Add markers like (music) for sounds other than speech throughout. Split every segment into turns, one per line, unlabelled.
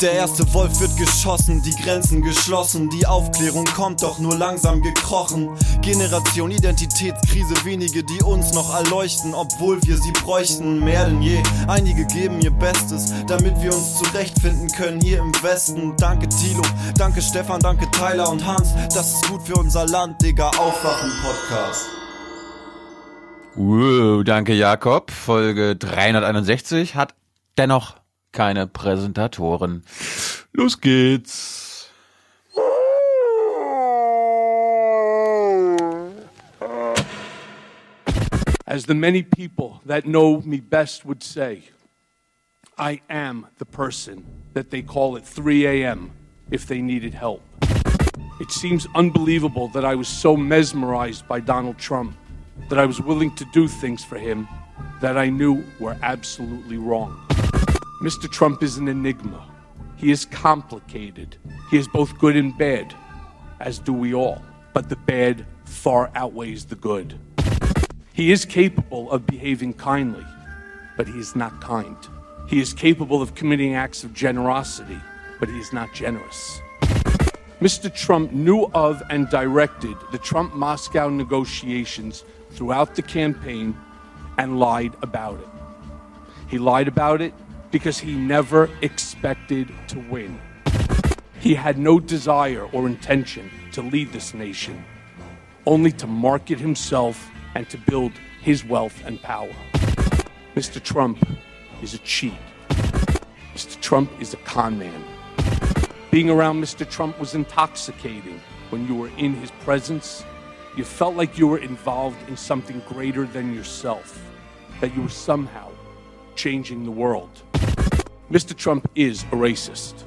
Der erste Wolf wird geschossen, die Grenzen geschlossen, die Aufklärung kommt doch nur langsam gekrochen. Generation Identitätskrise, wenige, die uns noch erleuchten, obwohl wir sie bräuchten, mehr denn je. Einige geben ihr Bestes, damit wir uns zurechtfinden können hier im Westen. Danke Tilo, danke Stefan, danke Tyler und Hans, das ist gut für unser Land, Digga, aufwachen Podcast.
Uh, danke Jakob. Folge 361 hat dennoch keine Präsentatoren. Los geht's.
As the many people that know me best would say, I am the person that they call at 3 a.m. if they needed help. It seems unbelievable that I was so mesmerized by Donald Trump that I was willing to do things for him that I knew were absolutely wrong. Mr. Trump is an enigma. He is complicated. He is both good and bad, as do we all. But the bad far outweighs the good. He is capable of behaving kindly, but he is not kind. He is capable of committing acts of generosity, but he is not generous. Mr. Trump knew of and directed the Trump Moscow negotiations throughout the campaign and lied about it. He lied about it because he never expected to win. He had no desire or intention to lead this nation, only to market himself and to build his wealth and power. Mr. Trump is a cheat. Mr. Trump is a con man. Being around Mr. Trump was intoxicating when you were in his presence. You felt like you were involved in something greater than yourself, that you were somehow changing the world. Mr. Trump is a racist.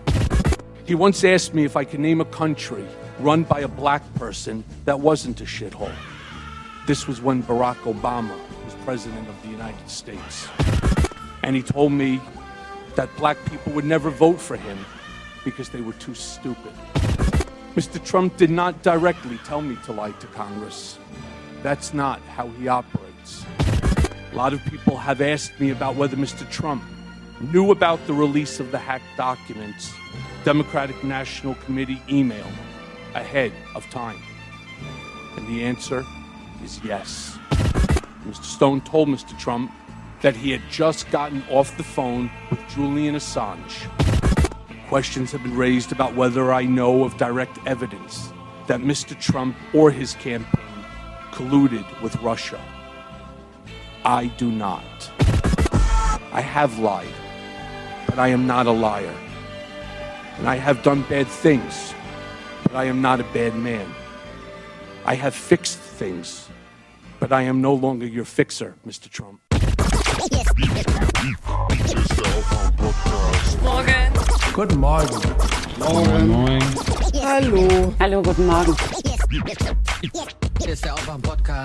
He once asked me if I could name a country run by a black person that wasn't a shithole. This was when Barack Obama was president of the United States. And he told me that black people would never vote for him because they were too stupid. Mr. Trump did not directly tell me to lie to Congress. That's not how he operates. A lot of people have asked me about whether Mr. Trump knew about the release of the hacked documents, Democratic National Committee email, ahead of time. And the answer is yes. Mr. Stone told Mr. Trump that he had just gotten off the phone with Julian Assange. Questions have been raised about whether I know of direct evidence that Mr. Trump or his campaign colluded with Russia. I do not. I have lied, but I am not a liar. And I have done bad things, but I am not a bad man. I have fixed things, but I am no longer your fixer, Mr. Trump.
Morgen.
Guten Morgen.
Hallo.
Hallo, guten Morgen.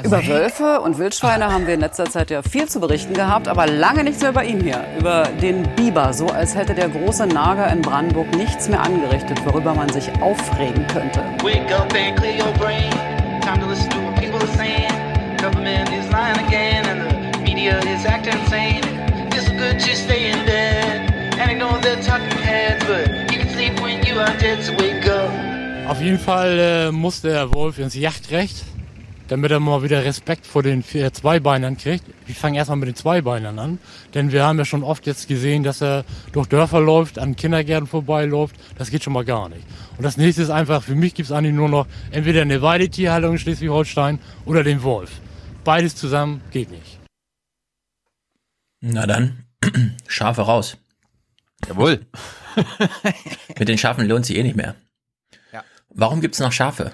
Über Wölfe und Wildschweine haben wir in letzter Zeit ja viel zu berichten gehabt, aber lange nichts mehr über ihn hier. Über den Biber, so als hätte der große Nager in Brandenburg nichts mehr angerichtet, worüber man sich aufregen könnte.
Wake up and clear your brain. Time to listen to what people are saying. Government is lying again, and the media is acting insane. It's good to stay in bed
Auf jeden Fall äh, muss der Wolf ins Jagdrecht, damit er mal wieder Respekt vor den vier Zweibeinern kriegt. Wir fangen erstmal mit den Zweibeinern an, denn wir haben ja schon oft jetzt gesehen, dass er durch Dörfer läuft, an Kindergärten vorbeiläuft. Das geht schon mal gar nicht. Und das nächste ist einfach, für mich gibt es eigentlich nur noch entweder eine Weidetierhaltung in Schleswig-Holstein oder den Wolf. Beides zusammen geht nicht.
Na dann, (clears throat) Schafe raus.
Jawohl. (laughs)
Mit den Schafen lohnt sich eh nicht mehr. Warum gibt's noch Schafe?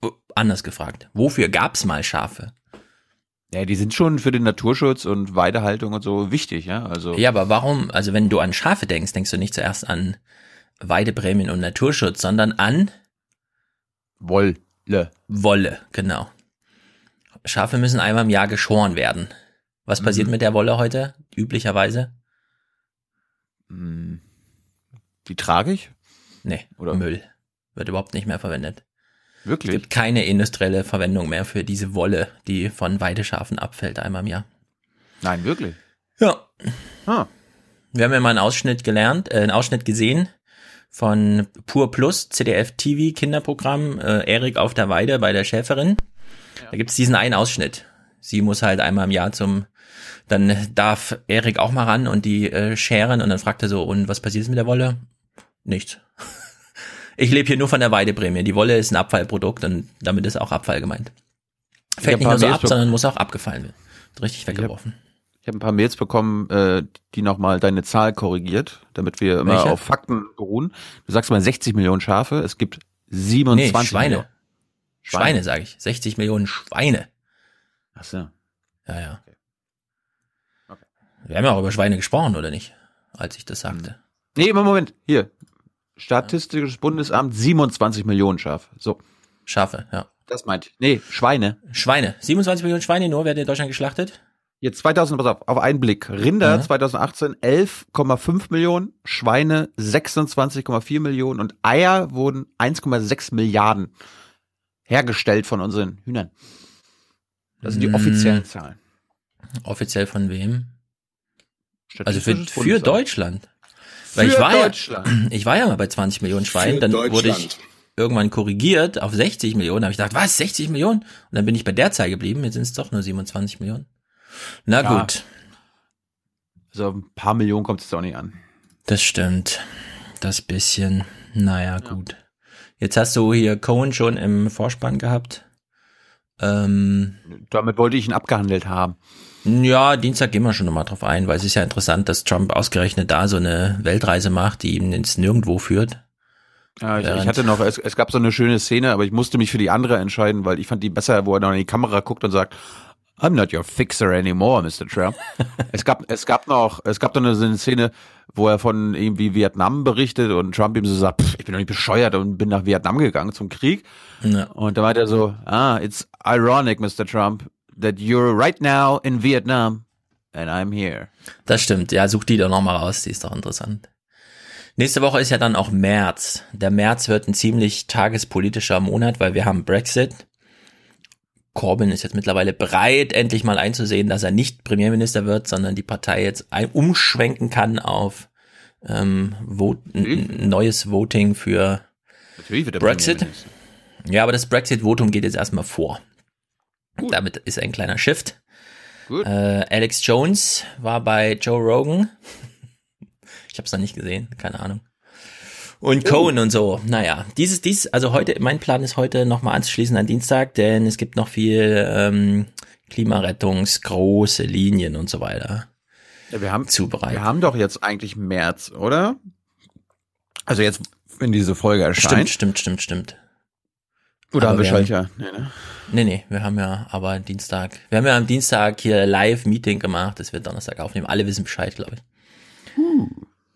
Oh, anders gefragt. Wofür gab's mal Schafe?
Ja, die sind schon für den Naturschutz und Weidehaltung und so wichtig, ja. Also
Ja, aber warum, also wenn du an Schafe denkst, denkst du nicht zuerst an Weideprämien und Naturschutz, sondern an
Wolle.
Wolle, genau. Schafe müssen einmal im Jahr geschoren werden. Was passiert mit der Wolle heute, üblicherweise?
Hm. Die trage ich?
Nee,
Oder-
Müll. Wird überhaupt nicht mehr verwendet. Es
Wirklich?
gibt keine industrielle Verwendung mehr für diese Wolle, die von Weideschafen abfällt einmal im Jahr.
Nein, wirklich.
Ja.
Ah.
Wir haben ja mal einen Ausschnitt gelernt, äh, einen Ausschnitt gesehen von Pur Plus, CDF TV Kinderprogramm, äh, Erik auf der Weide bei der Schäferin. Da gibt's diesen einen Ausschnitt. Sie muss halt einmal im Jahr zum, dann darf Erik auch mal ran und die äh, scheren und dann fragt er so, und was passiert jetzt mit der Wolle? Nichts. (laughs) Ich lebe hier nur von der Weideprämie. Die Wolle ist ein Abfallprodukt und damit ist auch Abfall gemeint. Fällt nicht nur so
Mails
ab, sondern muss auch abgefallen werden. Richtig weggeworfen.
Ich habe ein paar Mails bekommen, äh, die nochmal deine Zahl korrigiert, damit wir immer
Welche?
auf Fakten beruhen. Du sagst mal 60 Millionen Schafe, es gibt 27
Nee, Schweine.
Millionen.
Schweine, sage ich. 60 Millionen Schweine.
Ach so.
Ja, ja.
Okay.
Wir haben ja auch über Schweine gesprochen, oder nicht? Als ich das sagte.
Nee, immer Moment. Hier. Statistisches Bundesamt 27 Millionen Schafe. So,
Schafe, ja.
das meint. Nee, Schweine.
Schweine. 27 Millionen Schweine nur werden in Deutschland geschlachtet.
Jetzt 2000, pass auf, auf einen Blick. Rinder
Ja.
2018 11,5 Millionen, Schweine 26,4 Millionen und Eier wurden 1,6 Milliarden hergestellt von unseren Hühnern. Das sind die
Mm.
offiziellen Zahlen.
Offiziell von wem? Also für, für. Deutschland. Weil ich war, ja, ich war ja mal bei 20 Millionen Schweinen, dann wurde ich irgendwann korrigiert auf 60 Millionen. Da habe ich gedacht, was, 60 Millionen? Und dann bin ich bei der Zahl geblieben, jetzt sind es doch nur 27 Millionen. Na
Ja.
gut,
So ein paar Millionen kommt es auch nicht an.
das stimmt. Das bisschen, naja, gut. Jetzt hast du hier Cohen schon im Vorspann gehabt. Ähm,
Damit wollte ich ihn abgehandelt haben.
Ja, Dienstag gehen wir schon nochmal drauf ein, weil es ist ja interessant, dass Trump ausgerechnet da so eine Weltreise macht, die ihm ins Nirgendwo führt.
Ja, ich, ich
Während-
hatte noch, es, es gab so eine schöne Szene, aber ich musste mich für die andere entscheiden, weil ich fand die besser, wo er noch in die Kamera guckt und sagt, I'm not your fixer anymore, Mr. Trump. (laughs) es gab, es gab noch, es gab eine, so eine Szene, wo er von irgendwie Vietnam berichtet und Trump ihm so sagt, "Pff, ich bin doch nicht bescheuert und bin nach Vietnam gegangen zum Krieg.
Ja.
Und da meint er so, ah, it's ironic, Mr. Trump, that you're right now in Vietnam and I'm here.
Das stimmt, ja, such die doch nochmal raus, die ist doch interessant. Nächste Woche ist ja dann auch März. Der März wird ein ziemlich tagespolitischer Monat, weil wir haben Brexit. Corbyn ist jetzt mittlerweile bereit, endlich mal einzusehen, dass er nicht Premierminister wird, sondern die Partei jetzt umschwenken kann auf ähm, n- neues Voting für Brexit? Ja, aber das Brexit-Votum geht jetzt erstmal vor. Damit ist ein kleiner Shift.
Gut.
Äh, Alex Jones war bei Joe Rogan. (laughs) Ich habe es noch nicht gesehen, keine Ahnung. Und Cohen und so. Naja, dieses, dies, also heute, mein Plan ist heute nochmal anzuschließen an Dienstag, denn es gibt noch viel ähm, Klimarettungs, große Linien und so weiter
Ja, wir haben
zubereitet.
Wir haben doch jetzt eigentlich März, oder? Also jetzt, wenn diese Folge erscheint.
Stimmt, stimmt, stimmt, stimmt.
Oder haben
Aber
wir
wir haben-
Schaltjahr? Nee, ne?
Nee, nee, wir haben ja aber Dienstag. Wir haben ja am Dienstag hier Live-Meeting gemacht. Das wird Donnerstag aufnehmen. Alle wissen Bescheid, glaube ich.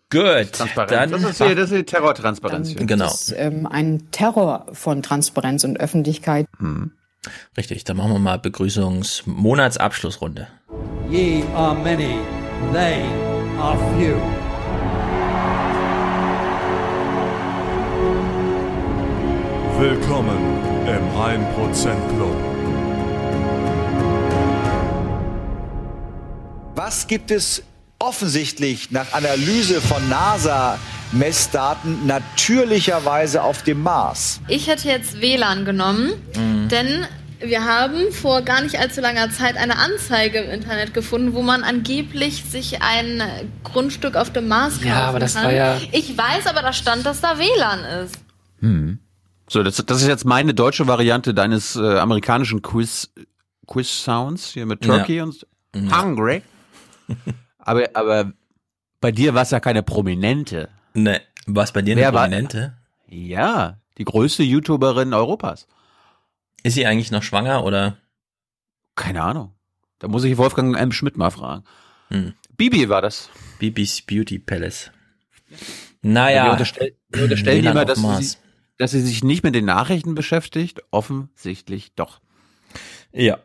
Gut,
Transparenz.
dann
das, ist hier, das ist die Terrortransparenz hier.
genau,
Das ist ähm, ein Terror von Transparenz und Öffentlichkeit.
richtig. Dann machen wir mal Begrüßungs-Monatsabschlussrunde.
Ye are many, they are few.
Willkommen im 1% Club.
Was gibt es offensichtlich nach Analyse von NASA-Messdaten natürlicherweise auf dem Mars?
Ich hätte jetzt WLAN genommen, denn wir haben vor gar nicht allzu langer Zeit eine Anzeige im Internet gefunden, wo man angeblich sich ein Grundstück auf dem Mars kaufen
Ja, aber das
kann.
war ja-
Ich weiß, aber da stand, dass da WLAN ist.
So, das, das ist jetzt meine deutsche Variante deines äh, amerikanischen Quiz, Quiz Sounds hier mit Turkey
Ja.
und Hungry. (laughs) aber, aber bei dir war es ja keine Prominente.
Ne, was bei dir eine
Wer war-
Prominente?
Ja, die größte YouTuberin Europas.
Ist sie eigentlich noch schwanger oder?
Keine Ahnung. Da muss ich Wolfgang M. Schmidt mal fragen.
Hm.
Bibi war das.
Bibis Beauty Palace.
Wir,
Naja,
unterstell, wir unterstellen immer, dass sie. Dass sie sich nicht mit den Nachrichten beschäftigt. Offensichtlich doch.
ja.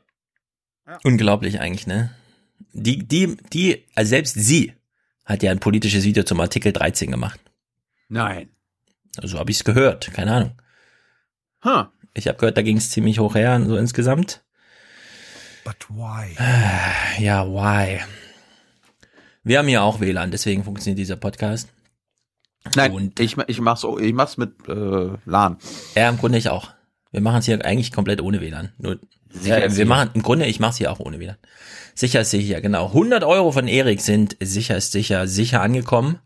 Unglaublich eigentlich, ne? Die, die, die, also selbst sie hat ja ein politisches Video zum Artikel 13 gemacht.
Nein.
Also habe ich es gehört, keine Ahnung.
Huh.
Ich habe gehört, da ging es ziemlich hoch her, so insgesamt.
But why?
Ja, why? Wir haben hier auch WLAN, deswegen funktioniert dieser Podcast.
Nein,
Und-
ich, ich mach's, ich mach's mit äh, LAN.
Ja, im Grunde ich auch. Wir machen es hier eigentlich komplett ohne WLAN. Nur,
ist
wir machen, im Grunde, ich mache es hier auch ohne WLAN. Sicher ist sicher, genau. 100 Euro von Erik sind sicher ist sicher, sicher angekommen.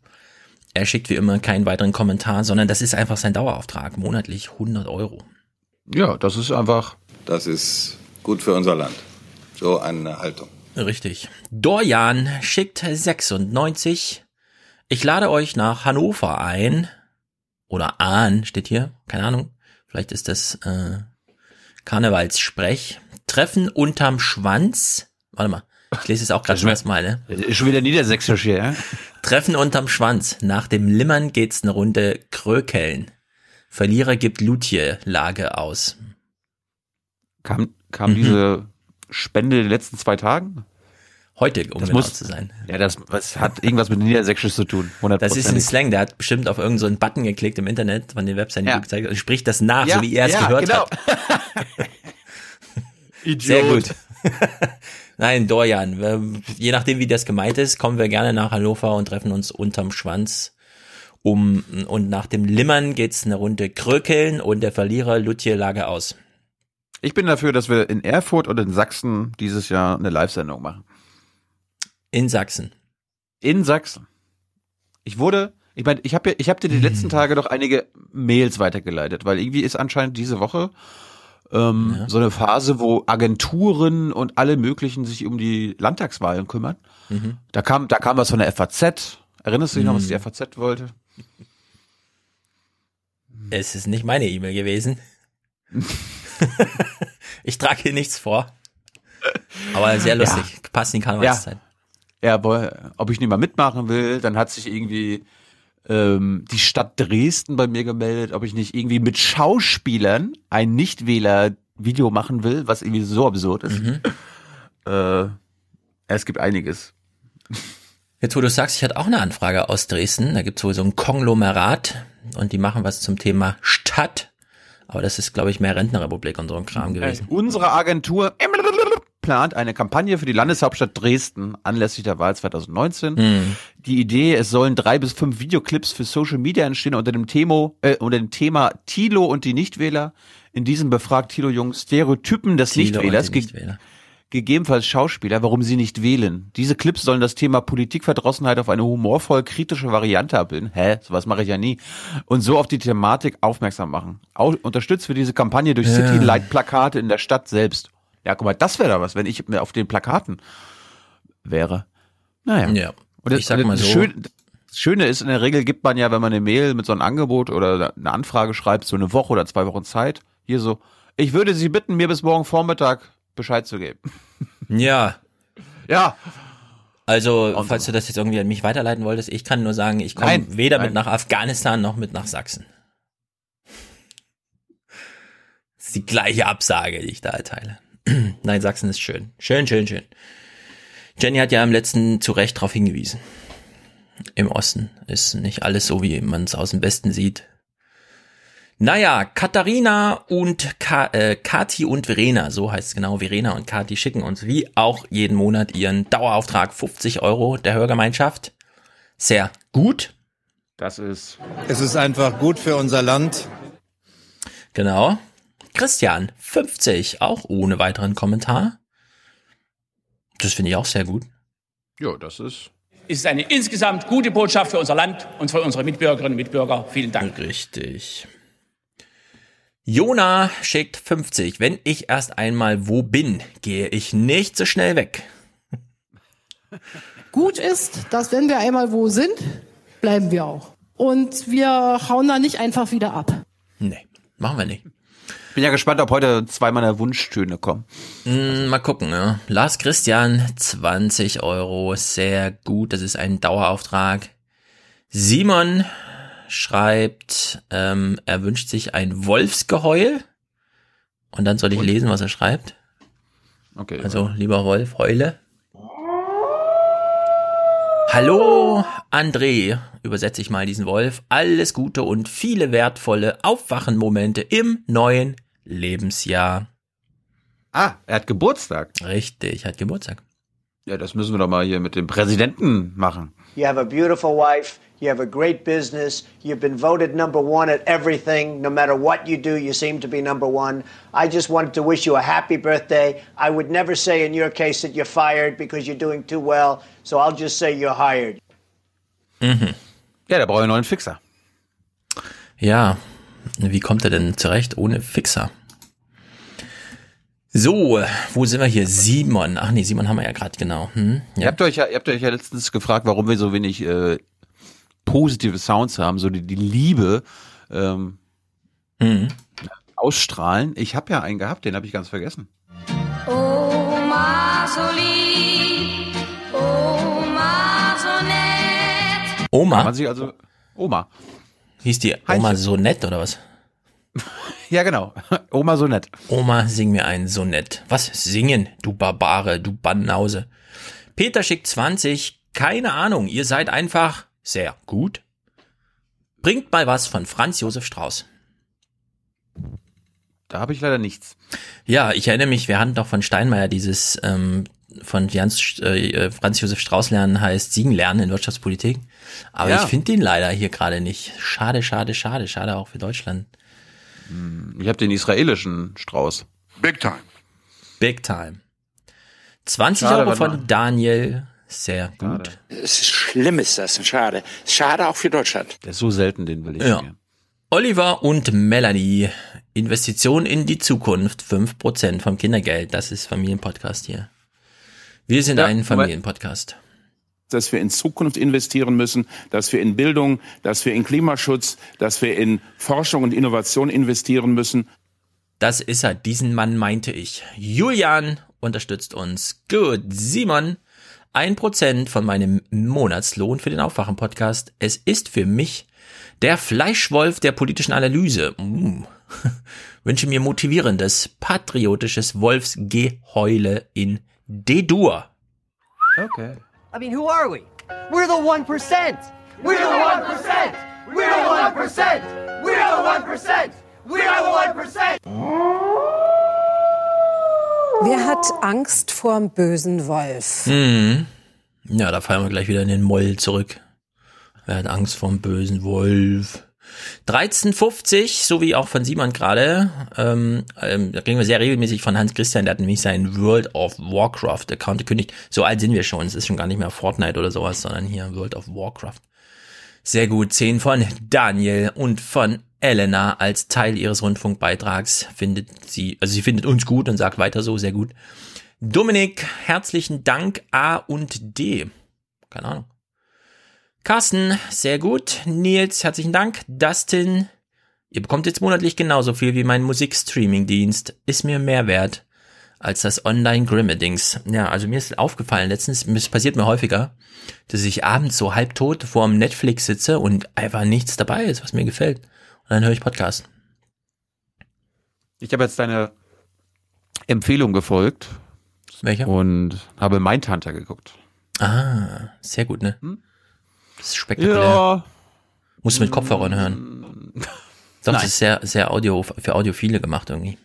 Er schickt wie immer keinen weiteren Kommentar, sondern das ist einfach sein Dauerauftrag. Monatlich 100 Euro.
Ja, das ist einfach.
Das ist gut für unser Land. So eine Haltung.
Richtig. Dorjan schickt 96. Ich lade euch nach Hannover ein. Oder Ahn steht hier. Keine Ahnung. Vielleicht ist das äh, Karnevalssprech. Treffen unterm Schwanz. Warte mal. Ich lese es auch gerade
Das
zum
ist
ersten Mal, ne?
Ist schon wieder niedersächsisch hier, ja?
Treffen unterm Schwanz. Nach dem Limmern geht's eine Runde Krökeln. Verlierer gibt Lutje-Lage aus.
Kam, kam
Mhm.
diese Spende in den letzten zwei Tagen?
Heute, um
Das
genau
muss-
zu sein.
Ja, das, das hat irgendwas mit Niedersächsisch zu tun. 100
Das ist ein Slang, der hat bestimmt auf irgendeinen so einen Button geklickt im Internet von den Webseiten, die
Ja.
du gezeigt hast, und spricht das nach,
Ja,
so wie er es
ja,
gehört
genau.
hat. (laughs) Sehr gut. (laughs) Nein, Dorian, je nachdem, wie das gemeint ist, kommen wir gerne nach Hannover und treffen uns unterm Schwanz. Um, und nach dem Limmern geht's eine Runde Krökeln und der Verlierer Lutje Lage aus.
Ich bin dafür, dass wir in Erfurt und in Sachsen dieses Jahr eine Live-Sendung machen.
In Sachsen.
In Sachsen. Ich wurde, ich meine, ich habe ja, ich habe dir die letzten
Hm.
Tage doch einige Mails weitergeleitet, weil irgendwie ist anscheinend diese Woche ähm,
Ja.
so eine Phase, wo Agenturen und alle möglichen sich um die Landtagswahlen kümmern.
Mhm.
Da kam, da kam was von der FAZ. Erinnerst du dich noch, was die FAZ wollte?
Es ist nicht meine E-Mail gewesen. (laughs) (laughs) ich trage hier nichts vor. Aber sehr lustig. Passt in die Karnevalszeit.
Ja, boah, ob ich nicht mal mitmachen will, dann hat sich irgendwie ähm, die Stadt Dresden bei mir gemeldet, ob ich nicht irgendwie mit Schauspielern ein Nichtwähler-Video machen will, was irgendwie so absurd ist.
Mhm.
Äh, es gibt einiges.
Jetzt, wo du sagst, ich hatte auch eine Anfrage aus Dresden. Da gibt's wohl so ein Konglomerat und die machen was zum Thema Stadt. Aber das ist, glaube ich, mehr Rentnerrepublik und so ein Kram gewesen.
Unsere Agentur plant eine Kampagne für die Landeshauptstadt Dresden anlässlich der Wahl 2019.
Hm.
Die Idee, es sollen drei bis fünf Videoclips für Social Media entstehen unter dem Thema, äh, unter dem Thema Tilo und die Nichtwähler. In diesem befragt Tilo Jung Stereotypen des
Thilo
Nichtwählers, ge
Nichtwähler.
gegebenenfalls Schauspieler, warum sie nicht wählen. Diese Clips sollen das Thema Politikverdrossenheit auf eine humorvoll kritische Variante abbilden. Hä? Sowas mache ich ja nie. Und so auf die Thematik aufmerksam machen. Au unterstützt für diese Kampagne durch
Ja.
City-Light-Plakate in der Stadt selbst. Ja, guck mal, das wäre da was, wenn ich mir auf den Plakaten wäre. Naja.
Ja.
Und das,
Ich sag mal
das
so.
Schöne, das Schöne ist, in der Regel gibt man ja, wenn man eine Mail mit so einem Angebot oder eine Anfrage schreibt, so eine Woche oder zwei Wochen Zeit. Hier so, ich würde Sie bitten, mir bis morgen Vormittag Bescheid zu geben. (laughs)
Ja.
Ja.
Also, falls du das jetzt irgendwie an mich weiterleiten wolltest, ich kann nur sagen, ich komme weder
nein.
mit nach Afghanistan noch mit nach Sachsen. Das ist die gleiche Absage, die ich da erteile. (clears throat) Nein, Sachsen ist schön. Schön, schön, schön. Jenny hat ja im letzten zu Recht darauf hingewiesen. Im Osten ist nicht alles so, wie man es aus dem Westen sieht. Naja, Katharina und Ka äh, Kati und Verena, so heißt es genau, Verena und Kati schicken uns wie auch jeden Monat ihren Dauerauftrag 50 Euro der Hörgemeinschaft. Sehr gut.
Das ist.
Es ist einfach gut für unser Land.
Genau. Christian, 50, auch ohne weiteren Kommentar. Das finde ich auch sehr gut.
Ja, das ist.
Es ist eine insgesamt gute Botschaft für unser Land und für unsere Mitbürgerinnen und Mitbürger. Vielen Dank.
Richtig. Jona schickt 50. Wenn ich erst einmal wo bin, gehe ich nicht so schnell weg. (laughs)
Gut ist, dass wenn wir einmal wo sind, bleiben wir auch. Und wir hauen da nicht einfach wieder ab.
Nee, machen wir nicht.
Bin ja gespannt, ob heute zwei meiner Wunschtöne kommen.
Mm, mal gucken, ja. Lars Christian, 20 Euro, sehr gut, das ist ein Dauerauftrag. Simon schreibt, ähm, er wünscht sich ein Wolfsgeheul. Und dann soll ich lesen, was er schreibt.
Okay.
Also, lieber Wolf, heule. Hallo, André, übersetze ich mal diesen Wolf. Alles Gute und viele wertvolle Aufwachenmomente im neuen Lebensjahr.
Ah, er hat Geburtstag.
Richtig, hat Geburtstag.
Ja, das müssen wir doch mal hier mit dem Präsidenten machen.
You have a beautiful wife. You have a great business. You've been voted number one at everything. No matter what you do, you seem to be number one. I just wanted to wish you a happy birthday. I would never say in your case that you're fired because you're doing too well. So I'll just say you're hired.
Mhm.
Ja, der braucht einen neuen Fixer.
Ja, wie kommt er denn zurecht ohne Fixer? So, wo sind wir hier? Simon. Ach nee, Simon haben wir ja gerade genau. Hm?
Ihr habt euch ja, ihr habt euch ja letztens gefragt, warum wir so wenig äh, positive Sounds haben, so die, die Liebe ähm,
Mhm.
ausstrahlen. Ich habe ja einen gehabt, den habe ich ganz vergessen.
Oma so lieb, Oma so nett.
Oma?
Kann man sich also Oma.
Hieß die Oma so nett oder was? (laughs)
Ja, genau. (laughs) Oma so nett.
Oma, sing mir ein so nett. Was? Singen, du Barbare, du Banause. Peter schickt 20. Keine Ahnung, ihr seid einfach sehr gut. Bringt mal was von Franz Josef Strauß.
Da habe ich leider nichts.
Ja, ich erinnere mich, wir hatten doch von Steinmeier dieses ähm, von Jans, äh, Franz Josef Strauß lernen heißt Siegen lernen in Wirtschaftspolitik. Aber
Ja.
ich finde den leider hier gerade nicht. Schade, schade, schade, schade auch für Deutschland.
Ich habe den israelischen Strauß.
Big time.
Big time. 20
Schade,
Euro von
mal.
Daniel. Sehr gut.
Es ist schlimm ist das, schade. Schade auch für Deutschland.
Der ist so selten, den will ich
Ja. Oliver und Melanie. Investition in die Zukunft. 5% vom Kindergeld. Das ist Familienpodcast hier. Wir sind
Ja,
ein. Familienpodcast.
dass wir in Zukunft investieren müssen, dass wir in Bildung, dass wir in Klimaschutz, dass wir in Forschung und Innovation investieren müssen.
Das ist er. Diesen Mann meinte ich. Julian unterstützt uns. Gut. Simon. Ein Prozent von meinem Monatslohn für den Aufwachen-Podcast. Es ist für mich der Fleischwolf der politischen Analyse. Mm. (laughs) Wünsche mir motivierendes, patriotisches Wolfsgeheule in D-Dur.
Okay.
I mean, who are we? We're the 1%. We're the 1%. We're the 1%. We're the 1%. We're the 1%.
Wer hat Angst vorm bösen Wolf?
Mhm. Ja, da fallen wir gleich wieder in den Moll zurück. Wer hat Angst vom bösen Wolf? 1350, so wie auch von Simon gerade, ähm, ähm, da kriegen wir sehr regelmäßig von Hans Christian, der hat nämlich seinen World of Warcraft Account gekündigt. So alt sind wir schon, es ist schon gar nicht mehr Fortnite oder sowas, sondern hier World of Warcraft. Sehr gut, 10 von Daniel und von Elena als Teil ihres Rundfunkbeitrags findet sie, also sie findet uns gut und sagt weiter so, sehr gut. Dominik, herzlichen Dank A und D. Keine Ahnung. Carsten, sehr gut. Nils, herzlichen Dank. Dustin, ihr bekommt jetzt monatlich genauso viel wie mein Musikstreaming-Dienst. Ist mir mehr wert als das Online-Grimme-Dings. Ja, also mir ist aufgefallen letztens, es passiert mir häufiger, dass ich abends so halbtot vorm Netflix sitze und einfach nichts dabei ist, was mir gefällt. Und dann höre ich Podcast.
Ich habe jetzt deine Empfehlung gefolgt.
Welcher?
Und habe Mindhunter geguckt.
Ah, sehr gut, ne? Das ist spektakulär.
Ja.
Musst du mit Kopfhörern hören. Doch,
Nein.
das ist sehr, sehr Audio, für Audiophile gemacht irgendwie.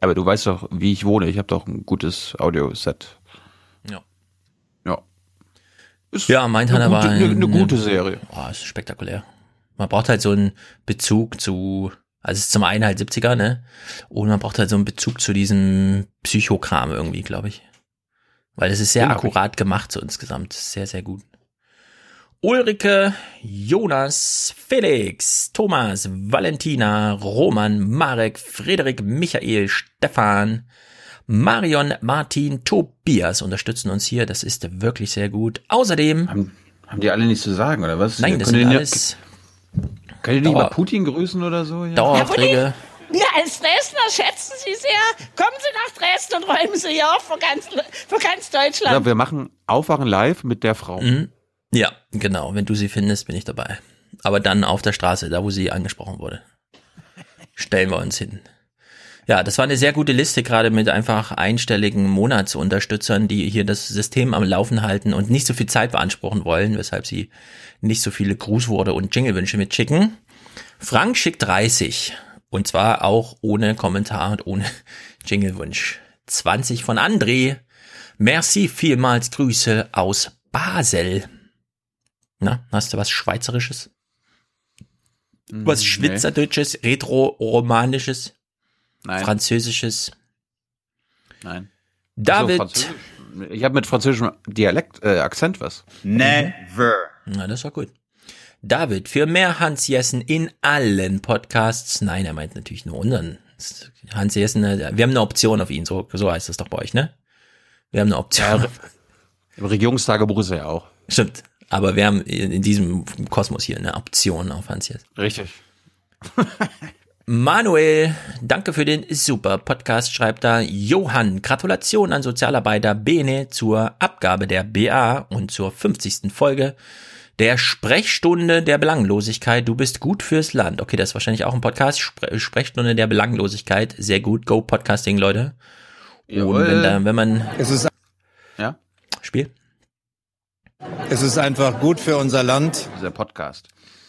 Aber du weißt doch, wie ich wohne. Ich habe doch ein gutes Audioset.
Ja.
Ja.
Ja, Mindhunter
eine
war
eine, eine gute Serie.
Oh, ist spektakulär. Man braucht halt so einen Bezug zu, also es ist zum einen halt 70er, ne? Und man braucht halt so einen Bezug zu diesem Psychokram irgendwie, glaube ich. Weil es ist sehr
Den
akkurat gemacht so insgesamt. Sehr, sehr gut. Ulrike, Jonas, Felix, Thomas, Valentina, Roman, Marek, Frederik, Michael, Stefan, Marion, Martin, Tobias unterstützen uns hier. Das ist wirklich sehr gut. Außerdem
Haben, haben die alle nichts zu sagen, oder was?
Nein, das sind alles
Könnt ihr nicht
Dauer-
mal Putin grüßen oder so? Ja?
Daueraufträge.
Wir als Dresdner schätzen Sie sehr. Kommen Sie nach Dresden und räumen Sie hier auf für ganz, für ganz Deutschland.
Ja, wir machen Aufwachen live mit der Frau.
Mhm. Ja, genau. Wenn du sie findest, bin ich dabei. Aber dann auf der Straße, da wo sie angesprochen wurde. Stellen wir uns hin. Ja, das war eine sehr gute Liste, gerade mit einfach einstelligen Monatsunterstützern, die hier das System am Laufen halten und nicht so viel Zeit beanspruchen wollen, weshalb sie nicht so viele Grußworte und Jinglewünsche mitschicken. Frank schickt 30. Und zwar auch ohne Kommentar und ohne (laughs) Jinglewunsch. 20 von André. Merci, vielmals Grüße aus Basel. Na, hast du was Schweizerisches? Was
nee.
Schweizerdeutsches, Retro-Romanisches,
Nein.
Französisches?
Nein.
David.
Also, Französisch- ich habe mit französischem Dialekt, äh, Akzent was.
Never.
Na, das war gut. David, für mehr Hans Jessen in allen Podcasts. Nein, er meint natürlich nur unseren. Hans Jessen, äh, wir haben eine Option auf ihn, so, so heißt das doch bei euch, ne? Wir haben eine Option.
Im Regierungstagebuch ist er ja auch.
Stimmt. Aber wir haben in, in diesem Kosmos hier eine Option auf Hans Jessen.
Richtig. (laughs)
Manuel, danke für den super Podcast, schreibt da Johann. Gratulation an Sozialarbeiter Bene zur Abgabe der BA und zur 50. Folge der Sprechstunde der Belanglosigkeit. Du bist gut fürs Land. Okay, das ist wahrscheinlich auch ein Podcast. Spre Sprechstunde der Belanglosigkeit. Sehr gut. Go Podcasting, Leute. Und
Jawohl.
wenn, da, wenn man
Es ist,
Ja?
Spiel.
es ist einfach gut für unser Land.
Dieser Podcast.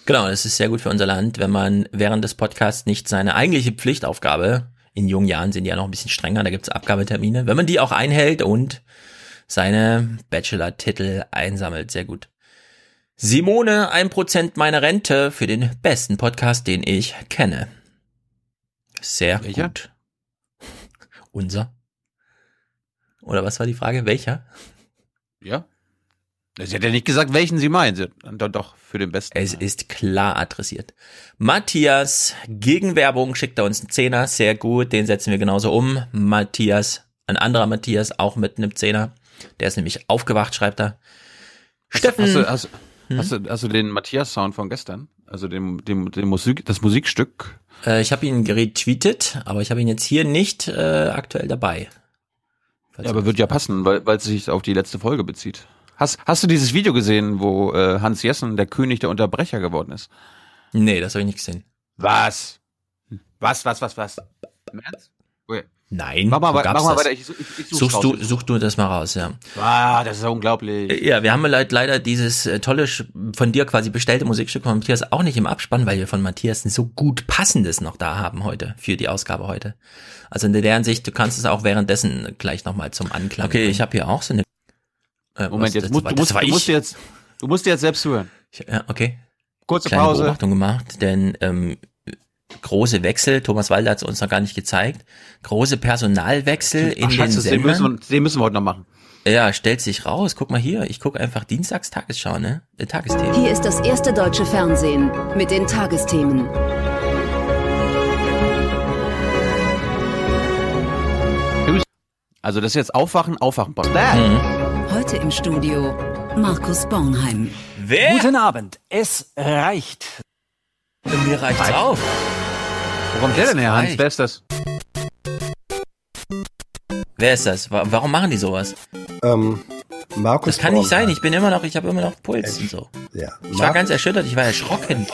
Genau, es ist sehr gut für unser Land, wenn man während des Podcasts nicht seine eigentliche Pflichtaufgabe, in jungen Jahren sind die ja noch ein bisschen strenger, da gibt's Abgabetermine, wenn man die auch einhält und seine Bachelor-Titel einsammelt. Sehr gut. Simone, ein Prozent meiner Rente für den besten Podcast, den ich kenne. Sehr
Welcher?
gut. Unser. Oder was war die Frage? Welcher?
Ja? Sie hat ja nicht gesagt, welchen sie meint. Dann doch für den besten.
Es ist klar adressiert. Matthias, Gegenwerbung, schickt er uns einen Zehner, sehr gut, den setzen wir genauso um. Matthias, ein anderer Matthias, auch mit einem Zehner. Der ist nämlich aufgewacht, schreibt er. Steffen,
Hast du, hast,
Hm?
hast, du, hast du den Matthias-Sound von gestern? Also dem, dem, dem Musik, das Musikstück?
äh, ich habe ihn retweetet, aber ich habe ihn jetzt hier nicht äh, aktuell dabei.
Ja, aber wird ja passen, weil, weil es sich auf die letzte Folge bezieht. Hast, hast du dieses Video gesehen, wo äh, Hans Jessen der König der Unterbrecher geworden ist?
Nee, das habe ich nicht gesehen.
Was? Was, was, was, was? Im Ernst? Okay.
Nein,
Mach mal,
gab's
mach mal weiter, ich, ich, ich such's
Suchst du, such du das mal raus, ja.
Ah, das ist ja unglaublich.
Ja, wir haben leider, dieses äh, tolle, von dir quasi bestellte Musikstück von Matthias auch nicht im Abspann, weil wir von Matthias ein so gut passendes noch da haben heute, für die Ausgabe heute. Also in der Ansicht, du kannst es auch währenddessen gleich nochmal zum Anklang
Okay,
bringen.
ich
habe hier auch so eine... Äh,
Moment,
was,
jetzt
das
musst,
war-
du,
das
musst, du musst jetzt, du musst dir jetzt selbst zuhören.
Ich- Ja, okay.
Kurze
Kleine
Pause.
Beobachtung gemacht, denn ähm, große Wechsel, Thomas Walder hat es uns noch gar nicht gezeigt, große Personalwechsel in
Ach,
den
scheiße, den
Sendern.
müssen, wir, den müssen wir heute noch machen.
Ja, stellt sich raus. Guck mal hier. Ich gucke einfach Dienstags Tagesschau, ne? Äh, Tagesthemen.
Hier ist das erste deutsche Fernsehen mit den Tagesthemen.
Also das ist jetzt Aufwachen, Aufwachen.
Heute im Studio Markus Bornheim.
Wer?
Guten Abend. Es reicht.
Mir reicht's auch.
Wo kommt der denn her, Hans?
reicht.
Wer ist das?
Wer ist das? Wa- Warum machen die sowas?
Ähm, Markus
Das kann nicht
Bornheim.
sein. Ich bin immer noch, ich habe immer noch Puls und so.
Ja.
Ich war ganz erschüttert. Ich war erschrocken.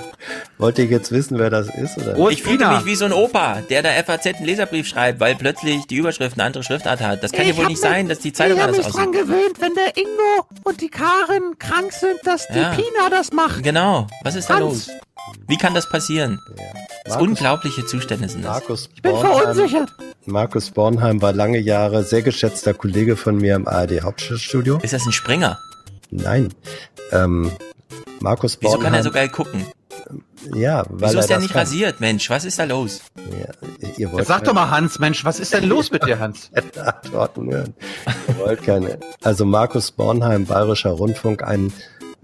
(laughs)
Wollt ihr jetzt wissen, wer das ist? Oder?
ich fühlte mich wie so ein Opa, der der FAZ einen Leserbrief schreibt, weil plötzlich die Überschrift eine andere Schriftart hat. Das kann ja wohl nicht sein, dass die Zeitung
ich habe mich dran
aussieht.
gewöhnt, wenn der Ingo und die Karin krank sind, dass die
Ja.
Pina das macht.
Genau. Was ist da
Hans.
los? Wie kann das passieren? Das
Markus-
unglaubliche Zustände sind das.
Markus
Ich bin verunsichert.
Markus Bornheim war lange Jahre sehr geschätzter Kollege von mir im ARD Hauptstadtstudio.
Ist das ein Springer?
Nein. Ähm, Markus
Wieso
Bornheim.
kann er so geil gucken?
Ja, weil
Wieso
er
ist der
das
nicht
kann.
rasiert, Mensch? Was ist da los?
Ja, ihr wollt
Jetzt sag doch mal, Hans, Mensch, was ist denn (laughs) los mit dir, Hans? (laughs)
Antworten hören. Ihr wollt keine. Also Markus Bornheim, Bayerischer Rundfunk, ein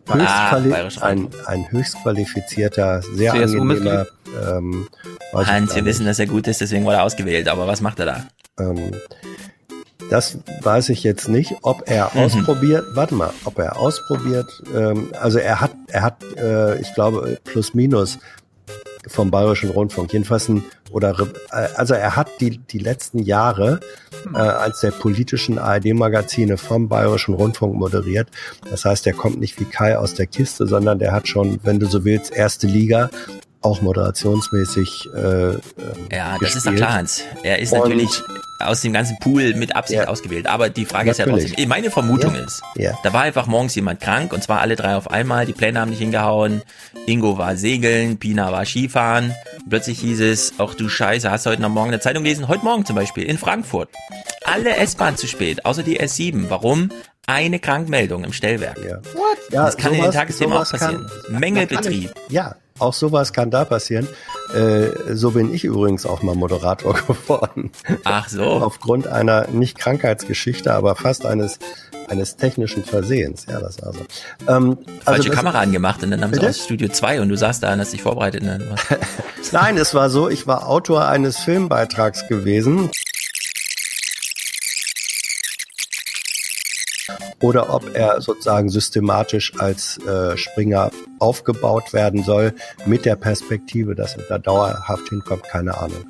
Ah,
höchstquali
Bayerischer
ein, ein höchstqualifizierter, sehr
CSU-Mitglied?
angenehmer. Ähm,
Hans, wir wissen, dass er gut ist, deswegen wurde er ausgewählt. Aber was macht er da?
Ähm, das weiß ich jetzt nicht, ob er
Mhm.
ausprobiert, warte mal, ob er ausprobiert, ähm, also er hat, er hat, äh, ich glaube, plus minus vom Bayerischen Rundfunk, jedenfalls ein, oder, äh, also er hat die, die letzten Jahre äh, als der politischen ARD-Magazine vom Bayerischen Rundfunk moderiert. Das heißt, er kommt nicht wie Kai aus der Kiste, sondern der hat schon, wenn du so willst, erste Liga, auch moderationsmäßig äh,
Ja, das
gespielt.
ist doch klar, Hans. Er ist
Und-
natürlich aus dem ganzen Pool mit Absicht
Ja.
ausgewählt. Aber die Frage ist ja
Natürlich.
trotzdem, meine Vermutung
Ja.
ist,
Ja.
da war einfach morgens jemand krank und zwar alle drei auf einmal. Die Pläne haben nicht hingehauen. Ingo war segeln, Pina war Skifahren. Plötzlich hieß es, ach du Scheiße, hast du heute noch morgen eine Zeitung gelesen? Heute Morgen zum Beispiel in Frankfurt. Alle S-Bahn zu spät, außer die S7. Warum? Eine Krankmeldung im Stellwerk.
Ja.
What?
Ja,
das kann in den
sowas-
Tagesthemen auch
sowas
passieren.
kann-
Mängelbetrieb.
Ja, auch sowas kann da passieren. Äh, so bin ich übrigens auch mal Moderator (laughs) geworden.
Ach so.
Aufgrund einer nicht Krankheitsgeschichte, aber fast eines eines technischen Versehens. Ja, das war so. Ähm,
Falsche
das-
Kamera angemacht und dann haben sie
Bitte?
aus Studio 2 und du saßt da und hast dich vorbereitet. (laughs)
Nein, es war so, ich war Autor eines Filmbeitrags gewesen. Oder ob er sozusagen systematisch als äh, Springer aufgebaut werden soll, mit der Perspektive, dass er da dauerhaft hinkommt, keine Ahnung.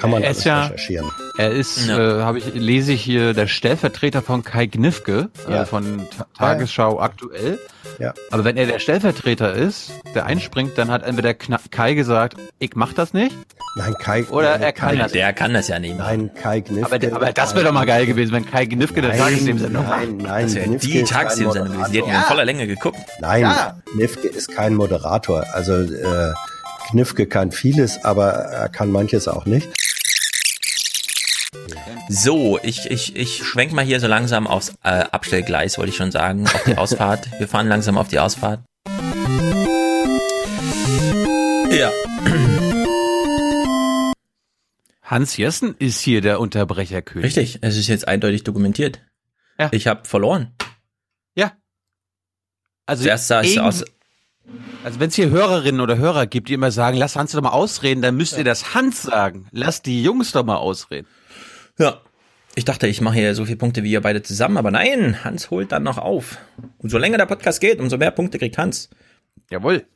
Kann man
Er
alles
ist ja-
recherchieren.
Er ist,
Ja.
äh, habe ich, lese ich hier, der Stellvertreter von Kai Gnifke,
Ja.
äh, von Ta Tagesschau aktuell.
Ja.
Aber wenn er der Stellvertreter ist, der einspringt, dann hat entweder Kna Kai gesagt, ich mach das nicht.
Nein, Kai.
Oder er kann das.
Der kann das ja nicht.
Nein, Kai Gnifke.
Aber, aber das wäre doch mal geil gewesen, wenn Kai Gnifke der Tagesthemsendung macht.
Nein, nein,
Das wäre
Gnifke
die Tagesthemensendung gewesen. Die hätten wir in voller Länge geguckt.
Nein,
Ja.
Knifke ist kein Moderator. Also äh, Knifke kann vieles, aber er kann manches auch nicht.
So, ich, ich, ich schwenk mal hier so langsam aufs äh, Abstellgleis, wollte ich schon sagen, auf die (laughs) Ausfahrt. Wir fahren langsam auf die Ausfahrt. Ja. (clears throat)
Hans Jessen ist hier der Unterbrecherkönig.
Richtig, es ist jetzt eindeutig dokumentiert.
Ja.
Ich habe verloren.
Ja. Also
Zuerst sah es aus.
Also wenn es hier Hörerinnen oder Hörer gibt, die immer sagen, lass Hans doch mal ausreden, dann müsst ihr das Hans sagen. Lass die Jungs doch mal ausreden.
Ja. Ich dachte, ich mache hier so viele Punkte wie ihr beide zusammen, aber nein, Hans holt dann noch auf. Und so länger der Podcast geht, umso mehr Punkte kriegt Hans.
Jawohl.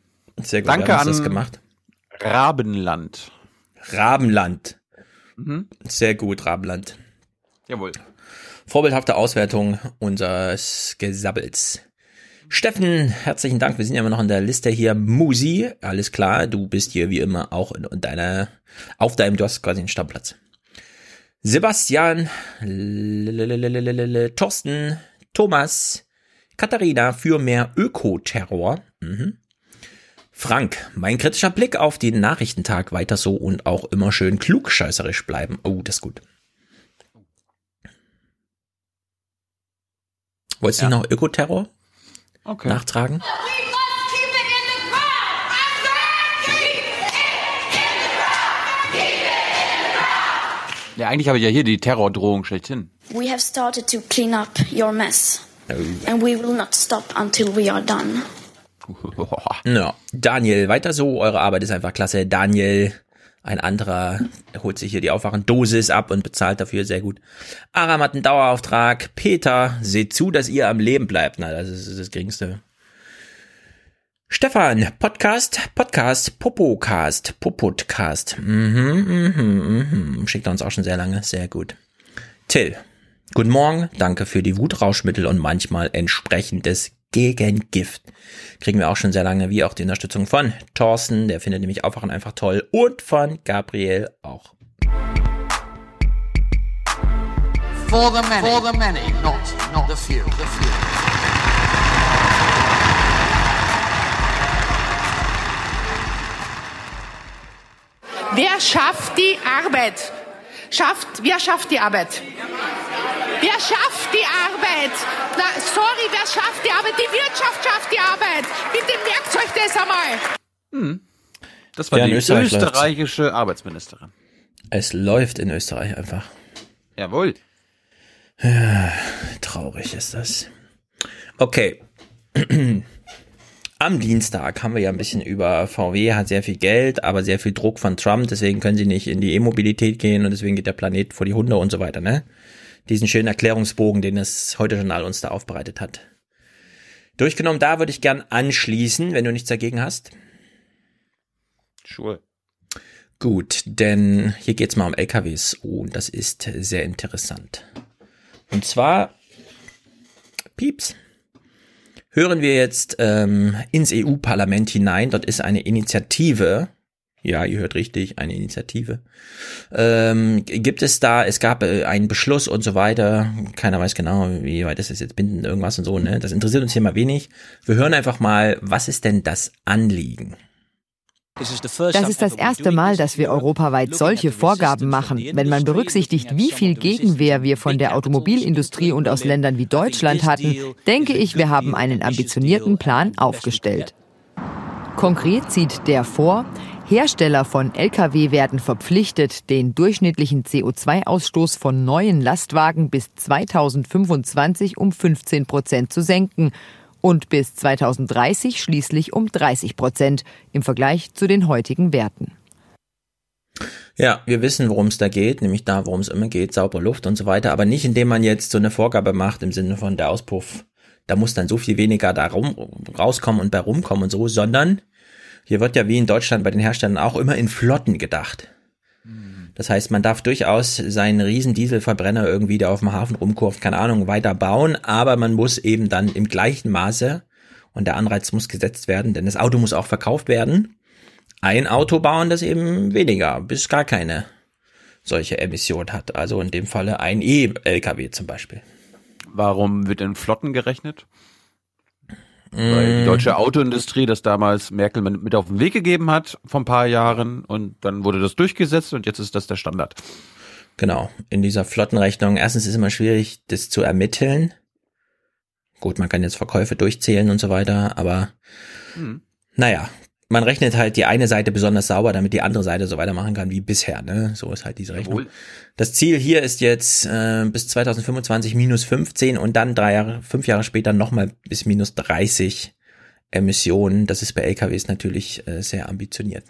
Sehr gut,
Danke
wir haben das gemacht.
Rabenland.
Rabenland.
Mhm.
Sehr gut, Rabenland.
Jawohl.
Vorbildhafte Auswertung unseres Gesabbels. Steffen, herzlichen Dank. Wir sind ja immer noch in der Liste hier. Musi, alles klar. Du bist hier wie immer auch in, in deiner, auf deinem, du hast quasi einen Stammplatz. Sebastian, Thorsten, Thomas, Katharina für mehr Ökoterror. Mhm. Frank, mein kritischer Blick auf den Nachrichtentag weiter so und auch immer schön klugscheißerisch bleiben. Oh, das ist gut. Wolltest du
Ja.
noch Ökoterror
Okay.
nachtragen?
Ja, eigentlich habe ich ja hier die Terrordrohung schlechthin.
We have started to clean up your mess. And we will not stop until we are done. (laughs)
Ja, Daniel, weiter so. Eure Arbeit ist einfach klasse. Daniel, ein anderer, holt sich hier die Aufwachendosis ab und bezahlt dafür sehr gut. Aram hat einen Dauerauftrag. Peter, seht zu, dass ihr am Leben bleibt. Na, das ist das Geringste. Stefan, Podcast, Podcast, Popocast, Popodcast. Mhm, mhm, mhm. Schickt uns auch schon sehr lange. Sehr gut. Till, guten Morgen. Danke für die Wutrauschmittel und manchmal entsprechendes Gegengift. Kriegen wir auch schon sehr lange, wie auch die Unterstützung von Thorsten, der findet nämlich Aufwachen einfach toll, und von Gabriel auch.
For the many. For the many, not, not the few. The few.
Wer schafft die Arbeit? Schafft, wer schafft die Arbeit? Wer schafft die Arbeit? Na, sorry, wer schafft die Arbeit? Die Wirtschaft schafft die Arbeit. Bitte merkt euch das einmal.
Hm. Das war
Ja,
die
Österreich läuft's.
österreichische Arbeitsministerin.
Es läuft in Österreich einfach.
Jawohl. (sighs)
Traurig ist das. Okay. (clears throat) Am Dienstag haben wir ja ein bisschen über VW, hat sehr viel Geld, aber sehr viel Druck von Trump, deswegen können sie nicht in die E-Mobilität gehen und deswegen geht der Planet vor die Hunde und so weiter, ne? Diesen schönen Erklärungsbogen, den das heute Journal uns da aufbereitet hat. Durchgenommen, da würde ich gern anschließen, wenn du nichts dagegen hast.
Sure.
Gut, denn hier geht's mal um LKWs und das ist sehr interessant. Und zwar, Pieps, hören wir jetzt ähm, ins EU-Parlament hinein. Dort ist eine Initiative. Ja, ihr hört richtig, eine Initiative. Ähm, gibt es da, es gab äh, einen Beschluss und so weiter. Keiner weiß genau, wie weit ist das jetzt bindend, irgendwas und so, ne? Das interessiert uns hier mal wenig. Wir hören einfach mal, was ist denn das Anliegen?
Das ist das erste Mal, dass wir europaweit solche Vorgaben machen. Wenn man berücksichtigt, wie viel Gegenwehr wir von der Automobilindustrie und aus Ländern wie Deutschland hatten, denke ich, wir haben einen ambitionierten Plan aufgestellt. Konkret sieht der vor, Hersteller von Lkw werden verpflichtet, den durchschnittlichen CO2-Ausstoß von neuen Lastwagen bis 2025 um 15 Prozent zu senken und bis 2030 schließlich um 30 Prozent im Vergleich zu den heutigen Werten.
Ja, wir wissen, worum es da geht, nämlich da, worum es immer geht, saubere Luft und so weiter, aber nicht indem man jetzt so eine Vorgabe macht im Sinne von der Auspuff, da muss dann so viel weniger da rum, rauskommen und bei rumkommen und so, sondern hier wird ja wie in Deutschland bei den Herstellern auch immer in Flotten gedacht. Das heißt, man darf durchaus seinen riesen Dieselverbrenner irgendwie, der auf dem Hafen rumkurft, keine Ahnung, weiter bauen, aber man muss eben dann im gleichen Maße, und der Anreiz muss gesetzt werden, denn das Auto muss auch verkauft werden, ein Auto bauen, das eben weniger, bis gar keine solche Emission hat. Also in dem Falle ein E-LKW zum Beispiel.
Warum wird in Flotten gerechnet? Weil die deutsche Autoindustrie das damals Merkel mit auf den Weg gegeben hat vor ein paar Jahren und dann wurde das durchgesetzt und jetzt ist das der Standard.
Genau, in dieser Flottenrechnung. Erstens ist es immer schwierig, das zu ermitteln. Gut, man kann jetzt Verkäufe durchzählen und so weiter, aber
Hm.
naja, man rechnet halt die eine Seite besonders sauber, damit die andere Seite so weitermachen kann wie bisher. Ne? So ist halt diese Rechnung.
Jawohl.
Das Ziel hier ist jetzt äh, bis 2025 minus 15 und dann drei Jahre, fünf Jahre später nochmal bis minus 30 Emissionen. Das ist bei LKWs natürlich äh, sehr ambitioniert.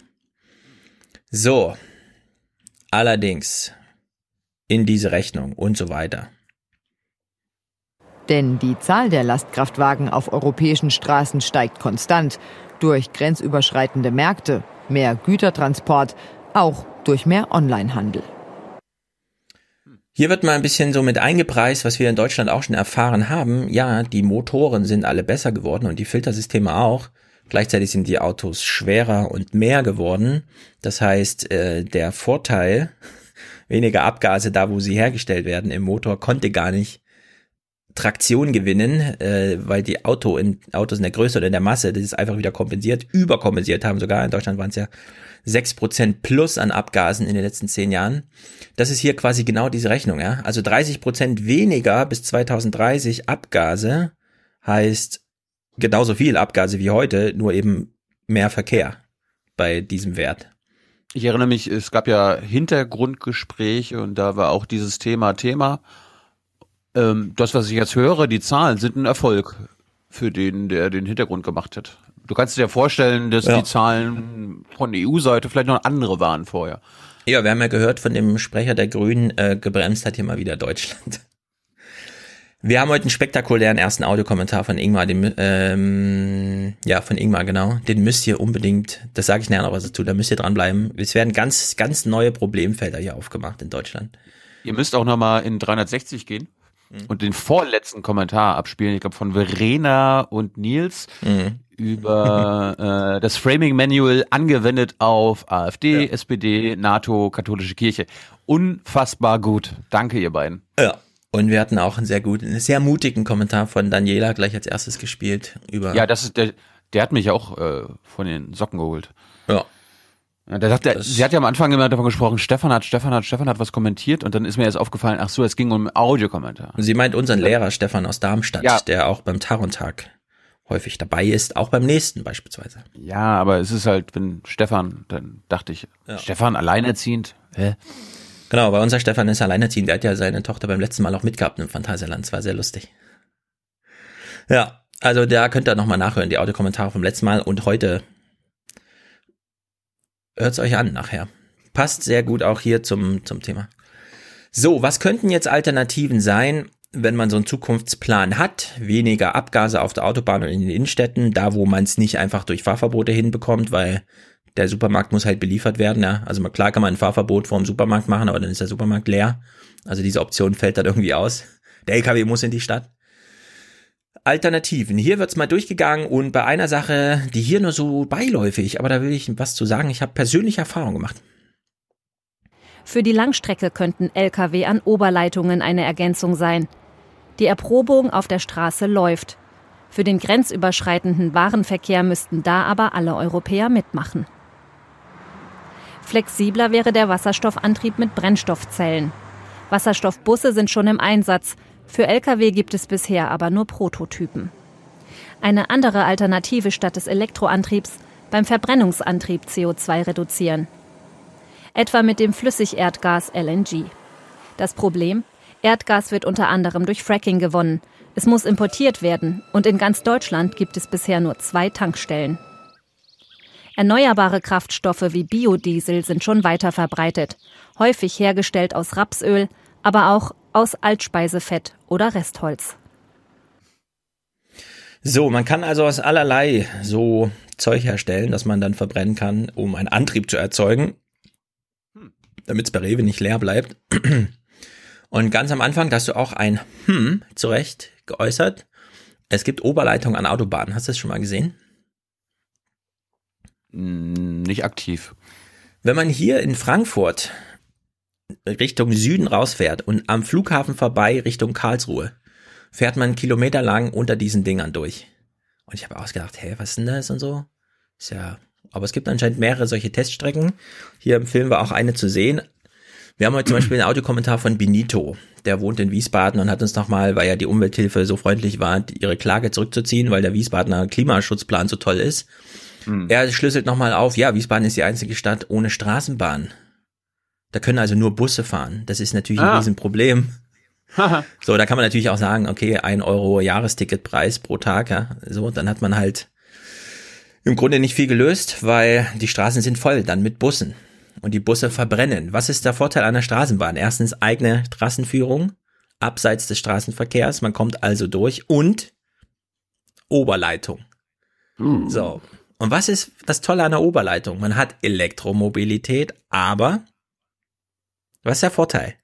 So, allerdings in diese Rechnung und so weiter.
Denn die Zahl der Lastkraftwagen auf europäischen Straßen steigt konstant durch grenzüberschreitende Märkte, mehr Gütertransport, auch durch mehr Onlinehandel.
Hier wird mal ein bisschen so mit eingepreist, was wir in Deutschland auch schon erfahren haben. Ja, die Motoren sind alle besser geworden und die Filtersysteme auch. Gleichzeitig sind die Autos schwerer und mehr geworden. Das heißt, äh, der Vorteil, (laughs) weniger Abgase da, wo sie hergestellt werden im Motor, konnte gar nicht Traktion gewinnen, äh, weil die Auto in, Autos in der Größe oder in der Masse, das ist einfach wieder kompensiert, überkompensiert haben sogar. In Deutschland waren es ja 6% plus an Abgasen in den letzten zehn Jahren. Das ist hier quasi genau diese Rechnung, ja. Also 30% weniger bis 2030 Abgase heißt genauso viel Abgase wie heute, nur eben mehr Verkehr bei diesem Wert.
Ich erinnere mich, es gab ja Hintergrundgespräche und da war auch dieses Thema Thema. Ähm, das, was ich jetzt höre, die Zahlen sind ein Erfolg für den, der den Hintergrund gemacht hat. Du kannst dir vorstellen, dass
Ja.
die Zahlen von EU-Seite vielleicht noch andere waren vorher.
Ja, wir haben ja gehört von dem Sprecher der Grünen, äh, gebremst hat hier mal wieder Deutschland. Wir haben heute einen spektakulären ersten Audiokommentar von Ingmar, den, ähm, ja, von Ingmar, genau. Den müsst ihr unbedingt, das sage ich nachher noch was dazu, da müsst ihr dranbleiben. Es werden ganz, ganz neue Problemfelder hier aufgemacht in Deutschland.
Ihr müsst auch nochmal in 360 gehen und den vorletzten Kommentar abspielen, ich glaube von Verena und Nils über (laughs) äh, das Framing Manual angewendet auf AfD, SPD, NATO, katholische Kirche. Unfassbar gut. Danke, ihr beiden.
Ja. Und wir hatten auch einen sehr guten, einen sehr mutigen Kommentar von Daniela gleich als erstes gespielt über.
Ja, das ist der, der hat mich auch äh, von den Socken geholt.
Ja.
Ja, sagt, der, sie hat ja am Anfang immer davon gesprochen, Stefan hat, Stefan hat, Stefan hat was kommentiert und dann ist mir jetzt aufgefallen, ach so, es ging um Audiokommentar.
Sie meint unseren Lehrer Stefan aus Darmstadt,
Ja.
der auch beim Tarontag häufig dabei ist, auch beim nächsten beispielsweise.
Ja, aber es ist halt, wenn Stefan, dann dachte ich, Stefan alleinerziehend? Hä?
Genau, weil unser Stefan ist alleinerziehend, der hat ja seine Tochter beim letzten Mal auch mitgehabt im Phantasialand, das war sehr lustig. Ja, also da könnt ihr nochmal nachhören, die Audiokommentare vom letzten Mal und heute hört's euch an nachher. Passt sehr gut auch hier zum, zum Thema. So, was könnten jetzt Alternativen sein, wenn man so einen Zukunftsplan hat? Weniger Abgase auf der Autobahn und in den Innenstädten, da wo man es nicht einfach durch Fahrverbote hinbekommt, weil der Supermarkt muss halt beliefert werden. Ja? Also klar kann man ein Fahrverbot vor dem Supermarkt machen, aber dann ist der Supermarkt leer. Also diese Option fällt dann irgendwie aus. Der LKW muss in die Stadt. Alternativen. Hier wird's mal durchgegangen und bei einer Sache, die hier nur so beiläufig, aber da will ich was zu sagen. Ich habe persönliche Erfahrung gemacht.
Für die Langstrecke könnten Lkw an Oberleitungen eine Ergänzung sein. Die Erprobung auf der Straße läuft. Für den grenzüberschreitenden Warenverkehr müssten da aber alle Europäer mitmachen. Flexibler wäre der Wasserstoffantrieb mit Brennstoffzellen. Wasserstoffbusse sind schon im Einsatz. Für Lkw gibt es bisher aber nur Prototypen. Eine andere Alternative statt des Elektroantriebs beim Verbrennungsantrieb CO2 reduzieren. Etwa mit dem Flüssigerdgas LNG. Das Problem? Erdgas wird unter anderem durch Fracking gewonnen. Es muss importiert werden und in ganz Deutschland gibt es bisher nur zwei Tankstellen. Erneuerbare Kraftstoffe wie Biodiesel sind schon weiter verbreitet, häufig hergestellt aus Rapsöl, aber auch aus Altspeisefett oder Restholz.
So, man kann also aus allerlei so Zeug herstellen, das man dann verbrennen kann, um einen Antrieb zu erzeugen, damit es bei Rewe nicht leer bleibt. Und ganz am Anfang, da hast du auch ein Hm zurecht geäußert. Es gibt Oberleitung an Autobahnen. Hast du das schon mal gesehen?
Nicht aktiv.
Wenn man hier in Frankfurt Richtung Süden rausfährt und am Flughafen vorbei Richtung Karlsruhe, fährt man kilometerlang unter diesen Dingern durch. Und ich habe ausgedacht, hä, was ist denn das und so? Ist ja, aber es gibt anscheinend mehrere solche Teststrecken. Hier im Film war auch eine zu sehen. Wir haben heute zum Beispiel einen Audiokommentar von Benito. Der wohnt in Wiesbaden und hat uns nochmal, weil ja die Umwelthilfe so freundlich war, ihre Klage zurückzuziehen, weil der Wiesbadener Klimaschutzplan so toll ist.
Hm.
Er schlüsselt nochmal auf, ja, Wiesbaden ist die einzige Stadt ohne Straßenbahn. Da können also nur Busse fahren. Das ist natürlich
Ah.
ein Riesenproblem. (laughs) so, da kann man natürlich auch sagen, okay, ein Euro Jahresticketpreis pro Tag, ja, so, dann hat man halt im Grunde nicht viel gelöst, weil die Straßen sind voll dann mit Bussen und die Busse verbrennen. Was ist der Vorteil einer Straßenbahn? Erstens eigene Trassenführung, abseits des Straßenverkehrs, man kommt also durch und Oberleitung. So. Und was ist das Tolle an der Oberleitung? Man hat Elektromobilität, aber was ist der Vorteil?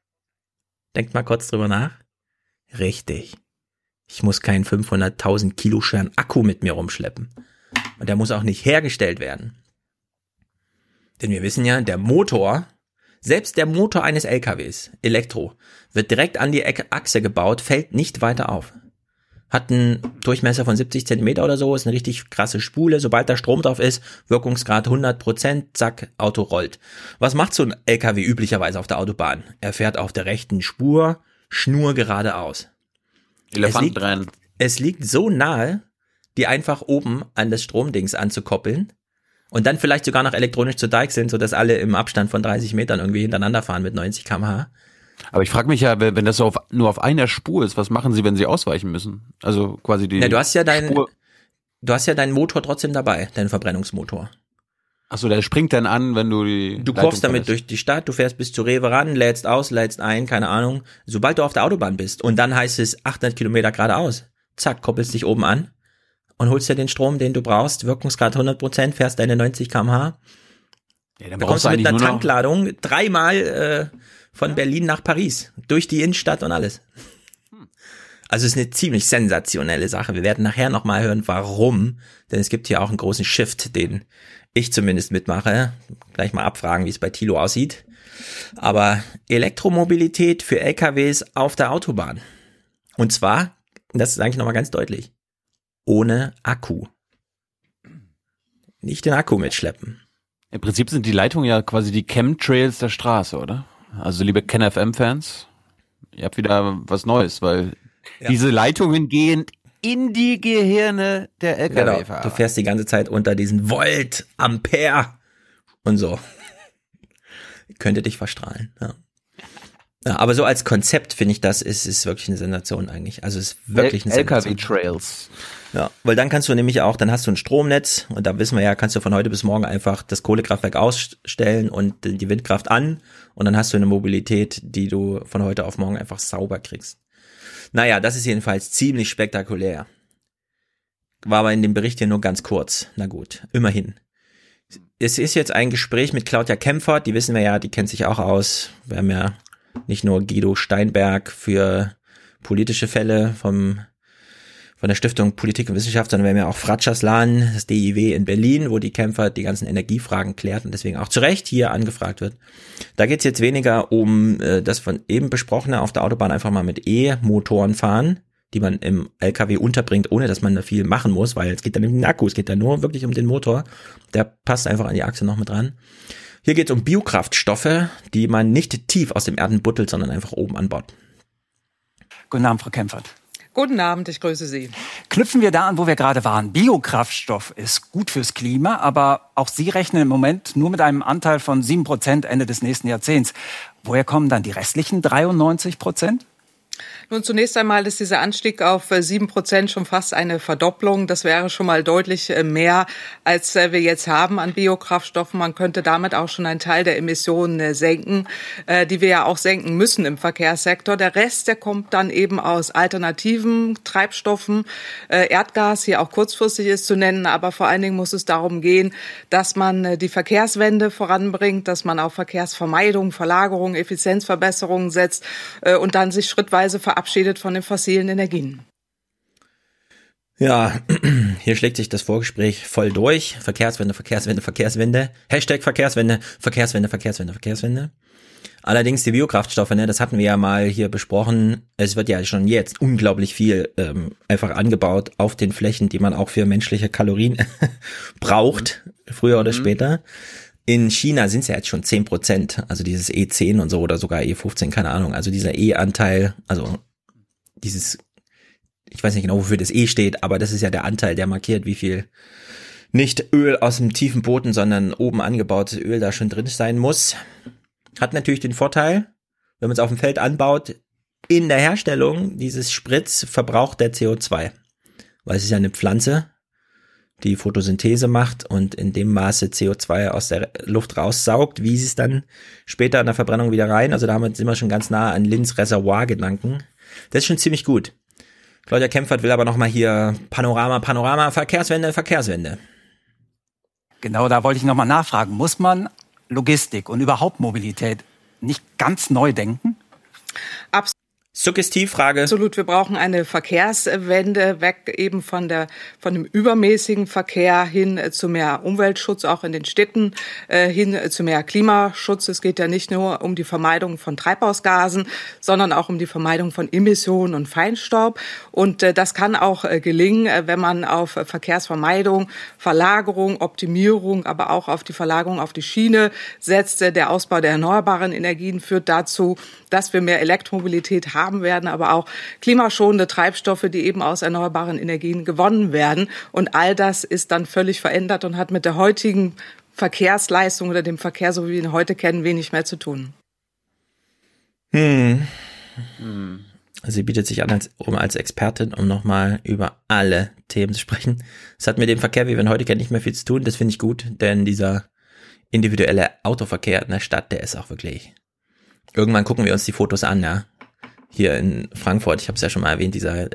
Denkt mal kurz drüber nach. Richtig. Ich muss keinen 500.000 Kilo schweren Akku mit mir rumschleppen. Und der muss auch nicht hergestellt werden. Denn wir wissen ja, der Motor, selbst der Motor eines LKWs, Elektro, wird direkt an die Achse gebaut, fällt nicht weiter auf. Hat einen Durchmesser von 70 Zentimeter oder so, ist eine richtig krasse Spule. Sobald da Strom drauf ist, Wirkungsgrad 100 Prozent, zack, Auto rollt. Was macht so ein LKW üblicherweise auf der Autobahn? Er fährt auf der rechten Spur, Schnur geradeaus.
Elefantenrennen.
Es liegt so nahe, die einfach oben an das Stromdings anzukoppeln und dann vielleicht sogar noch elektronisch zu deichseln, sodass alle im Abstand von 30 Metern irgendwie hintereinander fahren mit 90 km/h.
Aber ich frage mich ja, wenn das so auf, nur auf einer Spur ist, was machen sie, wenn sie ausweichen müssen? Also quasi die.
Ja, du hast ja deinen,
Spur.
du hast ja deinen Motor trotzdem dabei, deinen Verbrennungsmotor.
Achso, der springt dann an, wenn du die.
Du kochst damit durch die Stadt, du fährst bis zu Rewe ran, lädst aus, lädst ein, keine Ahnung. Sobald du auf der Autobahn bist und dann heißt es 800 Kilometer geradeaus, zack, koppelst dich oben an und holst dir den Strom, den du brauchst, Wirkungsgrad 100 Prozent, fährst deine 90 km/h.
Ja, dann
Da kommst
du
mit einer. Tankladung dreimal äh, von Berlin nach Paris, durch die Innenstadt und alles. Also es ist eine ziemlich sensationelle Sache. Wir werden nachher nochmal hören, warum. Denn es gibt hier auch einen großen Shift, den ich zumindest mitmache. Gleich mal abfragen, wie es bei Tilo aussieht. Aber Elektromobilität für LKWs auf der Autobahn. Und zwar, das sage ich nochmal ganz deutlich, ohne Akku. Nicht den Akku mitschleppen.
Im Prinzip sind die Leitungen ja quasi die Chemtrails der Straße, oder? Also liebe KenFM-Fans, ihr habt wieder was Neues, weil diese Leitungen gehen in die Gehirne der
Genau.
LKW-Fahrer.
Du fährst die ganze Zeit unter diesen Volt, Ampere und so. (laughs) Könnte dich verstrahlen. Ja. Ja, aber so als Konzept finde ich das ist, ist wirklich eine Sensation eigentlich. Also es ist wirklich eine Sensation.
LKW-Trails.
Ja, weil dann kannst du nämlich auch, dann hast du ein Stromnetz und da wissen wir ja, kannst du von heute bis morgen einfach das Kohlekraftwerk ausstellen und die Windkraft an und dann hast du eine Mobilität, die du von heute auf morgen einfach sauber kriegst. Naja, das ist jedenfalls ziemlich spektakulär. War aber in dem Bericht hier nur ganz kurz. Na gut, immerhin. Es ist jetzt ein Gespräch mit Claudia Kempfer, die wissen wir ja, die kennt sich auch aus. Wir haben ja nicht nur Guido Steinberg für politische Fälle vom von der Stiftung Politik und Wissenschaft, sondern wir haben ja auch Fratschaslan, das DIW in Berlin, wo die Kämpfer die ganzen Energiefragen klärt und deswegen auch zu Recht hier angefragt wird. Da geht's jetzt weniger um äh, das von eben besprochene auf der Autobahn einfach mal mit E-Motoren fahren, die man im LKW unterbringt, ohne dass man da viel machen muss, weil es geht dann um den Akku, es geht dann nur wirklich um den Motor. Der passt einfach an die Achse noch mit dran. Hier geht es um Biokraftstoffe, die man nicht tief aus dem Erden buttelt, sondern einfach oben anbaut.
Guten Abend, Frau Kempfert.
Guten Abend, ich grüße Sie.
Knüpfen wir da an, wo wir gerade waren. Biokraftstoff ist gut fürs Klima, aber auch Sie rechnen im Moment nur mit einem Anteil von 7 Prozent Ende des nächsten Jahrzehnts. Woher kommen dann die restlichen 93 Prozent?
Nun, zunächst einmal ist dieser Anstieg auf äh, sieben Prozent schon fast eine Verdopplung. Das wäre schon mal deutlich äh, mehr, als äh, wir jetzt haben an Biokraftstoffen. Man könnte damit auch schon einen Teil der Emissionen senken, die wir ja auch senken müssen im Verkehrssektor. Der Rest, der kommt dann eben aus alternativen Treibstoffen. Erdgas hier auch kurzfristig ist zu nennen, aber vor allen Dingen muss es darum gehen, dass man die Verkehrswende voranbringt, dass man auf Verkehrsvermeidung, Verlagerung, Effizienzverbesserungen setzt und dann sich schrittweise verabschiedet von den fossilen Energien.
Ja, (clears throat) hier schlägt sich das Vorgespräch voll durch. Verkehrswende, Verkehrswende, Verkehrswende. Hashtag Verkehrswende, Verkehrswende, Verkehrswende, Verkehrswende. Allerdings die Biokraftstoffe, ne, das hatten wir ja mal hier besprochen. Es wird ja schon jetzt unglaublich viel ähm, einfach angebaut auf den Flächen, die man auch für menschliche Kalorien (laughs) braucht, früher oder mhm. später. In China sind es ja jetzt schon 10 Prozent, also dieses E10 und so oder sogar E15, keine Ahnung. Also dieser E-Anteil, also dieses, ich weiß nicht genau, wofür das E steht, aber das ist ja der Anteil, der markiert, wie viel nicht Öl aus dem tiefen Boden, sondern oben angebautes Öl da schon drin sein muss. Hat natürlich den Vorteil, wenn man es auf dem Feld anbaut, in der Herstellung dieses Spritz verbraucht der CO2. Weil es ist ja eine Pflanze, die Photosynthese macht und in dem Maße CO2 aus der Luft raussaugt, wie sie es dann später in der Verbrennung wieder rein. Also damit sind wir schon ganz nah an Lins Reservoir-Gedanken. Das ist schon ziemlich gut. Claudia Kempfert will aber nochmal hier Panorama, Panorama, Verkehrswende, Verkehrswende.
Genau, da wollte ich nochmal nachfragen. Muss man Logistik und überhaupt Mobilität nicht ganz neu denken?
Suggestivfrage.
Absolut. Wir brauchen eine Verkehrswende weg eben von der, von dem übermäßigen Verkehr hin zu mehr Umweltschutz, auch in den Städten, äh, hin zu mehr Klimaschutz. Es geht ja nicht nur um die Vermeidung von Treibhausgasen, sondern auch um die Vermeidung von Emissionen und Feinstaub. Und äh, das kann auch äh, gelingen, äh, wenn man auf Verkehrsvermeidung, Verlagerung, Optimierung, aber auch auf die Verlagerung auf die Schiene setzt. Der Ausbau der erneuerbaren Energien führt dazu, dass wir mehr Elektromobilität haben werden, aber auch klimaschonende Treibstoffe, die eben aus erneuerbaren Energien gewonnen werden. Und all das ist dann völlig verändert und hat mit der heutigen Verkehrsleistung oder dem Verkehr, so wie wir ihn heute kennen, wenig mehr zu tun.
Hm. hm. Sie bietet sich an, als, um als Expertin, um nochmal über alle Themen zu sprechen. Es hat mit dem Verkehr, wie wir ihn heute kennen, nicht mehr viel zu tun. Das finde ich gut, denn dieser individuelle Autoverkehr in der Stadt, der ist auch wirklich irgendwann gucken wir uns die Fotos an, ja. Hier in Frankfurt, ich habe es ja schon mal erwähnt, dieser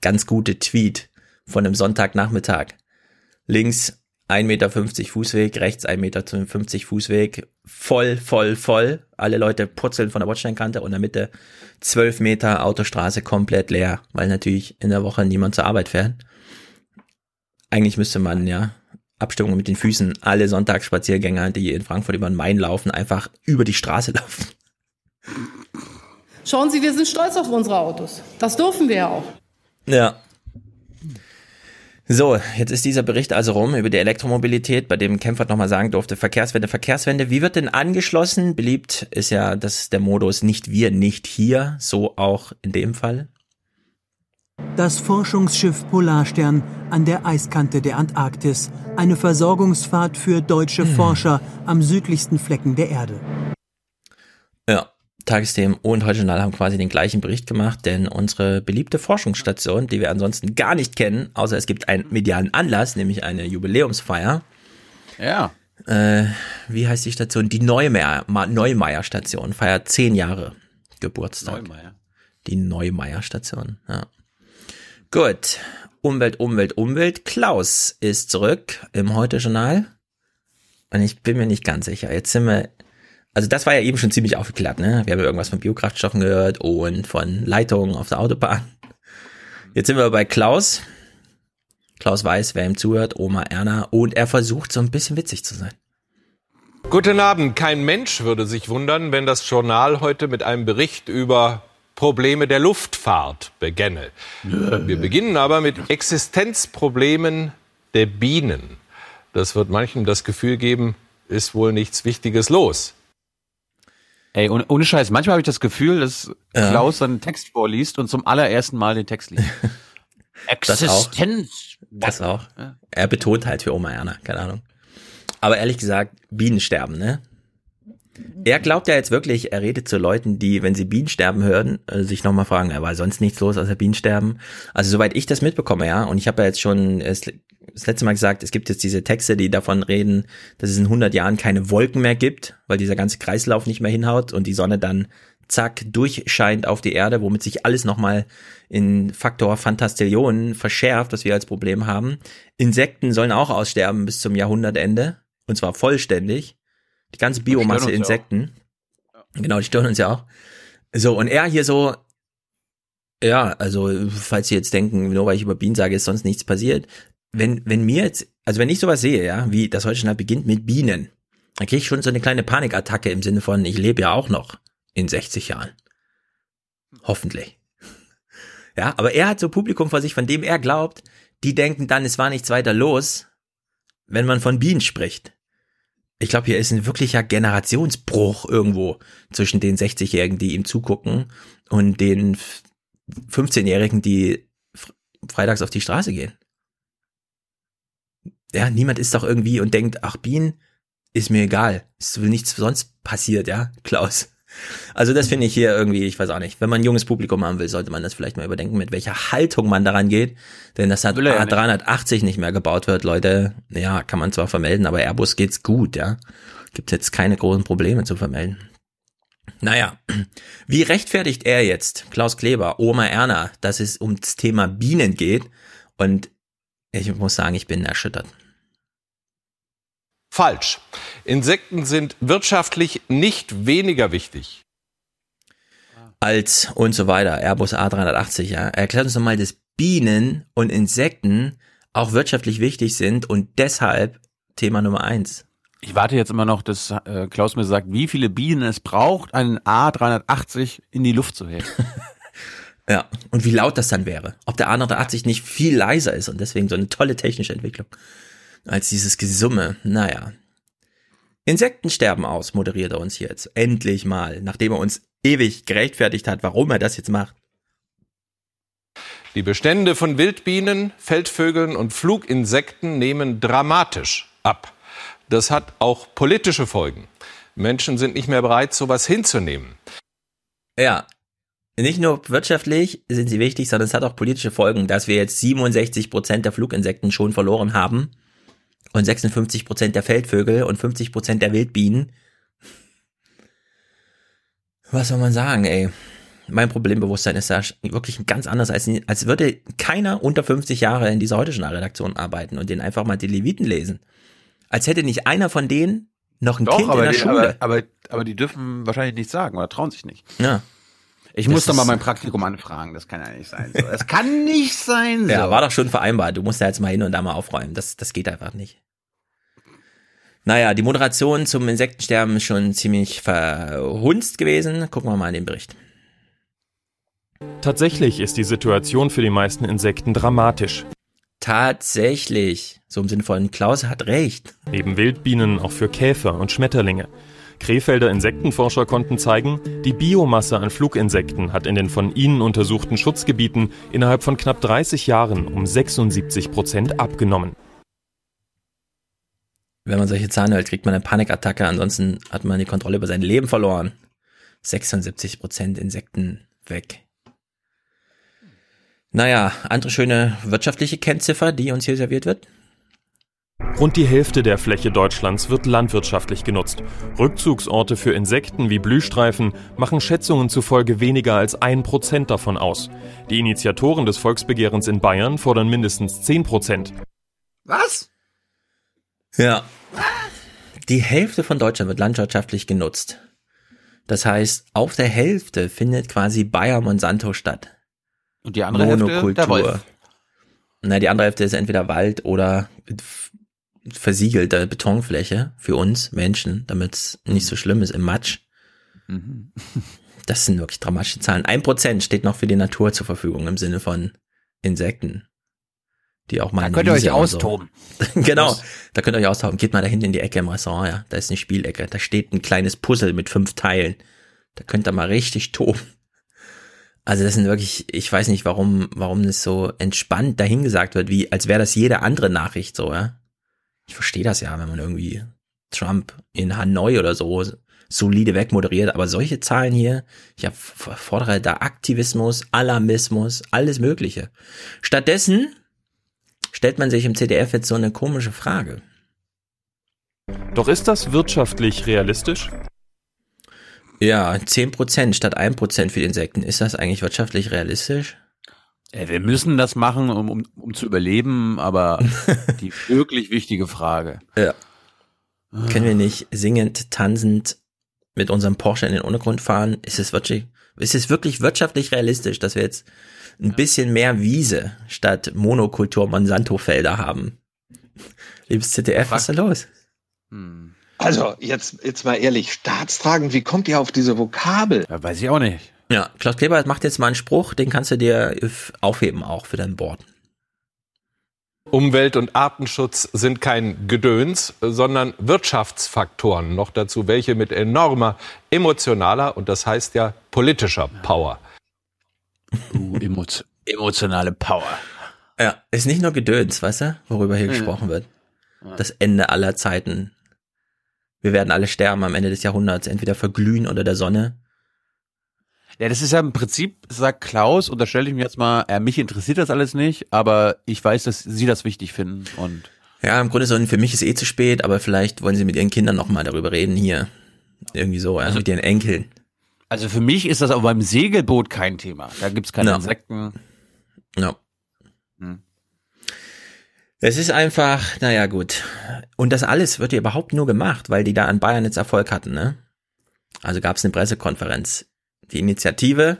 ganz gute Tweet von einem Sonntagnachmittag. Links 1,50 Meter Fußweg, rechts 1,50 Meter Fußweg, voll, voll, voll. Alle Leute purzeln von der Bordsteinkante und in der Mitte 12 Meter Autostraße komplett leer, weil natürlich in der Woche niemand zur Arbeit fährt. Eigentlich müsste man ja Abstimmung mit den Füßen alle Sonntagsspaziergänger, die in Frankfurt über den Main laufen, einfach über die Straße (laughs) laufen.
Schauen Sie, wir sind stolz auf unsere Autos. Das dürfen wir ja auch.
Ja. So, jetzt ist dieser Bericht also rum über die Elektromobilität, bei dem Kempfert nochmal sagen durfte, Verkehrswende, Verkehrswende. Wie wird denn angeschlossen? Beliebt ist ja das der Modus nicht wir, nicht hier, so auch in dem Fall.
Das Forschungsschiff Polarstern an der Eiskante der Antarktis. Eine Versorgungsfahrt für deutsche hm. Forscher am südlichsten Flecken der Erde.
Ja, Tagesthemen und Heute Journal haben quasi den gleichen Bericht gemacht, denn unsere beliebte Forschungsstation, die wir ansonsten gar nicht kennen, außer es gibt einen medialen Anlass, nämlich eine Jubiläumsfeier.
Ja.
Äh, wie heißt die Station? Die Neumeier, Neumeier Station feiert zehn Jahre Geburtstag.
Neumeier.
Die Neumeier Station, ja. Gut. Umwelt, Umwelt, Umwelt. Klaus ist zurück im Heute Journal. Und ich bin mir nicht ganz sicher. Jetzt sind wir also das war ja eben schon ziemlich aufgeklärt, ne? Wir haben irgendwas von Biokraftstoffen gehört und von Leitungen auf der Autobahn. Jetzt sind wir bei Klaus. Klaus weiß, wer ihm zuhört, Oma Erna, und er versucht so ein bisschen witzig zu sein.
Guten Abend. Kein Mensch würde sich wundern, wenn das Journal heute mit einem Bericht über Probleme der Luftfahrt begänne. Wir beginnen aber mit Existenzproblemen der Bienen. Das wird manchem das Gefühl geben, ist wohl nichts Wichtiges los.
Ey, ohne, ohne Scheiß, manchmal habe ich das Gefühl, dass
Ja.
Klaus seinen Text vorliest und zum allerersten Mal den Text liest. (laughs)
Das auch.
Existenz.
Das auch. Er betont halt für Oma Erna, keine Ahnung. Aber ehrlich gesagt, Bienen sterben, ne? Er glaubt ja jetzt wirklich, er redet zu Leuten, die, wenn sie Bienensterben hören, äh, sich nochmal fragen, er war sonst nichts los außer Bienensterben. Also soweit ich das mitbekomme, ja, und ich habe ja jetzt schon es, das letzte Mal gesagt, es gibt jetzt diese Texte, die davon reden, dass es in 100 Jahren keine Wolken mehr gibt, weil dieser ganze Kreislauf nicht mehr hinhaut und die Sonne dann zack durchscheint auf die Erde, womit sich alles nochmal in Faktor Fantastillionen verschärft, was wir als Problem haben. Insekten sollen auch aussterben bis zum Jahrhundertende und zwar vollständig. Die ganze Biomasse
uns ja
Insekten. Genau, die stören uns ja auch. So, und er hier so, ja, also, falls Sie jetzt denken, nur weil ich über Bienen sage, ist sonst nichts passiert. Wenn, wenn mir jetzt, also wenn ich sowas sehe, ja, wie das heute schon beginnt mit Bienen, dann kriege ich schon so eine kleine Panikattacke im Sinne von, ich lebe ja auch noch in 60 Jahren. Hoffentlich. Ja, aber er hat so Publikum vor sich, von dem er glaubt, die denken dann, es war nichts weiter los, wenn man von Bienen spricht. Ich glaube, hier ist ein wirklicher Generationsbruch irgendwo zwischen den 60-Jährigen, die ihm zugucken und den 15-Jährigen, die fr- freitags auf die Straße gehen. Ja, niemand ist doch irgendwie und denkt, ach, Bienen ist mir egal. Es will nichts sonst passiert, ja, (laughs) Klaus. Also das finde ich hier irgendwie, ich weiß auch nicht. Wenn man ein junges Publikum haben will, sollte man das vielleicht mal überdenken, mit welcher Haltung man daran geht. Denn das hat
Will er ja
A380 nicht mehr gebaut wird, Leute. Ja, kann man zwar vermelden, aber Airbus geht's gut, ja. Gibt jetzt keine großen Probleme zu vermelden. Naja, (clears throat) wie rechtfertigt er jetzt, Klaus Kleber, Oma Erna, dass es ums Thema Bienen geht? Und ich muss sagen, ich bin erschüttert.
Falsch. Insekten sind wirtschaftlich nicht weniger wichtig.
als und so weiter, Airbus A380, ja. Erklärt uns nochmal, dass Bienen und Insekten auch wirtschaftlich wichtig sind und deshalb Thema Nummer eins.
Ich warte jetzt immer noch, dass äh, Klaus mir sagt, wie viele Bienen es braucht, einen A380 in die Luft zu heben. (laughs)
Ja, und wie laut das dann wäre. Ob der A380 nicht viel leiser ist und deswegen so eine tolle technische Entwicklung als dieses Gesumme. Naja. Insekten sterben aus, moderiert er uns jetzt. Endlich mal, nachdem er uns ewig gerechtfertigt hat, warum er das jetzt macht.
Die Bestände von Wildbienen, Feldvögeln und Fluginsekten nehmen dramatisch ab. Das hat auch politische Folgen. Menschen sind nicht mehr bereit, sowas hinzunehmen.
Ja, nicht nur wirtschaftlich sind sie wichtig, sondern es hat auch politische Folgen, dass wir jetzt 67 Prozent der Fluginsekten schon verloren haben und 56 Prozent der Feldvögel und 50 Prozent der Wildbienen. Was soll man sagen, ey? Mein Problembewusstsein ist da wirklich ganz anders, als, als würde keiner unter 50 Jahre in dieser heute Redaktion arbeiten und den einfach mal die Leviten lesen. Als hätte nicht einer von denen noch ein
Doch,
Kind in
aber,
der
die,
Schule.
aber, aber, aber die dürfen wahrscheinlich nichts sagen oder trauen sich nicht.
ja.
Ich
Das
muss doch mal mein Praktikum anfragen, das kann ja nicht sein. So. Das kann nicht sein. So.
Ja, war doch schon vereinbart. Du musst da jetzt mal hin und da mal aufräumen. Das, das geht einfach nicht. Naja, die Moderation zum Insektensterben ist schon ziemlich verhunzt gewesen. Gucken wir mal in den Bericht.
Tatsächlich ist die Situation für die meisten Insekten dramatisch.
Tatsächlich. So im Sinne von Klaus hat recht.
Neben Wildbienen auch für Käfer und Schmetterlinge. Krefelder Insektenforscher konnten zeigen, die Biomasse an Fluginsekten hat in den von ihnen untersuchten Schutzgebieten innerhalb von knapp 30 Jahren um 76 Prozent abgenommen.
Wenn man solche Zahlen hört, kriegt man eine Panikattacke. Ansonsten hat man die Kontrolle über sein Leben verloren. 76 Prozent Insekten weg. Naja, andere schöne wirtschaftliche Kennziffer, die uns hier serviert wird.
Rund die Hälfte der Fläche Deutschlands wird landwirtschaftlich genutzt. Rückzugsorte für Insekten wie Blühstreifen machen Schätzungen zufolge weniger als ein Prozent davon aus. Die Initiatoren des Volksbegehrens in Bayern fordern mindestens 10 Prozent.
Was?
Ja. Die Hälfte von Deutschland wird landwirtschaftlich genutzt. Das heißt, auf der Hälfte findet quasi Bayer Monsanto statt.
Und die andere Hälfte der Wolf.
Na, die andere Hälfte ist entweder Wald oder versiegelte Betonfläche für uns Menschen, damit es nicht so schlimm ist im Matsch.
Mhm.
Das sind wirklich dramatische Zahlen. Ein Prozent steht noch für die Natur zur Verfügung im Sinne von Insekten. die auch mal
Da könnt ihr euch austoben.
So. (laughs) genau, da könnt ihr euch austoben. Geht mal da hinten in die Ecke im Restaurant, ja. Da ist eine Spielecke. Da steht ein kleines Puzzle mit fünf Teilen. Da könnt ihr mal richtig toben. Also das sind wirklich, ich weiß nicht, warum, warum das so entspannt dahingesagt wird, wie als wäre das jede andere Nachricht so, ja. Ich verstehe das ja, wenn man irgendwie Trump in Hanoi oder so solide wegmoderiert, aber solche Zahlen hier, ich fordere da Aktivismus, Alarmismus, alles Mögliche. Stattdessen stellt man sich im CDF jetzt so eine komische Frage.
Doch ist das wirtschaftlich realistisch?
Ja, 10% statt 1% für die Insekten. Ist das eigentlich wirtschaftlich realistisch?
Ja, wir müssen das machen, um, um, um zu überleben, aber (laughs) die wirklich wichtige Frage.
Ja. Können wir nicht singend, tanzend mit unserem Porsche in den Untergrund fahren? Ist es wirklich, ist es wirklich wirtschaftlich realistisch, dass wir jetzt ein bisschen mehr Wiese statt Monokultur Monsanto-Felder haben? Liebes ZDF, was ist da los?
Hm. Also, jetzt, jetzt mal ehrlich, staatstragend, wie kommt ihr auf diese Vokabel?
Ja, weiß ich auch nicht.
Ja, Klaus Kleber macht jetzt mal einen Spruch, den kannst du dir aufheben auch für dein Board.
Umwelt- und Artenschutz sind kein Gedöns, sondern Wirtschaftsfaktoren. Noch dazu welche mit enormer emotionaler und das heißt ja politischer Power.
Uh, emot emotionale Power.
Ja, ist nicht nur Gedöns, weißt du, worüber hier ja. gesprochen wird. Das Ende aller Zeiten. Wir werden alle sterben am Ende des Jahrhunderts, entweder verglühen unter der Sonne
ja, das ist ja im Prinzip, sagt Klaus, unterstelle ich mir jetzt mal, äh, mich interessiert das alles nicht, aber ich weiß, dass Sie das wichtig finden und.
Ja, im Grunde so, für mich ist eh zu spät, aber vielleicht wollen Sie mit Ihren Kindern nochmal darüber reden hier. Irgendwie so, also mit Ihren Enkeln.
Also für mich ist das aber beim Segelboot kein Thema. Da gibt's keine no. Insekten.
No. Hm. Es ist einfach, naja, gut. Und das alles wird ja überhaupt nur gemacht, weil die da an Bayern jetzt Erfolg hatten, ne? Also gab es eine Pressekonferenz die Initiative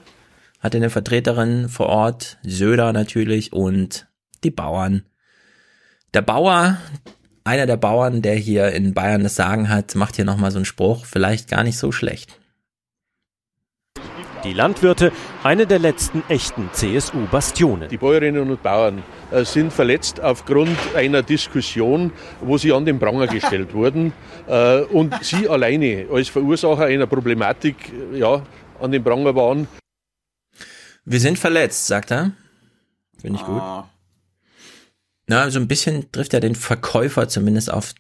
hatte eine Vertreterin vor Ort, Söder natürlich und die Bauern. Der Bauer, einer der Bauern, der hier in Bayern das Sagen hat, macht hier nochmal so einen Spruch, vielleicht gar nicht so schlecht.
Die Landwirte, eine der letzten echten CSU-Bastionen.
Die Bäuerinnen und Bauern äh, sind verletzt aufgrund einer Diskussion, wo sie an den Pranger (laughs) gestellt wurden. Äh, und sie alleine als Verursacher einer Problematik ja, an den Pranger waren.
Wir sind verletzt, sagt er. Finde ich gut. Ah. Na, so ein bisschen trifft er den Verkäufer zumindest auf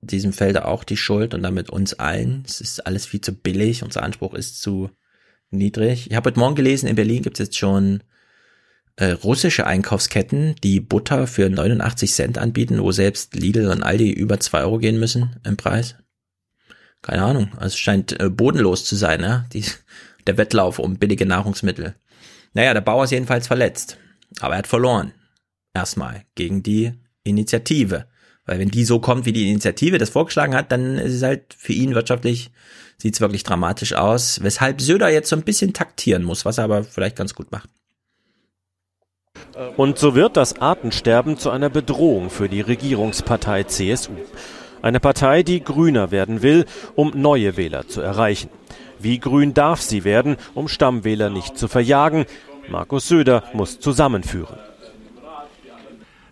diesem Felde auch die Schuld und damit uns allen. Es ist alles viel zu billig, unser Anspruch ist zu niedrig. Ich habe heute Morgen gelesen, in Berlin gibt es jetzt schon äh, russische Einkaufsketten, die Butter für 89 Cent anbieten, wo selbst Lidl und Aldi über zwei Euro gehen müssen im Preis. Keine Ahnung, also es scheint äh, bodenlos zu sein, ne? Die, der Wettlauf um billige Nahrungsmittel. Naja, der Bauer ist jedenfalls verletzt. Aber er hat verloren. Erstmal gegen die Initiative. Weil wenn die so kommt, wie die Initiative das vorgeschlagen hat, dann ist es halt für ihn wirtschaftlich, sieht es wirklich dramatisch aus. Weshalb Söder jetzt so ein bisschen taktieren muss, was er aber vielleicht ganz gut macht.
Und so wird das Artensterben zu einer Bedrohung für die Regierungspartei CSU. Eine Partei, die grüner werden will, um neue Wähler zu erreichen. Wie grün darf sie werden, um Stammwähler nicht zu verjagen? Markus Söder muss zusammenführen.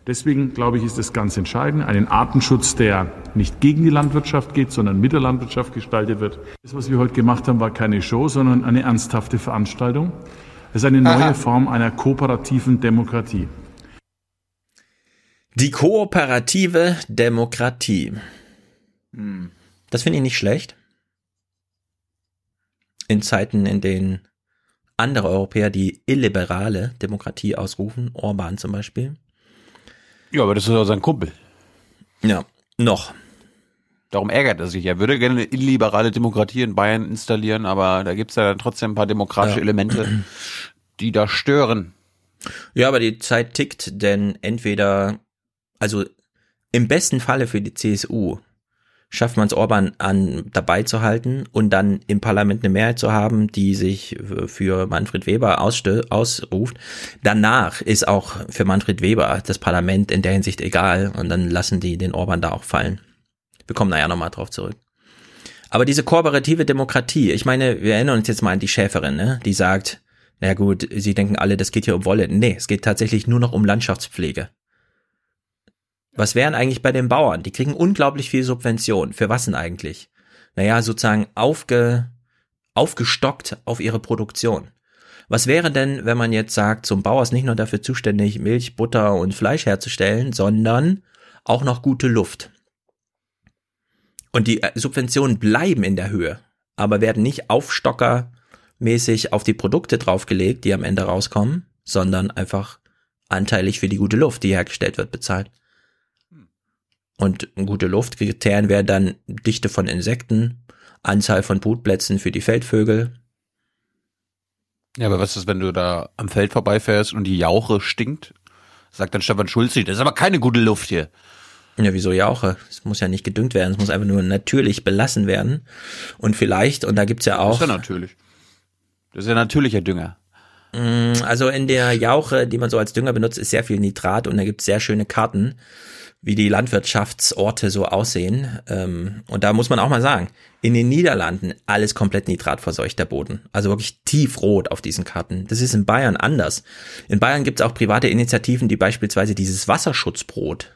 Deswegen glaube ich, ist es ganz entscheidend, einen Artenschutz, der nicht gegen die Landwirtschaft geht, sondern mit der Landwirtschaft gestaltet wird. Das, was wir heute gemacht haben, war keine Show, sondern eine ernsthafte Veranstaltung. Es ist eine neue Aha. Form einer kooperativen Demokratie.
Die kooperative Demokratie. Hm. Das finde ich nicht schlecht in Zeiten, in denen andere Europäer die illiberale Demokratie ausrufen, Orban zum Beispiel.
Ja, aber das ist ja sein Kumpel.
Ja, noch.
Darum ärgert er sich. Er würde gerne eine illiberale Demokratie in Bayern installieren, aber da gibt es ja dann trotzdem ein paar demokratische ja. Elemente, die da stören.
Ja, aber die Zeit tickt, denn entweder, also im besten Falle für die CSU schafft man es Orban an dabei zu halten und dann im Parlament eine Mehrheit zu haben, die sich für Manfred Weber ausruft. Danach ist auch für Manfred Weber das Parlament in der Hinsicht egal und dann lassen die den Orban da auch fallen. Wir kommen da ja nochmal drauf zurück. Aber diese kooperative Demokratie, ich meine, wir erinnern uns jetzt mal an die Schäferin, ne? die sagt, na gut, sie denken alle, das geht hier um Wolle. Nee, es geht tatsächlich nur noch um Landschaftspflege. Was wären eigentlich bei den Bauern? Die kriegen unglaublich viel Subvention. Für was denn eigentlich? Naja, sozusagen aufge, aufgestockt auf ihre Produktion. Was wäre denn, wenn man jetzt sagt, zum Bauer ist nicht nur dafür zuständig, Milch, Butter und Fleisch herzustellen, sondern auch noch gute Luft. Und die äh, Subventionen bleiben in der Höhe, aber werden nicht aufstockermäßig auf die Produkte draufgelegt, die am Ende rauskommen, sondern einfach anteilig für die gute Luft, die hergestellt wird, bezahlt. Und gute Luftkriterien wären dann Dichte von Insekten, Anzahl von Brutplätzen für die Feldvögel.
Ja, aber was ist, wenn du da am Feld vorbeifährst und die Jauche stinkt? Sagt dann Stefan Schulze, das ist aber keine gute Luft hier.
Ja, wieso Jauche? Es muss ja nicht gedüngt werden, es muss einfach nur natürlich belassen werden. Und vielleicht, und da gibt's ja auch.
Das ist ja natürlich. Das ist ja natürlicher Dünger.
Mm, also in der Jauche, die man so als Dünger benutzt, ist sehr viel Nitrat und da gibt's sehr schöne Karten, wie die Landwirtschaftsorte so aussehen. Ähm, und da muss man auch mal sagen, in den Niederlanden alles komplett nitratverseuchter Boden. Also wirklich tiefrot auf diesen Karten. Das ist in Bayern anders. In Bayern gibt's auch private Initiativen, die beispielsweise dieses Wasserschutzbrot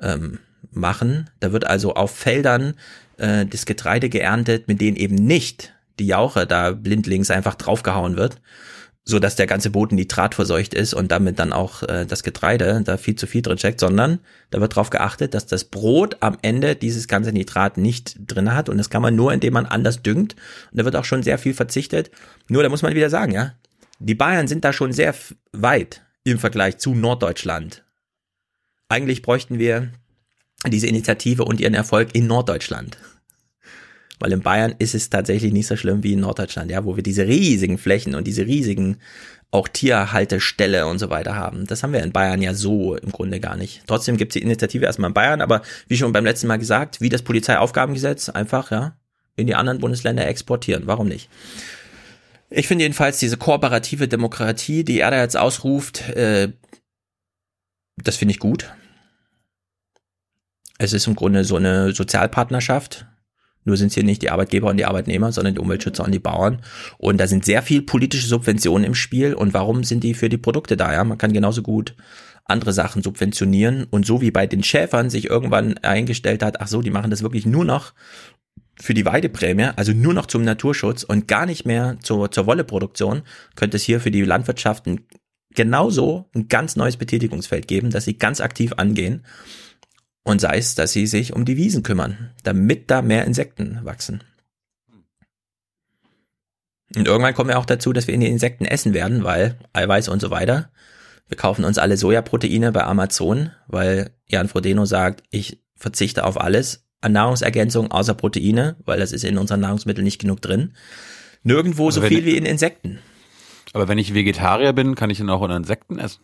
ähm, machen. Da wird also auf Feldern äh, das Getreide geerntet, mit denen eben nicht die Jauche da blindlings einfach draufgehauen wird, so dass der ganze Boden nitratverseucht ist und damit dann auch äh, das Getreide da viel zu viel drin steckt, sondern da wird darauf geachtet, dass das Brot am Ende dieses ganze Nitrat nicht drin hat und das kann man nur, indem man anders düngt und da wird auch schon sehr viel verzichtet. Nur da muss man wieder sagen, ja, die Bayern sind da schon sehr weit im Vergleich zu Norddeutschland. Eigentlich bräuchten wir diese Initiative und ihren Erfolg in Norddeutschland. Weil in Bayern ist es tatsächlich nicht so schlimm wie in Norddeutschland, ja, wo wir diese riesigen Flächen und diese riesigen auch Tierhalteställe und so weiter haben. Das haben wir in Bayern ja so im Grunde gar nicht. Trotzdem gibt es die Initiative erstmal in Bayern, aber wie schon beim letzten Mal gesagt, wie das Polizeiaufgabengesetz, einfach, ja, in die anderen Bundesländer exportieren. Warum nicht? Ich finde jedenfalls diese kooperative Demokratie, die er da jetzt ausruft, äh, das finde ich gut. Es ist im Grunde so eine Sozialpartnerschaft. Nur sind es hier nicht die Arbeitgeber und die Arbeitnehmer, sondern die Umweltschützer und die Bauern. Und da sind sehr viel politische Subventionen im Spiel. Und warum sind die für die Produkte da? Ja, man kann genauso gut andere Sachen subventionieren. Und so wie bei den Schäfern sich irgendwann eingestellt hat, ach so, die machen das wirklich nur noch für die Weideprämie, also nur noch zum Naturschutz und gar nicht mehr zur, zur Wolleproduktion, könnte es hier für die Landwirtschaften genauso ein ganz neues Betätigungsfeld geben, dass sie ganz aktiv angehen und sei es, dass sie sich um die Wiesen kümmern, damit da mehr Insekten wachsen. Und irgendwann kommen wir auch dazu, dass wir in die Insekten essen werden, weil Eiweiß und so weiter. Wir kaufen uns alle Sojaproteine bei Amazon, weil Jan Frodeno sagt, ich verzichte auf alles an Nahrungsergänzung außer Proteine, weil das ist in unseren Nahrungsmitteln nicht genug drin. Nirgendwo also so viel wie in Insekten.
Aber wenn ich Vegetarier bin, kann ich dann auch Insekten essen?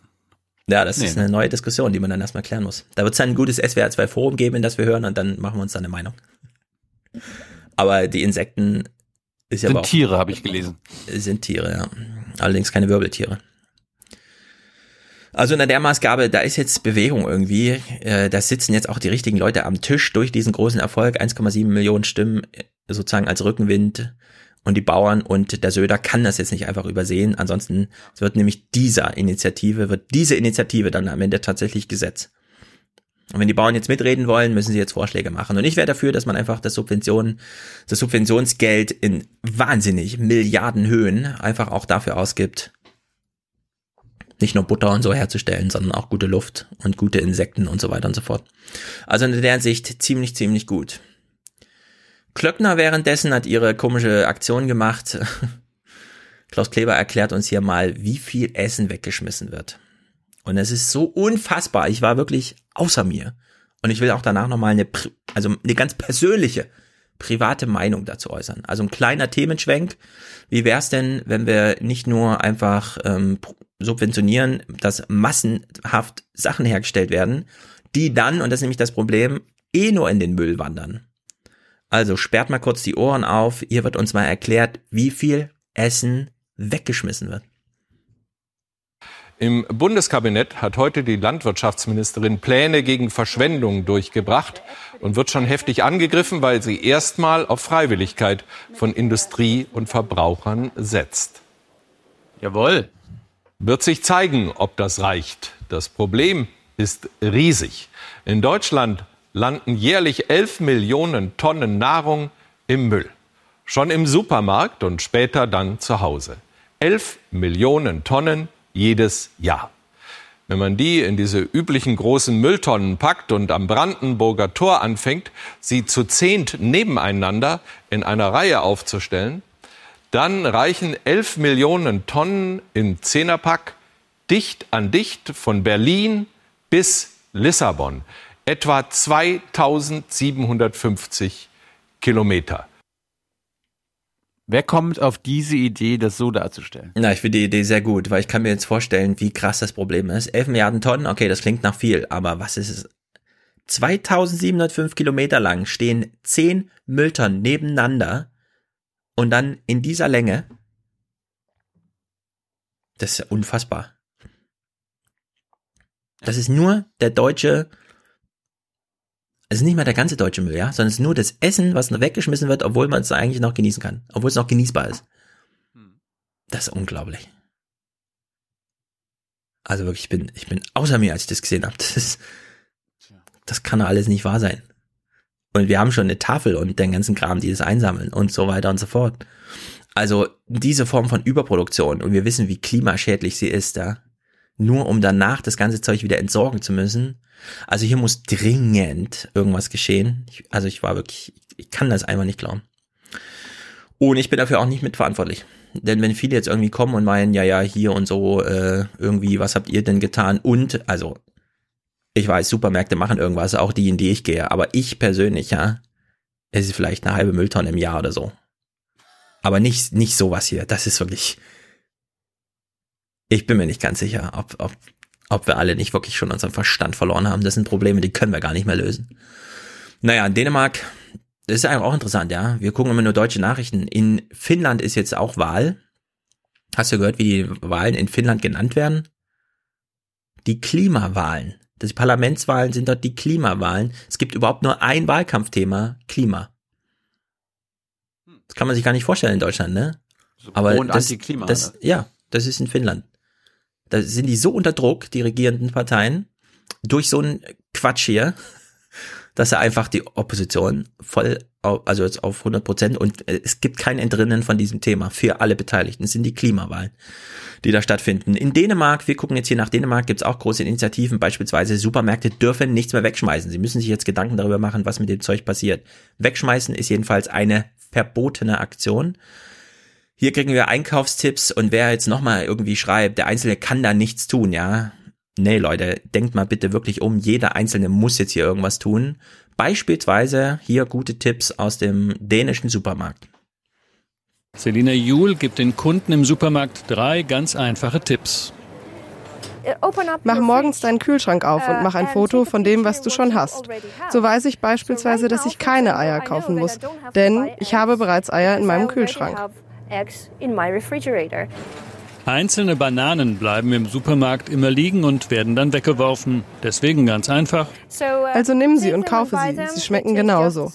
Ja, das nee, ist eine neue Diskussion, die man dann erstmal klären muss. Da wird es dann ein gutes SWR 2 Forum geben, in das wir hören und dann machen wir uns dann eine Meinung. Aber die Insekten ist ja
sind Tiere, habe ich gelesen.
Sind Tiere, ja. Allerdings keine Wirbeltiere. Also in der Maßgabe, da ist jetzt Bewegung irgendwie. Äh, da sitzen jetzt auch die richtigen Leute am Tisch durch diesen großen Erfolg. 1,7 Millionen Stimmen äh, sozusagen als Rückenwind und die Bauern und der Söder kann das jetzt nicht einfach übersehen. Ansonsten wird nämlich dieser Initiative, wird diese Initiative dann am Ende tatsächlich Gesetz. Und wenn die Bauern jetzt mitreden wollen, müssen sie jetzt Vorschläge machen. Und ich wäre dafür, dass man einfach das Subvention, das Subventionsgeld in wahnsinnig Milliardenhöhen einfach auch dafür ausgibt, nicht nur Butter und so herzustellen, sondern auch gute Luft und gute Insekten und so weiter und so fort. Also in der Sicht ziemlich, ziemlich gut. Klöckner währenddessen hat ihre komische Aktion gemacht. (laughs) Klaus Kleber erklärt uns hier mal, wie viel Essen weggeschmissen wird. Und es ist so unfassbar. Ich war wirklich außer mir. Und ich will auch danach nochmal eine, also eine ganz persönliche, private Meinung dazu äußern. Also ein kleiner Themenschwenk. Wie wäre es denn, wenn wir nicht nur einfach ähm, subventionieren, dass massenhaft Sachen hergestellt werden, die dann, und das ist nämlich das Problem, eh nur in den Müll wandern. Also sperrt mal kurz die Ohren auf. Hier wird uns mal erklärt, wie viel Essen weggeschmissen wird.
Im Bundeskabinett hat heute die Landwirtschaftsministerin Pläne gegen Verschwendung durchgebracht und wird schon heftig angegriffen, weil sie erstmal auf Freiwilligkeit von Industrie und Verbrauchern setzt.
Jawohl.
Wird sich zeigen, ob das reicht. Das Problem ist riesig. In Deutschland landen jährlich 11 Millionen Tonnen Nahrung im Müll. Schon im Supermarkt und später dann zu Hause. 11 Millionen Tonnen jedes Jahr. Wenn man die in diese üblichen großen Mülltonnen packt und am Brandenburger Tor anfängt, sie zu zehnt nebeneinander in einer Reihe aufzustellen, dann reichen 11 Millionen Tonnen im Zehnerpack dicht an dicht von Berlin bis Lissabon. Etwa 2750 Kilometer.
Wer kommt auf diese Idee, das so darzustellen?
Na, ich finde die Idee sehr gut, weil ich kann mir jetzt vorstellen, wie krass das Problem ist. 11 Milliarden Tonnen, okay, das klingt nach viel, aber was ist es? 2705 Kilometer lang stehen 10 Mülltonnen nebeneinander und dann in dieser Länge. Das ist ja unfassbar. Das ist nur der deutsche, es ist nicht mal der ganze deutsche Müll, ja, sondern es ist nur das Essen, was noch weggeschmissen wird, obwohl man es eigentlich noch genießen kann, obwohl es noch genießbar ist. Das ist unglaublich. Also wirklich, ich bin, ich bin außer mir, als ich das gesehen habe. Das, das kann doch alles nicht wahr sein. Und wir haben schon eine Tafel und den ganzen Kram, die das einsammeln und so weiter und so fort. Also diese Form von Überproduktion und wir wissen, wie klimaschädlich sie ist, da. Nur um danach das ganze Zeug wieder entsorgen zu müssen. Also hier muss dringend irgendwas geschehen. Ich, also ich war wirklich, ich kann das einfach nicht glauben. Und ich bin dafür auch nicht mitverantwortlich. Denn wenn viele jetzt irgendwie kommen und meinen, ja, ja, hier und so, äh, irgendwie, was habt ihr denn getan? Und, also, ich weiß, Supermärkte machen irgendwas, auch die, in die ich gehe. Aber ich persönlich, ja, es ist vielleicht eine halbe Mülltonne im Jahr oder so. Aber nicht, nicht sowas hier. Das ist wirklich. Ich bin mir nicht ganz sicher, ob, ob, ob wir alle nicht wirklich schon unseren Verstand verloren haben. Das sind Probleme, die können wir gar nicht mehr lösen. Naja, in Dänemark, das ist einfach auch interessant, ja. Wir gucken immer nur deutsche Nachrichten. In Finnland ist jetzt auch Wahl. Hast du gehört, wie die Wahlen in Finnland genannt werden? Die Klimawahlen. Die Parlamentswahlen sind dort die Klimawahlen. Es gibt überhaupt nur ein Wahlkampfthema, Klima. Das kann man sich gar nicht vorstellen in Deutschland, ne?
So
Aber
und
das,
Anti-Klima,
das,
ne?
ja, das ist in Finnland. Da sind die so unter Druck, die regierenden Parteien, durch so einen Quatsch hier, dass er einfach die Opposition voll, au- also jetzt auf 100 Prozent und äh, es gibt kein Entrinnen von diesem Thema für alle Beteiligten. Es sind die Klimawahlen, die da stattfinden. In Dänemark, wir gucken jetzt hier nach Dänemark, gibt es auch große Initiativen, beispielsweise Supermärkte dürfen nichts mehr wegschmeißen. Sie müssen sich jetzt Gedanken darüber machen, was mit dem Zeug passiert. Wegschmeißen ist jedenfalls eine verbotene Aktion. Hier kriegen wir Einkaufstipps und wer jetzt nochmal irgendwie schreibt, der Einzelne kann da nichts tun, ja. Nee, Leute, denkt mal bitte wirklich um. Jeder Einzelne muss jetzt hier irgendwas tun. Beispielsweise hier gute Tipps aus dem dänischen Supermarkt.
Selina Juhl gibt den Kunden im Supermarkt drei ganz einfache Tipps.
Mach morgens deinen Kühlschrank auf und mach ein Foto von dem, was du schon hast. So weiß ich beispielsweise, dass ich keine Eier kaufen muss, denn ich habe bereits Eier in meinem Kühlschrank.
Einzelne Bananen bleiben im Supermarkt immer liegen und werden dann weggeworfen. Deswegen ganz einfach.
Also nimm sie und kaufe sie. Sie schmecken genauso.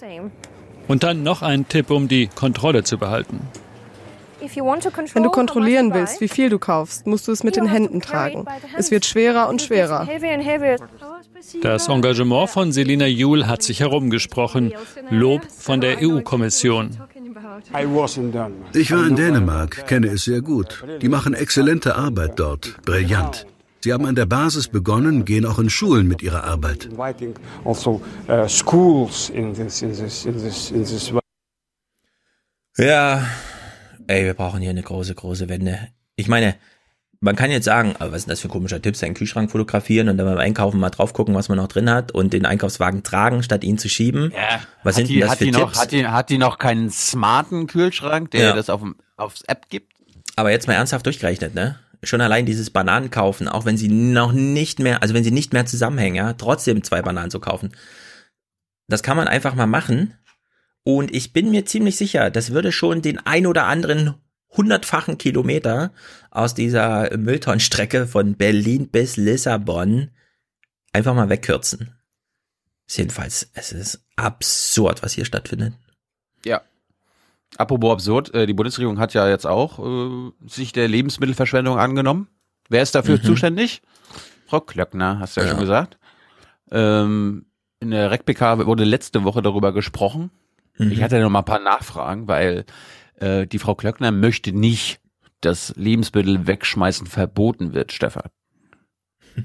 Und dann noch ein Tipp, um die Kontrolle zu behalten.
Wenn du kontrollieren willst, wie viel du kaufst, musst du es mit den Händen tragen. Es wird schwerer und schwerer.
Das Engagement von Selina Juhl hat sich herumgesprochen. Lob von der EU-Kommission.
Ich war in Dänemark, kenne es sehr gut. Die machen exzellente Arbeit dort, brillant. Sie haben an der Basis begonnen, gehen auch in Schulen mit ihrer Arbeit.
Ja, ey, wir brauchen hier eine große, große Wende. Ich meine, man kann jetzt sagen, aber was ist das für ein komischer Tipp, seinen Kühlschrank fotografieren und dann beim Einkaufen mal drauf gucken, was man noch drin hat und den Einkaufswagen tragen, statt ihn zu schieben.
Ja.
Was
hat
sind
die,
denn das
hat
für
die
Tipps?
noch, hat, die, hat die noch keinen smarten Kühlschrank, der
Ja.
das auf, aufs App gibt?
Aber jetzt mal ernsthaft durchgerechnet, ne? Schon allein dieses Bananen kaufen, auch wenn sie noch nicht mehr, also wenn sie nicht mehr zusammenhängen, ja, trotzdem zwei Bananen zu kaufen. Das kann man einfach mal machen. Und ich bin mir ziemlich sicher, das würde schon den ein oder anderen hundertfachen Kilometer aus dieser Mülltonnenstrecke von Berlin bis Lissabon einfach mal wegkürzen. Jedenfalls, es ist absurd, was hier stattfindet.
Ja. Apropos absurd, äh, die Bundesregierung hat ja jetzt auch äh, sich der Lebensmittelverschwendung angenommen. Wer ist dafür
Mhm.
zuständig? Frau Klöckner, hast du ja,
Ja.
schon gesagt. Ähm, in der RecPK wurde letzte Woche darüber gesprochen.
Mhm.
Ich hatte noch mal ein paar Nachfragen, weil äh, die Frau Klöckner möchte nicht, dass Lebensmittel wegschmeißen verboten wird, Stefan. (laughs)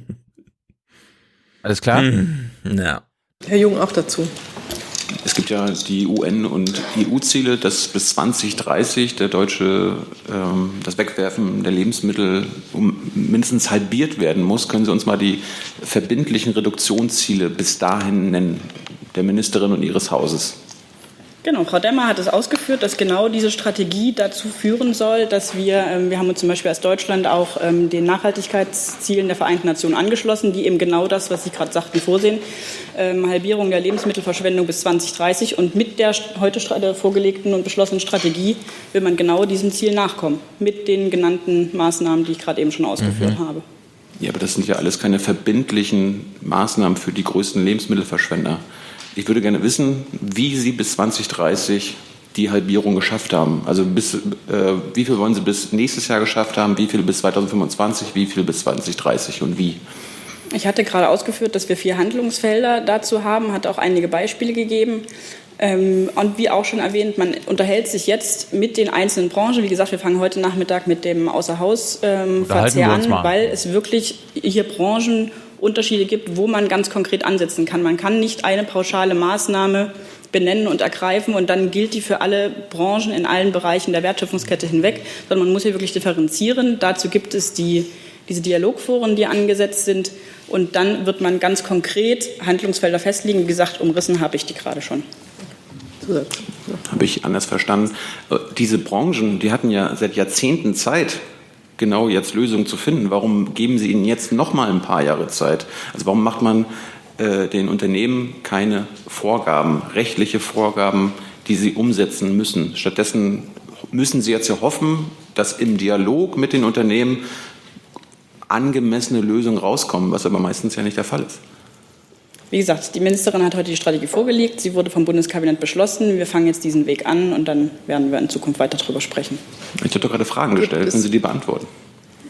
Alles klar?
Hm, Ja.
Herr Jung auch dazu.
Es gibt ja die UN- und EU-Ziele, dass bis 2030 der deutsche, ähm, das Wegwerfen der Lebensmittel um mindestens halbiert werden muss. Können Sie uns mal die verbindlichen Reduktionsziele bis dahin nennen, der Ministerin und Ihres Hauses?
Genau, Frau Demmer hat es ausgeführt, dass genau diese Strategie dazu führen soll, dass wir, ähm, wir haben uns zum Beispiel als Deutschland auch ähm, den Nachhaltigkeitszielen der Vereinten Nationen angeschlossen, die eben genau das, was Sie gerade sagten, vorsehen. Ähm, Halbierung der Lebensmittelverschwendung bis 2030. Und mit der heute stra- vorgelegten und beschlossenen Strategie will man genau diesem Ziel nachkommen. Mit den genannten Maßnahmen, die ich gerade eben schon ausgeführt
Mhm.
habe.
Ja, aber das sind ja alles keine verbindlichen Maßnahmen für die größten Lebensmittelverschwender. Ich würde gerne wissen, wie Sie bis 2030 die Halbierung geschafft haben. Also bis, äh, wie viel wollen Sie bis nächstes Jahr geschafft haben, wie viel bis 2025, wie viel bis 2030 und wie?
Ich hatte gerade ausgeführt, dass wir vier Handlungsfelder dazu haben, hat auch einige Beispiele gegeben. Ähm, und wie auch schon erwähnt, man unterhält sich jetzt mit den einzelnen Branchen. Wie gesagt, wir fangen heute Nachmittag mit dem Außerhausverzehr an, weil es wirklich hier Branchenunterschiede gibt, wo man ganz konkret ansetzen kann. Man kann nicht eine pauschale Maßnahme benennen und ergreifen und dann gilt die für alle Branchen in allen Bereichen der Wertschöpfungskette hinweg, sondern man muss hier wirklich differenzieren. Dazu gibt es die, diese Dialogforen, die angesetzt sind und dann wird man ganz konkret Handlungsfelder festlegen. Wie gesagt, umrissen habe ich die gerade schon.
Habe ich anders verstanden. Äh, Diese Branchen, die hatten ja seit Jahrzehnten Zeit, genau jetzt Lösungen zu finden. Warum geben Sie ihnen jetzt noch mal ein paar Jahre Zeit? Also warum macht man äh, den Unternehmen keine Vorgaben, rechtliche Vorgaben, die sie umsetzen müssen? Stattdessen müssen sie jetzt ja hoffen, dass im Dialog mit den Unternehmen angemessene Lösungen rauskommen, was aber meistens ja nicht der Fall ist.
Wie gesagt, die Ministerin hat heute die Strategie vorgelegt. Sie wurde vom Bundeskabinett beschlossen. Wir fangen jetzt diesen Weg an und dann werden wir in Zukunft weiter darüber sprechen.
Ich habe doch gerade Fragen gestellt, können Sie die beantworten?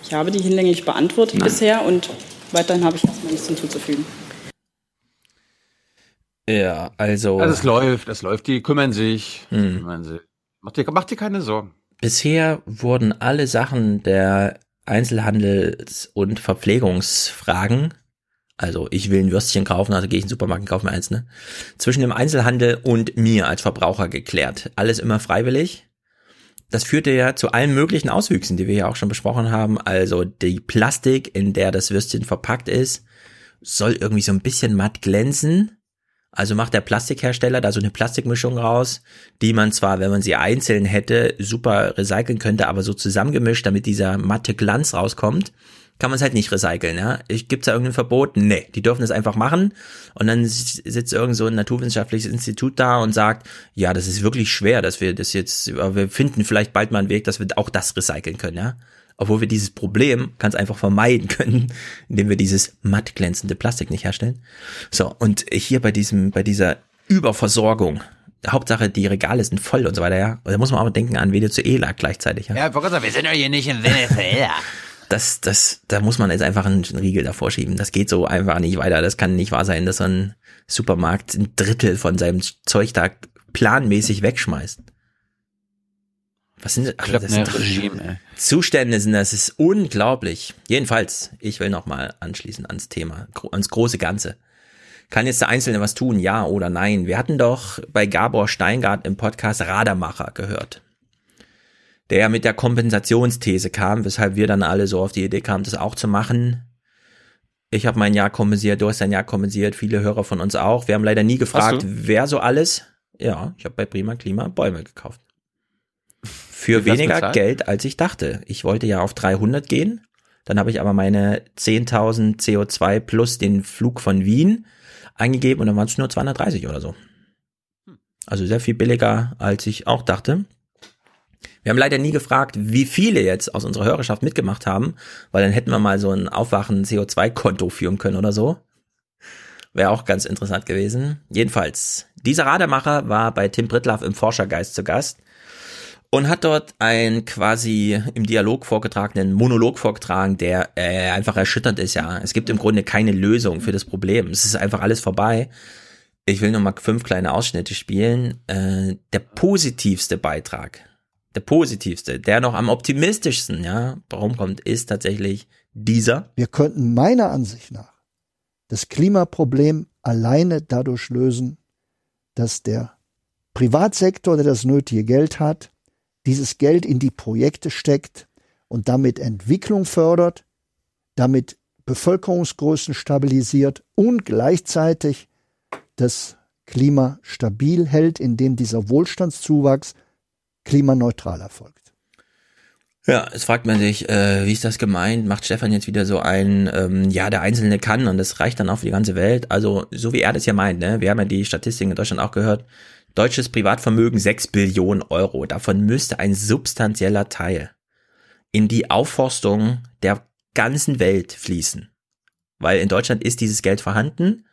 Ich habe die hinlänglich beantwortet
Nein.
bisher und weiterhin habe ich erstmal nichts hinzuzufügen.
Ja, also.
Also es läuft, es läuft, die kümmern sich.
Hm.
Kümmern sich. Mach, dir, mach dir keine Sorgen.
Bisher wurden alle Sachen der Einzelhandels- und Verpflegungsfragen, also ich will ein Würstchen kaufen, also gehe ich in den Supermarkt und kaufe mir eins, ne? Zwischen dem Einzelhandel und mir als Verbraucher geklärt. Alles immer freiwillig. Das führte ja zu allen möglichen Auswüchsen, die wir ja auch schon besprochen haben. Also die Plastik, in der das Würstchen verpackt ist, soll irgendwie so ein bisschen matt glänzen. Also macht der Plastikhersteller da so eine Plastikmischung raus, die man zwar, wenn man sie einzeln hätte, super recyceln könnte, aber so zusammengemischt, damit dieser matte Glanz rauskommt, kann man es halt nicht recyceln. Ja? Gibt es da irgendein Verbot? Nee, die dürfen es einfach machen. Und dann sitzt irgend so ein naturwissenschaftliches Institut da und sagt, ja, das ist wirklich schwer, dass wir das jetzt, aber wir finden vielleicht bald mal einen Weg, dass wir auch das recyceln können. Ja? Obwohl wir dieses Problem ganz einfach vermeiden (laughs) können, indem wir dieses matt glänzende Plastik nicht herstellen. So, und hier bei diesem, bei dieser Überversorgung, Hauptsache die Regale sind voll und so weiter, ja. Da muss man auch denken an Venezuela gleichzeitig, ja.
Ja, wir sind doch hier nicht in Venezuela. (laughs)
Das, das, da muss man jetzt einfach einen Riegel davor schieben. Das geht so einfach nicht weiter. Das kann nicht wahr sein, dass so ein Supermarkt ein Drittel von seinem Zeug da planmäßig wegschmeißt. Was sind das? das sind doch
Regime.
Zustände sind, das ist unglaublich. Jedenfalls, ich will nochmal anschließen ans Thema, ans große Ganze. Kann jetzt der Einzelne was tun, ja oder nein? Wir hatten doch bei Gabor Steingart im Podcast Radermacher gehört. Der ja mit der Kompensationsthese kam, weshalb wir dann alle so auf die Idee kamen, das auch zu machen. Ich habe mein Jahr kompensiert, du hast dein Jahr kompensiert, viele Hörer von uns auch. Wir haben leider nie gefragt, wer so alles. Ja, ich habe bei Prima Klima Bäume gekauft. Für weniger? Geld, als ich dachte. Ich wollte ja auf 300 gehen. Dann habe ich aber meine 10.000 CO2 plus den Flug von Wien eingegeben und dann waren es nur 230 oder so. Also sehr viel billiger, als ich auch dachte. Wir haben leider nie gefragt, wie viele jetzt aus unserer Hörerschaft mitgemacht haben, weil dann hätten wir mal so ein Aufwachen CO2-Konto führen können oder so. Wäre auch ganz interessant gewesen. Jedenfalls, dieser Rademacher war bei Tim Brittlaff im Forschergeist zu Gast. und hat dort einen quasi im Dialog vorgetragenen Monolog vorgetragen, der äh, einfach erschütternd ist, ja. Es gibt im Grunde keine Lösung für das Problem. Es ist einfach alles vorbei. Ich will nur mal fünf kleine Ausschnitte spielen. Äh, der positivste Beitrag, der positivste, der noch am optimistischsten, ja, rumkommt, ist tatsächlich dieser.
Wir könnten meiner Ansicht nach das Klimaproblem alleine dadurch lösen, dass der Privatsektor, der das nötige Geld hat, dieses Geld in die Projekte steckt und damit Entwicklung fördert, damit Bevölkerungsgrößen stabilisiert und gleichzeitig das Klima stabil hält, indem dieser Wohlstandszuwachs klimaneutral erfolgt.
Ja, es fragt man sich, äh, wie ist das gemeint? Macht Stefan jetzt wieder so ein, ähm, ja, der Einzelne kann und das reicht dann auch für die ganze Welt? Also, so wie er das ja meint, ne? Wir haben ja die Statistiken in Deutschland auch gehört. Deutsches Privatvermögen 6 Billionen Euro. Davon müsste ein substanzieller Teil in die Aufforstung der ganzen Welt fließen. Weil in Deutschland ist dieses Geld vorhanden,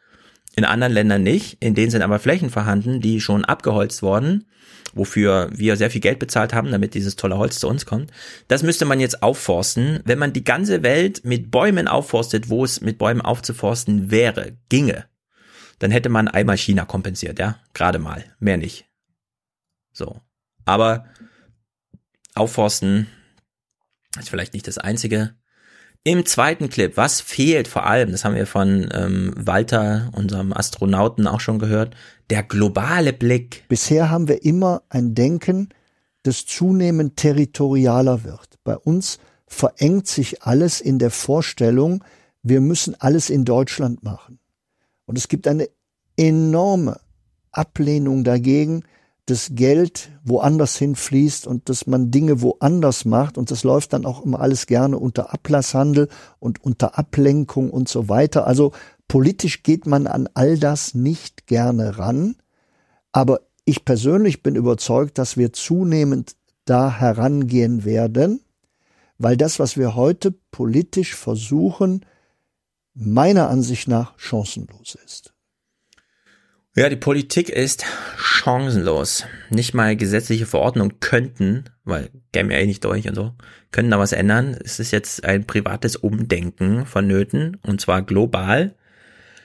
in anderen Ländern nicht. In denen sind aber Flächen vorhanden, die schon abgeholzt worden wofür wir sehr viel Geld bezahlt haben, damit dieses tolle Holz zu uns kommt. Das müsste man jetzt aufforsten. Wenn man die ganze Welt mit Bäumen aufforstet, wo es mit Bäumen aufzuforsten wäre, ginge, dann hätte man einmal China kompensiert, ja, gerade mal, mehr nicht. So. Aber aufforsten ist vielleicht nicht das einzige. Im zweiten Clip, was fehlt vor allem, das haben wir von ähm, Walter, unserem Astronauten, auch schon gehört, der globale Blick.
Bisher haben wir immer ein Denken, das zunehmend territorialer wird. Bei uns verengt sich alles in der Vorstellung, wir müssen alles in Deutschland machen. Und es gibt eine enorme Ablehnung dagegen, das Geld woanders hinfließt und dass man Dinge woanders macht und das läuft dann auch immer alles gerne unter Ablasshandel und unter Ablenkung und so weiter. Also politisch geht man an all das nicht gerne ran, aber ich persönlich bin überzeugt, dass wir zunehmend da herangehen werden, weil das, was wir heute politisch versuchen, meiner Ansicht nach chancenlos ist.
Ja, die Politik ist chancenlos. Nicht mal gesetzliche Verordnungen könnten, weil kämen ja eh nicht durch und so, können da was ändern. Es ist jetzt ein privates Umdenken vonnöten und zwar global.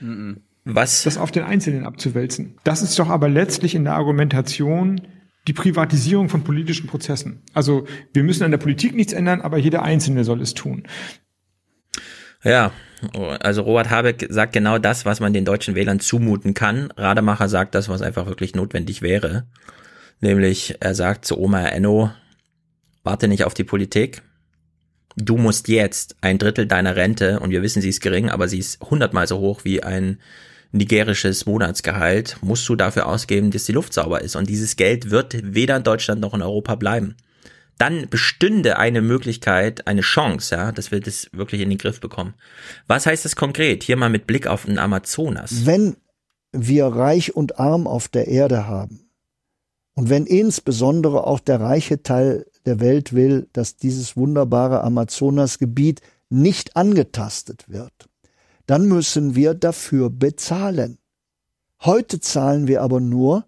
Mhm. Was? Das auf den Einzelnen abzuwälzen. Das ist doch aber letztlich in der Argumentation die Privatisierung von politischen Prozessen. Also wir müssen an der Politik nichts ändern, aber jeder Einzelne soll es tun.
Ja, also Robert Habeck sagt genau das, was man den deutschen Wählern zumuten kann. Rademacher sagt das, was einfach wirklich notwendig wäre. Nämlich, er sagt zu Oma Enno, warte nicht auf die Politik. Du musst jetzt ein Drittel deiner Rente, und wir wissen, sie ist gering, aber sie ist hundertmal so hoch wie ein nigerisches Monatsgehalt, musst du dafür ausgeben, dass die Luft sauber ist. Und dieses Geld wird weder in Deutschland noch in Europa bleiben dann bestünde eine Möglichkeit, eine Chance, ja, dass wir das wirklich in den Griff bekommen. Was heißt das konkret? Hier mal mit Blick auf den Amazonas.
Wenn wir reich und arm auf der Erde haben und wenn insbesondere auch der reiche Teil der Welt will, dass dieses wunderbare Amazonasgebiet nicht angetastet wird, dann müssen wir dafür bezahlen. Heute zahlen wir aber nur,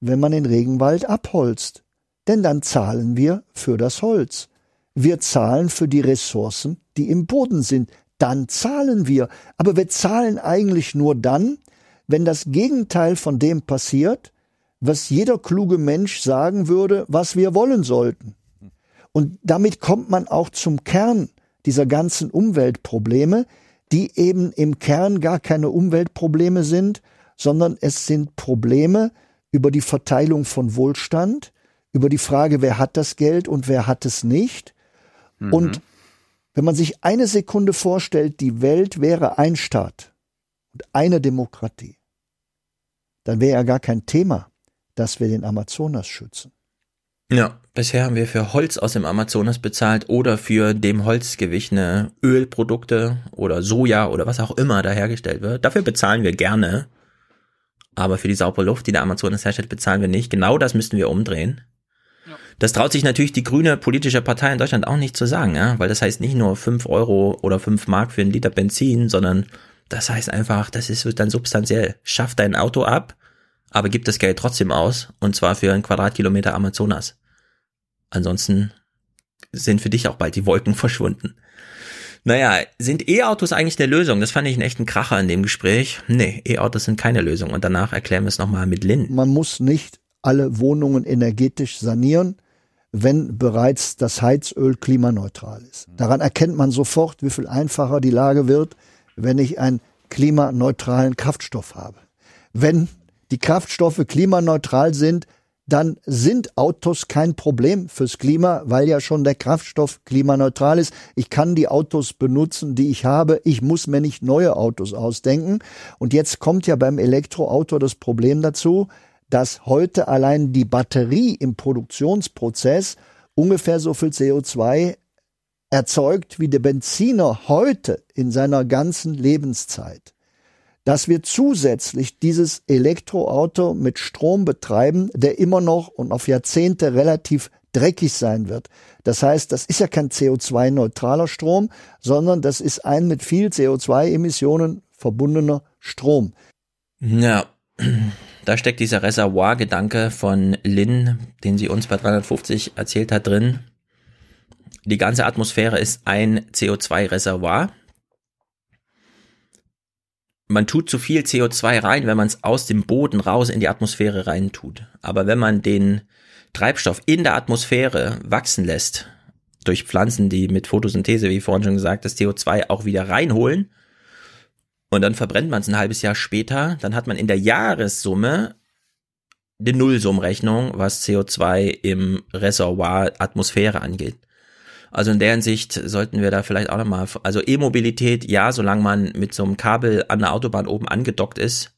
wenn man den Regenwald abholzt denn dann zahlen wir für das Holz. Wir zahlen für die Ressourcen, die im Boden sind. Dann zahlen wir. Aber wir zahlen eigentlich nur dann, wenn das Gegenteil von dem passiert, was jeder kluge Mensch sagen würde, was wir wollen sollten. Und damit kommt man auch zum Kern dieser ganzen Umweltprobleme, die eben im Kern gar keine Umweltprobleme sind, sondern es sind Probleme über die Verteilung von Wohlstand, über die Frage, wer hat das Geld und wer hat es nicht. Mhm. Und wenn man sich eine Sekunde vorstellt, die Welt wäre ein Staat und eine Demokratie, dann wäre ja gar kein Thema, dass wir den Amazonas schützen.
Ja, bisher haben wir für Holz aus dem Amazonas bezahlt oder für dem Holz gewichene Ölprodukte oder Soja oder was auch immer da hergestellt wird. Dafür bezahlen wir gerne. Aber für die saubere Luft, die der Amazonas herstellt, bezahlen wir nicht. Genau das müssten wir umdrehen. Das traut sich natürlich die grüne politische Partei in Deutschland auch nicht zu sagen, ja? weil das heißt nicht nur fünf Euro oder fünf Mark für einen Liter Benzin, sondern das heißt einfach, das ist dann substanziell. Schaff dein Auto ab, aber gib das Geld trotzdem aus und zwar für einen Quadratkilometer Amazonas. Ansonsten sind für dich auch bald die Wolken verschwunden. Naja, sind E-Autos eigentlich eine Lösung? Das fand ich einen echten Kracher in dem Gespräch. Nee, E-Autos sind keine Lösung. Und danach erklären wir es nochmal mit Lynn.
Man muss nicht alle Wohnungen energetisch sanieren, wenn bereits das Heizöl klimaneutral ist. Daran erkennt man sofort, wie viel einfacher die Lage wird, wenn ich einen klimaneutralen Kraftstoff habe. Wenn die Kraftstoffe klimaneutral sind, dann sind Autos kein Problem fürs Klima, weil ja schon der Kraftstoff klimaneutral ist. Ich kann die Autos benutzen, die ich habe. Ich muss mir nicht neue Autos ausdenken. Und jetzt kommt ja beim Elektroauto das Problem dazu, dass heute allein die Batterie im Produktionsprozess ungefähr so viel CO2 erzeugt wie der Benziner heute in seiner ganzen Lebenszeit dass wir zusätzlich dieses Elektroauto mit Strom betreiben, der immer noch und auf Jahrzehnte relativ dreckig sein wird. Das heißt, das ist ja kein CO2-neutraler Strom, sondern das ist ein mit viel CO2-Emissionen verbundener Strom.
Ja, da steckt dieser Reservoir-Gedanke von Lynn, den sie uns bei 350 erzählt hat, drin. Die ganze Atmosphäre ist ein CO2-Reservoir man tut zu viel CO2 rein, wenn man es aus dem Boden raus in die Atmosphäre rein tut. Aber wenn man den Treibstoff in der Atmosphäre wachsen lässt, durch Pflanzen, die mit Photosynthese, wie vorhin schon gesagt, das CO2 auch wieder reinholen, und dann verbrennt man es ein halbes Jahr später, dann hat man in der Jahressumme eine Nullsummrechnung, was CO2 im Reservoir Atmosphäre angeht. Also in der Hinsicht sollten wir da vielleicht auch nochmal, also E-Mobilität, ja, solange man mit so einem Kabel an der Autobahn oben angedockt ist,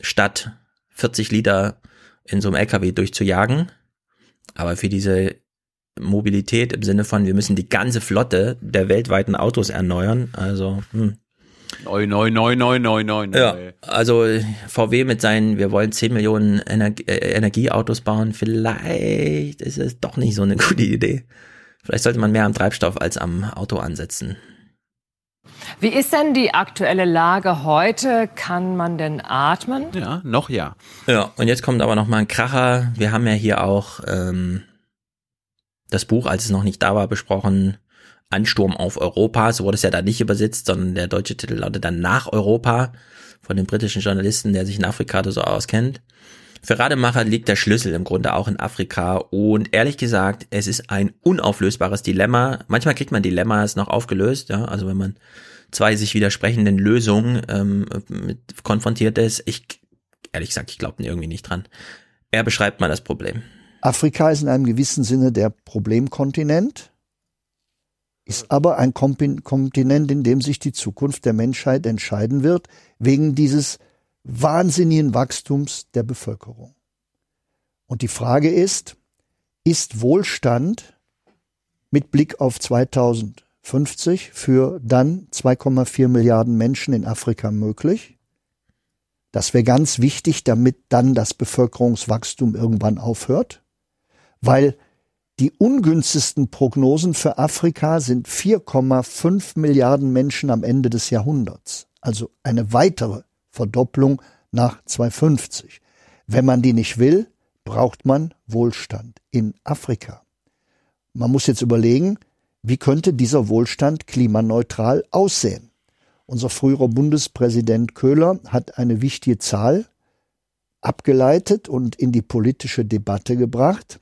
statt 40 Liter in so einem LKW durchzujagen. Aber für diese Mobilität im Sinne von, wir müssen die ganze Flotte der weltweiten Autos erneuern, also, hm.
Neu, neu, neu, neu, neu, neu.
Ja, also VW mit seinen, wir wollen 10 Millionen Energie, äh, Energieautos bauen, vielleicht ist es doch nicht so eine (laughs) gute Idee. Vielleicht sollte man mehr am Treibstoff als am Auto ansetzen.
Wie ist denn die aktuelle Lage heute? Kann man denn atmen?
Ja, noch ja.
Ja, und jetzt kommt aber noch mal ein Kracher. Wir haben ja hier auch ähm, das Buch, als es noch nicht da war, besprochen. Ansturm auf Europa. So wurde es ja da nicht übersetzt, sondern der deutsche Titel lautet dann Nach Europa von dem britischen Journalisten, der sich in Afrika so auskennt. Für Rademacher liegt der Schlüssel im Grunde auch in Afrika und ehrlich gesagt, es ist ein unauflösbares Dilemma. Manchmal kriegt man Dilemmas noch aufgelöst, ja, also wenn man zwei sich widersprechenden Lösungen ähm, konfrontiert ist. Ich, ehrlich gesagt, ich glaube irgendwie nicht dran. Er beschreibt mal das Problem.
Afrika ist in einem gewissen Sinne der Problemkontinent, ist aber ein Kontinent, in dem sich die Zukunft der Menschheit entscheiden wird, wegen dieses wahnsinnigen Wachstums der Bevölkerung. Und die Frage ist, ist Wohlstand mit Blick auf 2050 für dann 2,4 Milliarden Menschen in Afrika möglich? Das wäre ganz wichtig, damit dann das Bevölkerungswachstum irgendwann aufhört, weil die ungünstigsten Prognosen für Afrika sind 4,5 Milliarden Menschen am Ende des Jahrhunderts, also eine weitere Verdopplung nach 250. Wenn man die nicht will, braucht man Wohlstand in Afrika. Man muss jetzt überlegen, wie könnte dieser Wohlstand klimaneutral aussehen? Unser früherer Bundespräsident Köhler hat eine wichtige Zahl abgeleitet und in die politische Debatte gebracht.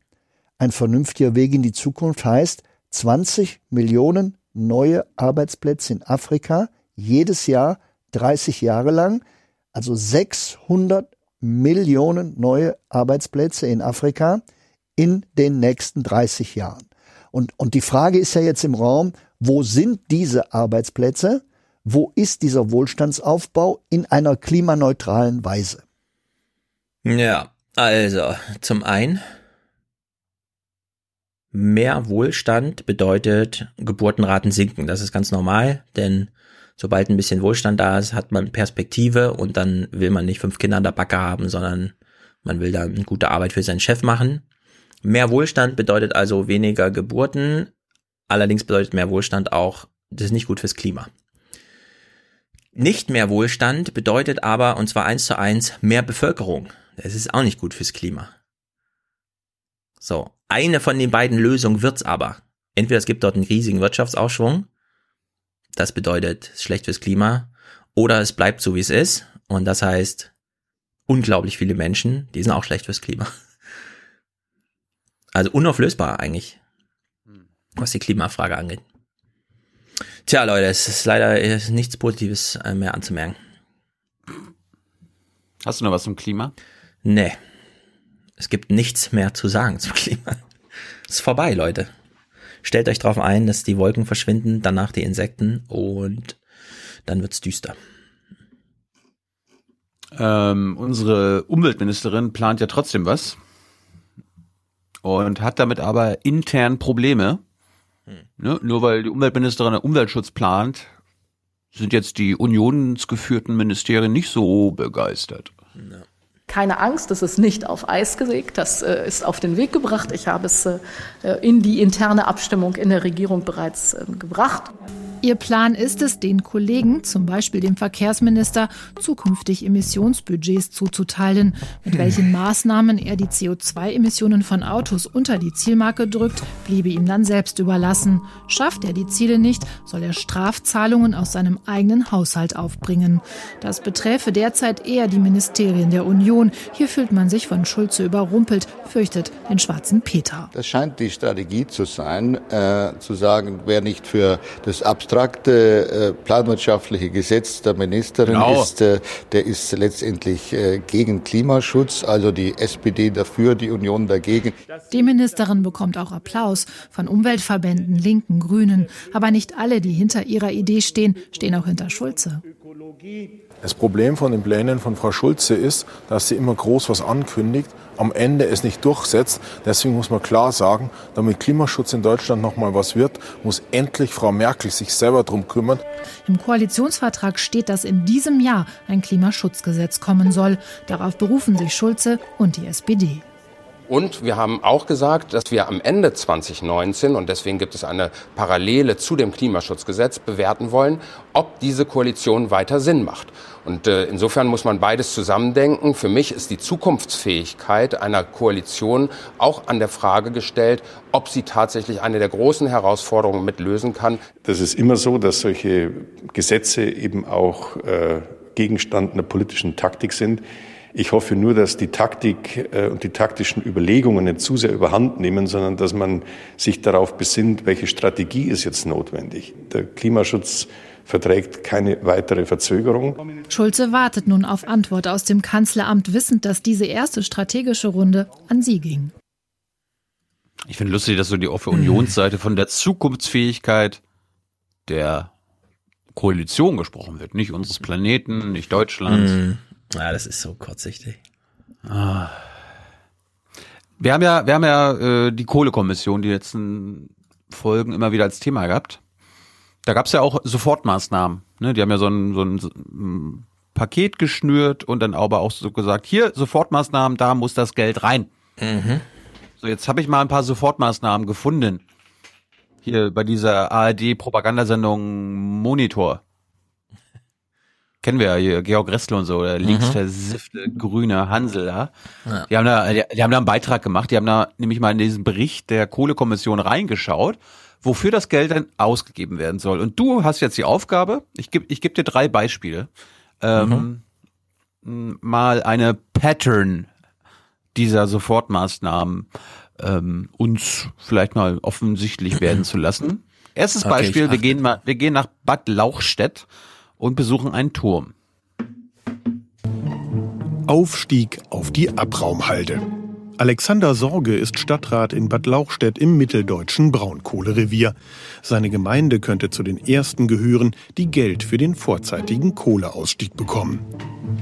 Ein vernünftiger Weg in die Zukunft heißt 20 Millionen neue Arbeitsplätze in Afrika jedes Jahr 30 Jahre lang also 600 Millionen neue Arbeitsplätze in Afrika in den nächsten 30 Jahren. Und, und die Frage ist ja jetzt im Raum, wo sind diese Arbeitsplätze? Wo ist dieser Wohlstandsaufbau in einer klimaneutralen Weise?
Ja, also zum einen, mehr Wohlstand bedeutet Geburtenraten sinken. Das ist ganz normal, denn sobald ein bisschen Wohlstand da ist, hat man Perspektive und dann will man nicht fünf Kinder an der Backe haben, sondern man will dann gute Arbeit für seinen Chef machen. Mehr Wohlstand bedeutet also weniger Geburten. Allerdings bedeutet mehr Wohlstand auch, das ist nicht gut fürs Klima. Nicht mehr Wohlstand bedeutet aber, und zwar eins zu eins, mehr Bevölkerung. Das ist auch nicht gut fürs Klima. So. Eine von den beiden Lösungen wird's aber. Entweder es gibt dort einen riesigen Wirtschaftsaufschwung, das bedeutet schlecht fürs Klima, oder es bleibt so wie es ist und das heißt unglaublich viele Menschen, die sind auch schlecht fürs Klima. Also unauflösbar eigentlich, was die Klimafrage angeht. Tja, Leute, es ist leider nichts Positives äh, mehr anzumerken.
Hast du noch was zum Klima?
Nee. Es gibt nichts mehr zu sagen zum (laughs) Klima. Es ist vorbei, Leute. Stellt euch darauf ein, dass die Wolken verschwinden, danach die Insekten und dann wird's düster.
Ähm, unsere Umweltministerin plant ja trotzdem was und hat damit aber intern Probleme. Hm. Ne? Nur weil die Umweltministerin Umweltschutz plant, sind jetzt die unionsgeführten Ministerien nicht so begeistert.
Keine Angst, das ist nicht auf Eis gelegt, das äh, ist auf den Weg gebracht. Ich habe es äh, in die interne Abstimmung in der Regierung bereits äh, gebracht.
Ihr Plan ist es, den Kollegen, zum Beispiel dem Verkehrsminister, zukünftig Emissionsbudgets zuzuteilen. Mit welchen (laughs) Maßnahmen er die CO2-Emissionen von Autos unter die Zielmarke drückt, bliebe ihm dann selbst überlassen. Schafft er die Ziele nicht, soll er Strafzahlungen aus seinem eigenen Haushalt aufbringen. Das beträfe derzeit eher die Ministerien der Union. Hier fühlt man sich von Schulze überrumpelt, fürchtet den schwarzen Peter.
Das scheint die Strategie zu sein, äh, zu sagen, wer nicht für das Abs abstrakte äh, planwirtschaftliche Gesetz der Ministerin genau. ist, äh, der ist letztendlich äh, gegen Klimaschutz, also die SPD dafür, die Union dagegen.
Die Ministerin bekommt auch Applaus von Umweltverbänden, Linken, Grünen. Aber nicht alle, die hinter ihrer Idee stehen, stehen auch hinter Schulze.
Das Problem von den Plänen von Frau Schulze ist, dass sie immer groß was ankündigt, am Ende es nicht durchsetzt. Deswegen muss man klar sagen, damit Klimaschutz in Deutschland noch mal was wird, muss endlich Frau Merkel sich selber drum kümmern.
Im Koalitionsvertrag steht, dass in diesem Jahr ein Klimaschutzgesetz kommen soll. Darauf berufen sich Schulze und die SPD.
Und wir haben auch gesagt, dass wir am Ende 2019, und deswegen gibt es eine Parallele zu dem Klimaschutzgesetz, bewerten wollen, ob diese Koalition weiter Sinn macht. Und äh, insofern muss man beides zusammendenken. Für mich ist die Zukunftsfähigkeit einer Koalition auch an der Frage gestellt, ob sie tatsächlich eine der großen Herausforderungen mitlösen kann.
Das ist immer so, dass solche Gesetze eben auch äh, Gegenstand einer politischen Taktik sind. Ich hoffe nur, dass die Taktik äh, und die taktischen Überlegungen nicht zu sehr überhand nehmen, sondern dass man sich darauf besinnt, welche Strategie ist jetzt notwendig. Der Klimaschutz verträgt keine weitere Verzögerung.
Schulze wartet nun auf Antwort aus dem Kanzleramt, wissend, dass diese erste strategische Runde an sie ging.
Ich finde lustig, dass so die auf Unionsseite von der Zukunftsfähigkeit der Koalition gesprochen wird, nicht unseres Planeten, nicht Deutschlands.
Mhm. Ja, das ist so kurzsichtig.
Ah. Wir haben ja, wir haben ja äh, die Kohlekommission die letzten Folgen immer wieder als Thema gehabt. Da gab's ja auch Sofortmaßnahmen. Ne? Die haben ja so ein, so ein Paket geschnürt und dann aber auch so gesagt, hier Sofortmaßnahmen, da muss das Geld rein. Mhm. So, jetzt habe ich mal ein paar Sofortmaßnahmen gefunden. Hier bei dieser ARD-Propagandasendung Monitor kennen wir ja hier, Georg Ressler und so, der mhm. linksversiffte grüne Hansel da. Ja. Die haben da, die, die, haben da einen Beitrag gemacht, die haben da nämlich mal in diesen Bericht der Kohlekommission reingeschaut, wofür das Geld dann ausgegeben werden soll. Und du hast jetzt die Aufgabe, ich gebe ich geb dir drei Beispiele, ähm, mhm. mal eine Pattern dieser Sofortmaßnahmen ähm, uns vielleicht mal offensichtlich werden zu lassen. Erstes okay, Beispiel, wir gehen mal, wir gehen nach Bad Lauchstädt und besuchen einen Turm.
Aufstieg auf die Abraumhalde. Alexander Sorge ist Stadtrat in Bad Lauchstädt im mitteldeutschen Braunkohlerevier. Seine Gemeinde könnte zu den ersten gehören, die Geld für den vorzeitigen Kohleausstieg bekommen.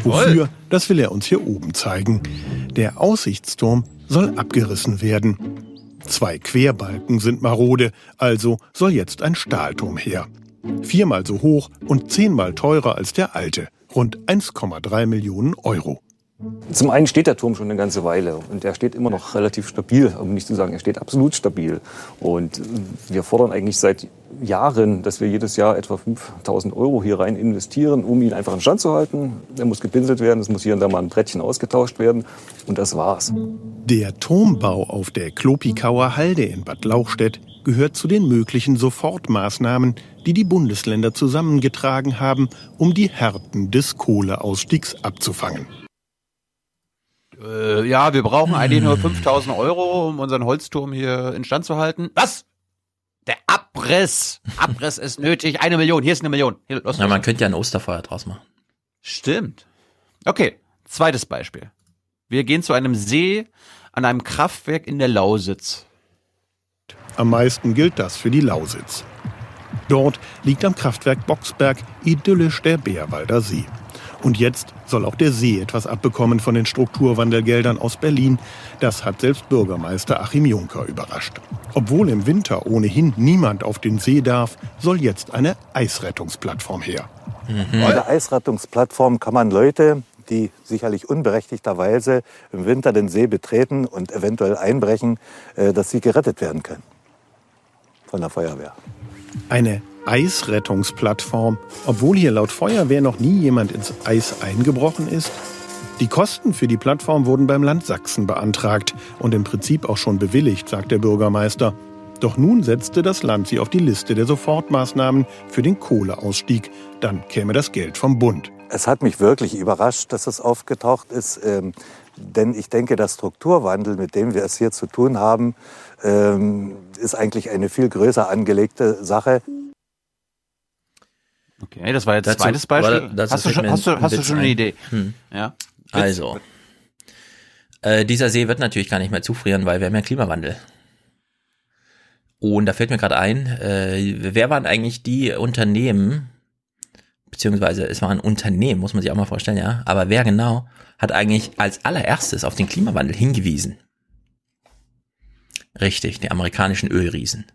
Wofür, das will er uns hier oben zeigen. Der Aussichtsturm soll abgerissen werden. Zwei Querbalken sind marode, also soll jetzt ein Stahlturm her. Viermal so hoch und zehnmal teurer als der alte, rund 1,3 Millionen Euro.
Zum einen steht der Turm schon eine ganze Weile und er steht immer noch relativ stabil, um nicht zu sagen, er steht absolut stabil. Und wir fordern eigentlich seit Jahren, dass wir jedes Jahr etwa 5000 Euro hier rein investieren, um ihn einfach in Stand zu halten. Er muss gepinselt werden, es muss hier und da mal ein Brettchen ausgetauscht werden und das war's.
Der Turmbau auf der Klopikauer Halde in Bad Lauchstädt gehört zu den möglichen Sofortmaßnahmen, die die Bundesländer zusammengetragen haben, um die Härten des Kohleausstiegs abzufangen.
Äh, ja, wir brauchen eigentlich nur 5000 Euro, um unseren Holzturm hier instand zu halten. Was? Der Abriss. Abriss ist nötig. Eine Million. Hier ist eine Million. Hier,
los, ja, man könnte ja ein Osterfeuer draus machen.
Stimmt. Okay, zweites Beispiel. Wir gehen zu einem See an einem Kraftwerk in der Lausitz.
Am meisten gilt das für die Lausitz. Dort liegt am Kraftwerk Boxberg idyllisch der Bärwalder See. Und jetzt soll auch der See etwas abbekommen von den Strukturwandelgeldern aus Berlin. Das hat selbst Bürgermeister Achim Juncker überrascht. Obwohl im Winter ohnehin niemand auf den See darf, soll jetzt eine Eisrettungsplattform her.
Mhm. Bei der Eisrettungsplattform kann man Leute, die sicherlich unberechtigterweise im Winter den See betreten und eventuell einbrechen, äh, dass sie gerettet werden können von der Feuerwehr.
Eine Eisrettungsplattform, obwohl hier laut Feuerwehr noch nie jemand ins Eis eingebrochen ist? Die Kosten für die Plattform wurden beim Land Sachsen beantragt und im Prinzip auch schon bewilligt, sagt der Bürgermeister. Doch nun setzte das Land sie auf die Liste der Sofortmaßnahmen für den Kohleausstieg. Dann käme das Geld vom Bund.
Es hat mich wirklich überrascht, dass es aufgetaucht ist, ähm, denn ich denke, der Strukturwandel, mit dem wir es hier zu tun haben, ähm, ist eigentlich eine viel größer angelegte Sache.
Okay, das war jetzt dazu, zweites Beispiel.
Das
hast, du schon, hast, du, hast du schon eine Idee?
Hm. Ja. Also, äh, dieser See wird natürlich gar nicht mehr zufrieren, weil wir haben ja Klimawandel. Und da fällt mir gerade ein, äh, wer waren eigentlich die Unternehmen, beziehungsweise es waren Unternehmen, muss man sich auch mal vorstellen, ja, aber wer genau hat eigentlich als allererstes auf den Klimawandel hingewiesen? Richtig, die amerikanischen Ölriesen,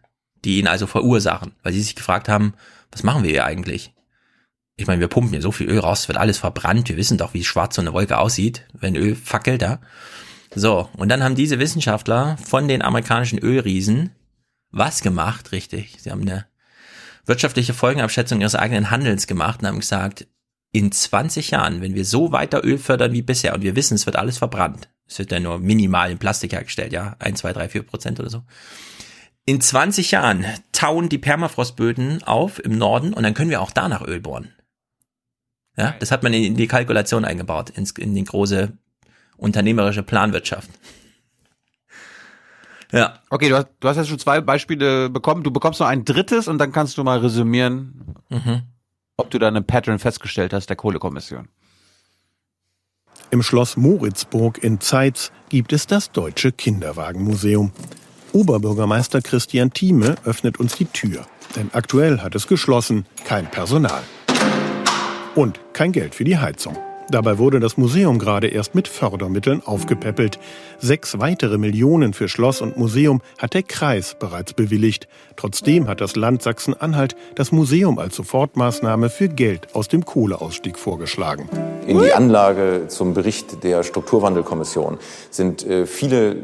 die ihn also verursachen, weil sie sich gefragt haben, was machen wir hier eigentlich? Ich meine, wir pumpen hier so viel Öl raus, wird alles verbrannt. Wir wissen doch, wie schwarz so eine Wolke aussieht, wenn Öl fackelt da. So, und dann haben diese Wissenschaftler von den amerikanischen Ölriesen was gemacht, richtig? Sie haben eine wirtschaftliche Folgenabschätzung ihres eigenen Handelns gemacht und haben gesagt, in 20 Jahren, wenn wir so weiter Öl fördern wie bisher und wir wissen, es wird alles verbrannt, es wird ja nur minimal in Plastik hergestellt, ja, 1, 2, 3, 4 Prozent oder so, in 20 Jahren tauen die Permafrostböden auf im Norden und dann können wir auch da nach Öl bohren. Ja, das hat man in die Kalkulation eingebaut, ins, in die große unternehmerische Planwirtschaft. (laughs)
Ja. Okay, du hast, du hast jetzt schon zwei Beispiele bekommen. Du bekommst noch ein drittes und dann kannst du mal resümieren, mhm. ob du da eine Pattern festgestellt hast der Kohlekommission.
Im Schloss Moritzburg in Zeitz gibt es das Deutsche Kinderwagenmuseum. Oberbürgermeister Christian Thieme öffnet uns die Tür. Denn aktuell hat es geschlossen, kein Personal. Und kein Geld für die Heizung. Dabei wurde das Museum gerade erst mit Fördermitteln aufgepäppelt. Sechs weitere Millionen für Schloss und Museum hat der Kreis bereits bewilligt. Trotzdem hat das Land Sachsen-Anhalt das Museum als Sofortmaßnahme für Geld aus dem Kohleausstieg vorgeschlagen.
In die Anlage zum Bericht der Strukturwandelkommission sind äh, viele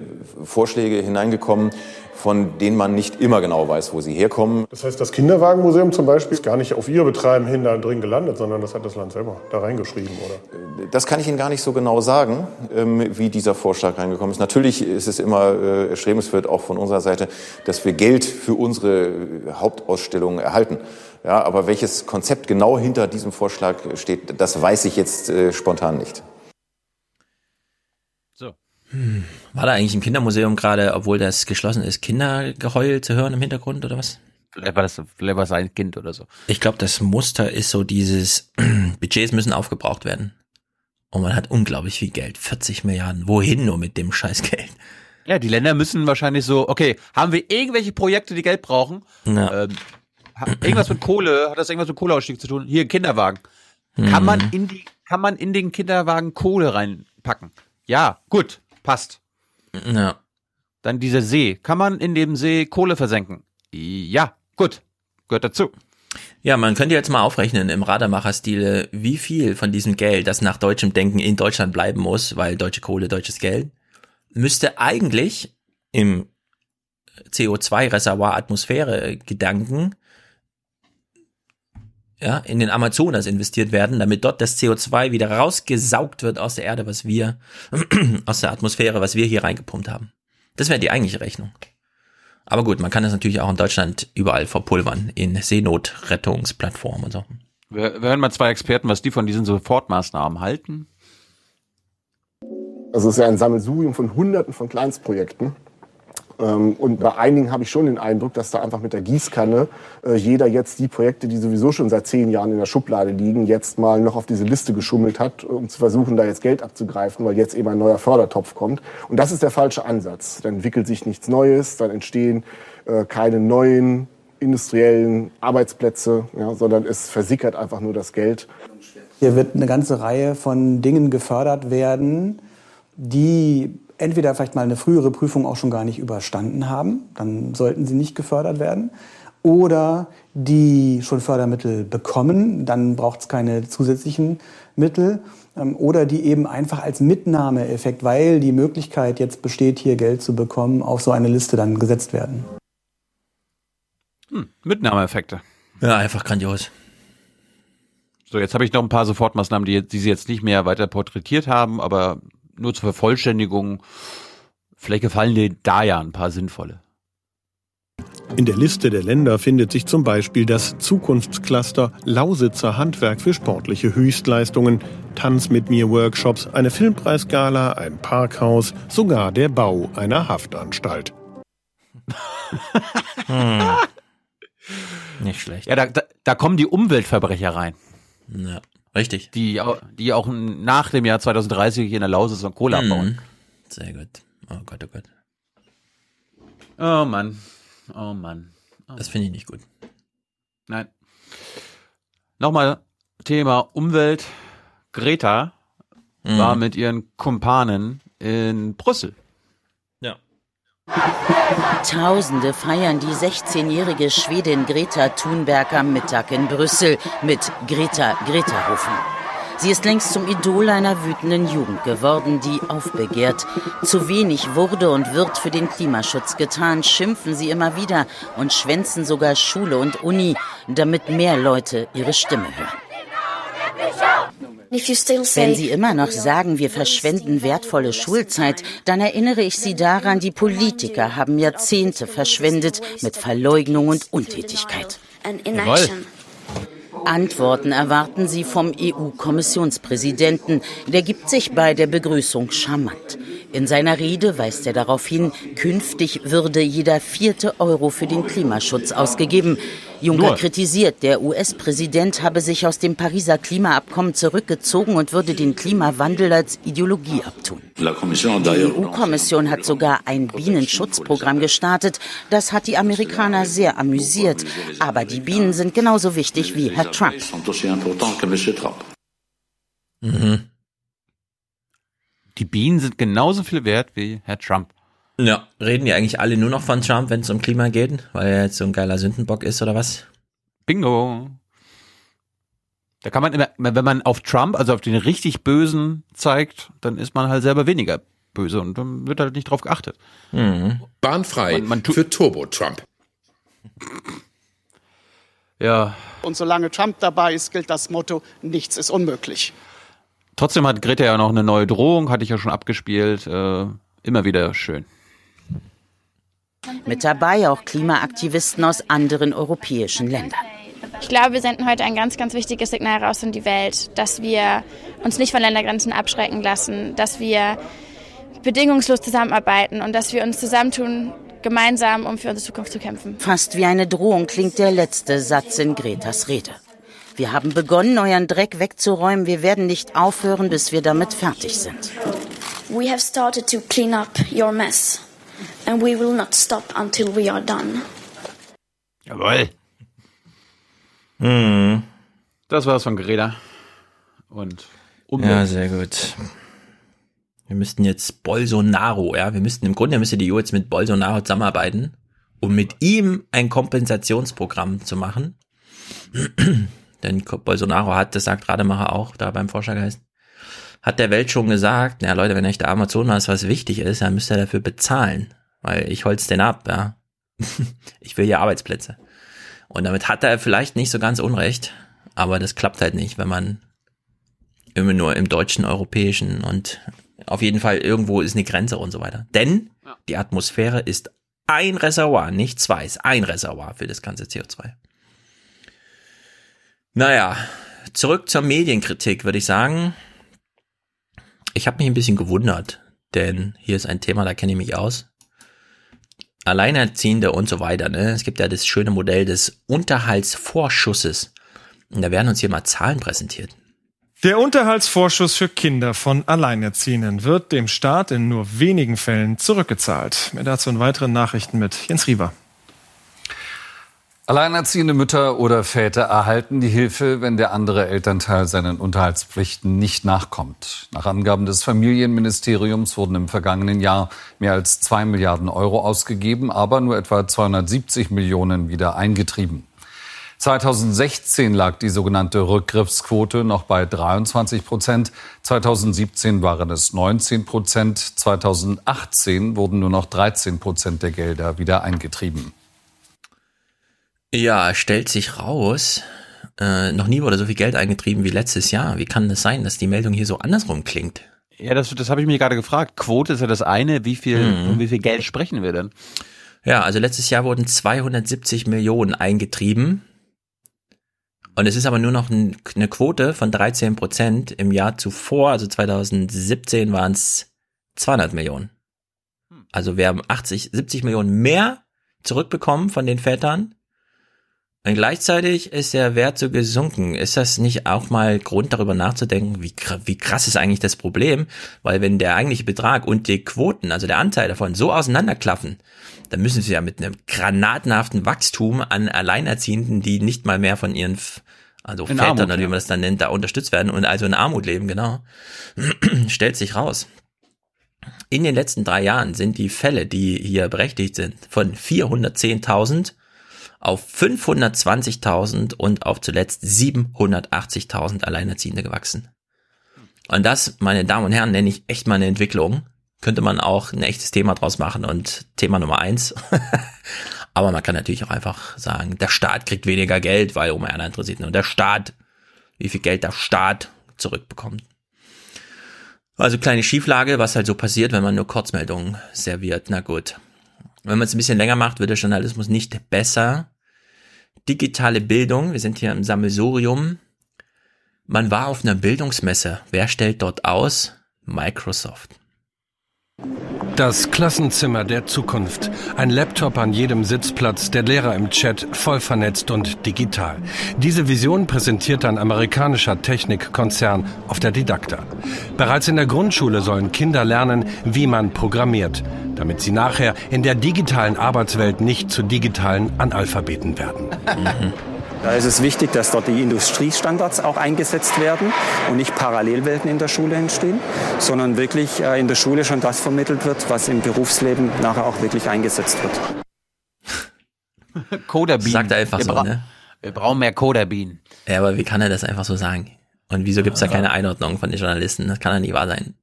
Vorschläge hineingekommen, von denen man nicht immer genau weiß, wo sie herkommen.
Das heißt, das Kinderwagenmuseum zum Beispiel ist gar nicht auf ihr Betreiben hin da drin gelandet, sondern das hat das Land selber da reingeschrieben, oder?
Das kann ich Ihnen gar nicht so genau sagen, ähm, wie dieser Vorschlag reingekommen ist. Natürlich ist es immer äh, erstrebenswert, auch von unserer Seite, dass wir Geld für unsere Hauptausstellungen erhalten. Ja, aber welches Konzept genau hinter diesem Vorschlag steht, das weiß ich jetzt äh, spontan nicht.
Hm. War da eigentlich im Kindermuseum gerade, obwohl das geschlossen ist, Kindergeheul zu hören im Hintergrund oder was?
Vielleicht war das, vielleicht war es ein Kind oder so.
Ich glaube, das Muster ist so dieses, (clears throat) Budgets müssen aufgebraucht werden. Und man hat unglaublich viel Geld. 40 Milliarden. Wohin nur mit dem Scheißgeld?
Ja, die Länder müssen wahrscheinlich so, okay, haben wir irgendwelche Projekte, die Geld brauchen? Ja. Ähm, irgendwas mit Kohle, hat das irgendwas mit Kohleausstieg zu tun? Hier, Kinderwagen. Kann man mhm. in die, kann man in den Kinderwagen Kohle reinpacken? Ja, gut. Passt.
Ja.
Dann dieser See. Kann man in dem See Kohle versenken? Ja, gut. Gehört dazu.
Ja, man könnte jetzt mal aufrechnen im Radermacher-Stile, wie viel von diesem Geld, das nach deutschem Denken in Deutschland bleiben muss, weil deutsche Kohle, deutsches Geld, müsste eigentlich im CO2-Reservoir-Atmosphäre-Gedanken ja, in den Amazonas investiert werden, damit dort das CO2 wieder rausgesaugt wird aus der Erde, was wir, (clears throat) aus der Atmosphäre, was wir hier reingepumpt haben. Das wäre die eigentliche Rechnung. Aber gut, man kann das natürlich auch in Deutschland überall verpulvern, in Seenotrettungsplattformen und so.
Wir, wir hören mal zwei Experten, was die von diesen Sofortmaßnahmen halten.
Also es ist ja ein Sammelsurium von Hunderten von Kleinstprojekten. Ähm, und bei einigen habe ich schon den Eindruck, dass da einfach mit der Gießkanne äh, jeder jetzt die Projekte, die sowieso schon seit zehn Jahren in der Schublade liegen, jetzt mal noch auf diese Liste geschummelt hat, um zu versuchen, da jetzt Geld abzugreifen, weil jetzt eben ein neuer Fördertopf kommt. Und das ist der falsche Ansatz. Dann entwickelt sich nichts Neues, dann entstehen äh, keine neuen industriellen Arbeitsplätze, ja, sondern es versickert einfach nur das Geld.
Hier wird eine ganze Reihe von Dingen gefördert werden, die entweder vielleicht mal eine frühere Prüfung auch schon gar nicht überstanden haben, dann sollten sie nicht gefördert werden, oder die schon Fördermittel bekommen, dann braucht es keine zusätzlichen Mittel, ähm, oder die eben einfach als Mitnahmeeffekt, weil die Möglichkeit jetzt besteht, hier Geld zu bekommen, auf so eine Liste dann gesetzt werden.
Hm, Mitnahmeeffekte.
Ja, einfach grandios.
So, jetzt habe ich noch ein paar Sofortmaßnahmen, die, die Sie jetzt nicht mehr weiter porträtiert haben, aber nur zur Vervollständigung, vielleicht gefallen dir da ja ein paar sinnvolle.
In der Liste der Länder findet sich zum Beispiel das Zukunftscluster Lausitzer Handwerk für sportliche Höchstleistungen, Tanz mit mir Workshops, eine Filmpreisgala, ein Parkhaus, sogar der Bau einer Haftanstalt. (laughs)
hm. Nicht schlecht.
Ja, da, da, da kommen die Umweltverbrecher rein.
Ja. Richtig.
Die, die auch nach dem Jahr 2030 hier in der Lausitz und Kohle mhm. abbauen.
Sehr gut. Oh Gott, oh Gott.
Oh Mann. Oh Mann. Oh
das finde ich nicht gut.
Nein. Nochmal Thema Umwelt. Greta mhm. war mit ihren Kumpanen in Brüssel.
Tausende feiern die 16-jährige Schwedin Greta Thunberg am Mittag in Brüssel mit Greta Greta rufen. Sie ist längst zum Idol einer wütenden Jugend geworden, die aufbegehrt. Zu wenig wurde und wird für den Klimaschutz getan, schimpfen sie immer wieder und schwänzen sogar Schule und Uni, damit mehr Leute ihre Stimme hören. Wenn Sie immer noch sagen, wir verschwenden wertvolle Schulzeit, dann erinnere ich Sie daran, die Politiker haben Jahrzehnte verschwendet mit Verleugnung und Untätigkeit. Jawohl. Antworten erwarten Sie vom EU-Kommissionspräsidenten. Der gibt sich bei der Begrüßung charmant. In seiner Rede weist er darauf hin, künftig würde jeder vierte Euro für den Klimaschutz ausgegeben. Juncker Nur. kritisiert, der US-Präsident habe sich aus dem Pariser Klimaabkommen zurückgezogen und würde den Klimawandel als Ideologie abtun. Die EU-Kommission hat sogar ein Bienenschutzprogramm gestartet. Das hat die Amerikaner sehr amüsiert. Aber die Bienen sind genauso wichtig wie Herr Trump.
Mhm. Die Bienen sind genauso viel wert wie Herr Trump.
Ja, reden die eigentlich alle nur noch von Trump, wenn es um Klima geht, weil er jetzt so ein geiler Sündenbock ist oder was?
Bingo. Da kann man immer, wenn man auf Trump, also auf den richtig Bösen zeigt, dann ist man halt selber weniger böse und dann wird halt nicht drauf geachtet.
Mhm. Bahnfrei man, man für Turbo-Trump.
Ja.
Und solange Trump dabei ist, gilt das Motto, nichts ist unmöglich.
Trotzdem hat Greta ja noch eine neue Drohung, hatte ich ja schon abgespielt. Äh, immer wieder schön.
Mit dabei auch Klimaaktivisten aus anderen europäischen Ländern.
Ich glaube, wir senden heute ein ganz, ganz wichtiges Signal raus in die Welt, dass wir uns nicht von Ländergrenzen abschrecken lassen, dass wir bedingungslos zusammenarbeiten und dass wir uns zusammentun, gemeinsam, um für unsere Zukunft zu kämpfen.
Fast wie eine Drohung klingt der letzte Satz in Gretas Rede. Wir haben begonnen, euren Dreck wegzuräumen. Wir werden nicht aufhören, bis wir damit fertig sind.
We have started to clean up your mess. And we will not stop until we are done.
Jawohl. Hm. Das war's von Greta. Und
Umwelt. Ja, sehr gut. Wir müssten jetzt Bolsonaro, ja, wir müssten im Grunde müsste die EU jetzt mit Bolsonaro zusammenarbeiten, um mit ihm ein Kompensationsprogramm zu machen Denn Bolsonaro hat, das sagt Rademacher auch da beim Forschergeist, hat der Welt schon gesagt, ja Leute, wenn euch der Amazonas was wichtig ist, dann müsst ihr dafür bezahlen, weil ich holz den ab, ja. (laughs) ich will hier Arbeitsplätze. Und damit hat er vielleicht nicht so ganz unrecht, aber das klappt halt nicht, wenn man immer nur im deutschen, europäischen und auf jeden Fall irgendwo ist eine Grenze und so weiter. Denn ja. die Atmosphäre ist ein Reservoir, nicht zwei, ist ein Reservoir für das ganze CO2. Naja, zurück zur Medienkritik, würde ich sagen. Ich habe mich ein bisschen gewundert, denn hier ist ein Thema, da kenne ich mich aus. Alleinerziehende und so weiter. Ne? Es gibt ja das schöne Modell des Unterhaltsvorschusses. Und da werden uns hier mal Zahlen präsentiert.
Der Unterhaltsvorschuss für Kinder von Alleinerziehenden wird dem Staat in nur wenigen Fällen zurückgezahlt. Mehr dazu in weiteren Nachrichten mit Jens Rieber.
Alleinerziehende Mütter oder Väter erhalten die Hilfe, wenn der andere Elternteil seinen Unterhaltspflichten nicht nachkommt. Nach Angaben des Familienministeriums wurden im vergangenen Jahr mehr als zwei Milliarden Euro ausgegeben, aber nur etwa 270 Millionen wieder eingetrieben. 2016 lag die sogenannte Rückgriffsquote noch bei 23 Prozent. 2017 waren es 19 Prozent. 2018 wurden nur noch 13 Prozent der Gelder wieder eingetrieben.
Ja, stellt sich raus, äh, noch nie wurde so viel Geld eingetrieben wie letztes Jahr. Wie kann das sein, dass die Meldung hier so andersrum klingt?
Ja, das, das habe ich mir gerade gefragt. Quote ist ja das eine. Wie viel, mhm. um wie viel Geld sprechen wir denn?
Ja, also letztes Jahr wurden 270 Millionen eingetrieben. Und es ist aber nur noch ein, eine Quote von 13 Prozent. Im Jahr zuvor, also 2017, waren es 200 Millionen. Also wir haben 80, 70 Millionen mehr zurückbekommen von den Vätern. Und gleichzeitig ist der Wert so gesunken. Ist das nicht auch mal Grund darüber nachzudenken, wie, wie krass ist eigentlich das Problem? Weil wenn der eigentliche Betrag und die Quoten, also der Anteil davon, so auseinanderklaffen, dann müssen sie ja mit einem granatenhaften Wachstum an Alleinerziehenden, die nicht mal mehr von ihren also in Vätern, Armut, wie man das dann nennt, da unterstützt werden und also in Armut leben, genau, (clears throat) stellt sich raus. In den letzten drei Jahren sind die Fälle, die hier berechtigt sind, von 410.000 auf 520.000 und auf zuletzt 780.000 Alleinerziehende gewachsen. Und das, meine Damen und Herren, nenne ich echt mal eine Entwicklung. Könnte man auch ein echtes Thema draus machen und Thema Nummer eins. (laughs) Aber man kann natürlich auch einfach sagen, der Staat kriegt weniger Geld, weil um einer interessiert. Und der Staat, wie viel Geld der Staat zurückbekommt. Also kleine Schieflage, was halt so passiert, wenn man nur Kurzmeldungen serviert. Na gut. Wenn man es ein bisschen länger macht, wird der Journalismus nicht besser. Digitale Bildung, wir sind hier im Sammelsurium. Man war auf einer Bildungsmesse. Wer stellt dort aus? Microsoft.
Das Klassenzimmer der Zukunft. Ein Laptop an jedem Sitzplatz, der Lehrer im Chat, voll vernetzt und digital. Diese Vision präsentiert ein amerikanischer Technikkonzern auf der Didakta. Bereits in der Grundschule sollen Kinder lernen, wie man programmiert, damit sie nachher in der digitalen Arbeitswelt nicht zu digitalen Analphabeten werden. Mhm.
Da ist es wichtig, dass dort die Industriestandards auch eingesetzt werden und nicht Parallelwelten in der Schule entstehen, sondern wirklich äh, in der Schule schon das vermittelt wird, was im Berufsleben nachher auch wirklich eingesetzt wird. (laughs)
Coderbean. Sagt er einfach
wir
so, ne?
Wir brauchen mehr Coderbean.
Ja, aber wie kann er das einfach so sagen? Und wieso gibt's da keine Einordnung von den Journalisten? Das kann ja nicht wahr sein.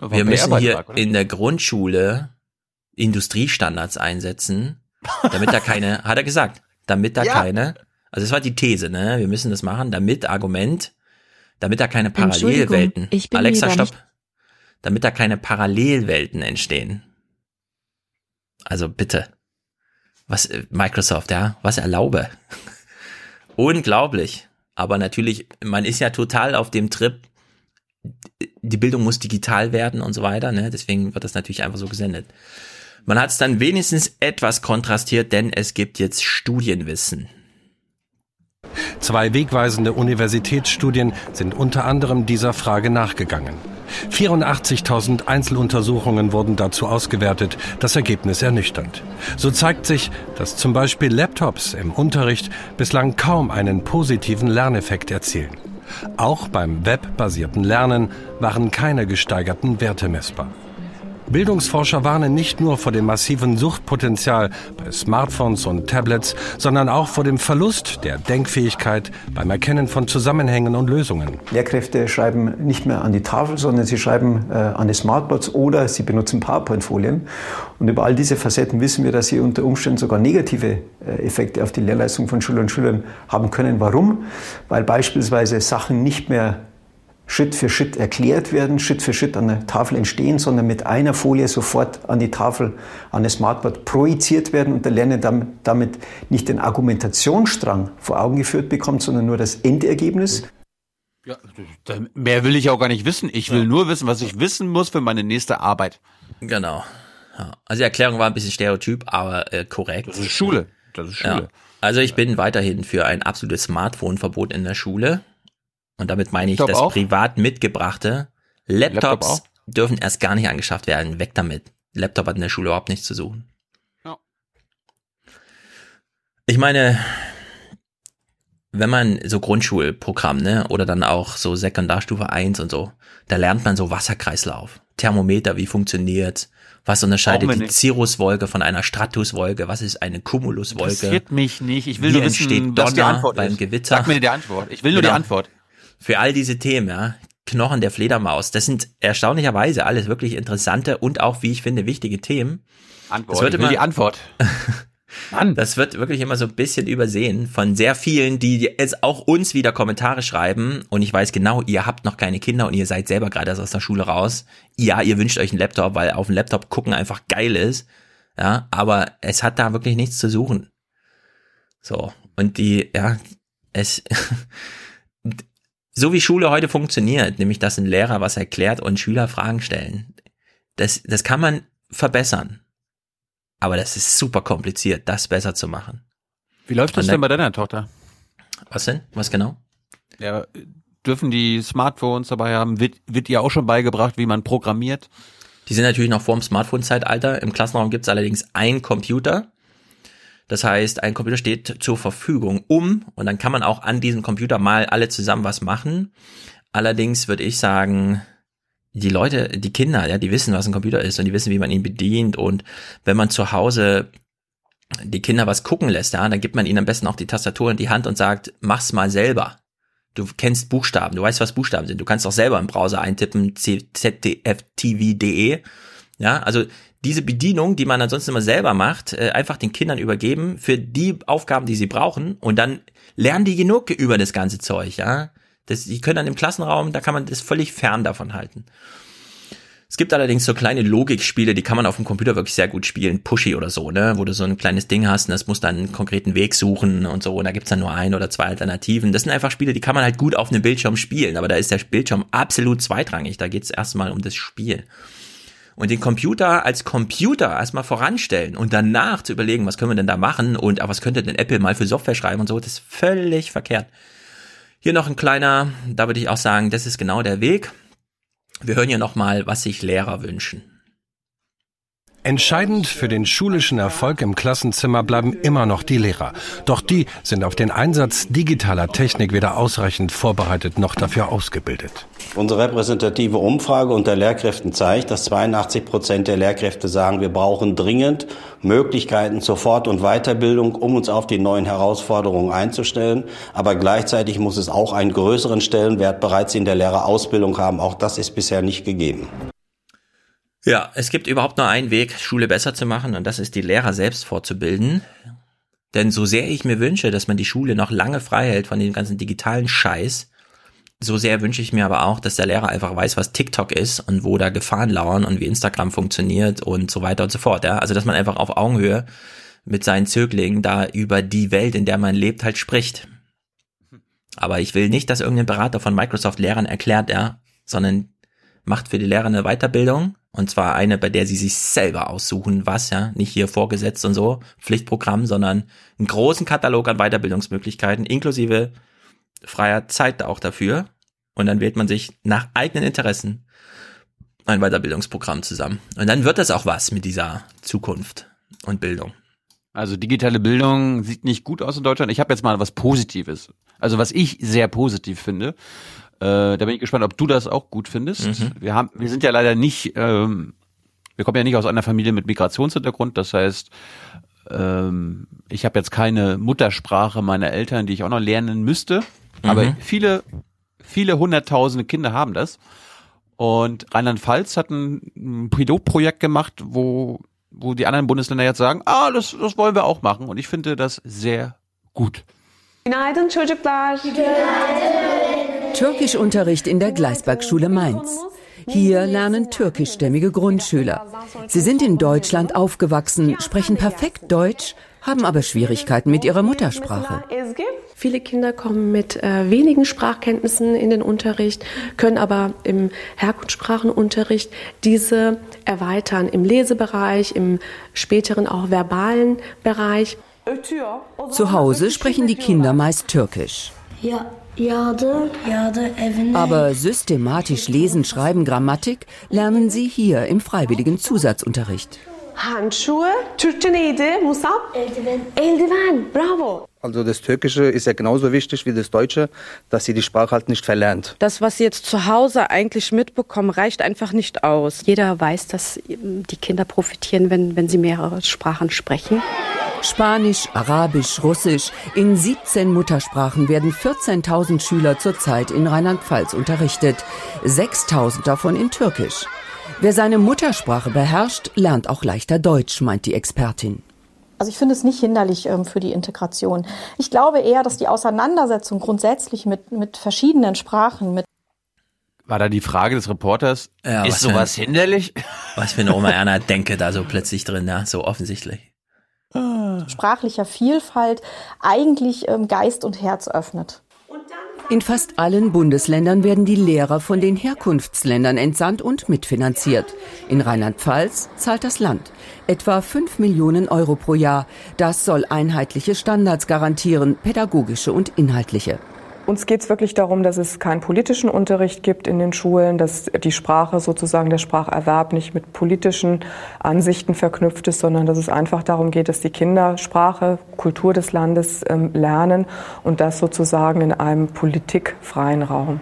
Wir müssen hier in der Grundschule Industriestandards einsetzen, damit da keine, hat er gesagt, damit da ja. keine, also das war die These, ne? Wir müssen das machen, damit Argument, damit da keine Parallelwelten.
Ich bin
Alexa, stopp. Damit da keine Parallelwelten entstehen. Also bitte. Was äh, Microsoft, ja, was erlaube. (laughs) Unglaublich. Aber natürlich, man ist ja total auf dem Trip, die Bildung muss digital werden und so weiter, ne? Deswegen wird das natürlich einfach so gesendet. Man hat es dann wenigstens etwas kontrastiert, denn es gibt jetzt Studienwissen.
Zwei wegweisende Universitätsstudien sind unter anderem dieser Frage nachgegangen. 84.000 Einzeluntersuchungen wurden dazu ausgewertet, das Ergebnis ernüchternd. So zeigt sich, dass zum Beispiel Laptops im Unterricht bislang kaum einen positiven Lerneffekt erzielen. Auch beim webbasierten Lernen waren keine gesteigerten Werte messbar. Bildungsforscher warnen nicht nur vor dem massiven Suchtpotenzial bei Smartphones und Tablets, sondern auch vor dem Verlust der Denkfähigkeit beim Erkennen von Zusammenhängen und Lösungen.
Lehrkräfte schreiben nicht mehr an die Tafel, sondern sie schreiben äh, an die Smartboards oder sie benutzen PowerPoint-Folien. Und über all diese Facetten wissen wir, dass sie unter Umständen sogar negative äh, Effekte auf die Lehrleistung von Schülerinnen und Schülern haben können. Warum? Weil beispielsweise Sachen nicht mehr Schritt für Schritt erklärt werden, Schritt für Schritt an der Tafel entstehen, sondern mit einer Folie sofort an die Tafel, an das Smartboard projiziert werden und der Lerner damit nicht den Argumentationsstrang vor Augen geführt bekommt, sondern nur das Endergebnis.
Ja, mehr will ich auch gar nicht wissen. Ich will ja. nur wissen, was ich wissen muss für meine nächste Arbeit.
Genau. Ja. Also die Erklärung war ein bisschen stereotyp, aber äh, korrekt.
Das ist Schule. Das ist Schule. Ja.
Also ich bin weiterhin für ein absolutes Smartphone-Verbot in der Schule. Und damit meine ich das auch? privat mitgebrachte. Laptops Laptop dürfen erst gar nicht angeschafft werden. Weg damit. Laptop hat in der Schule überhaupt nichts zu suchen. Ja. Ich meine, wenn man so Grundschulprogramm, ne, oder dann auch so Sekundarstufe 1 und so, da lernt man so Wasserkreislauf, Thermometer, wie funktioniert, was unterscheidet die Cirruswolke von einer Stratuswolke, was ist eine Cumuluswolke?
Interessiert mich nicht, ich will wie nur wissen,
Donner
die Antwort
beim
ist.
Gewitter.
Sag mir die Antwort, ich will nur genau. die Antwort
für all diese Themen, ja. Knochen der Fledermaus, das sind erstaunlicherweise alles wirklich interessante und auch, wie ich finde, wichtige Themen.
Antwort, das wird immer, die Antwort. (laughs)
Mann. Das wird wirklich immer so ein bisschen übersehen von sehr vielen, die jetzt auch uns wieder Kommentare schreiben. Und ich weiß genau, ihr habt noch keine Kinder und ihr seid selber gerade aus der Schule raus. Ja, ihr wünscht euch einen Laptop, weil auf dem Laptop gucken einfach geil ist. Ja, aber es hat da wirklich nichts zu suchen. So. Und die, ja, es, (laughs) so wie Schule heute funktioniert, nämlich dass ein Lehrer was erklärt und Schüler Fragen stellen, das, das kann man verbessern. Aber das ist super kompliziert, das besser zu machen.
Wie läuft das denn bei deiner Tochter?
Was denn? Was genau?
Ja, dürfen die Smartphones dabei haben? Wird, wird ihr auch schon beigebracht, wie man programmiert?
Die sind natürlich noch vor dem Smartphone-Zeitalter. Im Klassenraum gibt es allerdings einen Computer das heißt, ein Computer steht zur Verfügung um und dann kann man auch an diesem Computer mal alle zusammen was machen. Allerdings würde ich sagen, die Leute, die Kinder, ja, die wissen, was ein Computer ist und die wissen, wie man ihn bedient und wenn man zu Hause die Kinder was gucken lässt, ja, dann gibt man ihnen am besten auch die Tastatur in die Hand und sagt, mach's mal selber. Du kennst Buchstaben, du weißt, was Buchstaben sind. Du kannst auch selber im Browser eintippen, zdftv.de. Ja, also diese Bedienung, die man ansonsten immer selber macht, äh, einfach den Kindern übergeben für die Aufgaben, die sie brauchen. Und dann lernen die genug über das ganze Zeug, ja. Das, die können dann im Klassenraum, da kann man das völlig fern davon halten. Es gibt allerdings so kleine Logikspiele, die kann man auf dem Computer wirklich sehr gut spielen, Pushy oder so, ne, wo du so ein kleines Ding hast und das muss dann einen konkreten Weg suchen und so. Und da gibt's dann nur ein oder zwei Alternativen. Das sind einfach Spiele, die kann man halt gut auf einem Bildschirm spielen, aber da ist der Bildschirm absolut zweitrangig, da geht's erstmal um das Spiel und den Computer als Computer erstmal voranstellen und danach zu überlegen, was können wir denn da machen und was könnte denn Apple mal für Software schreiben und so, das ist völlig verkehrt. Hier noch ein kleiner, da würde ich auch sagen, das ist genau der Weg. Wir hören hier nochmal, was sich Lehrer wünschen.
Entscheidend für den schulischen Erfolg im Klassenzimmer bleiben immer noch die Lehrer. Doch die sind auf den Einsatz digitaler Technik weder ausreichend vorbereitet noch dafür ausgebildet.
Unsere repräsentative Umfrage unter Lehrkräften zeigt, dass 82 Prozent der Lehrkräfte sagen, wir brauchen dringend Möglichkeiten zur Fort- und Weiterbildung, um uns auf die neuen Herausforderungen einzustellen. Aber gleichzeitig muss es auch einen größeren Stellenwert bereits in der Lehrerausbildung haben. Auch das ist bisher nicht gegeben.
Ja, es gibt überhaupt nur einen Weg, Schule besser zu machen, und das ist die Lehrer selbst fortzubilden. Denn so sehr ich mir wünsche, dass man die Schule noch lange frei hält von dem ganzen digitalen Scheiß, so sehr wünsche ich mir aber auch, dass der Lehrer einfach weiß, was TikTok ist und wo da Gefahren lauern und wie Instagram funktioniert und so weiter und so fort. Ja? Also dass man einfach auf Augenhöhe mit seinen Zöglingen da über die Welt, in der man lebt, halt spricht. Aber ich will nicht, dass irgendein Berater von Microsoft Lehrern erklärt, ja, sondern macht für die Lehrer eine Weiterbildung und zwar eine, bei der sie sich selber aussuchen, was, ja, nicht hier vorgesetzt und so, Pflichtprogramm, sondern einen großen Katalog an Weiterbildungsmöglichkeiten, inklusive freier Zeit auch dafür. Und dann wählt man sich nach eigenen Interessen ein Weiterbildungsprogramm zusammen. Und dann wird das auch was mit dieser Zukunft und Bildung.
Also digitale Bildung sieht nicht gut aus in Deutschland. Ich habe jetzt mal was Positives. Also was ich sehr positiv finde. Äh, da bin ich gespannt, ob du das auch gut findest. Mhm. Wir haben, wir sind ja leider nicht ähm, wir kommen ja nicht aus einer Familie mit Migrationshintergrund, das heißt, ähm, ich habe jetzt keine Muttersprache meiner Eltern, die ich auch noch lernen müsste, mhm. aber viele, viele hunderttausende Kinder haben das. Und Rheinland-Pfalz hat ein, Pilotprojekt gemacht, wo, wo die anderen Bundesländer jetzt sagen, ah, das, das wollen wir auch machen. Und ich finde das sehr gut.
Günaydın çocuklar. Günaydın.
Türkischunterricht in der Gleisbergschule Mainz. Hier lernen türkischstämmige Grundschüler. Sie sind in Deutschland aufgewachsen, sprechen perfekt Deutsch, haben aber Schwierigkeiten mit ihrer Muttersprache.
Viele Kinder kommen mit äh, wenigen Sprachkenntnissen in den Unterricht, können aber im Herkunftssprachenunterricht diese erweitern im Lesebereich, im späteren auch verbalen Bereich.
Zu Hause sprechen die Kinder meist Türkisch.
Ja, Yardım, yardım evine.
Aber systematisch Lesen, Schreiben, Grammatik lernen sie hier im freiwilligen Zusatzunterricht.
Handschuhe, Türkçe neydi Musab?
Eldiven.
Eldiven, bravo.
Also das Türkische ist ja genauso wichtig wie das Deutsche, dass sie die Sprache halt nicht verlernt.
Das, was sie jetzt zu Hause eigentlich mitbekommen, reicht einfach nicht aus. Jeder weiß, dass die Kinder profitieren, wenn, wenn sie mehrere Sprachen sprechen.
Spanisch, Arabisch, Russisch. In 17 Muttersprachen werden 14.000 Schüler zurzeit in Rheinland-Pfalz unterrichtet. 6.000 davon in Türkisch. Wer seine Muttersprache beherrscht, lernt auch leichter Deutsch, meint die Expertin.
Also ich finde es nicht hinderlich ähm, für die Integration. Ich glaube eher, dass die Auseinandersetzung grundsätzlich mit, mit verschiedenen Sprachen, mit
war da die Frage des Reporters,
ja,
ist sowas
für,
hinderlich?
Was für eine Oma Erna denke da so plötzlich drin, ja, so offensichtlich.
Sprachlicher Vielfalt eigentlich ähm, Geist und Herz öffnet.
In fast allen Bundesländern werden die Lehrer von den Herkunftsländern entsandt und mitfinanziert. In Rheinland-Pfalz zahlt das Land etwa 5 Millionen Euro pro Jahr. Das soll einheitliche Standards garantieren, pädagogische und inhaltliche.
Uns geht es wirklich darum, dass es keinen politischen Unterricht gibt in den Schulen, dass die Sprache sozusagen der Spracherwerb nicht mit politischen Ansichten verknüpft ist, sondern dass es einfach darum geht, dass die Kinder Sprache, Kultur des Landes ähm, lernen und das sozusagen in einem politikfreien Raum.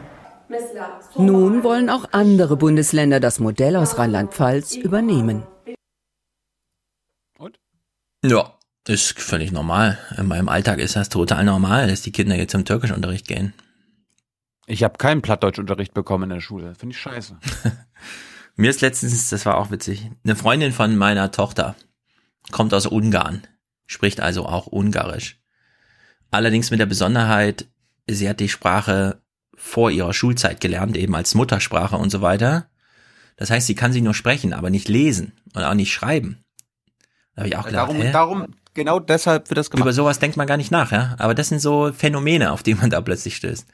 Nun wollen auch andere Bundesländer das Modell aus Rheinland-Pfalz übernehmen.
Und? Ja, das ist völlig normal. In meinem Alltag ist das total normal, dass die Kinder jetzt zum Türkischunterricht gehen.
Ich habe keinen Plattdeutschunterricht bekommen in der Schule. Finde ich scheiße. (laughs)
Mir ist letztens, das war auch witzig, eine Freundin von meiner Tochter kommt aus Ungarn, spricht also auch Ungarisch. Allerdings mit der Besonderheit, sie hat die Sprache vor ihrer Schulzeit gelernt, eben als Muttersprache und so weiter. Das heißt, sie kann sie nur sprechen, aber nicht lesen und auch nicht schreiben. Da habe ich auch gedacht,
darum,
hä?
darum, genau deshalb wird das gemacht.
Über sowas denkt man gar nicht nach, ja. Aber das sind so Phänomene, auf die man da plötzlich stößt.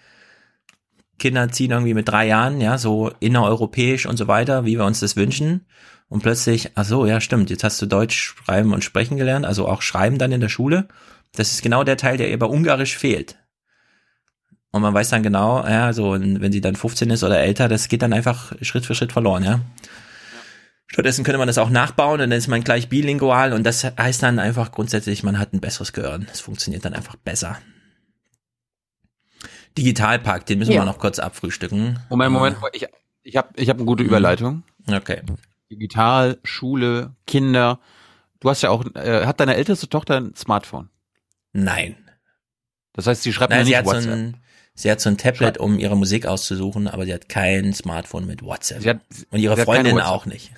Kinder ziehen irgendwie mit drei Jahren, ja, so innereuropäisch und so weiter, wie wir uns das wünschen. Und plötzlich, ach so, ja, stimmt, jetzt hast du Deutsch schreiben und sprechen gelernt, also auch schreiben dann in der Schule. Das ist genau der Teil, der ihr bei Ungarisch fehlt. Und man weiß dann genau, ja, so, wenn sie dann 15 ist oder älter, das geht dann einfach Schritt für Schritt verloren, ja. Stattdessen könnte man das auch nachbauen und dann ist man gleich bilingual und das heißt dann einfach grundsätzlich, man hat ein besseres Gehirn. Es funktioniert dann einfach besser. Digitalpakt, den müssen ja. wir noch kurz abfrühstücken.
Moment, Moment, ich, ich habe ich hab eine gute Überleitung.
Okay.
Digital, Schule, Kinder. Du hast ja auch, äh, hat deine älteste Tochter ein Smartphone?
Nein.
Das heißt, sie schreibt
Nein,
mir
sie
nicht
hat
WhatsApp.
So ein, sie hat so ein Tablet, um ihre Musik auszusuchen, aber sie hat kein Smartphone mit WhatsApp.
Sie hat,
und ihre Freundin auch nicht.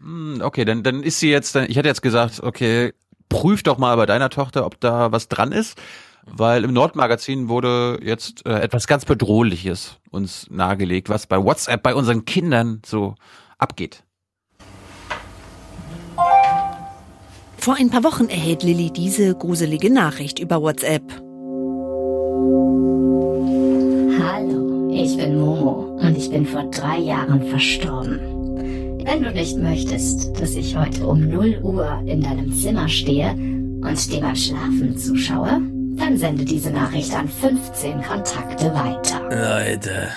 Hm, Okay, dann, dann ist sie jetzt, ich hätte jetzt gesagt, okay, prüf doch mal bei deiner Tochter, ob da was dran ist, weil im Nordmagazin wurde jetzt äh, etwas ganz Bedrohliches uns nahegelegt, was bei WhatsApp bei unseren Kindern so abgeht.
Vor ein paar Wochen erhält Lilly diese gruselige Nachricht über WhatsApp.
Hallo, ich bin Momo und ich bin vor drei Jahren verstorben. Wenn du nicht möchtest, dass ich heute um 0 Uhr in deinem Zimmer stehe und dir beim Schlafen zuschaue, dann sende diese Nachricht an 15 Kontakte weiter.
Leute.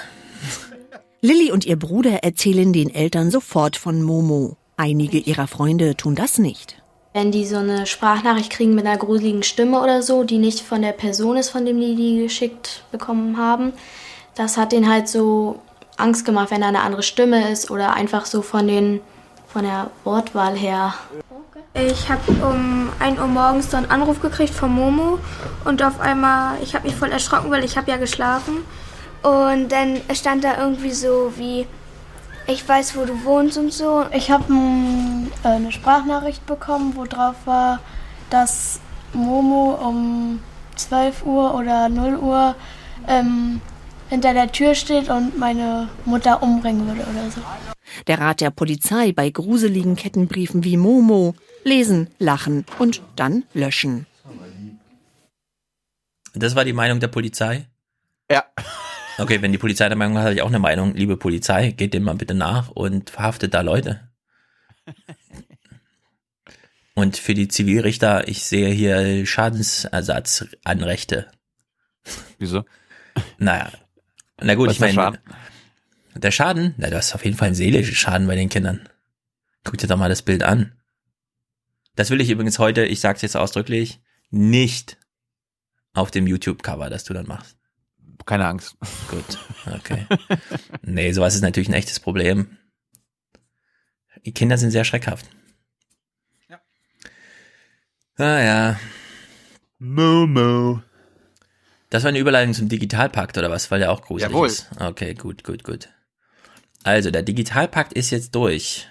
Lilly und ihr Bruder erzählen den Eltern sofort von Momo. Einige ihrer Freunde tun das nicht.
Wenn die so eine Sprachnachricht kriegen mit einer gruseligen Stimme oder so, die nicht von der Person ist, von dem die die geschickt bekommen haben, das hat denen halt so Angst gemacht, wenn da eine andere Stimme ist oder einfach so von den von der Wortwahl her.
Ich habe um 1 Uhr morgens dann einen Anruf gekriegt von Momo und auf einmal, ich habe mich voll erschrocken, weil ich habe ja geschlafen. Und dann stand da irgendwie so wie, ich weiß, wo du wohnst und so.
Ich habe äh, eine Sprachnachricht bekommen, wo drauf war, dass Momo um 12 Uhr oder 0 Uhr ähm, hinter der Tür steht und meine Mutter umbringen würde oder so.
Der Rat der Polizei bei gruseligen Kettenbriefen wie Momo. Lesen, lachen und dann löschen.
Das war die Meinung der Polizei?
Ja.
Okay, wenn die Polizei der Meinung hat, habe ich auch eine Meinung. Liebe Polizei, geht dem mal bitte nach und verhaftet da Leute. Und für die Zivilrichter, ich sehe hier Schadensersatzanrechte.
Wieso?
Naja. Na gut,
Was
ich meine.
der Schaden?
Der Schaden? Na, du hast auf jeden Fall einen seelischen Schaden bei den Kindern. Guck dir doch mal das Bild an. Das will ich übrigens heute, ich sag's jetzt ausdrücklich, nicht auf dem YouTube-Cover, das du dann machst.
Keine Angst.
Gut, okay. nee, sowas ist natürlich ein echtes Problem. Die Kinder sind sehr schreckhaft. Ja. Ah ja. Momo. Das war eine Überleitung zum Digitalpakt oder was, weil der auch gruselig
Jawohl.
ist. Okay, gut, gut, gut. Also, der Digitalpakt ist jetzt durch.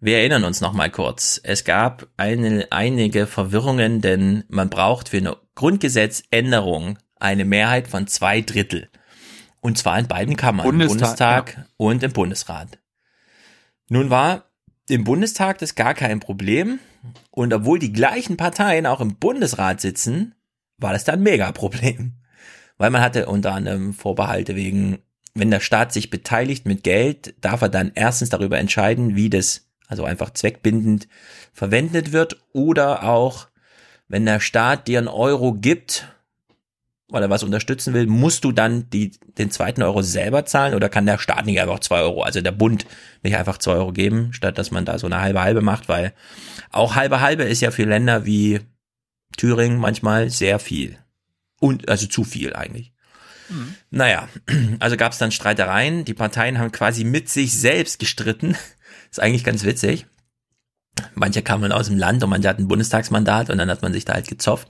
Wir erinnern uns noch mal kurz. Es gab eine, einige Verwirrungen, denn man braucht für eine Grundgesetzänderung eine Mehrheit von zwei Drittel. Und zwar in beiden Kammern, im
Bundestag,
Bundestag und im Bundesrat. Nun war im Bundestag das gar kein Problem. Und obwohl die gleichen Parteien auch im Bundesrat sitzen, war das dann ein Mega-Problem. Weil man hatte unter anderem Vorbehalte wegen, wenn der Staat sich beteiligt mit Geld, darf er dann erstens darüber entscheiden, wie das, also einfach zweckbindend verwendet wird oder auch, wenn der Staat dir einen Euro gibt, weil er was unterstützen will, musst du dann die, den zweiten Euro selber zahlen oder kann der Staat nicht einfach zwei Euro, also der Bund nicht einfach zwei Euro geben, statt dass man da so eine halbe halbe macht, weil auch halbe halbe ist ja für Länder wie Thüringen manchmal sehr viel. Und, also zu viel eigentlich. Naja, (clears throat) also gab es dann Streitereien. Die Parteien haben quasi mit sich selbst gestritten. (laughs) Ist eigentlich ganz witzig. Manche kamen aus dem Land und manche hatten ein Bundestagsmandat und dann hat man sich da halt gezofft.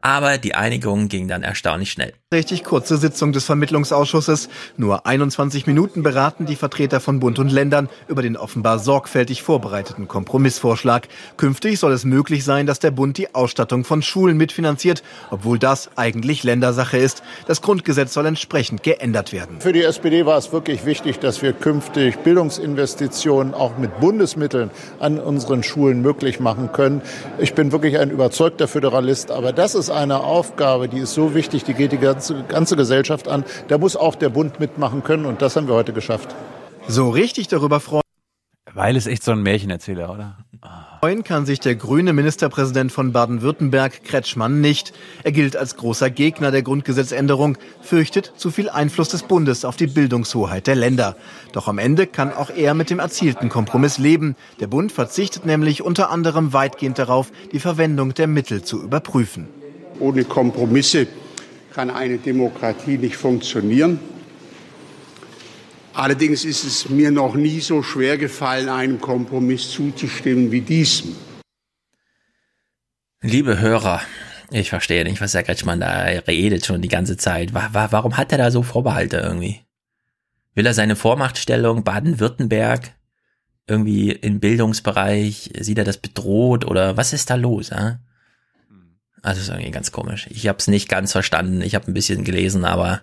Aber die Einigung ging dann erstaunlich schnell.
Richtig kurze Sitzung des Vermittlungsausschusses. Nur 21 Minuten beraten die Vertreter von Bund und Ländern über den offenbar sorgfältig vorbereiteten Kompromissvorschlag. Künftig soll es möglich sein, dass der Bund die Ausstattung von Schulen mitfinanziert, obwohl das eigentlich Ländersache ist. Das Grundgesetz soll entsprechend geändert werden.
Für die SPD war es wirklich wichtig, dass wir künftig Bildungsinvestitionen auch mit Bundesmitteln an unseren Schulen möglich machen können. Ich bin wirklich ein überzeugter Föderalist, aber das ist eine Aufgabe, die ist so wichtig, die geht die ganze, ganze Gesellschaft an. Da muss auch der Bund mitmachen können und das haben wir heute geschafft.
So richtig darüber freuen.
Weil es echt so ein Märchenerzähler, oder?
Freuen kann sich der grüne Ministerpräsident von Baden-Württemberg, Kretschmann, nicht. Er gilt als großer Gegner der Grundgesetzänderung, fürchtet zu viel Einfluss des Bundes auf die Bildungshoheit der Länder. Doch am Ende kann auch er mit dem erzielten Kompromiss leben. Der Bund verzichtet nämlich unter anderem weitgehend darauf, die Verwendung der Mittel zu überprüfen.
Ohne Kompromisse kann eine Demokratie nicht funktionieren. Allerdings ist es mir noch nie so schwer gefallen, einem Kompromiss zuzustimmen wie diesem.
Liebe Hörer, ich verstehe nicht, was der Kretschmann da redet schon die ganze Zeit. Wa- wa- Warum hat er da so Vorbehalte irgendwie? Will er seine Vormachtstellung Baden-Württemberg irgendwie im Bildungsbereich, sieht er das bedroht oder was ist da los? Ja? Also ist irgendwie ganz komisch. Ich habe es nicht ganz verstanden. Ich habe ein bisschen gelesen, aber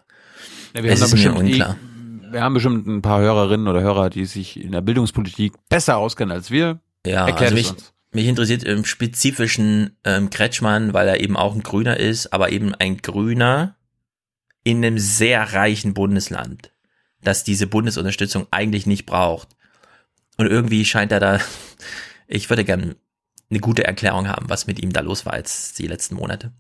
Ja, wir,
es ist mir
bestimmt,
unklar.
die- wir haben bestimmt ein paar Hörerinnen oder Hörer, die sich in der Bildungspolitik besser auskennen als wir.
Ja,
Erklärt
also mich,
uns.
mich interessiert im Spezifischen ähm, Kretschmann, weil er eben auch ein Grüner ist, aber eben ein Grüner in einem sehr reichen Bundesland, das diese Bundesunterstützung eigentlich nicht braucht. Und irgendwie scheint er da, (laughs) ich würde gern eine gute Erklärung haben, was mit ihm da los war jetzt die letzten Monate.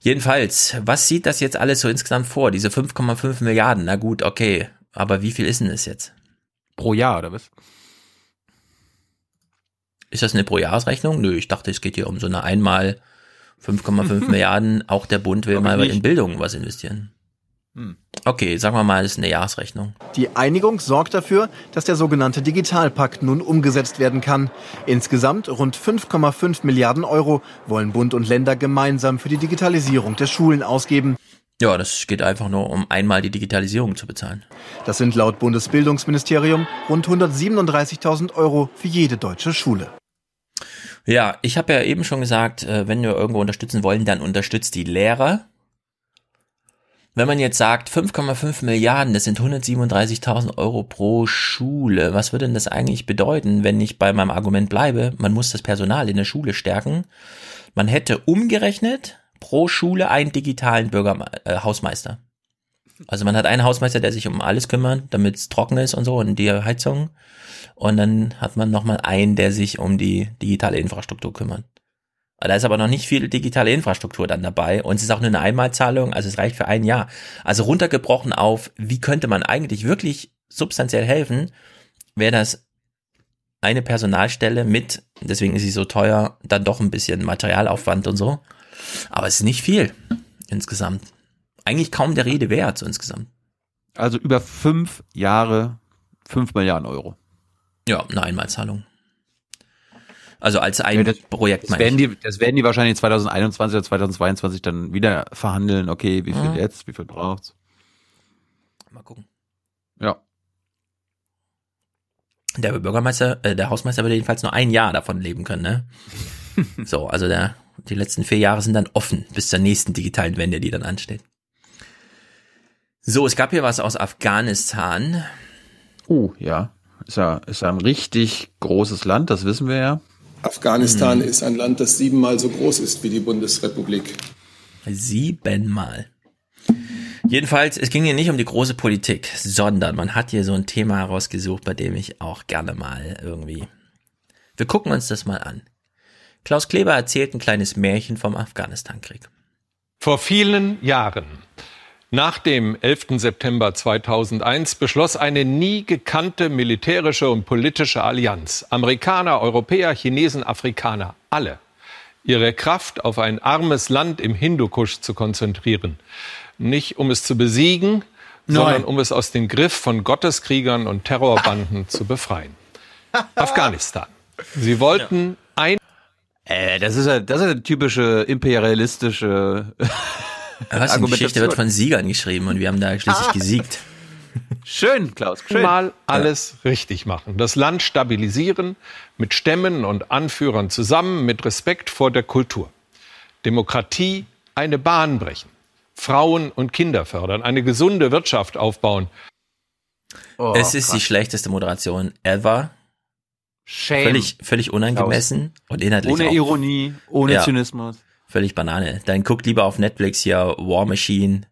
Jedenfalls, was sieht das jetzt alles so insgesamt vor? Diese 5,5 Milliarden, na gut, okay. Aber wie viel ist denn das jetzt?
Pro Jahr, oder was?
Ist das eine Pro-Jahresrechnung? Nö, ich dachte, es geht hier um so eine einmal 5,5 (laughs) Milliarden. Auch der Bund will
Glaub ich
mal in Bildung was investieren. Okay, sagen wir mal, das ist eine Jahresrechnung.
Die Einigung sorgt dafür, dass der sogenannte Digitalpakt nun umgesetzt werden kann. Insgesamt rund 5,5 Milliarden Euro wollen Bund und Länder gemeinsam für die Digitalisierung der Schulen ausgeben.
Ja, das geht einfach nur um einmal die Digitalisierung zu bezahlen.
Das sind laut Bundesbildungsministerium rund 137.000 Euro für jede deutsche Schule.
Ja, ich habe ja eben schon gesagt, äh, wenn wir irgendwo unterstützen wollen, dann unterstützt die Lehrer. Wenn man jetzt sagt, 5,5 Milliarden, das sind 137.000 Euro pro Schule, was würde denn das eigentlich bedeuten, wenn ich bei meinem Argument bleibe? Man muss das Personal in der Schule stärken. Man hätte umgerechnet pro Schule einen digitalen Bürger, äh, Hausmeister. Also man hat einen Hausmeister, der sich um alles kümmert, damit es trocken ist und so und die Heizung. Und dann hat man nochmal einen, der sich um die digitale Infrastruktur kümmert. Da ist aber noch nicht viel digitale Infrastruktur dann dabei und es ist auch nur eine Einmalzahlung, also es reicht für ein Jahr. Also runtergebrochen auf, wie könnte man eigentlich wirklich substanziell helfen, wäre das eine Personalstelle mit, deswegen ist sie so teuer, dann doch ein bisschen Materialaufwand und so. Aber es ist nicht viel insgesamt. Eigentlich kaum der Rede wert so insgesamt.
Also über fünf Jahre fünf Milliarden Euro.
Ja, eine Einmalzahlung. Also als ein ja,
das,
Projekt.
Das werden, die, das werden die wahrscheinlich 2021 oder 2022 dann wieder verhandeln. Okay, wie viel mhm. jetzt, wie viel braucht's?
Mal gucken.
Ja.
Der Bürgermeister, äh, der Hausmeister würde jedenfalls nur ein Jahr davon leben können, ne? (laughs) so, also der, die letzten vier Jahre sind dann offen bis zur nächsten digitalen Wende, die dann ansteht. So, es gab hier was aus Afghanistan.
Oh, ja. Ist ja, ist ja ein richtig großes Land, das wissen wir ja.
Afghanistan mhm. ist ein Land, das siebenmal so groß ist wie die Bundesrepublik.
Siebenmal. Jedenfalls, es ging hier nicht um die große Politik, sondern man hat hier so ein Thema herausgesucht, bei dem ich auch gerne mal irgendwie. Wir gucken uns das mal an. Klaus Kleber erzählt ein kleines Märchen vom Afghanistan-Krieg.
Vor vielen Jahren nach dem 11. September 2001 beschloss eine nie gekannte militärische und politische Allianz, Amerikaner, Europäer, Chinesen, Afrikaner, alle, ihre Kraft auf ein armes Land im Hindukusch zu konzentrieren. Nicht um es zu besiegen, Nein. sondern um es aus dem Griff von Gotteskriegern und Terrorbanden (laughs) zu befreien. Afghanistan. Sie wollten ja. ein.
Äh, das ist ja, das ist eine typische imperialistische
was, die Geschichte wird von Siegern geschrieben und wir haben da schließlich ah. gesiegt.
Schön, Klaus. Schön.
Mal alles ja. richtig machen. Das Land stabilisieren, mit Stämmen und Anführern zusammen, mit Respekt vor der Kultur. Demokratie eine Bahn brechen. Frauen und Kinder fördern, eine gesunde Wirtschaft aufbauen.
Oh, es ist krass. die schlechteste Moderation ever.
Shame.
Völlig, völlig unangemessen Klaus. und inhaltlich
Ohne
auch.
Ironie, ohne ja. Zynismus
völlig Banane. Dann guckt lieber auf Netflix hier War Machine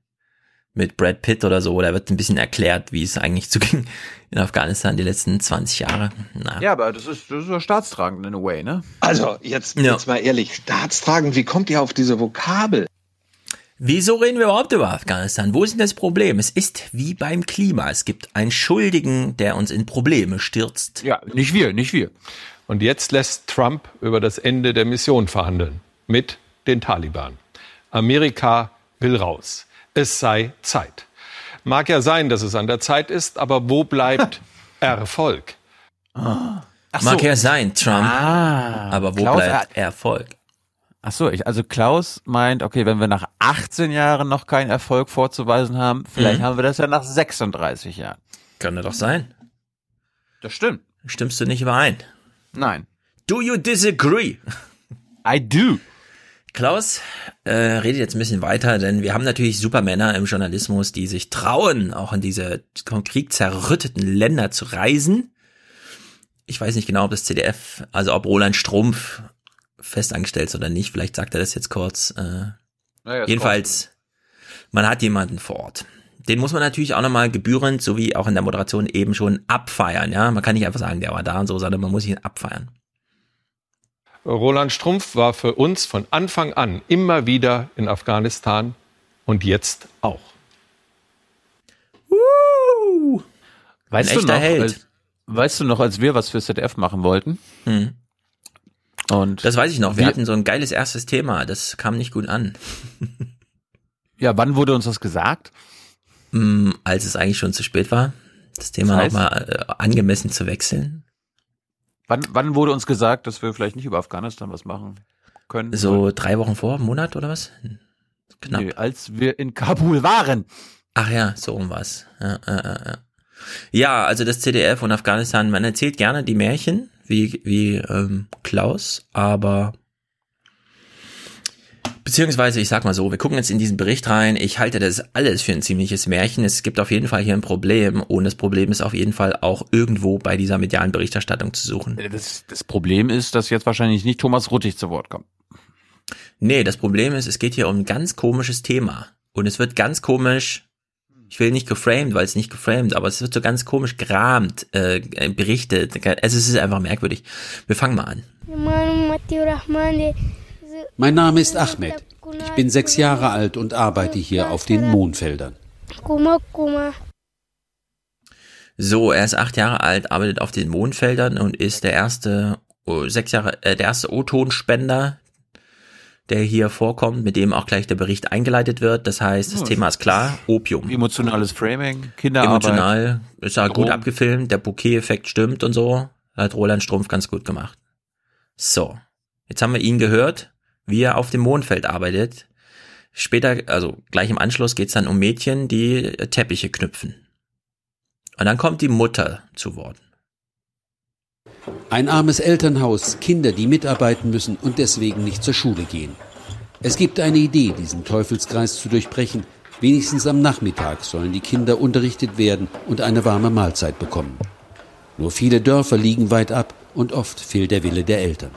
mit Brad Pitt oder so, da wird ein bisschen erklärt, wie es eigentlich zuging (laughs) in Afghanistan die letzten 20 Jahre.
Na. Ja, aber das ist, das ist ja staatstragend in a way, ne?
Also, jetzt, ja. jetzt mal ehrlich, staatstragend, wie kommt ihr auf diese Vokabel?
Wieso reden wir überhaupt über Afghanistan? Wo ist denn das Problem? Es ist wie beim Klima. Es gibt einen Schuldigen, der uns in Probleme stürzt.
Ja, nicht wir, nicht wir.
Und jetzt lässt Trump über das Ende der Mission verhandeln. Mit den Taliban. Amerika will raus. Es sei Zeit. Mag ja sein, dass es an der Zeit ist, aber wo bleibt (laughs) Erfolg?
Ah. Mag ja sein, Trump. Ah, aber wo Klaus bleibt Erfolg?
Ach so, ich, also Klaus meint, okay, wenn wir nach 18 Jahren noch keinen Erfolg vorzuweisen haben, vielleicht mhm. haben wir das ja nach 36 Jahren.
Könnte doch sein.
Das stimmt.
Stimmst du nicht überein?
Nein.
Do you disagree?
I do.
Klaus äh, redet jetzt ein bisschen weiter, denn wir haben natürlich Supermänner im Journalismus, die sich trauen, auch in diese vom Krieg zerrütteten Länder zu reisen. Ich weiß nicht genau, ob das CDF, also ob Roland Strumpf festangestellt ist oder nicht. Vielleicht sagt er das jetzt kurz. Äh, naja, jedenfalls, man hat jemanden vor Ort. Den muss man natürlich auch nochmal gebührend, so wie auch in der Moderation eben schon abfeiern. Ja, man kann nicht einfach sagen, der war da und so, sondern man muss ihn abfeiern.
Roland Strumpf war für uns von Anfang an immer wieder in Afghanistan und jetzt auch.
Uh,
weißt, du noch, als, weißt du noch, als wir was für ZDF machen wollten? Hm.
Und das weiß ich noch. Wir, wir hatten so ein geiles erstes Thema. Das kam nicht gut an. (laughs)
ja, wann wurde uns das gesagt?
mm, als es eigentlich schon zu spät war, das Thema
Das heißt?
nochmal äh, angemessen zu wechseln.
Wann, wann wurde uns gesagt, dass wir vielleicht nicht über Afghanistan was machen können?
So drei Wochen vor, Monat oder was? Knapp.
Nee, als wir in Kabul waren.
Ach ja, so um was. Ja, ja, ja, ja. ja, also das CDF und Afghanistan, man erzählt gerne die Märchen, wie, wie ähm, Klaus, aber beziehungsweise, ich sag mal so, wir gucken jetzt in diesen Bericht rein, ich halte das alles für ein ziemliches Märchen. Es gibt auf jeden Fall hier ein Problem und das Problem ist auf jeden Fall auch irgendwo bei dieser medialen Berichterstattung zu suchen.
Das, das Problem ist, dass jetzt wahrscheinlich nicht Thomas Ruttig zu Wort kommt.
Nee, das Problem ist, es geht hier um ein ganz komisches Thema. Und es wird ganz komisch, ich will nicht geframed, weil es nicht geframed, aber es wird so ganz komisch gerahmt, äh, berichtet. Also es ist einfach merkwürdig. Wir fangen mal an.
Mein Name ist Ahmed. Ich bin sechs Jahre alt und arbeite hier auf den Mohnfeldern.
So, er ist acht Jahre alt, arbeitet auf den Mondfeldern und ist der erste, oh, sechs Jahre, äh, der erste O-Ton-Spender, der hier vorkommt, mit dem auch gleich der Bericht eingeleitet wird. Das heißt, das
Ja,
Thema ist klar, Opium.
Emotionales Framing, Kinderarbeit.
Emotional, ist ja gut abgefilmt, der Bouquet-Effekt stimmt und so. Hat Roland Strumpf ganz gut gemacht. So, jetzt haben wir ihn gehört, wie er auf dem Mondfeld arbeitet. Später, also gleich im Anschluss geht's dann um Mädchen, die äh, Teppiche knüpfen. Und dann kommt die Mutter zu Wort.
Ein armes Elternhaus, Kinder, die mitarbeiten müssen und deswegen nicht zur Schule gehen. Es gibt eine Idee, diesen Teufelskreis zu durchbrechen. Wenigstens am Nachmittag sollen die Kinder unterrichtet werden und eine warme Mahlzeit bekommen. Nur viele Dörfer liegen weit ab und oft fehlt der Wille der Eltern.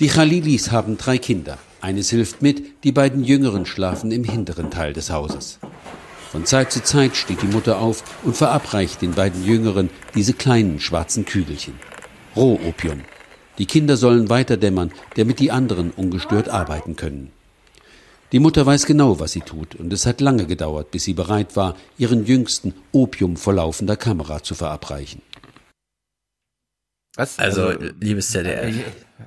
Die Khalilis haben drei Kinder. Eines hilft mit, die beiden Jüngeren schlafen im hinteren Teil des Hauses. Von Zeit zu Zeit steht die Mutter auf und verabreicht den beiden Jüngeren diese kleinen schwarzen Kügelchen. Rohopium. Die Kinder sollen weiterdämmern, damit die anderen ungestört arbeiten können. Die Mutter weiß genau, was sie tut, und es hat lange gedauert, bis sie bereit war, ihren Jüngsten Opium vor laufender Kamera zu verabreichen.
Was?
Also, liebes ZDF.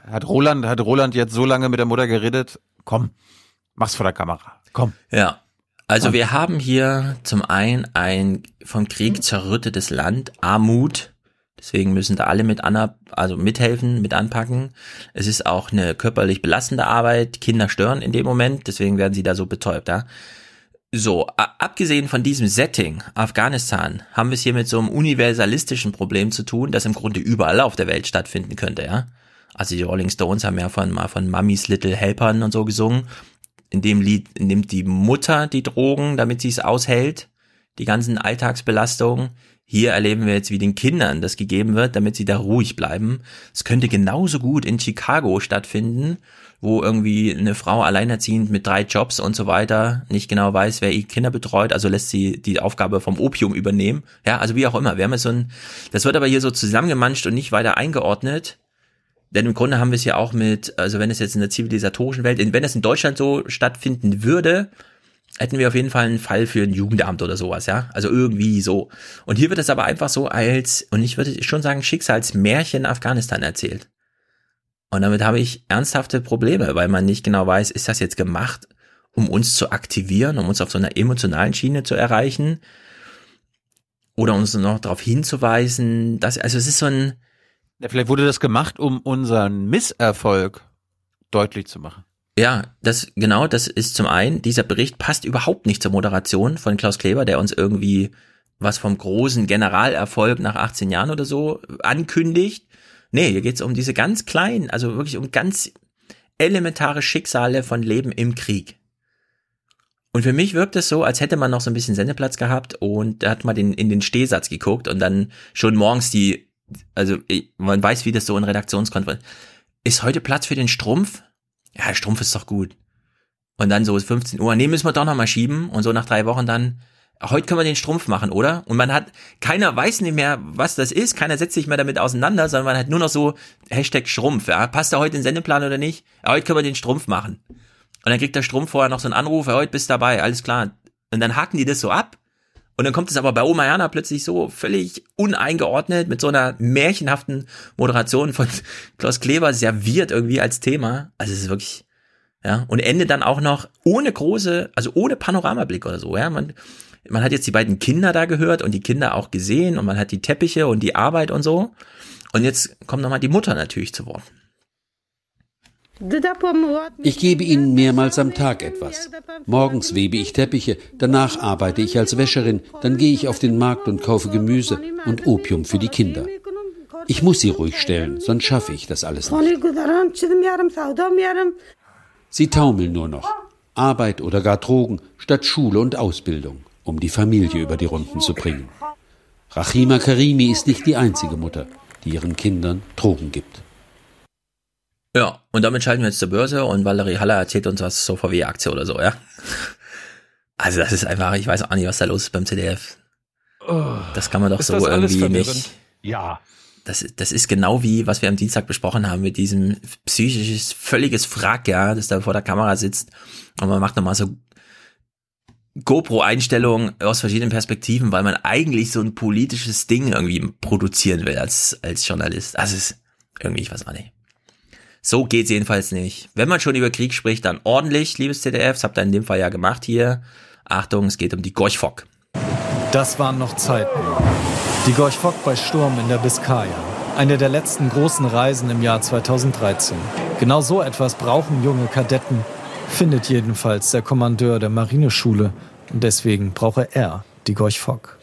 Hat Roland, hat Roland jetzt so lange mit der Mutter geredet? Komm, mach's vor der Kamera. Komm.
Ja. Also
Komm.
wir haben hier zum einen ein vom Krieg zerrüttetes Land, Armut. Deswegen müssen da alle mit an, also mithelfen, mit anpacken. Es ist auch eine körperlich belastende Arbeit. Kinder stören in dem Moment, deswegen werden sie da so betäubt. Ja? So, abgesehen von diesem Setting, Afghanistan, haben wir es hier mit so einem universalistischen Problem zu tun, das im Grunde überall auf der Welt stattfinden könnte, ja. Also die Rolling Stones haben ja von, mal von Mummies Little Helpern und so gesungen. In dem Lied nimmt die Mutter die Drogen, damit sie es aushält, die ganzen Alltagsbelastungen. Hier erleben wir jetzt, wie den Kindern das gegeben wird, damit sie da ruhig bleiben. Es könnte genauso gut in Chicago stattfinden, wo irgendwie eine Frau alleinerziehend mit drei Jobs und so weiter nicht genau weiß, wer ihre Kinder betreut, also lässt sie die Aufgabe vom Opium übernehmen. Ja, also wie auch immer. Wir haben jetzt so ein, das wird aber hier so zusammengemanscht und nicht weiter eingeordnet. Denn im Grunde haben wir es ja auch mit, also wenn es jetzt in der zivilisatorischen Welt, wenn es in Deutschland so stattfinden würde, hätten wir auf jeden Fall einen Fall für ein Jugendamt oder sowas, ja. Also irgendwie so. Und hier wird es aber einfach so als, und ich würde schon sagen, Schicksalsmärchen Afghanistan erzählt. Und damit habe ich ernsthafte Probleme, weil man nicht genau weiß, ist das jetzt gemacht, um uns zu aktivieren, um uns auf so einer emotionalen Schiene zu erreichen? Oder uns noch darauf hinzuweisen, dass, also es ist so ein,
Ja, vielleicht wurde das gemacht, um unseren Misserfolg deutlich zu machen.
Ja, das genau, das ist zum einen, dieser Bericht passt überhaupt nicht zur Moderation von Klaus Kleber, der uns irgendwie was vom großen Generalerfolg nach 18 Jahren oder so ankündigt. Nee, hier geht's um diese ganz kleinen, also wirklich um ganz elementare Schicksale von Leben im Krieg. Und für mich wirkt es so, als hätte man noch so ein bisschen Sendeplatz gehabt und da hat man den, in den Stehsatz geguckt und dann schon morgens die, also man weiß, wie das so in Redaktionskonferenz. Ist heute Platz für den Strumpf? Ja, Strumpf ist doch gut. Und dann so ist 15 Uhr, nee, müssen wir doch noch mal schieben. Und so nach drei Wochen dann, heute können wir den Strumpf machen, oder? Und man hat, keiner weiß nicht mehr, was das ist, keiner setzt sich mehr damit auseinander, sondern man hat nur noch so Hashtag Strumpf, ja. Passt er heute in den Sendeplan oder nicht? Ja, heute können wir den Strumpf machen. Und dann kriegt der Strumpf vorher noch so einen Anruf, ja, heute bist dabei, alles klar. Und dann haken die das so ab. Und dann kommt es aber bei Oma Jana plötzlich so völlig uneingeordnet mit so einer märchenhaften Moderation von (laughs) Klaus Kleber serviert irgendwie als Thema. Also es ist wirklich, Ja, und Ende dann auch noch ohne große, also ohne Panoramablick oder so, ja. Man, man hat jetzt die beiden Kinder da gehört und die Kinder auch gesehen und man hat die Teppiche und die Arbeit und so. Und jetzt kommt nochmal die Mutter natürlich zu Wort.
Ich gebe ihnen mehrmals am Tag etwas. Morgens webe ich Teppiche, danach arbeite ich als Wäscherin, dann gehe ich auf den Markt und kaufe Gemüse und Opium für die Kinder. Ich muss sie ruhig stellen, sonst schaffe ich das alles nicht. Sie taumeln nur noch. Arbeit oder gar Drogen statt Schule und Ausbildung, um die Familie über die Runden zu bringen. Rachima Karimi ist nicht die einzige Mutter, die ihren Kindern Drogen gibt.
Ja, und damit schalten wir jetzt zur Börse und Valerie Haller erzählt uns was zur VW-Aktie oder so, ja. (laughs) Also das ist einfach, ich weiß auch nicht, was da los ist beim CDF. Das kann man doch
Ist
so irgendwie nicht.
Ja.
Das, das ist genau wie, was wir am Dienstag besprochen haben, mit diesem psychisches, völliges Frack, ja, das da vor der Kamera sitzt und man macht nochmal so GoPro-Einstellungen aus verschiedenen Perspektiven, weil man eigentlich so ein politisches Ding irgendwie produzieren will als, als Journalist. Es ist irgendwie, ich weiß auch nicht. So geht's jedenfalls nicht. Wenn man schon über Krieg spricht, dann ordentlich, liebes ZDF. Das habt ihr in dem Fall ja gemacht hier. Achtung, es geht um die Gorch-Fock.
Das waren noch Zeiten. Die Gorch Fock bei Sturm in der Biskaya. Eine der letzten großen Reisen im Jahr 2013. Genau so etwas brauchen junge Kadetten, findet jedenfalls der Kommandeur der Marineschule. Und deswegen brauche er die Gorch Fock.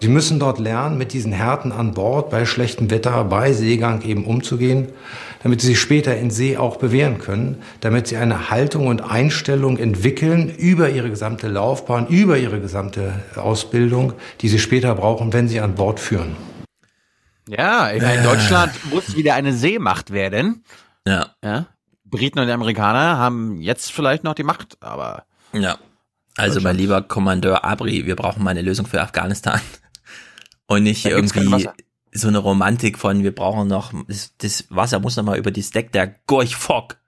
Sie müssen dort lernen, mit diesen Härten an Bord bei schlechtem Wetter, bei Seegang eben umzugehen, damit sie sich später in See auch bewähren können, damit sie eine Haltung und Einstellung entwickeln über ihre gesamte Laufbahn, über ihre gesamte Ausbildung, die sie später brauchen, wenn sie an Bord führen.
Ja, ich meine, Deutschland muss wieder eine Seemacht werden.
Ja.
ja. Briten und die Amerikaner haben jetzt vielleicht noch die Macht, aber.
Ja. Also mein lieber Kommandeur Abri, wir brauchen mal eine Lösung für Afghanistan. (laughs) Und nicht
Da
irgendwie so eine Romantik von, wir brauchen noch, das, das Wasser muss noch mal über das Deck der Gorch Fock.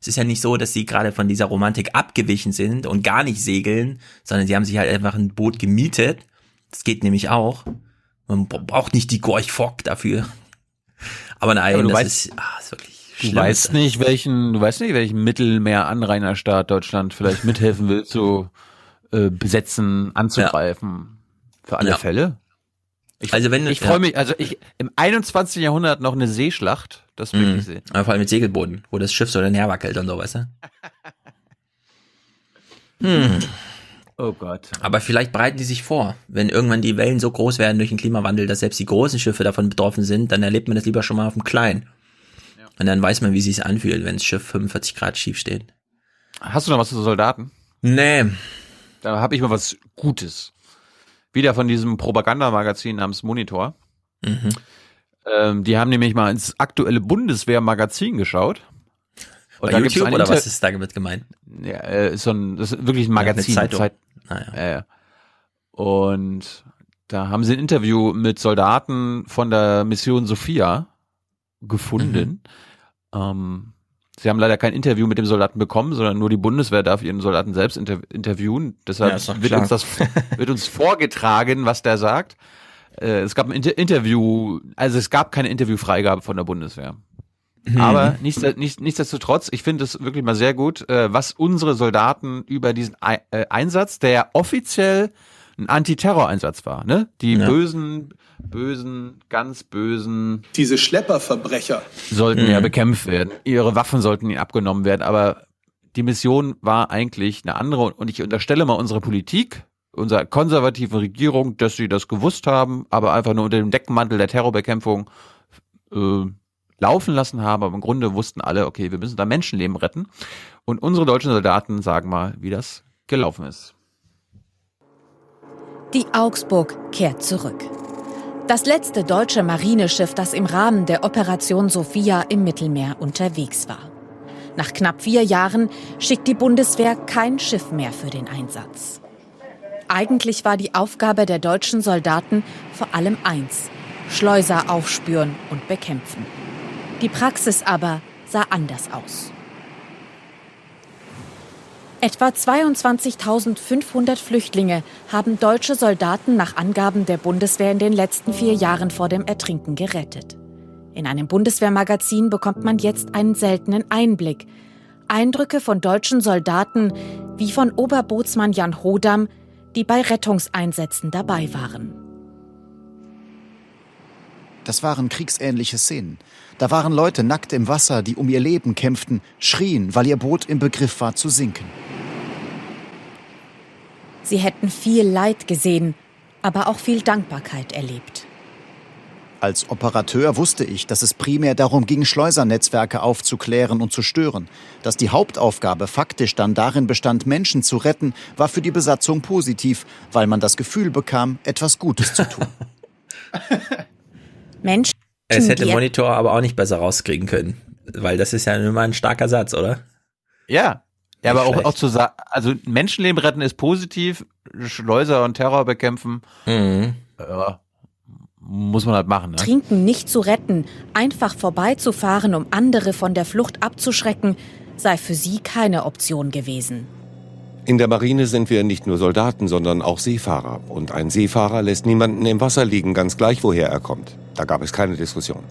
Es ist ja nicht so, dass sie gerade von dieser Romantik abgewichen sind und gar nicht segeln, sondern sie haben sich halt einfach ein Boot gemietet. Das geht nämlich auch. Man bra- braucht nicht die Gorch Fock dafür. (laughs) Aber nein,
Aber
das
weißt-
ist, ah, ist wirklich
Du weißt nicht, welchen, du weißt nicht, welchen Mittelmeeranrainerstaat Deutschland vielleicht mithelfen will zu äh, besetzen, anzugreifen. Für alle
Ja.
Fälle. Ich,
Also wenn
ich freue
ja.
mich, also ich im 21. Jahrhundert noch eine Seeschlacht, das will
Mhm.
ich sehen.
Aber vor allem mit Segelbooten, wo das Schiff so dann herwackelt und so, weißt du? (laughs) Hm.
Oh Gott.
Aber vielleicht bereiten die sich vor. Wenn irgendwann die Wellen so groß werden durch den Klimawandel, dass selbst die großen Schiffe davon betroffen sind, dann erlebt man das lieber schon mal auf dem kleinen. Und dann weiß man, wie sich's anfühlt, wenn das Schiff 45 Grad schief steht.
Hast du noch was zu Soldaten?
Nee.
Da habe ich mal was Gutes. Wieder von diesem Propagandamagazin namens Monitor.
Mhm.
Ähm, die haben nämlich mal ins aktuelle Bundeswehrmagazin geschaut.
Bei
da gibt's
YouTube oder
Inter-
was ist damit gemeint?
Ja, äh, ist so ein, das ist wirklich ein Magazin.
Ja, eine Zeitung.
Zeit-
Ah, ja.
Ja. Und da haben sie ein Interview mit Soldaten von der Mission Sophia gefunden.
Mhm.
Ähm, sie haben leider kein Interview mit dem Soldaten bekommen, sondern nur die Bundeswehr darf ihren Soldaten selbst inter interviewen. Deshalb
Ja,
wird uns das wird uns vorgetragen, was der sagt. Äh, es gab ein Inter Interview, also es gab keine Interviewfreigabe von der Bundeswehr.
Mhm.
Aber nichts, nichts, nichtsdestotrotz, ich finde es wirklich mal sehr gut, äh, was unsere Soldaten über diesen Ei- äh, Einsatz, der offiziell ein Antiterror-Einsatz war, ne? Die
Ja.
bösen, bösen, ganz bösen
Diese Schlepperverbrecher.
sollten ja
Mhm.
bekämpft werden. Ihre Waffen sollten ihnen abgenommen werden, aber die Mission war eigentlich eine andere und ich unterstelle mal unsere Politik, unserer konservativen Regierung, dass sie das gewusst haben, aber einfach nur unter dem Deckmantel der Terrorbekämpfung äh, laufen lassen haben, aber im Grunde wussten alle, okay, wir müssen da Menschenleben retten. Und unsere deutschen Soldaten sagen mal, wie das gelaufen ist.
Die Augsburg kehrt zurück. Das letzte deutsche Marineschiff, das im Rahmen der Operation Sophia im Mittelmeer unterwegs war. Nach knapp vier Jahren schickt die Bundeswehr kein Schiff mehr für den Einsatz. Eigentlich war die Aufgabe der deutschen Soldaten vor allem eins, Schleuser aufspüren und bekämpfen. Die Praxis aber sah anders aus. Etwa 22.500 Flüchtlinge haben deutsche Soldaten nach Angaben der Bundeswehr in den letzten vier Jahren vor dem Ertrinken gerettet. In einem Bundeswehrmagazin bekommt man jetzt einen seltenen Einblick. Eindrücke von deutschen Soldaten wie von Oberbootsmann Jan Hodam, die bei Rettungseinsätzen dabei waren.
Das waren kriegsähnliche Szenen. Da waren Leute nackt im Wasser, die um ihr Leben kämpften, schrien, weil ihr Boot im Begriff war zu sinken.
Sie hätten viel Leid gesehen, aber auch viel Dankbarkeit erlebt.
Als Operateur wusste ich, dass es primär darum ging, Schleusernetzwerke aufzuklären und zu stören. Dass die Hauptaufgabe faktisch dann darin bestand, Menschen zu retten, war für die Besatzung positiv, weil man das Gefühl bekam, etwas Gutes zu tun. (laughs) (laughs)
Menschen.
Es hätte Monitor aber auch nicht besser rauskriegen können, weil das ist ja immer ein starker Satz, oder?
Ja. Ja, aber auch, auch zu sagen, also Menschenleben retten ist positiv, Schleuser und Terror bekämpfen,
mhm.
ja, muss man halt machen. Ne?
Trinken nicht zu retten, einfach vorbeizufahren, um andere von der Flucht abzuschrecken, sei für sie keine Option gewesen.
In der Marine sind wir nicht nur Soldaten, sondern auch Seefahrer. Und ein Seefahrer lässt niemanden im Wasser liegen, ganz gleich, woher er kommt. Da gab es keine Diskussion.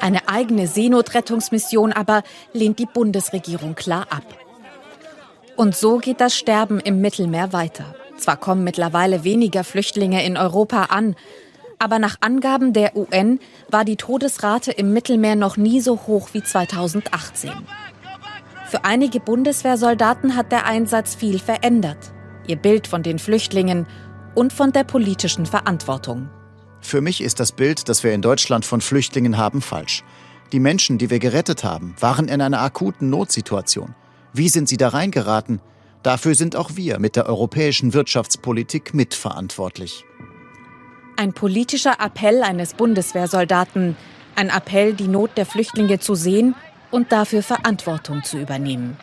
Eine eigene Seenotrettungsmission aber lehnt die Bundesregierung klar ab. Und so geht das Sterben im Mittelmeer weiter. Zwar kommen mittlerweile weniger Flüchtlinge in Europa an, aber nach Angaben der UN war die Todesrate im Mittelmeer noch nie so hoch wie 2018. Für einige Bundeswehrsoldaten hat der Einsatz viel verändert. Ihr Bild von den Flüchtlingen und von der politischen Verantwortung.
Für mich ist das Bild, das wir in Deutschland von Flüchtlingen haben, falsch. Die Menschen, die wir gerettet haben, waren in einer akuten Notsituation. Wie sind sie da reingeraten? Dafür sind auch wir mit der europäischen Wirtschaftspolitik mitverantwortlich.
Ein politischer Appell eines Bundeswehrsoldaten, ein Appell, die Not der Flüchtlinge zu sehen und dafür Verantwortung zu übernehmen.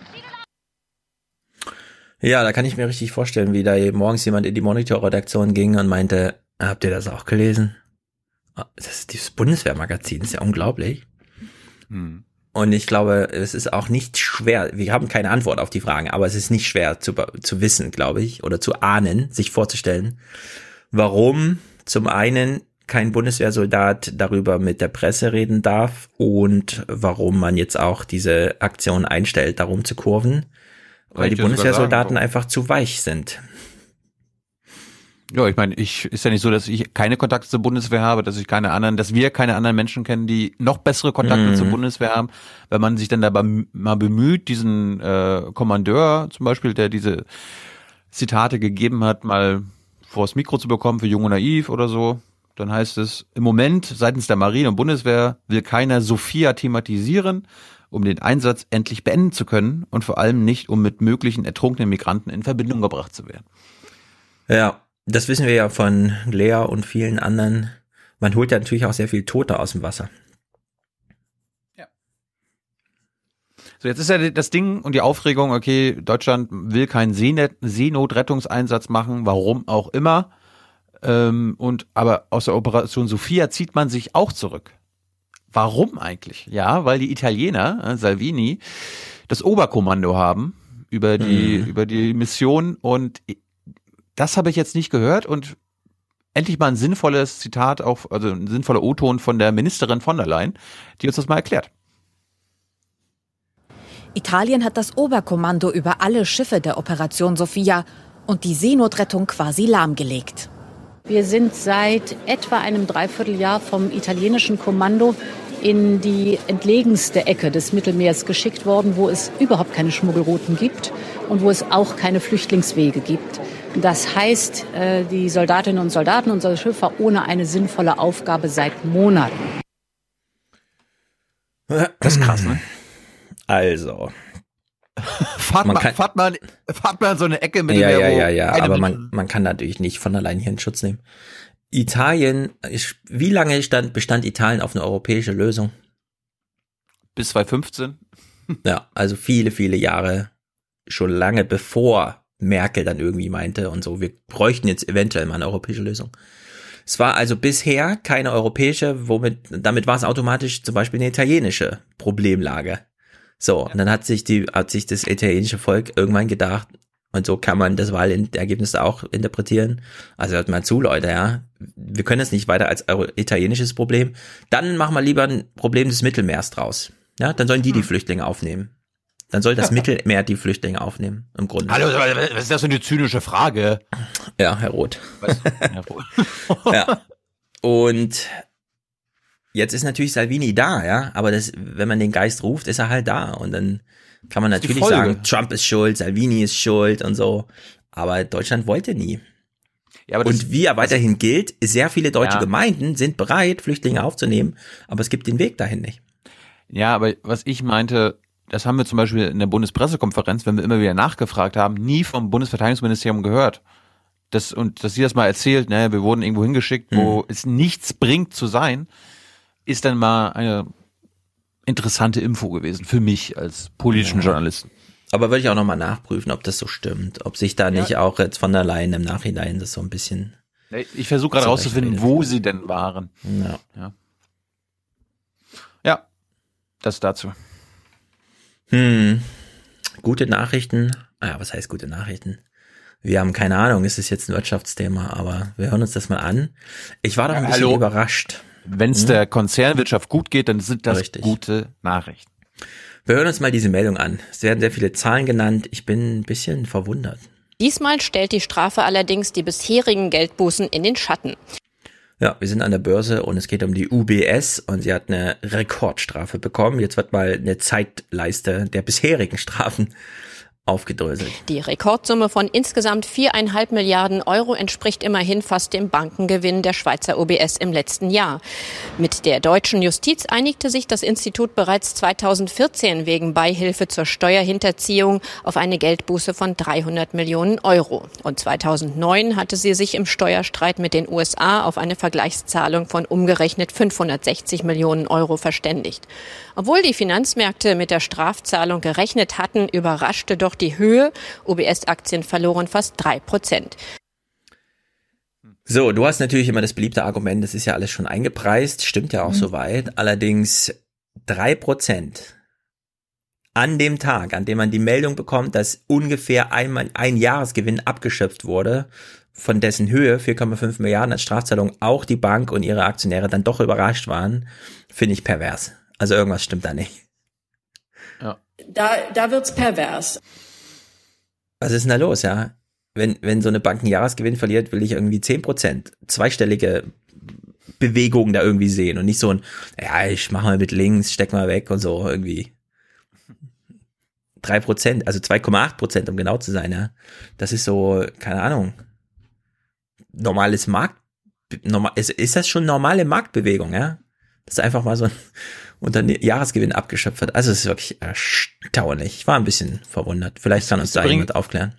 Ja, da kann ich mir richtig vorstellen, wie da morgens jemand in die Monitor-Redaktion ging und meinte, habt ihr das auch gelesen? Ah, das ist dieses Bundeswehrmagazin, ist ja unglaublich. Hm. Und ich glaube, es ist auch nicht schwer, wir haben keine Antwort auf die Fragen, aber es ist nicht schwer zu, zu wissen, glaube ich, oder zu ahnen, sich vorzustellen, warum zum einen kein Bundeswehrsoldat darüber mit der Presse reden darf und warum man jetzt auch diese Aktion einstellt, darum zu kurven, weil die Bundeswehrsoldaten einfach zu weich sind.
Ja, ich meine, ich ist ja nicht so, dass ich keine Kontakte zur Bundeswehr habe, dass ich keine anderen, dass wir keine anderen Menschen kennen, die noch bessere Kontakte mhm. zur Bundeswehr haben. Wenn man sich dann dabei mal bemüht, diesen äh, Kommandeur zum Beispiel, der diese Zitate gegeben hat, mal vors Mikro zu bekommen für Jung und Naiv oder so, dann heißt es, im Moment seitens der Marine und Bundeswehr will keiner Sophia thematisieren, um den Einsatz endlich beenden zu können und vor allem nicht, um mit möglichen ertrunkenen Migranten in Verbindung gebracht zu werden.
Ja, das wissen wir ja von Lea und vielen anderen. Man holt ja natürlich auch sehr viel Tote aus dem Wasser.
Ja. So, jetzt ist ja das Ding und die Aufregung, okay, Deutschland will keinen Seenotrettungseinsatz machen, warum auch immer. Ähm, und aber aus der Operation Sophia zieht man sich auch zurück. Warum eigentlich? Ja, weil die Italiener, äh, Salvini, das Oberkommando haben über die, mhm. über die Mission und das habe ich jetzt nicht gehört und endlich mal ein sinnvolles Zitat, auch, also ein sinnvoller O-Ton von der Ministerin von der Leyen, die uns das mal erklärt.
Italien hat das Oberkommando über alle Schiffe der Operation Sophia und die Seenotrettung quasi lahmgelegt.
Wir sind seit etwa einem Dreivierteljahr vom italienischen Kommando in die entlegenste Ecke des Mittelmeers geschickt worden, wo es überhaupt keine Schmuggelrouten gibt und wo es auch keine Flüchtlingswege gibt. Das heißt, äh, die Soldatinnen und Soldaten unserer Schiffe ohne eine sinnvolle Aufgabe seit Monaten.
Das ist krass, ne? (clears throat) Also.
fahrt, man mal, kann, fahrt, mal, fahrt mal in so eine Ecke mit
ja, dem Ja, ja, ja, aber man, man kann natürlich nicht von allein hier in Schutz nehmen. Italien, wie lange stand, bestand Italien auf eine europäische Lösung?
Bis 2015.
Ja, also viele, viele Jahre, schon lange bevor Merkel dann irgendwie meinte und so, wir bräuchten jetzt eventuell mal eine europäische Lösung. Es war also bisher keine europäische, womit, damit war es automatisch zum Beispiel eine italienische Problemlage. So, und dann hat sich die, hat sich das italienische Volk irgendwann gedacht, und so kann man das Wahlergebnis auch interpretieren. Also hört mal zu, Leute, ja. Wir können es nicht weiter als italienisches Problem. Dann machen wir lieber ein Problem des Mittelmeers draus. Ja, dann sollen die die Flüchtlinge aufnehmen. Dann soll das (laughs) Mittelmeer die Flüchtlinge aufnehmen, im Grunde.
Hallo, was ist das für eine zynische Frage?
Ja, Herr Roth. (laughs) Herr Roth. ja. Und jetzt ist natürlich Salvini da, ja, aber das, wenn man den Geist ruft, ist er halt da und dann kann man natürlich sagen, Trump ist schuld, Salvini ist schuld und so, aber Deutschland wollte nie. Ja, aber und wie er weiterhin gilt, sehr viele deutsche ja. Gemeinden sind bereit, Flüchtlinge aufzunehmen, aber es gibt den Weg dahin nicht.
Ja, aber was ich meinte, das haben wir zum Beispiel in der Bundespressekonferenz, wenn wir immer wieder nachgefragt haben, nie vom Bundesverteidigungsministerium gehört. Das, und dass sie das mal erzählt, ne, wir wurden irgendwo hingeschickt, wo mhm. es nichts bringt zu sein, ist dann mal eine interessante Info gewesen für mich als politischen ja. Journalisten.
Aber würde ich auch nochmal nachprüfen, ob das so stimmt, ob sich da nicht ja. auch jetzt von allein im Nachhinein das so ein bisschen.
Ich versuche gerade rauszufinden, wo sie denn waren.
Ja.
ja. Ja, das dazu.
Hm. Gute Nachrichten. Ah, was heißt gute Nachrichten? Wir haben keine Ahnung, ist es jetzt ein Wirtschaftsthema, aber wir hören uns das mal an. Ich war doch ein bisschen Hallo. überrascht.
Wenn es hm? der Konzernwirtschaft gut geht, dann sind das Richtig. gute Nachrichten.
Wir hören uns mal diese Meldung an. Es werden sehr viele Zahlen genannt. Ich bin ein bisschen verwundert.
Diesmal stellt die Strafe allerdings die bisherigen Geldbußen in den Schatten.
Ja, wir sind an der Börse und es geht um die UBS und sie hat eine Rekordstrafe bekommen. Jetzt wird mal eine Zeitleiste der bisherigen Strafen aufgedröselt.
Die Rekordsumme von insgesamt viereinhalb Milliarden Euro entspricht immerhin fast dem Bankengewinn der Schweizer OBS im letzten Jahr. Mit der deutschen Justiz einigte sich das Institut bereits 2014 wegen Beihilfe zur Steuerhinterziehung auf eine Geldbuße von 300 Millionen Euro. Und 2009 hatte sie sich im Steuerstreit mit den USA auf eine Vergleichszahlung von umgerechnet 560 Millionen Euro verständigt. Obwohl die Finanzmärkte mit der Strafzahlung gerechnet hatten, überraschte doch die Höhe. UBS-Aktien verloren fast drei Prozent.
So, du hast natürlich immer das beliebte Argument, das ist ja alles schon eingepreist, stimmt ja auch mhm. soweit. Allerdings drei Prozent an dem Tag, an dem man die Meldung bekommt, dass ungefähr einmal ein Jahresgewinn abgeschöpft wurde, von dessen Höhe 4,5 Milliarden als Strafzahlung auch die Bank und ihre Aktionäre dann doch überrascht waren, finde ich pervers. Also irgendwas stimmt da nicht.
Ja. Da, da wird's pervers.
Was ist denn da los, ja? Wenn, wenn so eine Bank einen Jahresgewinn verliert, will ich irgendwie zehn Prozent, zweistellige Bewegungen da irgendwie sehen und nicht so ein, ja, ich mache mal mit links, steck mal weg und so irgendwie. Drei Prozent, also 2,8 Prozent, um genau zu sein, ja. Das ist so, keine Ahnung, normales Markt, normal, ist, ist das schon normale Marktbewegung, ja? Das ist einfach mal so ein, Jahresgewinn abgeschöpft hat. Also es ist wirklich erstaunlich. Ich war ein bisschen verwundert. Vielleicht kann uns da jemand aufklären.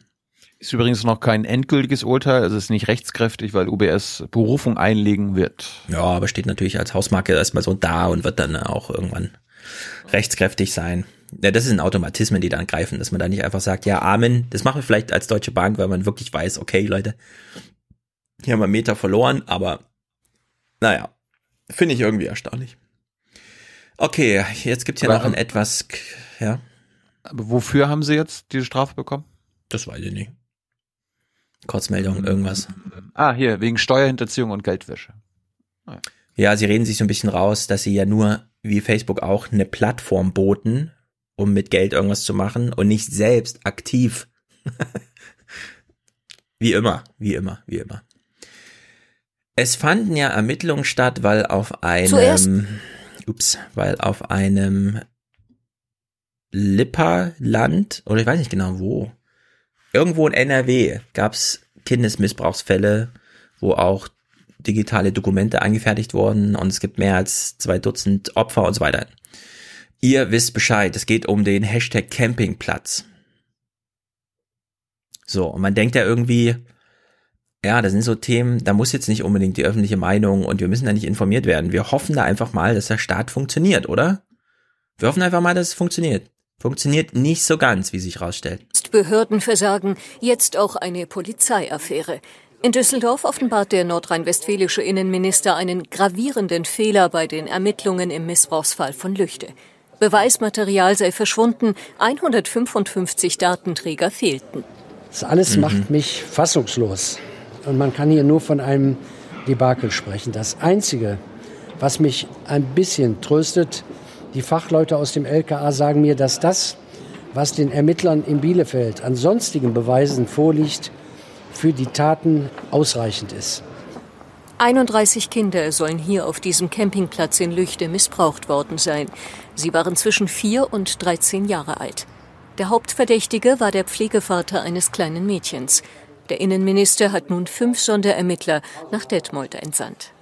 Ist übrigens noch kein endgültiges Urteil, also es ist nicht rechtskräftig, weil UBS Berufung einlegen wird.
Ja, aber steht natürlich als Hausmarke erstmal so da und wird dann auch irgendwann rechtskräftig sein. Ja, das sind Automatismen, die dann greifen, dass man da nicht einfach sagt, ja, Amen, das machen wir vielleicht als Deutsche Bank, weil man wirklich weiß, okay, Leute, hier haben wir einen Meter verloren, aber naja, finde ich irgendwie erstaunlich. Okay, jetzt gibt's ja Aber, noch ein etwas, ja.
Aber wofür haben sie jetzt diese Strafe bekommen?
Das weiß ich nicht. Kurzmeldung, irgendwas.
Ah, hier, wegen Steuerhinterziehung und Geldwäsche.
Ah, ja. ja, sie reden sich so ein bisschen raus, dass sie ja nur, wie Facebook auch, eine Plattform boten, um mit Geld irgendwas zu machen und nicht selbst aktiv. (laughs) wie immer, wie immer, wie immer. Es fanden ja Ermittlungen statt, weil auf einem Zuerst ups, weil auf einem Lipperland, oder ich weiß nicht genau wo, irgendwo in NRW gab es Kindesmissbrauchsfälle, wo auch digitale Dokumente angefertigt wurden und es gibt mehr als zwei Dutzend Opfer und so weiter. Ihr wisst Bescheid, es geht um den Hashtag Campingplatz. So, und man denkt ja irgendwie, ja, das sind so Themen, da muss jetzt nicht unbedingt die öffentliche Meinung und wir müssen da nicht informiert werden. Wir hoffen da einfach mal, dass der Staat funktioniert, oder? Wir hoffen einfach mal, dass es funktioniert. Funktioniert nicht so ganz, wie sich rausstellt.
Behördenversagen, jetzt auch eine Polizeiaffäre. In Düsseldorf offenbart der nordrhein-westfälische Innenminister einen gravierenden Fehler bei den Ermittlungen im Missbrauchsfall von Lüchte. Beweismaterial sei verschwunden, 155 Datenträger fehlten.
Das alles mhm. macht mich fassungslos. Und man kann hier nur von einem Debakel sprechen. Das Einzige, was mich ein bisschen tröstet,
Die Fachleute aus dem LKA sagen mir, dass das, was den Ermittlern in Bielefeld an sonstigen Beweisen vorliegt, für die Taten ausreichend ist.
31 Kinder sollen hier auf diesem Campingplatz in Lüchte missbraucht worden sein. Sie waren zwischen vier und 13 Jahre alt. Der Hauptverdächtige war der Pflegevater eines kleinen Mädchens. Der Innenminister hat nun fünf Sonderermittler nach Detmold entsandt.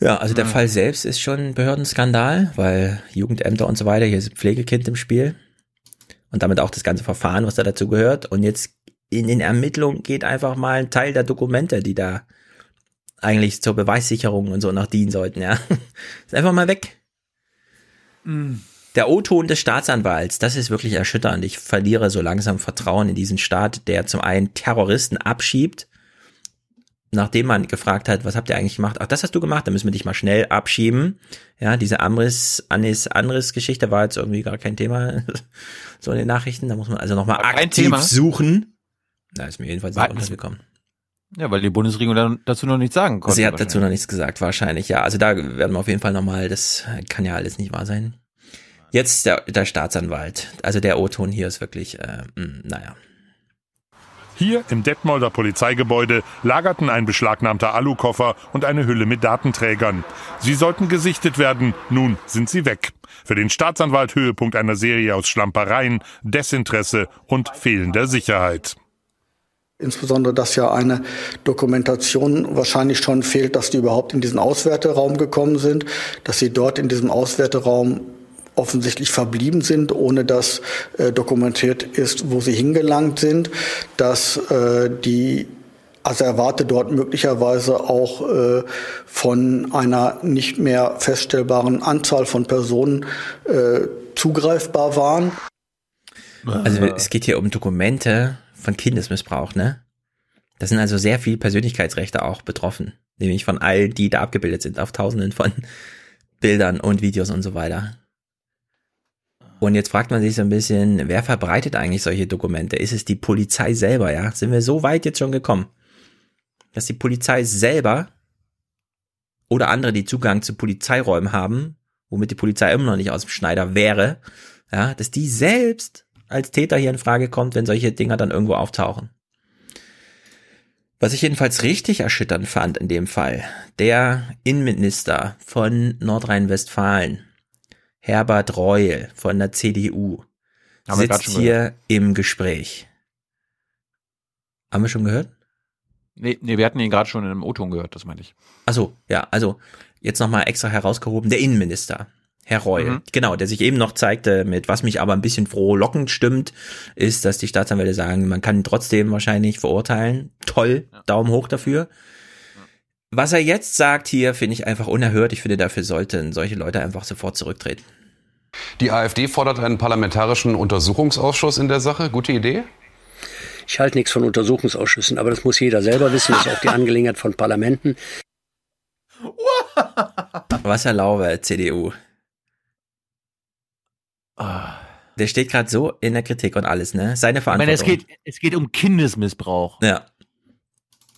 Ja, also der. Fall selbst ist schon ein Behördenskandal, weil Jugendämter und so weiter, hier ist ein Pflegekind im Spiel. Und damit auch das ganze Verfahren, was da dazu gehört. Und jetzt in den Ermittlungen geht einfach mal ein Teil der Dokumente, die da eigentlich zur Beweissicherung und so noch dienen sollten, ja. (laughs) Ist einfach mal weg. Der O-Ton des Staatsanwalts, das ist wirklich erschütternd. Ich verliere so langsam Vertrauen in diesen Staat, der zum einen Terroristen abschiebt, nachdem man gefragt hat, was habt ihr eigentlich gemacht? Ach, das hast du gemacht, dann müssen wir dich mal schnell abschieben. Ja, diese Amris, Anis, Andres Geschichte war jetzt irgendwie gar kein Thema, (laughs) so in den Nachrichten. Da muss man also nochmal aktiv
Thema?
suchen. Da ist mir jedenfalls nicht untergekommen.
Ja, weil die Bundesregierung dann dazu noch nichts sagen konnte.
Sie hat dazu noch nichts gesagt, wahrscheinlich, ja. Also da werden wir auf jeden Fall nochmal, das kann ja alles nicht wahr sein. Jetzt der, der Staatsanwalt. Also der O-Ton hier ist wirklich, äh, mh, naja.
Hier im Detmolder Polizeigebäude lagerten ein beschlagnahmter Alukoffer und eine Hülle mit Datenträgern. Sie sollten gesichtet werden, nun sind sie weg. Für den Staatsanwalt Höhepunkt einer Serie aus Schlampereien, Desinteresse und fehlender Sicherheit.
Insbesondere, dass ja eine Dokumentation wahrscheinlich schon fehlt, dass die überhaupt in diesen Auswerteraum gekommen sind, dass sie dort in diesem Auswerteraum offensichtlich verblieben sind, ohne dass äh, dokumentiert ist, wo sie hingelangt sind, dass äh, die Asservate dort möglicherweise auch äh, von einer nicht mehr feststellbaren Anzahl von Personen äh, zugreifbar waren.
Also es geht hier um Dokumente von Kindesmissbrauch, ne? Da sind also sehr viel Persönlichkeitsrechte auch betroffen. Nämlich von all die da abgebildet sind, auf tausenden von Bildern und Videos und so weiter. Und jetzt fragt man sich so ein bisschen, wer verbreitet eigentlich solche Dokumente? Ist es die Polizei selber, ja? Sind wir so weit jetzt schon gekommen, dass die Polizei selber oder andere, die Zugang zu Polizeiräumen haben, womit die Polizei immer noch nicht aus dem Schneider wäre, ja, dass die selbst als Täter hier in Frage kommt, wenn solche Dinger dann irgendwo auftauchen. Was ich jedenfalls richtig erschütternd fand in dem Fall, der Innenminister von Nordrhein-Westfalen, Herbert Reul von der CDU,
Haben
sitzt hier im Gespräch. Haben wir schon gehört?
Nee, nee, wir hatten ihn gerade schon in einem O-Ton gehört, das meinte ich.
Also ja, also jetzt nochmal extra herausgehoben, der Innenminister, Herr Reul,
Mhm.
genau, der sich eben noch zeigte, mit was mich aber ein bisschen frohlockend stimmt, ist, dass die Staatsanwälte sagen, man kann ihn trotzdem wahrscheinlich verurteilen. Toll, Daumen hoch dafür. Was er jetzt sagt hier, finde ich einfach unerhört. Ich finde, dafür sollten solche Leute einfach sofort zurücktreten.
Die AfD fordert einen parlamentarischen Untersuchungsausschuss in der Sache. Gute Idee?
Ich halte nichts von Untersuchungsausschüssen, aber das muss jeder selber wissen. Das ist auch die Angelegenheit von Parlamenten. (laughs)
Was erlaube, CDU? Der steht gerade so in der Kritik und alles, ne? Seine
Ich meine,
Verantwortung.
es geht, es geht um Kindesmissbrauch.
Ja.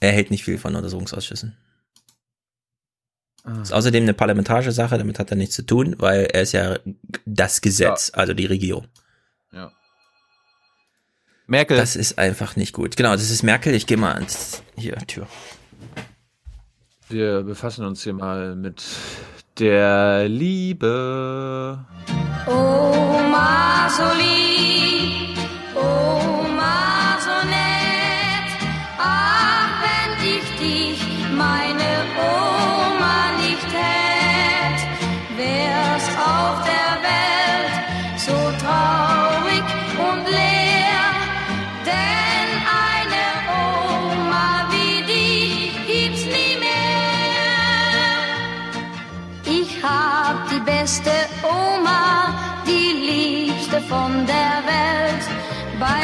Er hält nicht viel von Untersuchungsausschüssen. Ist außerdem eine parlamentarische Sache, damit hat er nichts zu tun, weil er ist ja das Gesetz, also die Regierung.
Ja. Merkel.
Das ist einfach nicht gut. Genau, das ist Merkel. Ich gehe mal ans hier Tür.
Wir befassen uns hier mal mit der Liebe.
Oma so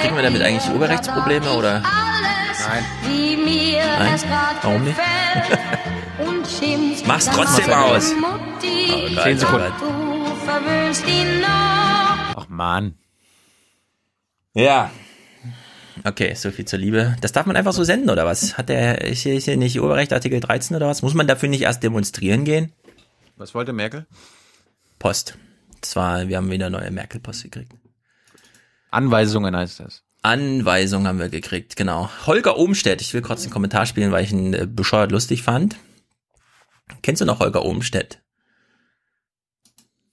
Kriegen wir damit eigentlich Urheberrechtsprobleme oder?
Nein.
wie mir
Nein. Warum nicht? (laughs) Mach's trotzdem aus. Zehn Sekunden.
Ach Mann.
Ja. Okay, so viel zur Liebe. Das darf man einfach so senden, oder was? Hat der, ist hier, ist hier nicht Urheberrecht Artikel 13 oder was? Muss man dafür nicht erst demonstrieren gehen?
Was wollte Merkel?
Was wollte? Post. Das war, wir haben wieder neue Merkel-Post gekriegt.
Anweisungen heißt das.
Anweisungen haben wir gekriegt, genau. Holger Ohmstedt, ich will kurz einen Kommentar spielen, weil ich ihn äh, bescheuert lustig fand. Kennst du noch Holger Ohmstedt?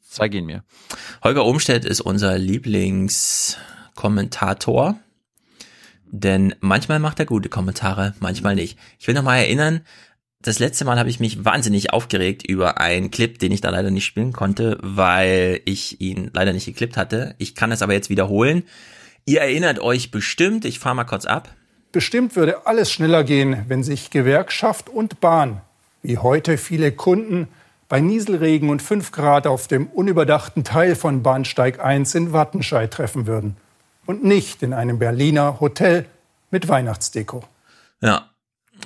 Zeig ihn mir.
Holger Ohmstedt ist unser Lieblingskommentator, denn manchmal macht er gute Kommentare, manchmal nicht. Ich will noch mal erinnern, das letzte Mal habe ich mich wahnsinnig aufgeregt über einen Clip, den ich da leider nicht spielen konnte, weil ich ihn leider nicht geklippt hatte. Ich kann es aber jetzt wiederholen. Ihr erinnert euch bestimmt, ich fahre mal kurz ab.
Bestimmt würde alles schneller gehen, wenn sich Gewerkschaft und Bahn, wie heute viele Kunden, bei Nieselregen und 5 Grad auf dem unüberdachten Teil von Bahnsteig 1 in Wattenscheid treffen würden. Und nicht in einem Berliner Hotel mit Weihnachtsdeko.
Ja,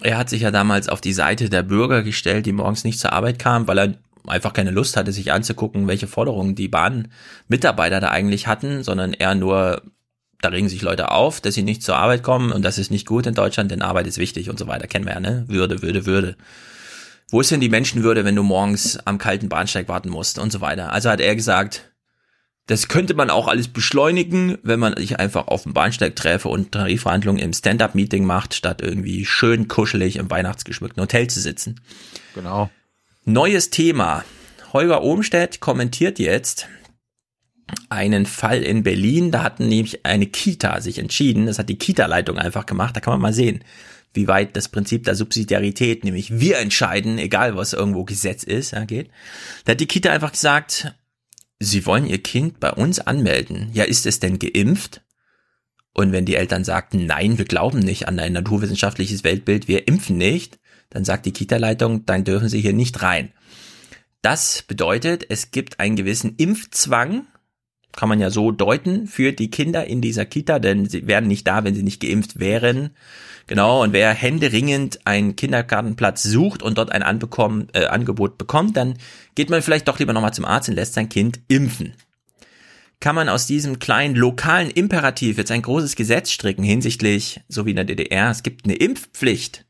er hat sich ja damals auf die Seite der Bürger gestellt, die morgens nicht zur Arbeit kamen, weil er einfach keine Lust hatte, sich anzugucken, welche Forderungen die Bahnmitarbeiter da eigentlich hatten, sondern er nur, da regen sich Leute auf, dass sie nicht zur Arbeit kommen und das ist nicht gut in Deutschland, denn Arbeit ist wichtig und so weiter. Kennen wir ja, ne? Würde, Würde, Würde. Wo ist denn die Menschenwürde, wenn du morgens am kalten Bahnsteig warten musst und so weiter? Also hat er gesagt, das könnte man auch alles beschleunigen, wenn man sich einfach auf dem Bahnsteig treffe und Tarifverhandlungen im Stand-up-Meeting macht, statt irgendwie schön kuschelig im weihnachtsgeschmückten Hotel zu sitzen.
Genau.
Neues Thema. Holger Ohmstedt kommentiert jetzt einen Fall in Berlin. Da hatten nämlich eine Kita sich entschieden. Das hat die Kita-Leitung einfach gemacht. Da kann man mal sehen, wie weit das Prinzip der Subsidiarität, nämlich wir entscheiden, egal was irgendwo Gesetz ist, ja, geht. Da hat die Kita einfach gesagt, sie wollen ihr Kind bei uns anmelden. Ja, ist es denn geimpft? Und wenn die Eltern sagten, nein, wir glauben nicht an ein naturwissenschaftliches Weltbild, wir impfen nicht, dann sagt die Kita-Leitung, dann dürfen sie hier nicht rein. Das bedeutet, es gibt einen gewissen Impfzwang, kann man ja so deuten, für die Kinder in dieser Kita, denn sie wären nicht da, wenn sie nicht geimpft wären. Genau, und wer händeringend einen Kindergartenplatz sucht und dort ein Anbekommen, äh, Angebot bekommt, dann geht man vielleicht doch lieber nochmal zum Arzt und lässt sein Kind impfen. Kann man aus diesem kleinen lokalen Imperativ jetzt ein großes Gesetz stricken hinsichtlich, so wie in der DDR, es gibt eine Impfpflicht.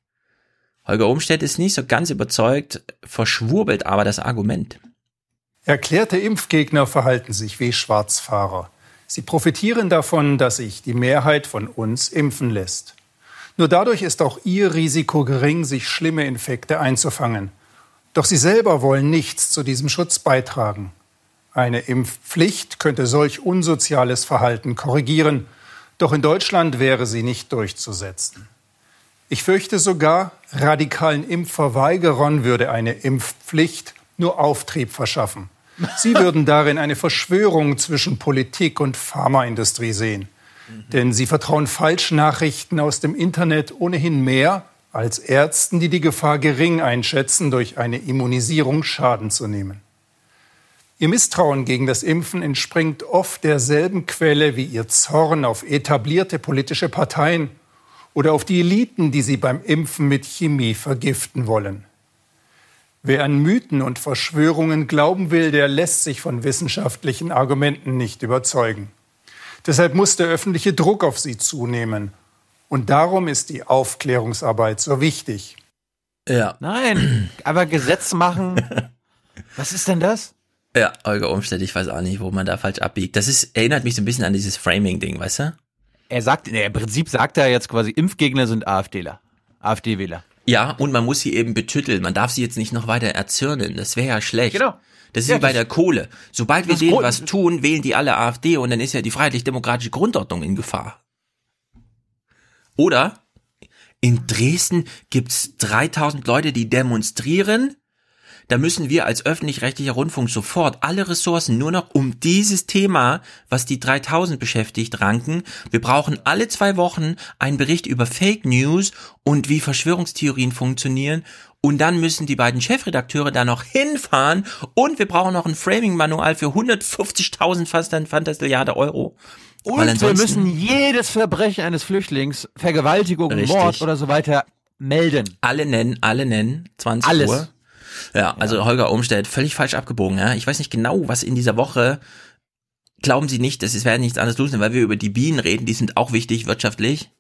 Holger Umstedt ist nicht so ganz überzeugt, verschwurbelt aber das Argument.
Erklärte Impfgegner verhalten sich wie Schwarzfahrer. Sie profitieren davon, dass sich die Mehrheit von uns impfen lässt. Nur dadurch ist auch ihr Risiko gering, sich schlimme Infekte einzufangen. Doch sie selber wollen nichts zu diesem Schutz beitragen. Eine Impfpflicht könnte solch unsoziales Verhalten korrigieren, doch in Deutschland wäre sie nicht durchzusetzen. Ich fürchte sogar, radikalen Impfverweigerern würde eine Impfpflicht nur Auftrieb verschaffen. Sie (laughs) würden darin eine Verschwörung zwischen Politik und Pharmaindustrie sehen. Denn sie vertrauen Falschnachrichten aus dem Internet ohnehin mehr als Ärzten, die die Gefahr gering einschätzen, durch eine Immunisierung Schaden zu nehmen. Ihr Misstrauen gegen das Impfen entspringt oft derselben Quelle wie ihr Zorn auf etablierte politische Parteien oder auf die Eliten, die sie beim Impfen mit Chemie vergiften wollen. Wer an Mythen und Verschwörungen glauben will, der lässt sich von wissenschaftlichen Argumenten nicht überzeugen. Deshalb muss der öffentliche Druck auf sie zunehmen. Und darum ist die Aufklärungsarbeit so wichtig.
Ja.
Nein, aber Gesetz machen. (laughs) Was ist denn das?
Ja, Olga Umstedt, ich weiß auch nicht, wo man da falsch abbiegt. Das ist, erinnert mich so ein bisschen an dieses Framing-Ding, weißt du?
Er sagt, im Prinzip sagt er jetzt quasi, Impfgegner sind AfDler. AfD-Wähler.
Ja, und man muss sie eben betütteln. Man darf sie jetzt nicht noch weiter erzürnen. Das wäre ja schlecht.
Genau.
Das ist
Ja,
wie bei
das-
der Kohle. Sobald wir denen
Grund-
was tun, wählen die alle AfD und dann ist ja die freiheitlich-demokratische Grundordnung in Gefahr. Oder in Dresden gibt's 3000 Leute, die demonstrieren. Da müssen wir als öffentlich-rechtlicher Rundfunk sofort alle Ressourcen nur noch um dieses Thema, was die 3000 beschäftigt, ranken. Wir brauchen alle zwei Wochen einen Bericht über Fake News und wie Verschwörungstheorien funktionieren. Und dann müssen die beiden Chefredakteure da noch hinfahren. Und wir brauchen noch ein Framing-Manual für 150.000 fast ein Fantastilliarde Euro.
Und wir müssen jedes Verbrechen eines Flüchtlings, Vergewaltigung,
Richtig.
Mord oder so weiter melden.
Alle nennen, alle nennen, 20
Alles.
Uhr. Ja, also Holger Umstedt, völlig falsch abgebogen. Ja? Ich weiß nicht genau, was in dieser Woche, glauben Sie nicht, das ist- werden nichts anderes los, weil wir über die Bienen reden, die sind auch wichtig wirtschaftlich.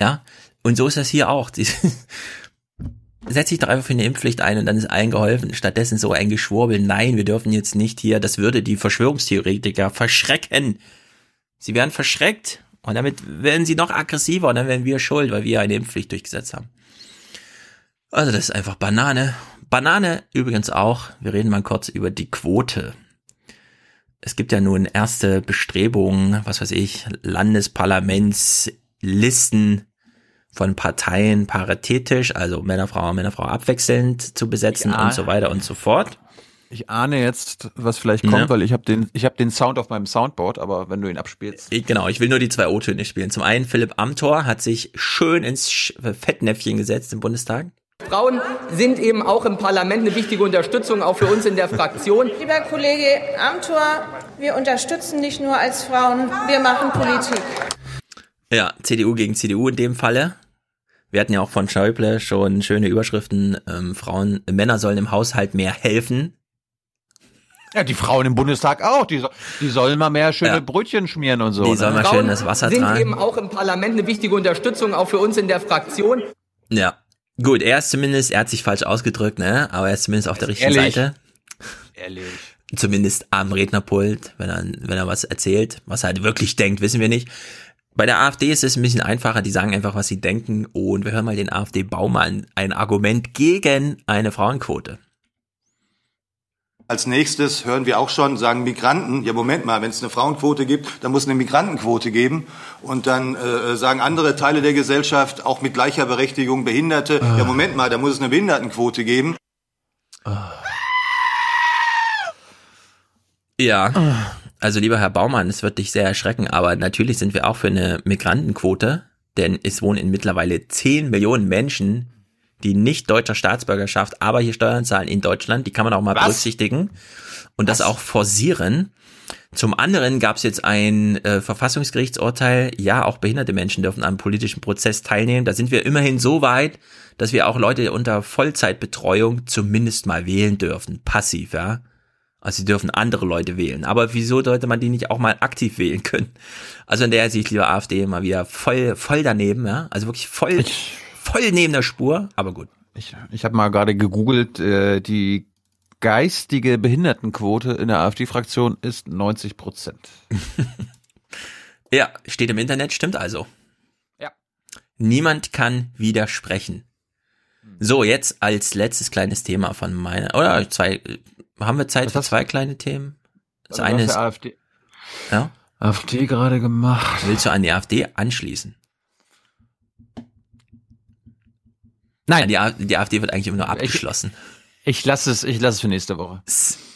Ja, und so ist das hier auch. (laughs) Setz dich doch einfach für eine Impfpflicht ein und dann ist allen geholfen. Stattdessen so ein Geschwurbel, nein, wir dürfen jetzt nicht hier, das würde die Verschwörungstheoretiker verschrecken. Sie werden verschreckt und damit werden sie noch aggressiver und dann werden wir schuld, weil wir eine Impfpflicht durchgesetzt haben. Also das ist einfach Banane. Banane übrigens auch, wir reden mal kurz über die Quote. Es gibt ja nun erste Bestrebungen, was weiß ich, Landesparlamentslisten von Parteien paritätisch, also Männer, Frau, Männer, Frau abwechselnd zu besetzen
Ja.
und so weiter und so fort.
Ich ahne jetzt, was vielleicht kommt,
Ja.
weil ich habe den, ich habe den Sound auf meinem Soundboard, aber wenn du ihn abspielst.
Ich, genau, ich will nur die zwei O-Töne spielen. Zum einen, Philipp Amthor hat sich schön ins Sch- Fettnäpfchen gesetzt im Bundestag.
Frauen sind eben auch im Parlament eine wichtige Unterstützung, auch für uns in der Fraktion.
Lieber Kollege Amthor, wir unterstützen nicht nur als Frauen, wir machen Politik.
Ja, CDU gegen CDU in dem Falle. Wir hatten ja auch von Schäuble schon schöne Überschriften, ähm, Frauen, Männer sollen im Haushalt mehr helfen.
Ja, die Frauen im Bundestag auch. Die, die sollen mal mehr schöne
Ja.
Brötchen schmieren und so.
Die sollen mal
ne?
schön das Wasser
sind
tragen.
eben auch im Parlament eine wichtige Unterstützung, auch für uns in der Fraktion.
Ja. Gut, er ist zumindest, er hat sich falsch ausgedrückt, ne? Aber er ist zumindest auf der richtigen
Ehrlich?
Seite.
Ehrlich.
Zumindest am Rednerpult, wenn er, wenn er was erzählt. Was er halt wirklich denkt, wissen wir nicht. Bei der AfD ist es ein bisschen einfacher, die sagen einfach, was sie denken. Und wir hören mal den AfD-Baumann ein Argument gegen eine Frauenquote.
Als nächstes hören wir auch schon, sagen Migranten, ja Moment mal, wenn es eine Frauenquote gibt, dann muss es eine Migrantenquote geben. Und dann äh, sagen andere Teile der Gesellschaft, auch mit gleicher Berechtigung Behinderte, ja Moment mal, da muss es eine Behindertenquote geben.
Ja. Also lieber Herr Baumann, es wird dich sehr erschrecken, aber natürlich sind wir auch für eine Migrantenquote, denn es wohnen in mittlerweile 10 Millionen Menschen, die nicht deutscher Staatsbürgerschaft, aber hier Steuern zahlen in Deutschland. Die kann man auch mal
Was?
berücksichtigen und das auch forcieren. Zum anderen gab es jetzt ein äh, Verfassungsgerichtsurteil, ja, auch behinderte Menschen dürfen am politischen Prozess teilnehmen. Da sind wir immerhin so weit, dass wir auch Leute unter Vollzeitbetreuung zumindest mal wählen dürfen. Passiv, ja. Also sie dürfen andere Leute wählen. Aber wieso sollte man die nicht auch mal aktiv wählen können? Also in der Hinsicht, lieber AfD, mal wieder voll, voll daneben, ja. Also wirklich voll, voll neben der Spur, aber gut.
Ich, ich habe mal gerade gegoogelt, äh, die geistige Behindertenquote in der AfD-Fraktion ist 90 Prozent. (laughs)
Ja, steht im Internet, stimmt also.
Ja.
Niemand kann widersprechen. So, jetzt als letztes kleines Thema von meiner, oder zwei, haben wir Zeit für zwei kleine Themen? Das
Warte,
eine
was
ist,
AfD,
ja,
AfD gerade gemacht.
willst du an die AfD anschließen?
Nein.
Die, A- die AfD wird eigentlich immer nur abgeschlossen.
Ich lasse es, ich lasse es für nächste Woche.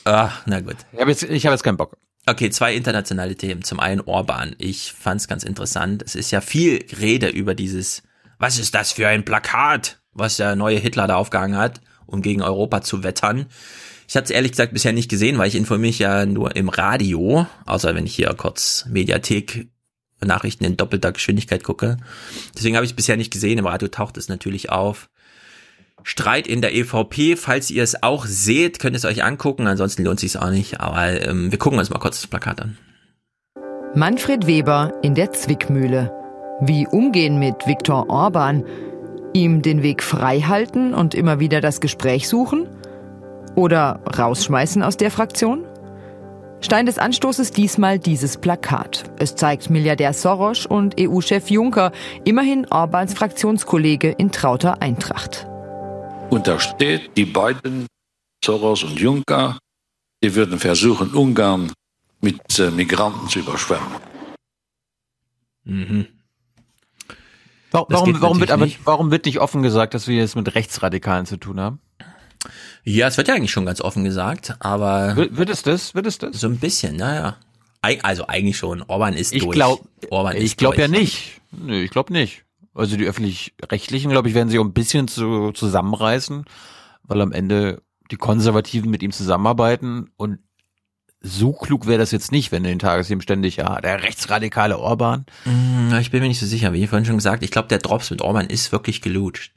Ah, na gut.
Ich habe jetzt, ich habe jetzt keinen Bock.
Okay, zwei internationale Themen. Zum einen Orban. Ich fand es ganz interessant. Es ist ja viel Rede über dieses, was ist das für ein Plakat, was der neue Hitler da aufgehangen hat, um gegen Europa zu wettern. Ich hatte es ehrlich gesagt bisher nicht gesehen, weil ich informiere mich ja nur im Radio, außer wenn ich hier kurz Mediathek Nachrichten in doppelter Geschwindigkeit gucke. Deswegen habe ich es bisher nicht gesehen. Im Radio taucht es natürlich auf. Streit in der EVP. Falls ihr es auch seht, könnt ihr es euch angucken. Ansonsten lohnt es auch nicht. Aber ähm, wir gucken uns mal kurz das Plakat an.
Manfred Weber in der Zwickmühle. Wie umgehen mit Viktor Orban? Ihm den Weg frei halten und immer wieder das Gespräch suchen? Oder rausschmeißen aus der Fraktion? Stein des Anstoßes diesmal dieses Plakat. Es zeigt Milliardär Soros und EU-Chef Juncker, immerhin Orbans Fraktionskollege in trauter Eintracht.
Und da steht, die beiden, Soros und Juncker, die würden versuchen, Ungarn mit äh, Migranten zu überschwemmen.
Mhm.
Warum, warum, wird aber, warum wird nicht offen gesagt, dass wir es mit Rechtsradikalen zu tun haben?
Ja, es wird ja eigentlich schon ganz offen gesagt, aber.
Wird, wird es das? Wird es das?
So ein bisschen, naja. Also eigentlich schon. Orban ist
Ich
durch.
glaub-
Orban ist
Ich glaube ja nicht. Nö, ich glaube nicht. Also die öffentlich-rechtlichen, glaube ich, werden sich auch ein bisschen zu, zusammenreißen, weil am Ende die Konservativen mit ihm zusammenarbeiten und so klug wäre das jetzt nicht, wenn in den Tagesthemen ständig, ja, der rechtsradikale Orban.
Hm, Ich bin mir nicht so sicher, wie ich vorhin schon gesagt, ich glaube, der Drops mit Orban ist wirklich gelutscht.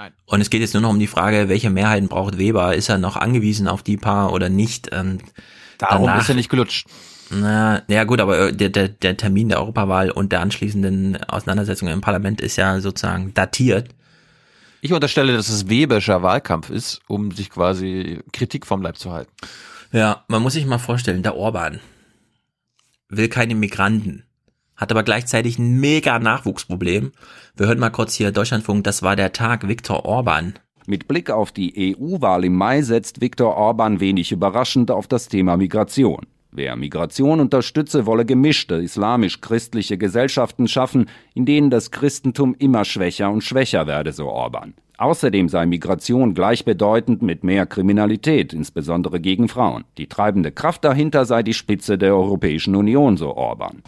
Nein.
Und es geht jetzt nur noch um die Frage, welche Mehrheiten braucht Weber? Ist er noch angewiesen auf die paar oder nicht? Und
Darum
danach-
ist er nicht gelutscht.
Na, ja gut, aber äh, der, der, der Termin der Europawahl und der anschließenden Auseinandersetzung im Parlament ist ja sozusagen datiert.
Ich unterstelle, dass es Weberscher Wahlkampf ist, um sich quasi Kritik vom Leib zu halten.
Ja, man muss sich mal vorstellen, der Orban will keine Migranten, hat aber gleichzeitig ein mega Nachwuchsproblem. Wir hören mal kurz hier Deutschlandfunk, das war der Tag Viktor Orban.
Mit Blick auf die EU-Wahl im Mai setzt Viktor Orban wenig überraschend auf das Thema Migration. Wer Migration unterstütze, wolle gemischte islamisch-christliche Gesellschaften schaffen, in denen das Christentum immer schwächer und schwächer werde, so Orban. Außerdem sei Migration gleichbedeutend mit mehr Kriminalität, insbesondere gegen Frauen. Die treibende Kraft dahinter sei die Spitze der Europäischen Union, so Orban.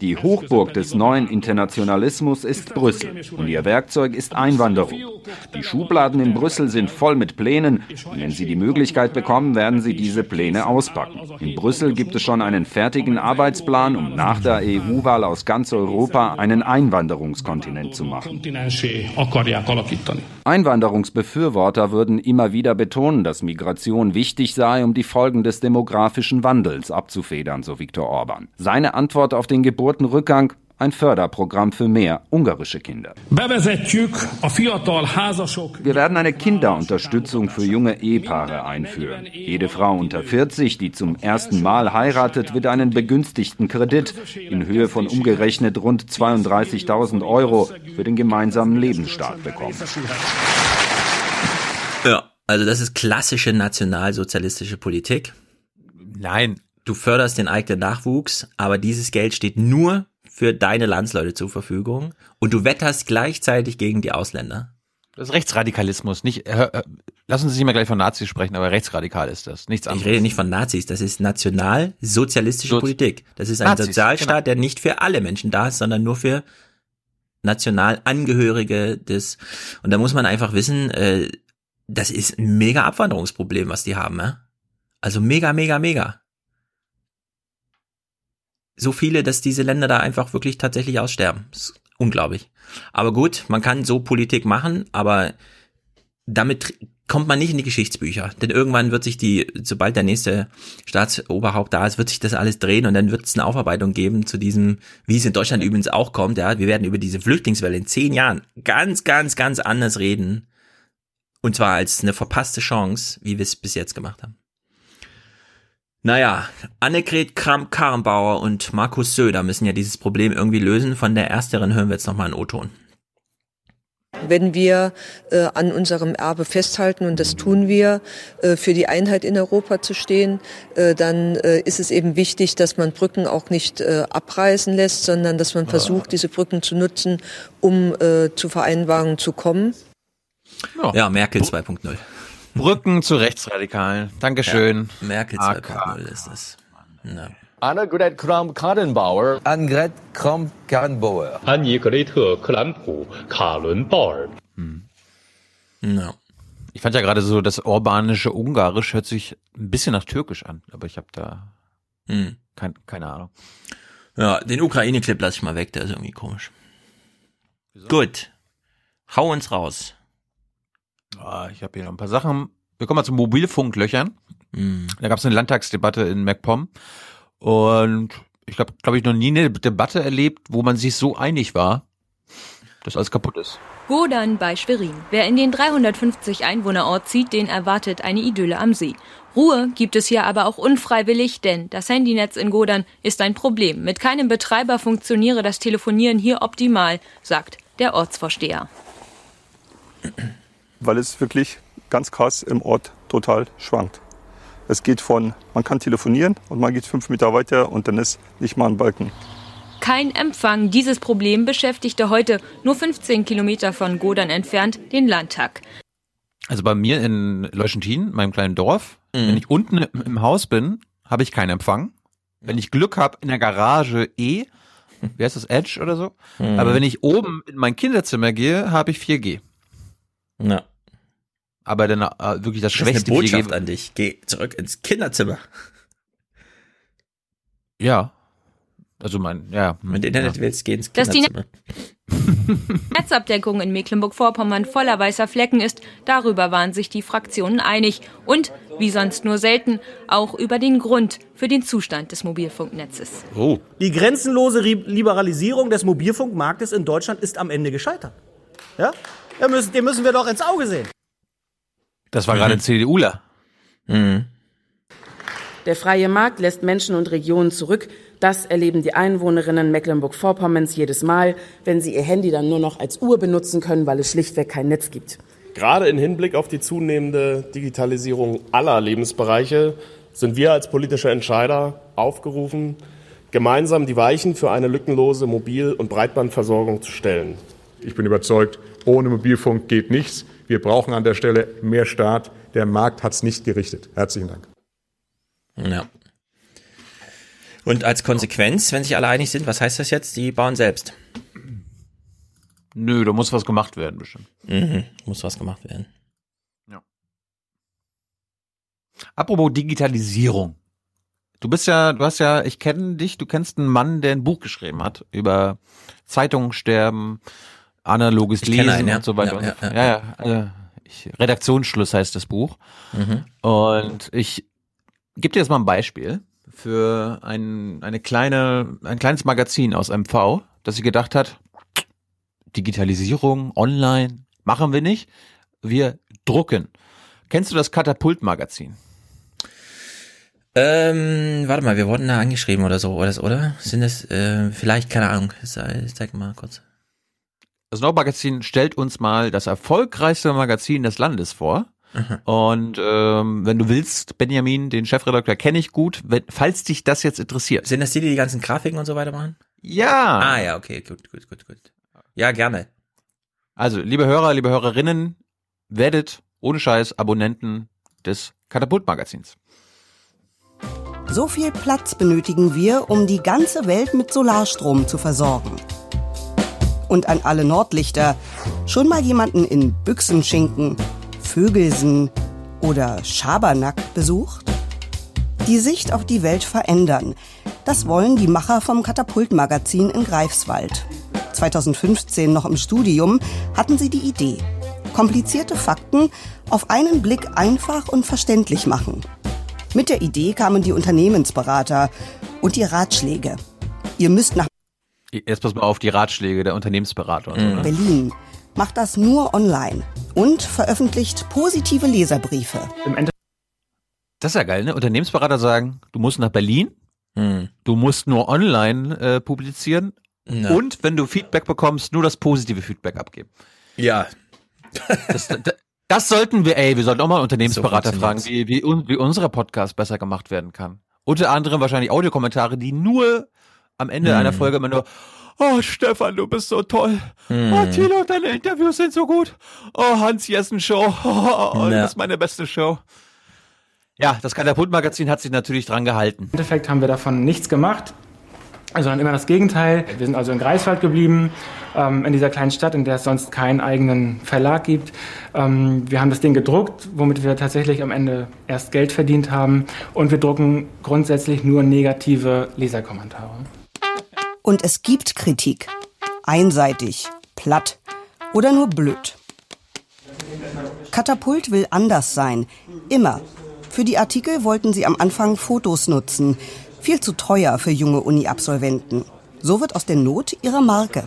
Die Hochburg des neuen Internationalismus ist Brüssel und ihr Werkzeug ist Einwanderung. Die Schubladen in Brüssel sind voll mit Plänen und wenn sie die Möglichkeit bekommen, werden sie diese Pläne auspacken. In Brüssel gibt es schon einen fertigen Arbeitsplan, um nach der EU-Wahl aus ganz Europa einen Einwanderungskontinent zu machen. Einwanderungsbefürworter würden immer wieder betonen, dass Migration wichtig sei, um die Folgen des demografischen Wandels abzufedern, so Viktor Orban. Seine Antwort auf den Geburtenrückgang ein Förderprogramm für mehr ungarische Kinder. Wir werden eine Kinderunterstützung für junge Ehepaare einführen. Jede Frau unter 40, die zum ersten Mal heiratet, wird einen begünstigten Kredit in Höhe von umgerechnet rund 32.000 Euro für den gemeinsamen Lebensstart bekommen.
Ja, also das ist klassische nationalsozialistische Politik.
Nein.
Du förderst den eigenen Nachwuchs, aber dieses Geld steht nur für deine Landsleute zur Verfügung und du wetterst gleichzeitig gegen die Ausländer.
Das ist Rechtsradikalismus. Nicht, äh, äh, lassen Sie sich mal gleich von Nazis sprechen, aber rechtsradikal ist das. Nichts anderes.
Ich rede nicht von Nazis, das ist nationalsozialistische so Politik. Das ist ein Nazis, Sozialstaat, genau. der nicht für alle Menschen da ist, sondern nur für Nationalangehörige des. Und da muss man einfach wissen, äh, das ist ein mega Abwanderungsproblem, was die haben. Ja? Also mega, mega, mega so viele, dass diese Länder da einfach wirklich tatsächlich aussterben. unglaublich. Aber gut, man kann so Politik machen, aber damit kommt man nicht in die Geschichtsbücher. Denn irgendwann wird sich die, sobald der nächste Staatsoberhaupt da ist, wird sich das alles drehen und dann wird es eine Aufarbeitung geben zu diesem, wie es in Deutschland übrigens auch kommt. Ja, wir werden über diese Flüchtlingswelle in zehn Jahren ganz, ganz, ganz anders reden. Und zwar als eine verpasste Chance, wie wir es bis jetzt gemacht haben. Naja, Annegret Kramp-Karrenbauer und Markus Söder müssen ja dieses Problem irgendwie lösen. Von der Ersteren hören wir jetzt nochmal einen O-Ton.
Wenn wir äh, an unserem Erbe festhalten, und das tun wir, äh, für die Einheit in Europa zu stehen, äh, dann äh, ist es eben wichtig, dass man Brücken auch nicht äh, abreißen lässt, sondern dass man versucht, diese Brücken zu nutzen, um äh, zu Vereinbarungen zu kommen.
Ja, ja Merkel 2.0.
Brücken zu Rechtsradikalen. Dankeschön.
Ja, Merkel 2.0 ist es. Ja.
Annegret Kramp-Karrenbauer.
Annegret Kramp-Karrenbauer.
Annegret Kramp-Karrenbauer.
Hm. No. Ich fand ja gerade so, das orbanische Ungarisch hört sich ein bisschen nach Türkisch an, aber ich habe da hm. kein, keine Ahnung.
Ja, den Ukraine-Clip lasse ich mal weg, der ist irgendwie komisch. Wieso? Gut. Hau uns raus.
Ah, ich habe hier noch ein paar Sachen. Wir kommen mal zu Mobilfunklöchern. Mhm. Da gab es eine Landtagsdebatte in MacPom. Und ich habe, glaube ich, noch nie eine Debatte erlebt, wo man sich so einig war, dass alles kaputt ist.
Godan bei Schwerin. Wer in den 350 Einwohnerort zieht, den erwartet eine Idylle am See. Ruhe gibt es hier aber auch unfreiwillig, denn das Handynetz in Godan ist ein Problem. Mit keinem Betreiber funktioniere das Telefonieren hier optimal, sagt der Ortsvorsteher
weil es wirklich ganz krass im Ort total schwankt. Es geht von, man kann telefonieren und man geht fünf Meter weiter und dann ist nicht mal ein Balken.
Kein Empfang. Dieses Problem beschäftigte heute, nur 15 Kilometer von Godern entfernt, den Landtag.
Also bei mir in Leuschentin, meinem kleinen Dorf, mhm. wenn ich unten im Haus bin, habe ich keinen Empfang. Wenn ich Glück habe, in der Garage eh. Wie heißt das? Edge oder so? Mhm. Aber wenn ich oben in mein Kinderzimmer gehe, habe ich 4G.
Ja
aber dann äh, wirklich das, das schwächste
ist eine Botschaft an dich. Geh zurück ins Kinderzimmer.
Ja. Also mein, ja.
Wenn du Internet ja. willst, geh ins Kinderzimmer. (laughs)
Netzabdeckung in Mecklenburg-Vorpommern voller weißer Flecken ist, darüber waren sich die Fraktionen einig. Und, wie sonst nur selten, auch über den Grund für den Zustand des Mobilfunknetzes.
Oh. Die grenzenlose Liberalisierung des Mobilfunkmarktes in Deutschland ist am Ende gescheitert. Ja? Müssen, dem müssen wir doch ins Auge sehen.
Das war gerade ein CDUler.
Mhm. Der freie Markt lässt Menschen und Regionen zurück. Das erleben die Einwohnerinnen Mecklenburg-Vorpommerns jedes Mal, wenn sie ihr Handy dann nur noch als Uhr benutzen können, weil es schlichtweg kein Netz gibt.
Gerade im Hinblick auf die zunehmende Digitalisierung aller Lebensbereiche sind wir als politische Entscheider aufgerufen, gemeinsam die Weichen für eine lückenlose Mobil- und Breitbandversorgung zu stellen.
Ich bin überzeugt, ohne Mobilfunk geht nichts. Wir brauchen an der Stelle mehr Staat. Der Markt hat es nicht gerichtet. Herzlichen Dank.
Ja. Und als Konsequenz, wenn sich alle einig sind, was heißt das jetzt? Die bauen selbst.
Nö, da muss was gemacht werden, bestimmt.
Mhm, muss was gemacht werden.
Ja. Apropos Digitalisierung. Du bist ja, du hast ja, ich kenne dich, du kennst einen Mann, der ein Buch geschrieben hat über Zeitungssterben, analoges
Ich
Lesen
einen, ja.
und so weiter.
Ja, ja, ja.
ja, ja. Also ich, Redaktionsschluss heißt das Buch.
Mhm.
Und ich gebe dir jetzt mal ein Beispiel für ein, eine kleine, ein kleines Magazin aus MV, das sich gedacht hat, Digitalisierung, online, machen wir nicht. Wir drucken. Kennst du das Katapult-Magazin?
Ähm, warte mal, wir wurden da angeschrieben oder so, oder? oder? Sind das, äh, vielleicht, keine Ahnung, zeig mal kurz.
Das Nordmagazin stellt uns mal das erfolgreichste Magazin des Landes vor. Und ähm, wenn du willst, Benjamin, den Chefredakteur kenne ich gut, wenn, falls dich das jetzt interessiert.
Sind das die, die die ganzen Grafiken und so weiter machen?
Ja.
Ah, ja, okay, gut, gut, gut, gut. Ja, gerne.
Also, liebe Hörer, liebe Hörerinnen, werdet ohne Scheiß Abonnenten des Katapult-Magazins.
So viel Platz benötigen wir, um die ganze Welt mit Solarstrom zu versorgen. Und an alle Nordlichter, schon mal jemanden in Büchsenschinken, Vögelsen oder Schabernack besucht? Die Sicht auf die Welt verändern. Das wollen die Macher vom Katapult-Magazin in Greifswald. 2015 noch im Studium hatten sie die Idee. Komplizierte Fakten auf einen Blick einfach und verständlich machen. Mit der Idee kamen die Unternehmensberater und die Ratschläge. Ihr müsst nach
Jetzt pass mal auf die Ratschläge der Unternehmensberater und so. Ne?
Berlin, macht das nur online und veröffentlicht positive Leserbriefe.
Das ist ja geil, ne? Unternehmensberater sagen, du musst nach Berlin, du musst nur online äh, publizieren
Ja.
und wenn du Feedback bekommst, nur das positive Feedback abgeben.
Ja.
Das, das, das sollten wir, ey, wir sollten auch mal Unternehmensberater
So
fragen, wie, wie, wie unser Podcast besser gemacht werden kann. Unter anderem wahrscheinlich Audiokommentare, die nur am Ende
Hm.
einer Folge immer nur, oh Stefan, du bist so toll.
Hm.
Oh Thilo, deine Interviews sind so gut. Oh Hans Jessen Show, (laughs) oh,
Ja.
das ist meine beste Show. Ja, das Katapult-Magazin hat sich natürlich dran gehalten.
Im Endeffekt haben wir davon nichts gemacht, sondern immer das Gegenteil. Wir sind also in Greifswald geblieben, ähm, in dieser kleinen Stadt, in der es sonst keinen eigenen Verlag gibt. Ähm, wir haben das Ding gedruckt, womit wir tatsächlich am Ende erst Geld verdient haben. Und wir drucken grundsätzlich nur negative Leserkommentare.
Und es gibt Kritik. Einseitig, platt oder nur blöd. Katapult will anders sein. Immer. Für die Artikel wollten sie am Anfang Fotos nutzen. Viel zu teuer für junge Uni-Absolventen. So wird aus der Not ihre Marke.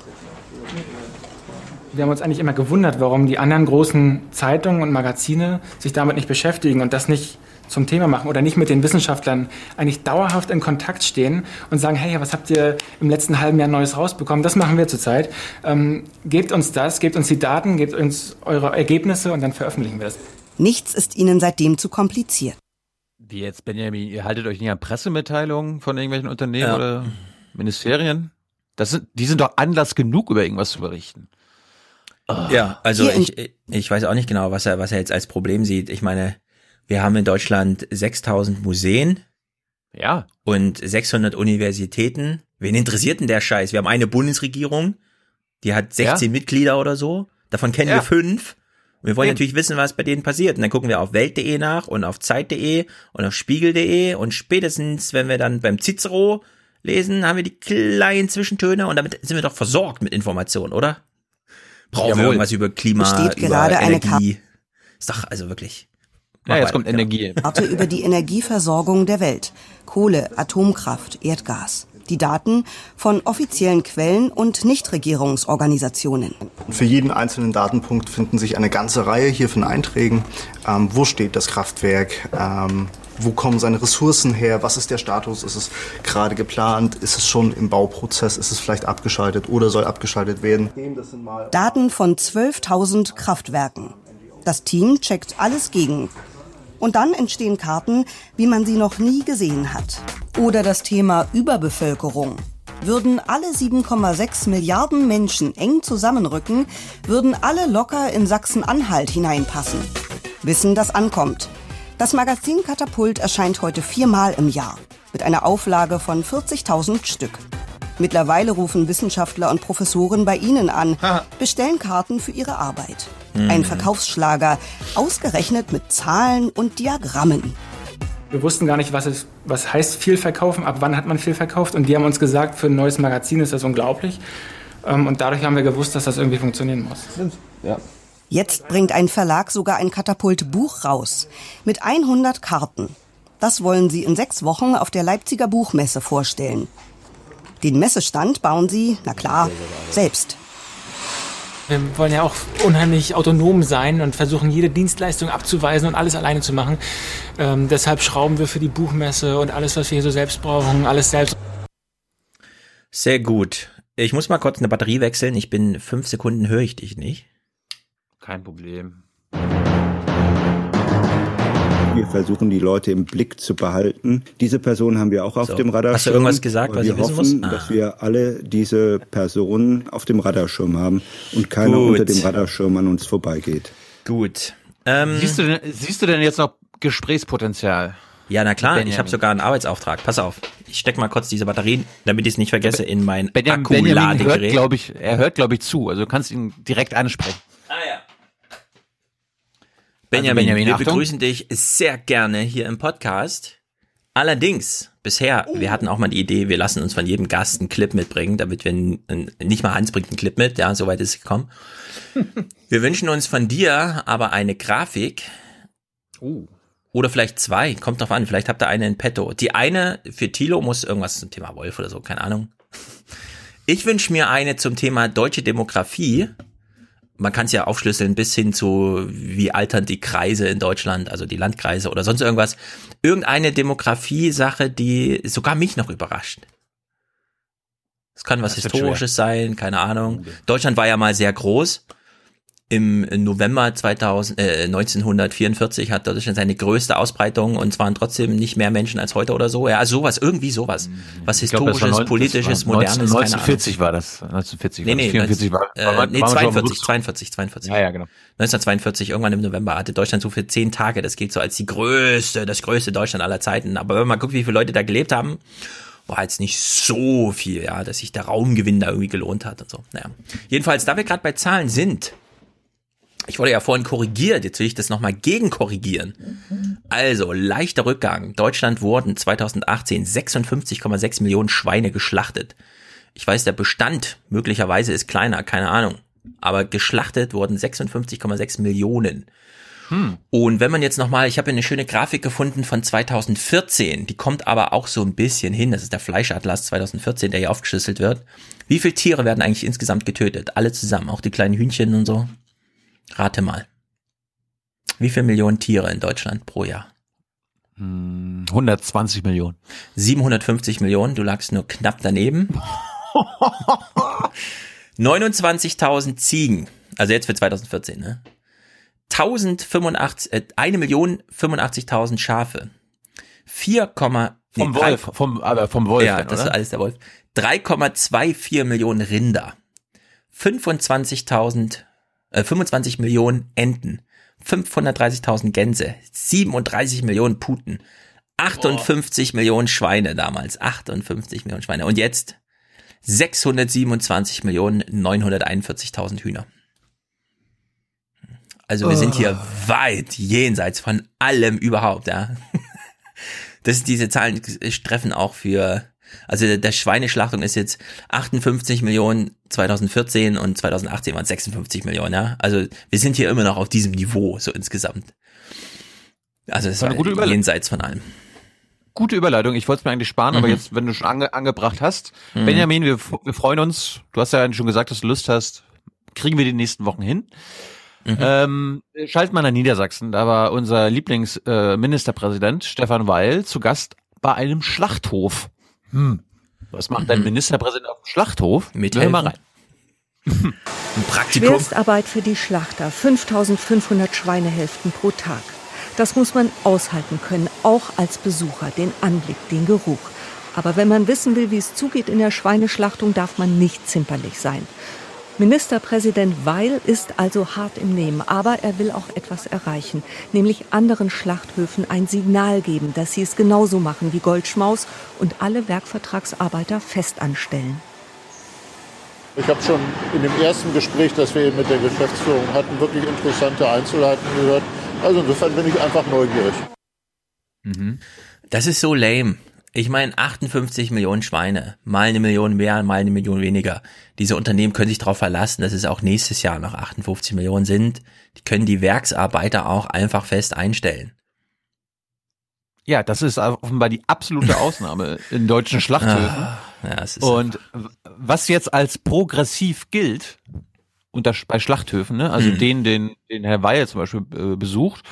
Wir haben uns eigentlich immer gewundert, warum die anderen großen Zeitungen und Magazine sich damit nicht beschäftigen und das nicht zum Thema machen oder nicht mit den Wissenschaftlern eigentlich dauerhaft in Kontakt stehen und sagen, hey, was habt ihr im letzten halben Jahr Neues rausbekommen? Das machen wir zurzeit. Ähm, gebt uns das, gebt uns die Daten, gebt uns eure Ergebnisse und dann veröffentlichen wir das.
Nichts ist ihnen seitdem zu kompliziert.
Wie jetzt, Benjamin, ihr haltet euch nicht an Pressemitteilungen von irgendwelchen Unternehmen
Ja.
oder Ministerien? Das sind, die sind doch Anlass genug, über irgendwas zu berichten.
Ja, also ich, ich weiß auch nicht genau, was er, was er jetzt als Problem sieht. Ich meine, wir haben in Deutschland 6000 Museen.
Ja.
Und 600 Universitäten. Wen interessiert denn der Scheiß? Wir haben eine Bundesregierung, die hat 16
Ja.
Mitglieder oder so. Davon kennen
Ja.
wir fünf. Und wir wollen
Eben.
natürlich wissen, was bei denen passiert. Und dann gucken wir auf welt.de nach und auf zeit.de und auf spiegel.de und spätestens, wenn wir dann beim Cicero lesen, haben wir die kleinen Zwischentöne und damit sind wir doch versorgt mit Informationen, oder? Brauchen wir
Jawohl.
irgendwas über Klima,
Steht
über
gerade eine
Energie? Ist doch also wirklich.
Ja, jetzt kommt Energie.
Karte über die Energieversorgung der Welt. Kohle, Atomkraft, Erdgas. Die Daten von offiziellen Quellen und Nichtregierungsorganisationen.
Für jeden einzelnen Datenpunkt finden sich eine ganze Reihe hier von Einträgen. Ähm, wo steht das Kraftwerk? Ähm, wo kommen seine Ressourcen her? Was ist der Status? Ist es gerade geplant? Ist es schon im Bauprozess? Ist es vielleicht abgeschaltet oder soll abgeschaltet werden?
Daten von 12.000 Kraftwerken. Das Team checkt alles gegen. Und dann entstehen Karten, wie man sie noch nie gesehen hat. Oder das Thema Überbevölkerung. Würden alle 7,6 Milliarden Menschen eng zusammenrücken, würden alle locker in Sachsen-Anhalt hineinpassen. Wissen, das ankommt. Das Magazin Katapult erscheint heute viermal im Jahr mit einer Auflage von 40.000 Stück. Mittlerweile rufen Wissenschaftler und Professoren bei Ihnen an, bestellen Karten für ihre Arbeit. Ein
Mhm.
Verkaufsschlager, ausgerechnet mit Zahlen und Diagrammen.
Wir wussten gar nicht, was, es, was heißt viel verkaufen, ab wann hat man viel verkauft. Und die haben uns gesagt, für ein neues Magazin ist das unglaublich. Ähm, Und dadurch haben wir gewusst, dass das irgendwie funktionieren muss.
Ja.
Jetzt bringt ein Verlag sogar ein Katapult-Buch raus. Mit 100 Karten. Das wollen sie in sechs Wochen auf der Leipziger Buchmesse vorstellen. Den Messestand bauen sie, na klar, selbst.
Wir wollen ja auch unheimlich autonom sein und versuchen, jede Dienstleistung abzuweisen und alles alleine zu machen. Ähm, deshalb schrauben wir für die Buchmesse und alles, was wir hier so selbst brauchen, alles selbst.
Sehr gut. Ich muss mal kurz eine Batterie wechseln. Ich bin fünf Sekunden, höre ich dich nicht.
Kein Problem.
Wir versuchen, die Leute im Blick zu behalten. Diese Person haben wir auch auf
So.
dem Radarschirm.
Hast du irgendwas gesagt, was
wir
ich wissen
hoffen,
muss? Ah.
dass wir alle diese Personen auf dem Radarschirm haben und keiner
Gut.
unter dem Radarschirm an uns vorbeigeht.
Gut. Ähm,
siehst, du denn, siehst du denn jetzt noch Gesprächspotenzial?
Ja, na klar,
Benjamin.
ich habe sogar einen Arbeitsauftrag. Pass auf. Ich steck mal kurz diese Batterien, damit ich es nicht vergesse, in mein
Benjamin, Benjamin hört,
Akkuladegerät.
glaube ich, er hört, glaube ich, zu. Also du kannst ihn direkt ansprechen.
Ah ja. Benjamin,
Benjamin,
wir
Achtung.
begrüßen dich sehr gerne hier im Podcast. Allerdings, bisher, wir hatten auch mal die Idee, wir lassen uns von jedem Gast einen Clip mitbringen, damit wir nicht mal Hans bringt einen Clip mit, ja, soweit ist es gekommen. (laughs) wir wünschen uns von dir aber eine Grafik. Oder vielleicht zwei, kommt drauf an, vielleicht habt ihr eine in petto. Die eine für Thilo muss irgendwas zum Thema Wolf oder so, keine Ahnung. Ich wünsche mir eine zum Thema deutsche Demografie. Man kann es ja aufschlüsseln bis hin zu, wie altern die Kreise in Deutschland, also die Landkreise oder sonst irgendwas. Irgendeine Demografie-Sache, die sogar mich noch überrascht. Es kann was Historisches sein, keine Ahnung. Deutschland war ja mal sehr groß. Im November 2000, äh, 1944 hat Deutschland seine größte Ausbreitung und es waren trotzdem nicht mehr Menschen als heute oder so. Ja, also sowas, irgendwie sowas. Was
Ich glaub,
historisches,
neun-
politisches, modernes,
19,
keine
1940 war das. 1940
Nee,
war
nee,
das. 44 war,
äh,
war,
nee,
war man schon am
42,
Rückzug.
42, 42.
Ja, ja, genau.
1942, irgendwann im November, hatte Deutschland so für zehn Tage. Das gilt so als die größte, das größte Deutschland aller Zeiten. Aber wenn man mal guckt, wie viele Leute da gelebt haben, war jetzt nicht so viel, ja, dass sich der Raumgewinn da irgendwie gelohnt hat und so. Naja. Jedenfalls, da wir gerade bei Zahlen sind, ich wurde ja vorhin korrigiert, jetzt will ich das nochmal gegenkorrigieren. Also, leichter Rückgang. Deutschland wurden 2018 56,6 Millionen Schweine geschlachtet. Ich weiß, der Bestand möglicherweise ist kleiner, keine Ahnung. Aber geschlachtet wurden 56,6 Millionen.
Hm.
Und wenn man jetzt nochmal, ich habe eine schöne Grafik gefunden von 2014, die kommt aber auch so ein bisschen hin, das ist der Fleischatlas 2014, der hier aufgeschlüsselt wird. Wie viele Tiere werden eigentlich insgesamt getötet? Alle zusammen, auch die kleinen Hühnchen und so? Rate mal. Wie viele Millionen Tiere in Deutschland pro Jahr?
Hm, 120 Millionen.
750 Millionen, du lagst nur knapp daneben. (laughs) 29.000 Ziegen, also jetzt für 2014, ne? 1085, äh, 1 Million 85.000 Schafe. 4, nee,
Vom
drei-
Wolf, vom, aber vom Wolf.
ja,
dann,
das ist alles der Wolf. 3,24 Millionen Rinder. 25.000, äh, 25 Millionen Enten. 530.000 Gänse. 37 Millionen Puten. 58 Millionen Schweine damals. 58 Millionen Schweine. Und jetzt 627 Millionen 941.000 Hühner. Also wir sind hier weit jenseits von allem überhaupt, ja. (laughs) Das ist diese Zahlen treffen auch für Also der Schweineschlachtung ist jetzt 58 Millionen 2014 und 2018 waren es 56 Millionen, ja. Also wir sind hier immer noch auf diesem Niveau, so insgesamt. Also es
War
war
eine gute
jenseits von allem.
Gute Überleitung. Ich wollte es mir eigentlich sparen, aber
Mhm.
jetzt, wenn du schon ange angebracht hast,
Mhm.
Benjamin, wir, wir freuen uns. Du hast ja schon gesagt, dass du Lust hast. Kriegen wir die nächsten Wochen hin.
Mhm.
Ähm, schalten wir nach Niedersachsen. Da war unser Lieblingsministerpräsident äh, Stefan Weil zu Gast bei einem Schlachthof. Hm. Was macht ein Ministerpräsident auf dem Schlachthof? Hören wir mal rein. (laughs)
Ein Praktikum.
Schwerstarbeit für die Schlachter, 5500 Schweinehälften pro Tag. Das muss man aushalten können, auch als Besucher, den Anblick, den Geruch. Aber wenn man wissen will, wie es zugeht in der Schweineschlachtung, darf man nicht zimperlich sein. Ministerpräsident Weil ist also hart im Nehmen, aber er will auch etwas erreichen, nämlich anderen Schlachthöfen ein Signal geben, dass sie es genauso machen wie Goldschmaus und alle Werkvertragsarbeiter fest anstellen.
Ich habe schon in dem ersten Gespräch, das wir eben mit der Geschäftsführung hatten, wirklich interessante Einzelheiten gehört. Also insofern bin ich einfach neugierig.
Das ist so lame. Ich meine, 58 Millionen Schweine, mal eine Million mehr, mal eine Million weniger. Diese Unternehmen können sich darauf verlassen, dass es auch nächstes Jahr noch 58 Millionen sind. Die können die Werksarbeiter auch einfach fest einstellen.
Ja, das ist offenbar die absolute (laughs) Ausnahme in deutschen Schlachthöfen.
Ah, ja,
Und was jetzt als progressiv gilt, unter, bei Schlachthöfen, ne, also
Mhm.
den, den, den Herr Weil zum Beispiel äh, besucht,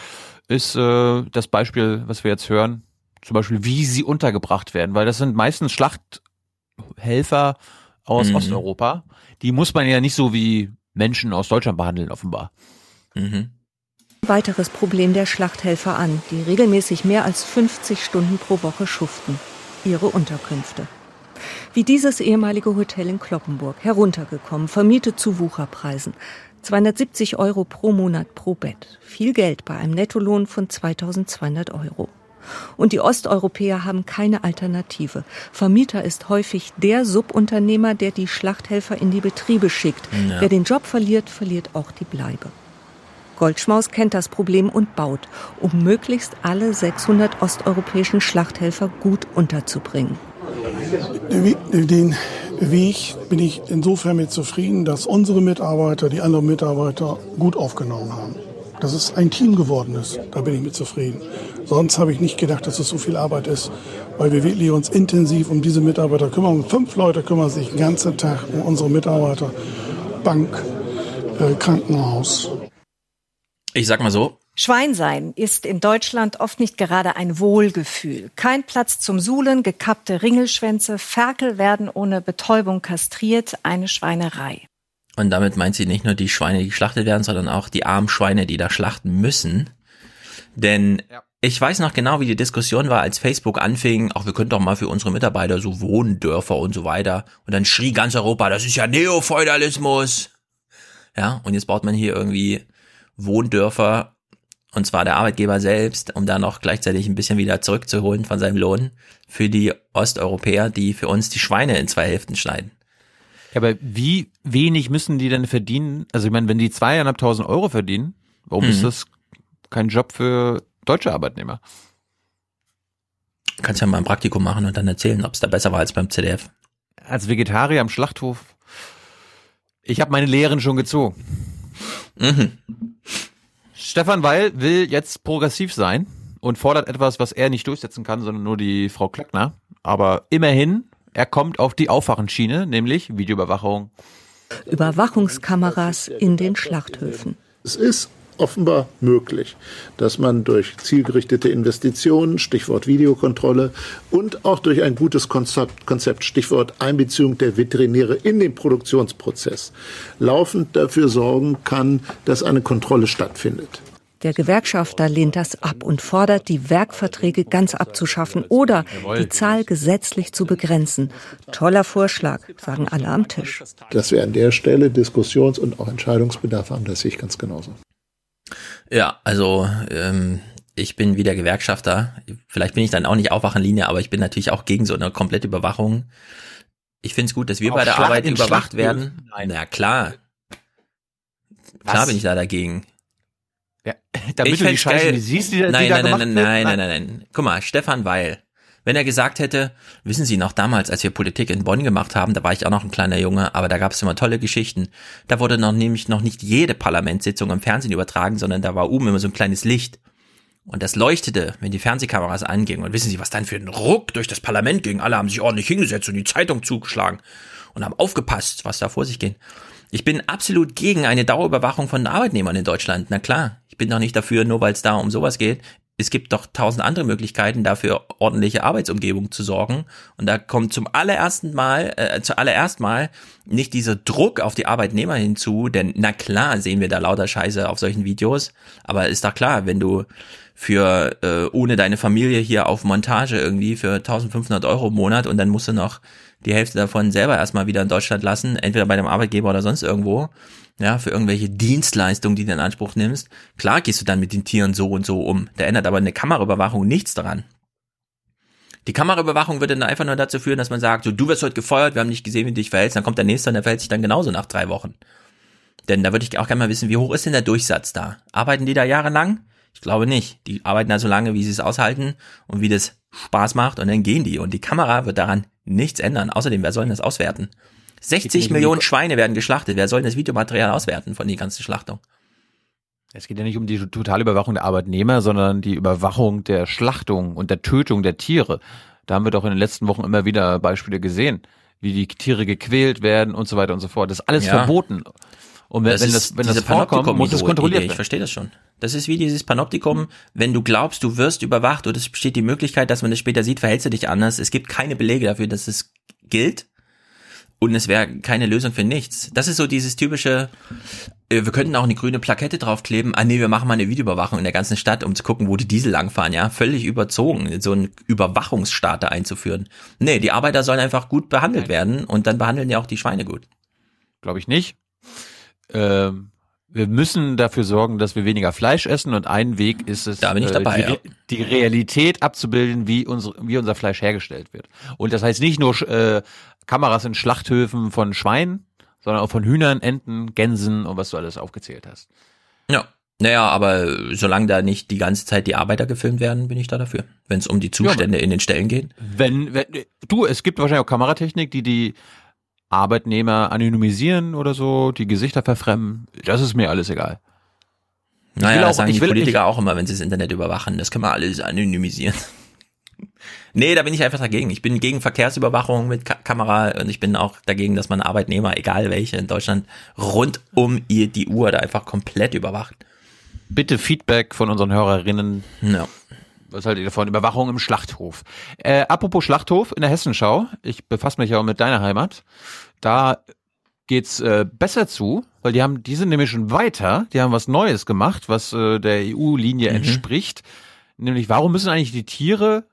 ist äh, das Beispiel, was wir jetzt hören, zum Beispiel, wie sie untergebracht werden, weil das sind meistens Schlachthelfer aus
Mhm.
Osteuropa. Die muss man ja nicht so wie Menschen aus Deutschland behandeln, offenbar.
Mhm.
Weiteres Problem der Schlachthelfer an, die regelmäßig mehr als 50 Stunden pro Woche schuften. Ihre Unterkünfte. Wie dieses ehemalige Hotel in Kloppenburg, heruntergekommen, vermietet zu Wucherpreisen. 270 Euro pro Monat pro Bett. Viel Geld bei einem Nettolohn von 2200 Euro. Und die Osteuropäer haben keine Alternative. Vermieter ist häufig der Subunternehmer, der die Schlachthelfer in die Betriebe schickt.
Ja.
Wer den Job verliert, verliert auch die Bleibe. Goldschmaus kennt das Problem und baut, um möglichst alle 600 osteuropäischen Schlachthelfer gut unterzubringen.
Den Weg bin ich insofern mit zufrieden, dass unsere Mitarbeiter die anderen Mitarbeiter gut aufgenommen haben. Dass es ein Team geworden ist, da bin ich mit zufrieden. Sonst habe ich nicht gedacht, dass es so viel Arbeit ist, weil wir wirklich uns intensiv um diese Mitarbeiter kümmern. Fünf Leute kümmern sich den ganzen Tag um unsere Mitarbeiter. Bank, äh, Krankenhaus.
Ich sag mal so,
Schweinsein ist in Deutschland oft nicht gerade ein Wohlgefühl. Kein Platz zum Suhlen, gekappte Ringelschwänze, Ferkel werden ohne Betäubung kastriert, eine Schweinerei.
Und damit meint sie nicht nur die Schweine, die geschlachtet werden, sondern auch die armen Schweine, die da schlachten müssen. Denn ich weiß noch genau, wie die Diskussion war, als Facebook anfing, auch wir könnten doch mal für unsere Mitarbeiter so Wohndörfer und so weiter. Und dann schrie ganz Europa, das ist ja Neofeudalismus. Ja, und jetzt baut man hier irgendwie Wohndörfer, und zwar der Arbeitgeber selbst, um da noch gleichzeitig ein bisschen wieder zurückzuholen von seinem Lohn für die Osteuropäer, die für uns die Schweine in zwei Hälften schneiden.
Ja, aber wie wenig müssen die denn verdienen? Also ich meine, wenn die zweieinhalbtausend Euro verdienen, warum
Mhm.
ist das kein Job für deutsche Arbeitnehmer?
Kannst ja mal ein Praktikum machen und dann erzählen, ob es da besser war als beim ZDF.
Als Vegetarier am Schlachthof, ich habe meine Lehren schon gezogen.
Mhm.
Stefan Weil will jetzt progressiv sein und fordert etwas, was er nicht durchsetzen kann, sondern nur die Frau Klöckner. Aber immerhin, er kommt auf die Aufwachenschiene, nämlich Videoüberwachung.
Überwachungskameras in den Schlachthöfen.
Es ist offenbar möglich, dass man durch zielgerichtete Investitionen, Stichwort Videokontrolle und auch durch ein gutes Konzept, Konzept Stichwort Einbeziehung der Veterinäre in den Produktionsprozess, laufend dafür sorgen kann, dass eine Kontrolle stattfindet.
Der Gewerkschafter lehnt das ab und fordert, die Werkverträge ganz abzuschaffen oder die Zahl gesetzlich zu begrenzen. Toller Vorschlag, sagen alle am Tisch.
Dass wir an der Stelle Diskussions- und auch Entscheidungsbedarf haben, das sehe ich ganz genauso.
Ja, also ähm, ich bin wieder Gewerkschafter. Vielleicht bin ich dann auch nicht Aufwachenlinie, aber ich bin natürlich auch gegen so eine komplette Überwachung. Ich finde es gut, dass wir
Auf
bei der
Schlacht-
Arbeit überwacht werden. Na klar. Klar
Was?
bin ich da dagegen.
Ja, (laughs) damit
Ich
du die Scheiße nicht siehst, die, da- die
nein,
da
nein,
gemacht
nein,
wird?
nein, nein, nein, nein. Guck mal, Stefan Weil Wenn er gesagt hätte, wissen Sie noch damals, als wir Politik in Bonn gemacht haben, da war ich auch noch ein kleiner Junge, aber da gab es immer tolle Geschichten. Da wurde noch nämlich noch nicht jede Parlamentssitzung im Fernsehen übertragen, sondern da war oben immer so ein kleines Licht. Und das leuchtete, wenn die Fernsehkameras angingen. Und wissen Sie, was dann für ein Ruck durch das Parlament ging? Alle haben sich ordentlich hingesetzt und die Zeitung zugeschlagen und haben aufgepasst, was da vor sich ging. Ich bin absolut gegen eine Dauerüberwachung von Arbeitnehmern in Deutschland. Na klar, ich bin doch nicht dafür, nur weil es da um sowas geht. Es gibt doch tausend andere Möglichkeiten, dafür ordentliche Arbeitsumgebung zu sorgen. Und da kommt zum allerersten Mal, äh, zuallererst mal nicht dieser Druck auf die Arbeitnehmer hinzu, denn na klar sehen wir da lauter Scheiße auf solchen Videos. Aber ist doch klar, wenn du für äh, ohne deine Familie hier auf Montage irgendwie für 1500 Euro im Monat und dann musst du noch die Hälfte davon selber erstmal wieder in Deutschland lassen, entweder bei dem Arbeitgeber oder sonst irgendwo, ja, für irgendwelche Dienstleistungen, die du in Anspruch nimmst. Klar gehst du dann mit den Tieren so und so um. Da ändert aber eine Kameraüberwachung nichts daran. Die Kameraüberwachung würde dann einfach nur dazu führen, dass man sagt, so, du wirst heute gefeuert, wir haben nicht gesehen, wie du dich verhältst, dann kommt der nächste und der verhält sich dann genauso nach drei Wochen. Denn da würde ich auch gerne mal wissen, wie hoch ist denn der Durchsatz da? Arbeiten die da jahrelang? Ich glaube nicht. Die arbeiten da so lange, wie sie es aushalten und wie das Spaß macht und dann gehen die. Und die Kamera wird daran nichts ändern. Außerdem, wer soll denn das auswerten? 60 Millionen Schweine werden geschlachtet. Wer soll denn das Videomaterial auswerten von die ganzen Schlachtung?
Es geht ja nicht um die totale Überwachung der Arbeitnehmer, sondern die Überwachung der Schlachtung und der Tötung der Tiere. Da haben wir doch in den letzten Wochen immer wieder Beispiele gesehen, wie die Tiere gequält werden und so weiter und so fort. Das ist alles ja. verboten. Und wenn das, wenn das, wenn das vorkommt, muss es kontrolliert werden.
Ich verstehe das schon. Das ist wie dieses Panoptikum. Wenn du glaubst, du wirst überwacht oder es besteht die Möglichkeit, dass man das später sieht, verhältst du dich anders. Es gibt keine Belege dafür, dass es gilt. Und es wäre keine Lösung für nichts. Das ist so dieses typische, äh, wir könnten auch eine grüne Plakette draufkleben. Ah nee, wir machen mal eine Videoüberwachung in der ganzen Stadt, um zu gucken, wo die Diesel langfahren. Ja, völlig überzogen, so einen Überwachungsstaat da einzuführen. Nee, die Arbeiter sollen einfach gut behandelt werden und dann behandeln ja auch die Schweine gut.
Glaube ich nicht äh, wir müssen dafür sorgen, dass wir weniger Fleisch essen und ein Weg ist es,
da bin ich dabei,
die,
ja.
die Realität abzubilden, wie, unsere, wie unser Fleisch hergestellt wird. Und das heißt nicht nur äh, Kameras in Schlachthöfen von Schweinen, sondern auch von Hühnern, Enten, Gänsen und was du alles aufgezählt hast.
Ja. Naja, aber solange da nicht die ganze Zeit die Arbeiter gefilmt werden, bin ich da dafür. Wenn es um die Zustände ja, in den Stellen geht.
Wenn, wenn du, es gibt wahrscheinlich auch Kameratechnik, die die Arbeitnehmer anonymisieren oder so, die Gesichter verfremden, das ist mir alles egal.
naja, das auch, sagen die Politiker ich, auch immer, wenn sie das Internet überwachen. Das können wir alles anonymisieren. (laughs) nee, da bin ich einfach dagegen. Ich bin gegen Verkehrsüberwachung mit Ka Kamera und ich bin auch dagegen, dass man Arbeitnehmer, egal welche in Deutschland, rund um ihr die Uhr da einfach komplett überwacht.
Bitte Feedback von unseren Hörerinnen. Ja was haltet ihr davon? Überwachung im Schlachthof. Äh, apropos Schlachthof in der Hessenschau, ich befasse mich ja auch mit deiner Heimat. Da geht's äh, besser zu, weil die haben, die sind nämlich schon weiter, die haben was Neues gemacht, was äh, der EU-Linie mhm. entspricht. Nämlich, warum müssen eigentlich die Tiere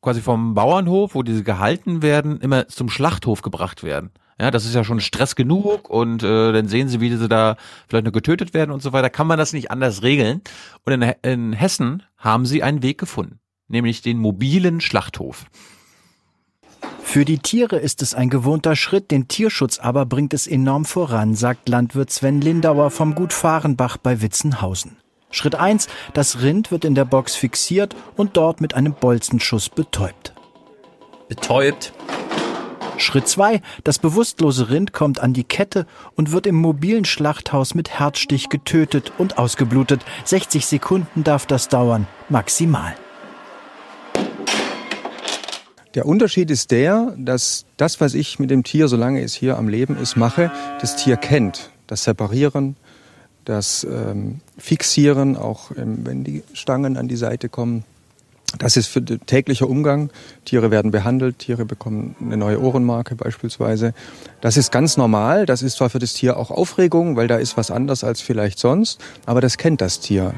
quasi vom Bauernhof, wo diese gehalten werden, immer zum Schlachthof gebracht werden? Ja, das ist ja schon Stress genug und äh, dann sehen sie, wie sie da vielleicht nur getötet werden und so weiter. Kann man das nicht anders regeln? Und in, in Hessen haben sie einen Weg gefunden, nämlich den mobilen Schlachthof.
Für die Tiere ist es ein gewohnter Schritt, den Tierschutz aber bringt es enorm voran, sagt Landwirt Sven Lindauer vom Gut Fahrenbach bei Witzenhausen. Schritt eins: das Rind wird in der Box fixiert und dort mit einem Bolzenschuss betäubt.
Betäubt?
Schritt 2. Das bewusstlose Rind kommt an die Kette und wird im mobilen Schlachthaus mit Herzstich getötet und ausgeblutet. 60 Sekunden darf das dauern, maximal.
Der Unterschied ist der, dass das, was ich mit dem Tier, solange es hier am Leben ist, mache, das Tier kennt. Das Separieren, das ähm, Fixieren, auch ähm, wenn die Stangen an die Seite kommen, das ist für täglicher Umgang. Tiere werden behandelt, Tiere bekommen eine neue Ohrenmarke beispielsweise. Das ist ganz normal. Das ist zwar für das Tier auch Aufregung, weil da ist was anders als vielleicht sonst, aber das kennt das Tier.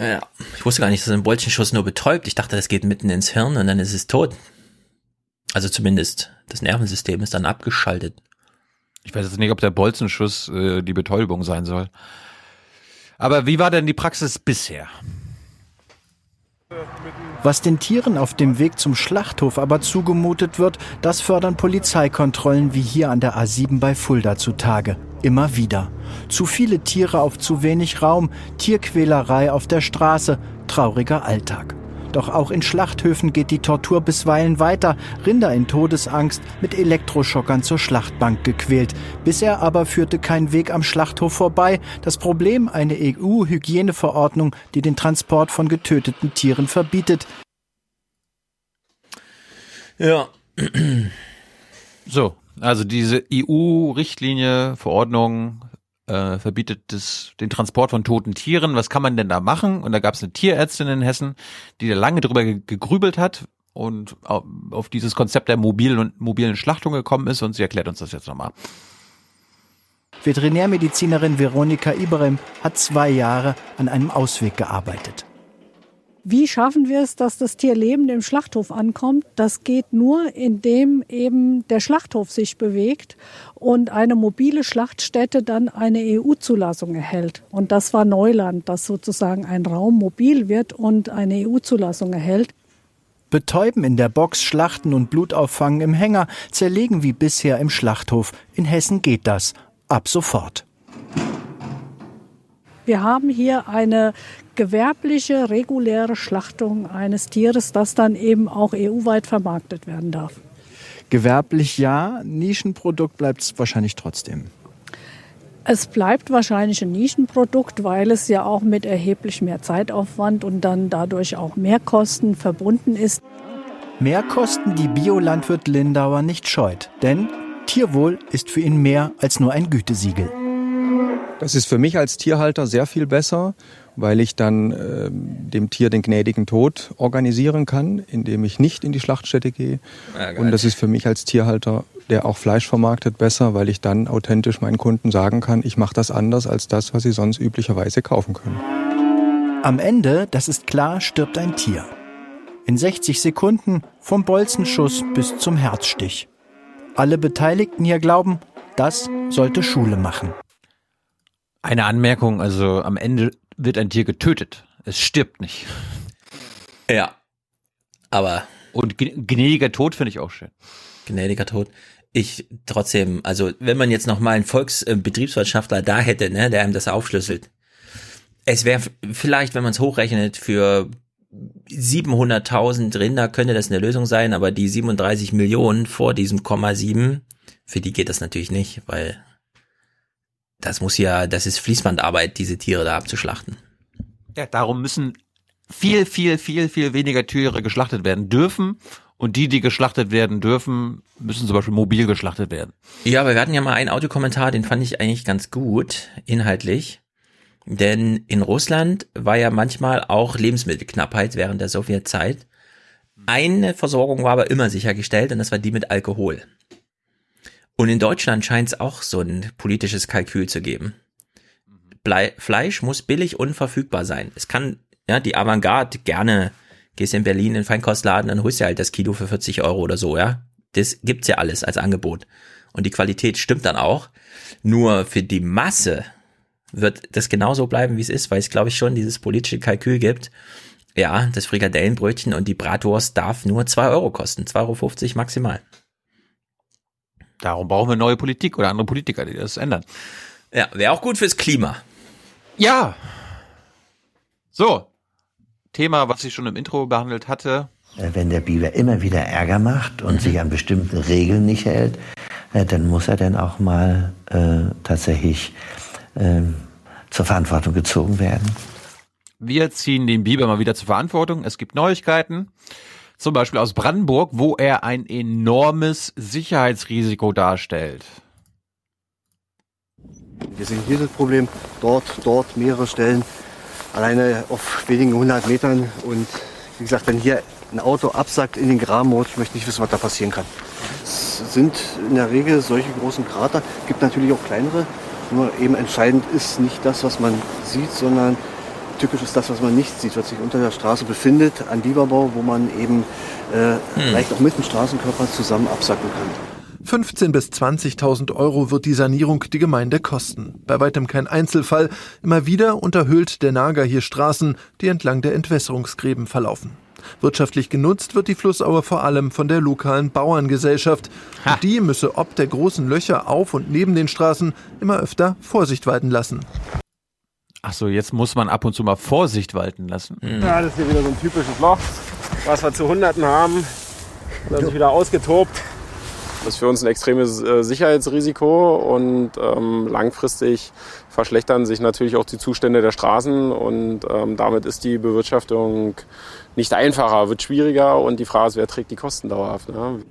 Ja, ich wusste gar nicht, dass ein Bolzenschuss nur betäubt. Ich dachte, das geht mitten ins Hirn und dann ist es tot. Also zumindest das Nervensystem ist dann abgeschaltet.
Ich weiß jetzt nicht, ob der Bolzenschuss äh, die Betäubung sein soll. Aber wie war denn die Praxis bisher?
Was den Tieren auf dem Weg zum Schlachthof aber zugemutet wird, das fördern Polizeikontrollen wie hier an der A7 bei Fulda zutage. Immer wieder. Zu viele Tiere auf zu wenig Raum, Tierquälerei auf der Straße, trauriger Alltag. Doch auch in Schlachthöfen geht die Tortur bisweilen weiter. Rinder in Todesangst mit Elektroschockern zur Schlachtbank gequält. Bisher aber führte kein Weg am Schlachthof vorbei. Das Problem eine EU-Hygieneverordnung, die den Transport von getöteten Tieren verbietet.
Ja.
So, also diese EU-Richtlinie, Verordnung äh, verbietet das, den Transport von toten Tieren. Was kann man denn da machen? Und da gab es eine Tierärztin in Hessen, die da lange drüber gegrübelt hat und auf dieses Konzept der mobilen und mobilen Schlachtung gekommen ist und sie erklärt uns das jetzt nochmal.
Veterinärmedizinerin Veronika Ibrahim hat zwei Jahre an einem Ausweg gearbeitet.
Wie schaffen wir es, dass das Tier lebend im Schlachthof ankommt? Das geht nur, indem eben der Schlachthof sich bewegt und eine mobile Schlachtstätte dann eine EU-Zulassung erhält. Und das war Neuland, dass sozusagen ein Raum mobil wird und eine EU-Zulassung erhält.
Betäuben in der Box, Schlachten und Blut auffangen im Hänger, zerlegen wie bisher im Schlachthof. In Hessen geht das. Ab sofort.
Wir haben hier eine gewerbliche, reguläre Schlachtung eines Tieres, das dann eben auch EU-weit vermarktet werden darf.
Gewerblich ja, Nischenprodukt bleibt es wahrscheinlich trotzdem.
Es bleibt wahrscheinlich ein Nischenprodukt, weil es ja auch mit erheblich mehr Zeitaufwand und dann dadurch auch Mehrkosten verbunden ist.
Mehrkosten, die Biolandwirt Lindauer nicht scheut. Denn Tierwohl ist für ihn mehr als nur ein Gütesiegel.
Das ist für mich als Tierhalter sehr viel besser, weil ich dann äh, dem Tier den gnädigen Tod organisieren kann, indem ich nicht in die Schlachtstätte gehe. Ja, Und das ist für mich als Tierhalter, der auch Fleisch vermarktet, besser, weil ich dann authentisch meinen Kunden sagen kann, ich mache das anders als das, was sie sonst üblicherweise kaufen können.
Am Ende, das ist klar, stirbt ein Tier. In 60 Sekunden vom Bolzenschuss bis zum Herzstich. Alle Beteiligten hier glauben, das sollte Schule machen.
Eine Anmerkung, also am Ende wird ein Tier getötet. Es stirbt nicht.
Ja. Aber.
Und gnädiger Tod finde ich auch schön.
Gnädiger Tod. Ich trotzdem, also wenn man jetzt noch mal einen Volksbetriebswirtschaftler da hätte, ne, der einem das aufschlüsselt. Es wäre vielleicht, wenn man es hochrechnet, für 700.000 Rinder könnte das eine Lösung sein, aber die 37 Millionen vor diesem Komma 7, für die geht das natürlich nicht, weil das muss ja, das ist Fließbandarbeit, diese Tiere da abzuschlachten.
Ja, darum müssen viel, viel, viel, viel weniger Tiere geschlachtet werden dürfen. Und die, die geschlachtet werden dürfen, müssen zum Beispiel mobil geschlachtet werden.
Ja, aber wir hatten ja mal einen Audiokommentar, den fand ich eigentlich ganz gut, inhaltlich. Denn in Russland war ja manchmal auch Lebensmittelknappheit während der Sowjetzeit. Eine Versorgung war aber immer sichergestellt und das war die mit Alkohol. Und in Deutschland scheint es auch so ein politisches Kalkül zu geben. Blei Fleisch muss billig und verfügbar sein. Es kann, ja, die Avantgarde gerne, gehst in Berlin in den Feinkostladen, dann holst du halt das Kilo für 40 Euro oder so, ja. Das gibt's ja alles als Angebot. Und die Qualität stimmt dann auch. Nur für die Masse wird das genauso bleiben, wie es ist, weil es, glaube ich, schon dieses politische Kalkül gibt. Ja, das Frikadellenbrötchen und die Bratwurst darf nur zwei Euro kosten, 2,50 Euro maximal.
Darum brauchen wir neue Politik oder andere Politiker, die das ändern.
Ja, wäre auch gut fürs Klima.
Ja. So. Thema, was ich schon im Intro behandelt hatte.
Äh, wenn der Biber immer wieder Ärger macht und mhm. sich an bestimmte Regeln nicht hält, äh, dann muss er dann auch mal äh, tatsächlich äh, zur Verantwortung gezogen werden.
Wir ziehen den Biber mal wieder zur Verantwortung. Es gibt Neuigkeiten zum Beispiel aus Brandenburg, wo er ein enormes Sicherheitsrisiko darstellt.
Wir sehen hier das Problem, dort, dort mehrere Stellen, alleine auf wenigen hundert Metern. Und wie gesagt, wenn hier ein Auto absackt in den Graben, ich möchte nicht wissen, was da passieren kann. Es sind in der Regel solche großen Krater, gibt natürlich auch kleinere. Nur eben entscheidend ist nicht das, was man sieht, sondern typisch ist das, was man nicht sieht, was sich unter der Straße befindet, ein Bieberbau, wo man eben äh, hm. vielleicht auch mit dem Straßenkörper zusammen absacken kann.
15.000 bis 20.000 Euro wird die Sanierung die Gemeinde kosten. Bei weitem kein Einzelfall. Immer wieder unterhöhlt der Nager hier Straßen, die entlang der Entwässerungsgräben verlaufen. Wirtschaftlich genutzt wird die Flussaue vor allem von der lokalen Bauerngesellschaft. Und die müsse ob der großen Löcher auf und neben den Straßen immer öfter Vorsicht walten lassen.
Ach so, jetzt muss man ab und zu mal Vorsicht walten lassen.
Ja, das ist hier wieder so ein typisches Loch, was wir zu Hunderten haben. Das ist wieder ausgetobt. Das ist für uns ein extremes äh, Sicherheitsrisiko und ähm, langfristig verschlechtern sich natürlich auch die Zustände der Straßen und ähm, damit ist die Bewirtschaftung nicht einfacher, wird schwieriger und die Frage ist, wer trägt die Kosten dauerhaft. Ne?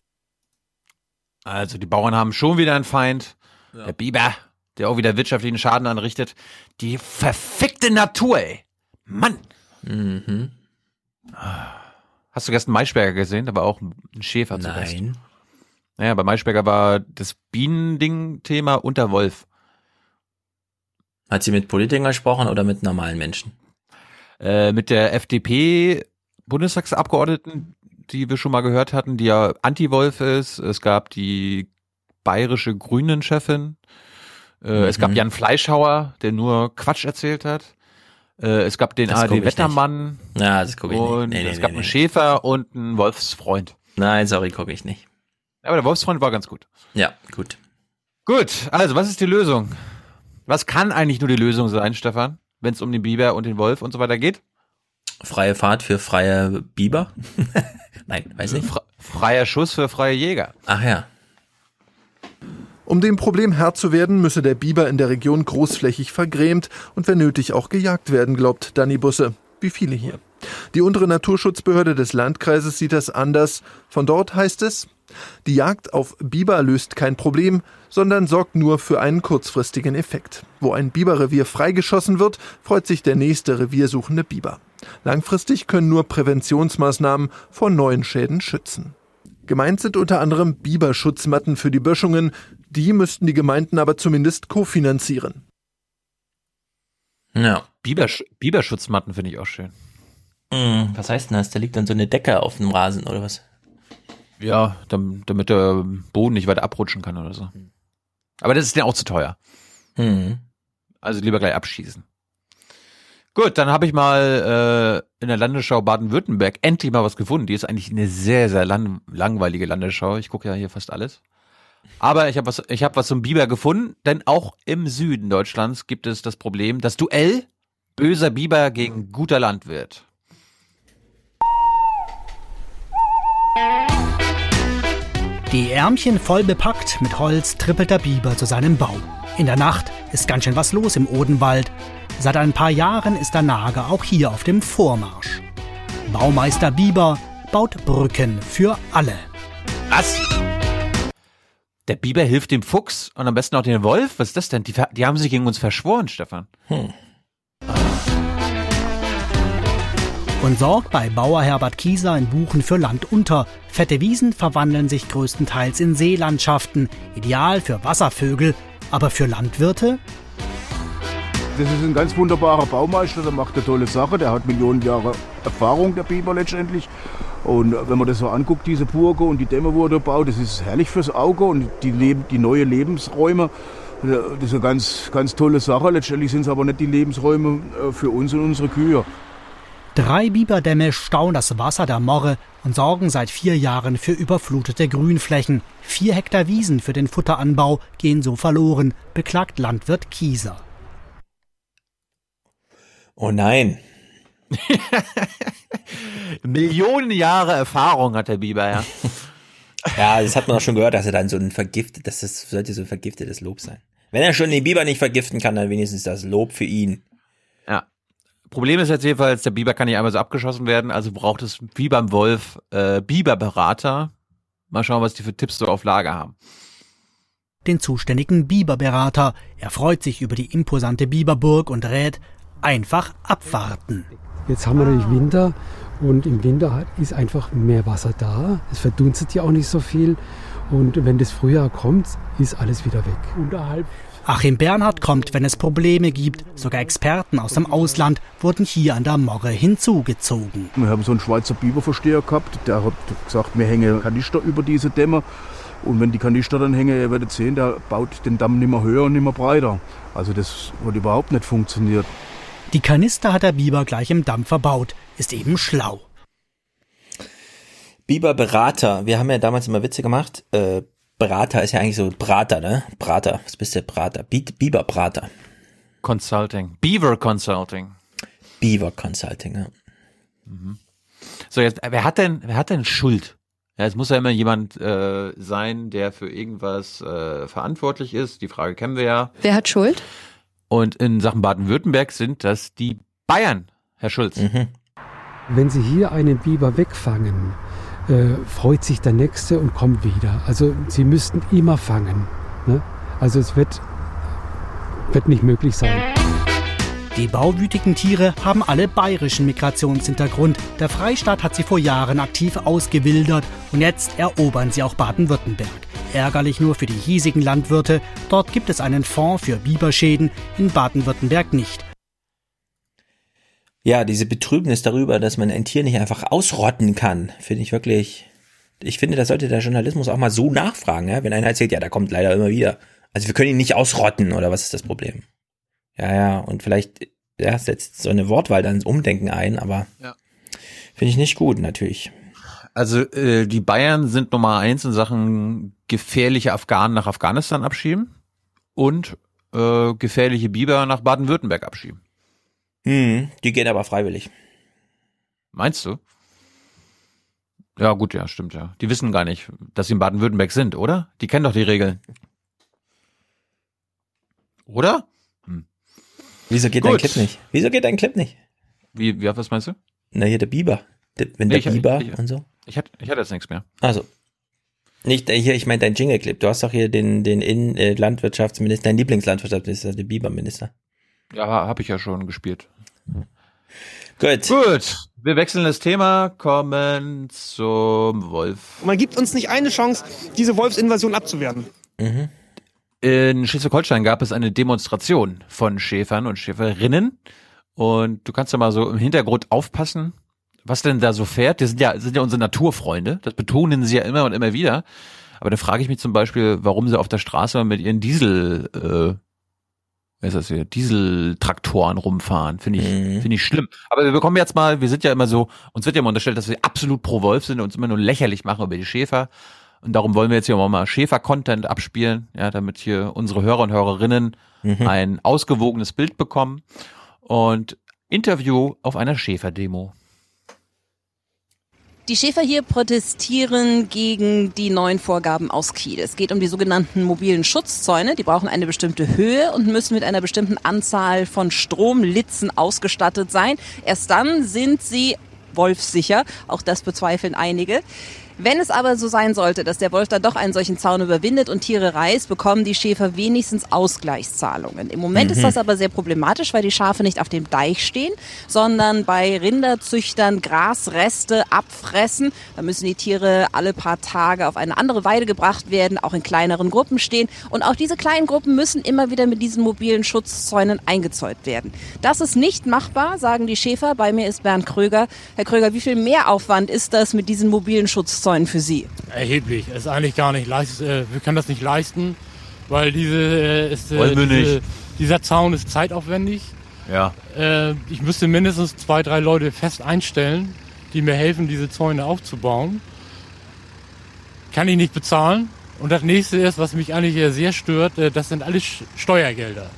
Also die Bauern haben schon wieder einen Feind. Der Biber, der auch wieder wirtschaftlichen Schaden anrichtet. Die verfickte Natur, ey. Mann.
Mhm.
Hast du gestern Maischberger gesehen? Da war auch ein Schäfer zu Gast.
Nein.
Naja, bei Maischberger war das Bienending-Thema und der Wolf.
Hat sie mit Politikern gesprochen oder mit normalen Menschen?
Äh, mit der FDP-Bundestagsabgeordneten, die wir schon mal gehört hatten, die ja Anti-Wolf ist. Es gab die bayerische Grünen-Chefin. Äh, Es gab
Mhm.
Jan Fleischhauer, der nur Quatsch erzählt hat. Äh, es gab den
ich
ARD-Wettermann.
Ja, das gucke ich nicht.
Und
Nee, nee,
es
nee,
gab einen Schäfer und einen Wolfsfreund.
Nein, sorry, gucke ich nicht.
Aber der Wolfsfreund war ganz gut.
Ja, gut.
Gut, also was ist die Lösung? Was kann eigentlich nur die Lösung sein, Stefan, wenn es um den Biber und den Wolf und so weiter geht?
Freie Fahrt für freie Biber? (laughs) Nein, weiß nicht.
Fre freier Schuss für freie Jäger.
Ach ja.
Um dem Problem Herr zu werden, müsse der Biber in der Region großflächig vergrämt und wenn nötig auch gejagt werden, glaubt Danny Busse. Wie viele hier. Die untere Naturschutzbehörde des Landkreises sieht das anders. Von dort heißt es, die Jagd auf Biber löst kein Problem, sondern sorgt nur für einen kurzfristigen Effekt. Wo ein Biberrevier freigeschossen wird, freut sich der nächste reviersuchende Biber. Langfristig können nur Präventionsmaßnahmen vor neuen Schäden schützen. Gemeint sind unter anderem Biberschutzmatten für die Böschungen. Die müssten die Gemeinden aber zumindest kofinanzieren.
Ja.
Bibersch Biberschutzmatten finde ich auch schön.
Hm, was heißt denn das? Da liegt dann so eine Decke auf dem Rasen oder was?
Ja, dam- damit der Boden nicht weiter abrutschen kann oder so. Aber das ist ja auch zu teuer.
Hm.
Also lieber gleich abschießen. Gut, dann habe ich mal äh, in der Landesschau Baden-Württemberg endlich mal was gefunden. Die ist eigentlich eine sehr, sehr lang langweilige Landesschau. Ich gucke ja hier fast alles. Aber ich habe was, ich habe was zum Biber gefunden, denn auch im Süden Deutschlands gibt es das Problem, das Duell böser Biber gegen guter Landwirt.
Die Ärmchen voll bepackt mit Holz trippelt der Biber zu seinem Bau. In der Nacht ist ganz schön was los im Odenwald. Seit ein paar Jahren ist der Nager auch hier auf dem Vormarsch. Baumeister Biber baut Brücken für alle.
Was? Der Biber hilft dem Fuchs und am besten auch dem Wolf? Was ist das denn? Die, die haben sich gegen uns verschworen, Stefan.
Und sorgt bei Bauer Herbert Kieser in Buchen für Land unter. Fette Wiesen verwandeln sich größtenteils in Seelandschaften, ideal für Wasservögel, aber für Landwirte
Das ist ein ganz wunderbarer Baumeister, der macht eine tolle Sache, der hat Millionen Jahre Erfahrung, der Biber letztendlich. Und wenn man das so anguckt, diese Burge und die Dämme, wo er da baut, das ist herrlich fürs Auge und die, Leb die neue Lebensräume, das ist eine ganz, ganz tolle Sache. Letztendlich sind es aber nicht die Lebensräume äh, für uns und unsere Kühe.
Drei Biberdämme stauen das Wasser der Morre und sorgen seit vier Jahren für überflutete Grünflächen. Vier Hektar Wiesen für den Futteranbau gehen so verloren, beklagt Landwirt Kieser.
Oh nein. (laughs)
Millionen Jahre Erfahrung hat der Biber, ja. (laughs)
Ja, das hat man auch schon gehört, dass er dann so ein vergiftet, dass das sollte so ein vergiftetes Lob sein. Wenn er schon den Biber nicht vergiften kann, dann wenigstens das Lob für ihn.
Ja. Problem ist jetzt jedenfalls, der Biber kann nicht einmal so abgeschossen werden, also braucht es wie beim Wolf äh, Biberberater. Mal schauen, was die für Tipps so auf Lager haben.
Den zuständigen Biberberater. Er freut sich über die imposante Biberburg und rät, einfach abwarten.
Jetzt haben wir natürlich Winter und im Winter hat- ist einfach mehr Wasser da. Es verdunstet ja auch nicht so viel. Und wenn das Frühjahr kommt, ist alles wieder weg. Unterhalb
Achim Bernhard kommt, wenn es Probleme gibt. Sogar Experten aus dem Ausland wurden hier an der Morre hinzugezogen.
Wir haben so einen Schweizer Biberversteher gehabt, der hat gesagt, wir hängen Kanister über diese Dämme. Und wenn die Kanister dann hängen, ihr werdet sehen, der baut den Damm nicht mehr höher und nicht mehr breiter. Also das hat überhaupt nicht funktioniert.
Die Kanister hat der Biber gleich im Damm verbaut. Ist eben schlau.
Biberberater. Wir haben ja damals immer Witze gemacht. Äh, Berater ist ja eigentlich so Brater, ne? Brater. Was bist du, Brater? Bi Biberbrater.
Consulting. Beaver Consulting.
Beaver Consulting, ja.
Mhm. So, jetzt, wer hat denn, wer hat denn Schuld? Ja, es muss ja immer jemand äh, sein, der für irgendwas äh, verantwortlich ist. Die Frage kennen wir ja.
Wer hat Schuld?
Und in Sachen Baden-Württemberg sind das die Bayern, Herr Schulz.
Mhm.
Wenn Sie hier einen Biber wegfangen, äh, freut sich der Nächste und kommt wieder. Also Sie müssten immer fangen. Ne? Also es wird, wird nicht möglich sein.
Die bauwütigen Tiere haben alle bayerischen Migrationshintergrund. Der Freistaat hat sie vor Jahren aktiv ausgewildert und jetzt erobern sie auch Baden-Württemberg. Ärgerlich nur für die hiesigen Landwirte, dort gibt es einen Fonds für Biberschäden, in Baden-Württemberg nicht.
Ja, diese Betrübnis darüber, dass man ein Tier nicht einfach ausrotten kann, finde ich wirklich. Ich finde, da sollte der Journalismus auch mal so nachfragen, ja? wenn einer erzählt, ja, da kommt leider immer wieder. Also wir können ihn nicht ausrotten, oder was ist das Problem? Ja, ja, und vielleicht ja, setzt so eine Wortwahl dann ins Umdenken ein, aber
Ja.
finde ich nicht gut, natürlich.
Also äh, die Bayern sind Nummer eins in Sachen gefährliche Afghanen nach Afghanistan abschieben und äh, gefährliche Biber nach Baden-Württemberg abschieben.
Hm, die gehen aber freiwillig.
Meinst du? Ja, gut, ja, stimmt ja. Die wissen gar nicht, dass sie in Baden-Württemberg sind, oder? Die kennen doch die Regeln. Oder?
Wieso geht
Gut.
dein Clip nicht? Wieso geht dein Clip nicht?
Wie, wie was meinst du?
Na, hier der Biber. Der, wenn
Nee,
der
ich-
Biber
ich-
und so.
Ich hatte, ich hatte jetzt nichts mehr.
Also. Nicht äh, hier, ich meine dein Jingle-Clip. Du hast doch hier den, den In äh, Landwirtschaftsminister, dein Lieblingslandwirtschaftsminister, den Biberminister.
Ja, habe ich ja schon gespielt.
Gut.
Gut. Wir wechseln das Thema, kommen zum Wolf.
Man gibt uns nicht eine Chance, diese Wolfsinvasion abzuwehren.
Mhm.
In Schleswig-Holstein gab es eine Demonstration von Schäfern und Schäferinnen. Und du kannst ja mal so im Hintergrund aufpassen, was denn da so fährt. Das sind ja, sind ja unsere Naturfreunde. Das betonen sie ja immer und immer wieder. Aber da frage ich mich zum Beispiel, warum sie auf der Straße mit ihren Diesel, äh, ist das hier, Dieseltraktoren rumfahren. Finde ich, finde ich schlimm. Aber wir bekommen jetzt mal, wir sind ja immer so, uns wird ja immer unterstellt, dass wir absolut pro Wolf sind und uns immer nur lächerlich machen über die Schäfer. Und darum wollen wir jetzt hier auch mal Schäfer-Content abspielen, ja, damit hier unsere Hörer und Hörerinnen ein ausgewogenes Bild bekommen. Und Interview auf einer Schäferdemo.
Die Schäfer hier protestieren gegen die neuen Vorgaben aus Kiel. Es geht um die sogenannten mobilen Schutzzäune. Die brauchen eine bestimmte Höhe und müssen mit einer bestimmten Anzahl von Stromlitzen ausgestattet sein. Erst dann sind sie wolfsicher. Auch das bezweifeln einige. Wenn es aber so sein sollte, dass der Wolf dann doch einen solchen Zaun überwindet und Tiere reißt, bekommen die Schäfer wenigstens Ausgleichszahlungen. Im Moment ist
Mhm.
das aber sehr problematisch, weil die Schafe nicht auf dem Deich stehen, sondern bei Rinderzüchtern Grasreste abfressen. Da müssen die Tiere alle paar Tage auf eine andere Weide gebracht werden, auch in kleineren Gruppen stehen. Und auch diese kleinen Gruppen müssen immer wieder mit diesen mobilen Schutzzäunen eingezäunt werden. Das ist nicht machbar, sagen die Schäfer. Bei mir ist Bernd Kröger. Herr Kröger, wie viel Mehraufwand ist das mit diesen mobilen Schutzzäunen für Sie?
Erheblich. Ist eigentlich gar nicht leist, äh, wir können das nicht leisten, weil diese, äh, ist, äh, diese, dieser Zaun ist zeitaufwendig.
Ja.
Ich müsste mindestens zwei, drei Leute fest einstellen, die mir helfen, diese Zäune aufzubauen. Kann ich nicht bezahlen. Und das nächste ist, was mich eigentlich sehr stört, das sind alles Steuergelder.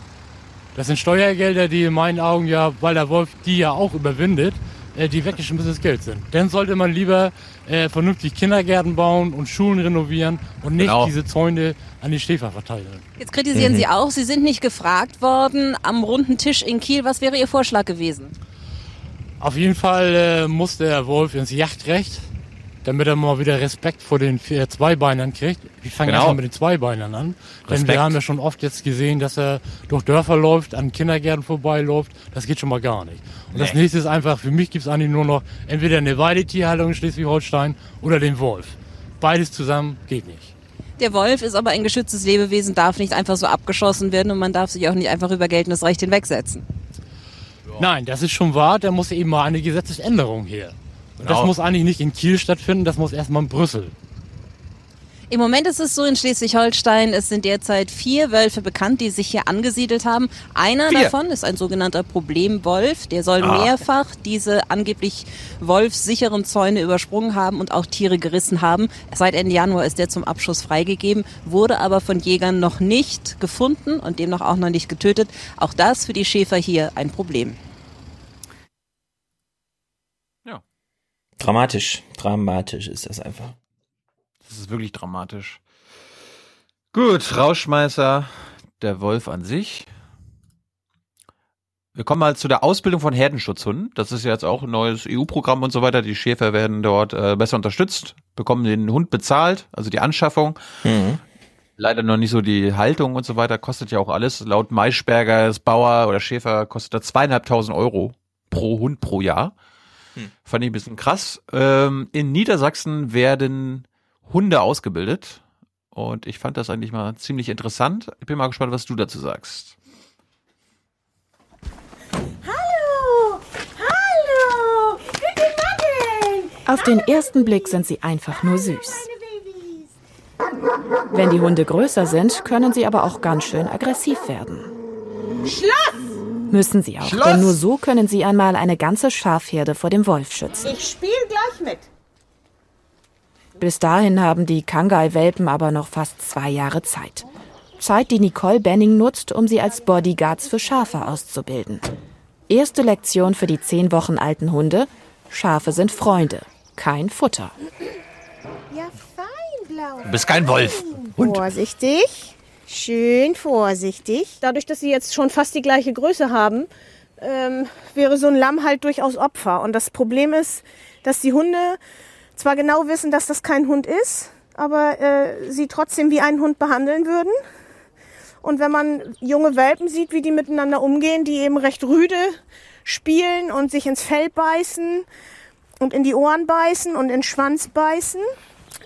Das sind Steuergelder, die in meinen Augen ja, weil der Wolf die ja auch überwindet, äh, die weggeschmissenes Geld sind. Dann sollte man lieber äh, vernünftig Kindergärten bauen und Schulen renovieren und nicht
Genau.
diese Zäune an die Schäfer verteilen.
Jetzt kritisieren
Mhm.
Sie auch, Sie sind nicht gefragt worden am runden Tisch in Kiel. Was wäre Ihr Vorschlag gewesen?
Auf jeden Fall äh, muss der Wolf ins Jagdrecht, damit er mal wieder Respekt vor den vier Zweibeinern kriegt. Wir fangen
Genau.
erstmal mit den Zweibeinern an. Denn
Respekt.
wir haben ja schon oft jetzt gesehen, dass er durch Dörfer läuft, an Kindergärten vorbeiläuft. Das geht schon mal gar nicht. Und das
Nee.
nächste ist einfach, für mich gibt es eigentlich nur noch entweder eine Weidetierhaltung in Schleswig-Holstein oder den Wolf. Beides zusammen geht nicht.
Der Wolf ist aber ein geschütztes Lebewesen, darf nicht einfach so abgeschossen werden und man darf sich auch nicht einfach über geltendes Recht hinwegsetzen.
Nein, das ist schon wahr, da muss eben mal eine Gesetzesänderung her. Und das
Genau.
muss eigentlich nicht in Kiel stattfinden, das muss erstmal in Brüssel.
Im Moment ist es so in Schleswig-Holstein, es sind derzeit vier Wölfe bekannt, die sich hier angesiedelt haben. Einer vier. davon ist ein sogenannter Problemwolf. Der soll ah. mehrfach diese angeblich wolfsicheren Zäune übersprungen haben und auch Tiere gerissen haben. Seit Ende Januar ist der zum Abschuss freigegeben, wurde aber von Jägern noch nicht gefunden und demnach auch noch nicht getötet. Auch das für die Schäfer hier ein Problem.
Dramatisch, dramatisch ist das einfach.
Das ist wirklich dramatisch. Gut, Rauschmeißer, der Wolf an sich. Wir kommen mal zu der Ausbildung von Herdenschutzhunden. Das ist jetzt auch ein neues EU-Programm und so weiter. Die Schäfer werden dort äh, besser unterstützt, bekommen den Hund bezahlt, also die Anschaffung. Mhm. Leider noch nicht so die Haltung und so weiter. Kostet ja auch alles. Laut Maischberger, Bauer oder Schäfer, kostet das zweieinhalbtausend Euro pro Hund pro Jahr. Hm. Fand ich ein bisschen krass. Ähm, in Niedersachsen werden Hunde ausgebildet. Und ich fand das eigentlich mal ziemlich interessant. Ich bin mal gespannt, was du dazu sagst.
Hallo! Hallo! Gute Morgen!
Auf den ersten Blick sind sie einfach nur süß. Wenn die Hunde größer sind, können sie aber auch ganz schön aggressiv werden.
Schloss!
Müssen sie auch, Schloss! denn nur so können sie einmal eine ganze Schafherde vor dem Wolf schützen.
Ich spiele gleich mit.
Bis dahin haben die Kangai-Welpen aber noch fast zwei Jahre Zeit. Zeit, die Nicole Benning nutzt, um sie als Bodyguards für Schafe auszubilden. Erste Lektion für die zehn Wochen alten Hunde. Schafe sind Freunde, kein Futter.
Ja, fein, Blau.
Du bist kein Wolf.
Hund. Vorsichtig. Schön vorsichtig. Dadurch, dass sie jetzt schon fast die gleiche Größe haben, ähm, wäre so ein Lamm halt durchaus Opfer. Und das Problem ist, dass die Hunde zwar genau wissen, dass das kein Hund ist, aber äh, sie trotzdem wie einen Hund behandeln würden. Und wenn man junge Welpen sieht, wie die miteinander umgehen, die eben recht rüde spielen und sich ins Fell beißen und in die Ohren beißen und in den Schwanz beißen,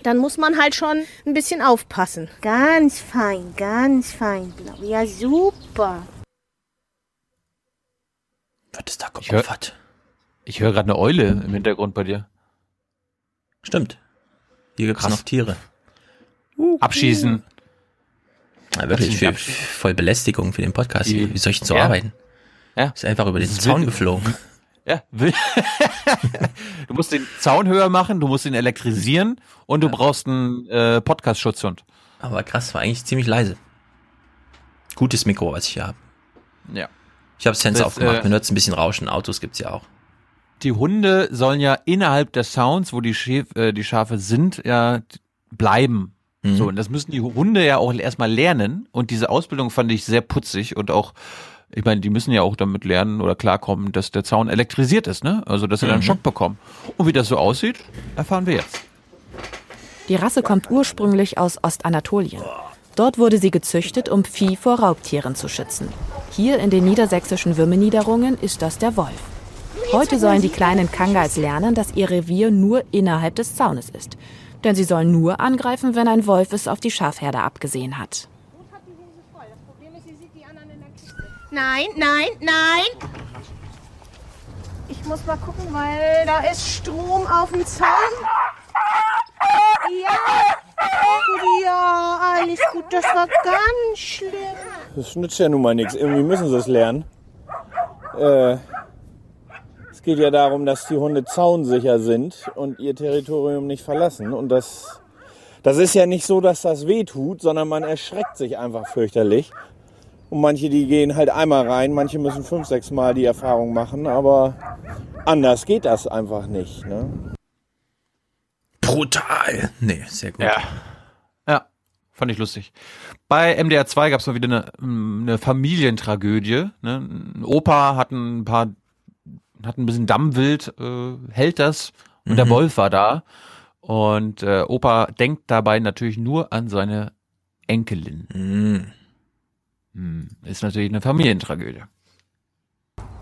dann muss man halt schon ein bisschen aufpassen. Ganz fein, ganz fein, Blau. Ja, super.
Was ist da geopfert?
Ich höre hör gerade eine Eule im Hintergrund bei dir.
Stimmt. Hier gibt es noch Tiere.
Uh, Abschießen.
Ja, wirklich für, voll Belästigung für den Podcast. Wie, wie soll ich denn so ja. arbeiten? Ja. Ist einfach über den Zaun geflogen. (laughs)
Ja. (laughs) du musst den Zaun höher machen, du musst ihn elektrisieren und du ja. brauchst einen äh, Podcast-Schutzhund.
Aber krass, war eigentlich ziemlich leise. Gutes Mikro, was ich hier habe.
Ja.
Ich habe das Fenster aufgemacht, äh, man hört es ein bisschen rauschen. Autos gibt's ja auch
die Hunde sollen ja innerhalb des Sounds, wo die, Schäf, äh, die Schafe sind, ja bleiben. Mhm. So, und das müssen die Hunde ja auch erstmal lernen. Und diese Ausbildung fand ich sehr putzig und auch, ich meine, die müssen ja auch damit lernen oder klarkommen, dass der Zaun elektrisiert ist, ne? Also, dass sie mhm. dann einen Schock bekommen. Und wie das so aussieht, erfahren wir jetzt.
Die Rasse kommt ursprünglich aus Ostanatolien. Dort wurde sie gezüchtet, um Vieh vor Raubtieren zu schützen. Hier in den niedersächsischen Würmeniederungen ist das der Wolf. Heute sollen die kleinen Kangais lernen, dass ihr Revier nur innerhalb des Zaunes ist. Denn sie sollen nur angreifen, wenn ein Wolf es auf die Schafherde abgesehen hat.
Nein, nein, nein! Ich muss mal gucken, weil da ist Strom auf dem Zaun. Ja, ja, alles gut. Das war ganz schlimm.
Das nützt ja nun mal nichts. Irgendwie müssen sie es lernen. Äh, geht ja darum, dass die Hunde zaunsicher sind und ihr Territorium nicht verlassen. Und das, das ist ja nicht so, dass das weh tut, sondern man erschreckt sich einfach fürchterlich. Und manche, die gehen halt einmal rein, manche müssen fünf, sechs Mal die Erfahrung machen, aber anders geht das einfach nicht. Ne?
Brutal. Nee, sehr gut.
Ja. Ja, fand ich lustig. Bei MDR 2 gab es mal wieder eine, eine Familientragödie. Ne? Ein Opa hat ein paar hat ein bisschen Dammwild, äh, hält das und mhm. der Wolf war da. Und äh, Opa denkt dabei natürlich nur an seine Enkelin. Mhm. Hm, ist natürlich eine Familientragödie.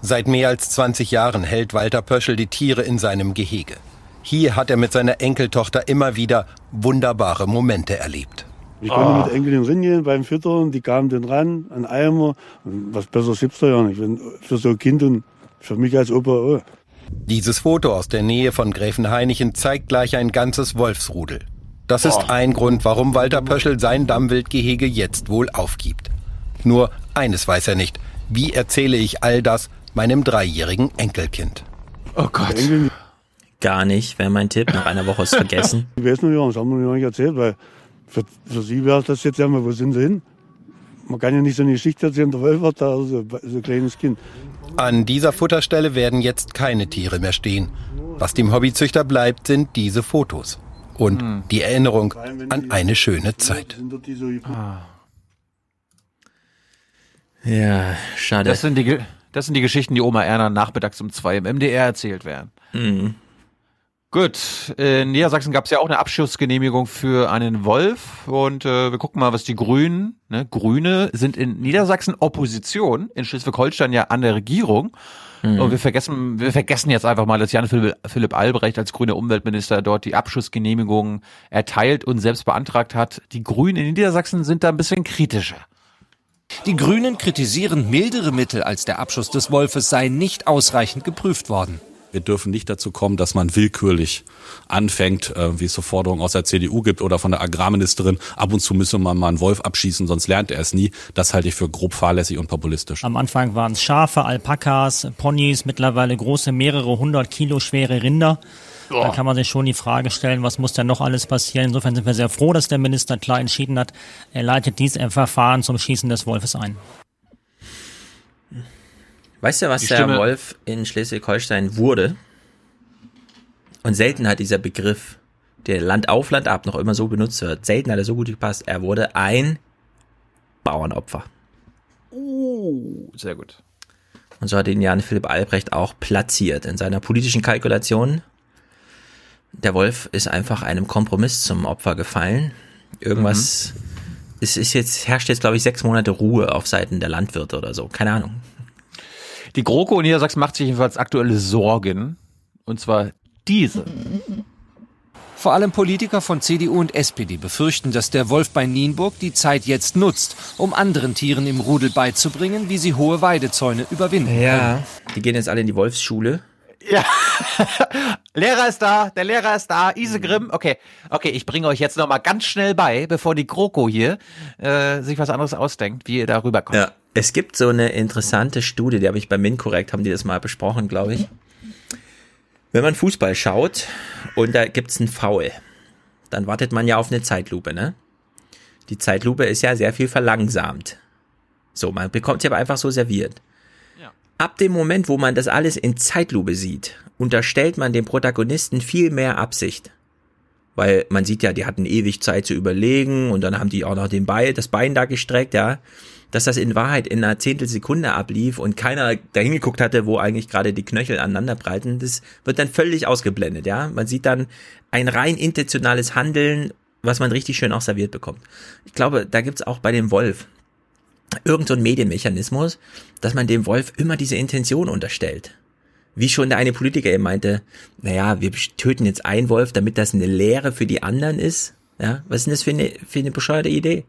Seit mehr als 20 Jahren hält Walter Pöschel die Tiere in seinem Gehege. Hier hat er mit seiner Enkeltochter immer wieder wunderbare Momente erlebt.
Ich konnte oh. mit Enkelin ringehen beim Füttern, die kamen dann ran, an Eimer. Was Besseres gibt's da ja nicht. Für so ein Kind und für mich als Opa auch.
Dieses Foto aus der Nähe von Gräfenhainichen zeigt gleich ein ganzes Wolfsrudel. Das ist ein Grund, warum Walter Pöschel sein Dammwildgehege jetzt wohl aufgibt. Nur eines weiß er nicht. Wie erzähle ich all das meinem dreijährigen Enkelkind?
Oh Gott.
Gar nicht, wäre mein Tipp. Nach einer Woche ist vergessen. (laughs)
Ich weiß noch nicht, das haben wir noch nicht erzählt, weil für, für sie wäre das jetzt ja mal, wo sind sie hin? Man kann ja nicht so eine Geschichte erzählen, der Wolf hat da so, so ein kleines Kind.
An dieser Futterstelle werden jetzt keine Tiere mehr stehen. Was dem Hobbyzüchter bleibt, sind diese Fotos. Und
Hm.
die Erinnerung an eine schöne Zeit.
Ja, schade.
Das sind die, das sind die Geschichten, die Oma Erna nachmittags um zwei im MDR erzählt werden.
Mhm.
Gut, in Niedersachsen gab es ja auch eine Abschussgenehmigung für einen Wolf und äh, wir gucken mal, was die Grünen, ne, Grüne sind in Niedersachsen Opposition, in Schleswig-Holstein ja an der Regierung.
Mhm.
Und wir vergessen, wir vergessen jetzt einfach mal, dass Jan Philipp, Philipp Albrecht als grüner Umweltminister dort die Abschussgenehmigung erteilt und selbst beantragt hat. Die Grünen in Niedersachsen sind da ein bisschen kritischer.
Die Grünen kritisieren, mildere Mittel als der Abschuss des Wolfes seien nicht ausreichend geprüft worden.
Wir dürfen nicht dazu kommen, dass man willkürlich anfängt, äh, wie es so Forderungen aus der CDU gibt oder von der Agrarministerin, ab und zu müsse man mal einen Wolf abschießen, sonst lernt er es nie. Das halte ich für grob fahrlässig und populistisch.
Am Anfang waren es Schafe, Alpakas, Ponys, mittlerweile große, mehrere hundert Kilo schwere Rinder. Da kann man sich schon die Frage stellen, was muss denn noch alles passieren. Insofern sind wir sehr froh, dass der Minister klar entschieden hat, er leitet dies Verfahren zum Schießen des Wolfes ein.
Weißt du, was
Die
der
Stimme-
Wolf in Schleswig-Holstein wurde? Und selten hat dieser Begriff, der Land auf, Land ab noch immer so benutzt wird, selten hat er so gut gepasst. Er wurde ein Bauernopfer.
Uh, sehr gut.
Und so hat ihn Jan Philipp Albrecht auch platziert in seiner politischen Kalkulation. Der Wolf ist einfach einem Kompromiss zum Opfer gefallen. Irgendwas, es ist jetzt, herrscht jetzt, glaube ich, sechs Monate Ruhe auf Seiten der Landwirte oder so. Keine Ahnung.
Die GroKo in Niedersachsen macht sich jedenfalls aktuelle Sorgen. Und zwar diese.
Vor allem Politiker von CDU und SPD befürchten, dass der Wolf bei Nienburg die Zeit jetzt nutzt, um anderen Tieren im Rudel beizubringen, wie sie hohe Weidezäune überwinden
Ja, die gehen jetzt alle in die Wolfsschule.
Ja. (laughs) Lehrer ist da, der Lehrer ist da, Isegrim. Okay, okay, ich bringe euch jetzt noch mal ganz schnell bei, bevor die GroKo hier äh, sich was anderes ausdenkt, wie ihr da rüberkommt.
Ja. Es gibt so eine interessante Studie, die habe ich bei MinCorrect, haben die das mal besprochen, glaube ich. Wenn man Fußball schaut und da gibt's einen Foul, dann wartet man ja auf eine Zeitlupe, ne? Die Zeitlupe ist ja sehr viel verlangsamt. So, man bekommt sie aber einfach so serviert. Ab dem Moment, wo man das alles in Zeitlupe sieht, unterstellt man dem Protagonisten viel mehr Absicht. Weil man sieht ja, die hatten ewig Zeit zu überlegen und dann haben die auch noch den Bein, das Bein da gestreckt, ja. Dass das in Wahrheit in einer Zehntelsekunde ablief und keiner dahin geguckt hatte, wo eigentlich gerade die Knöchel aneinander breiten, das wird dann völlig ausgeblendet, ja. Man sieht dann ein rein intentionales Handeln, was man richtig schön auch serviert bekommt. Ich glaube, da gibt's auch bei dem Wolf irgend so ein Medienmechanismus, dass man dem Wolf immer diese Intention unterstellt. Wie schon der eine Politiker eben meinte, naja, wir töten jetzt einen Wolf, damit das eine Lehre für die anderen ist. Ja, was ist denn das für eine, für eine bescheuerte Idee?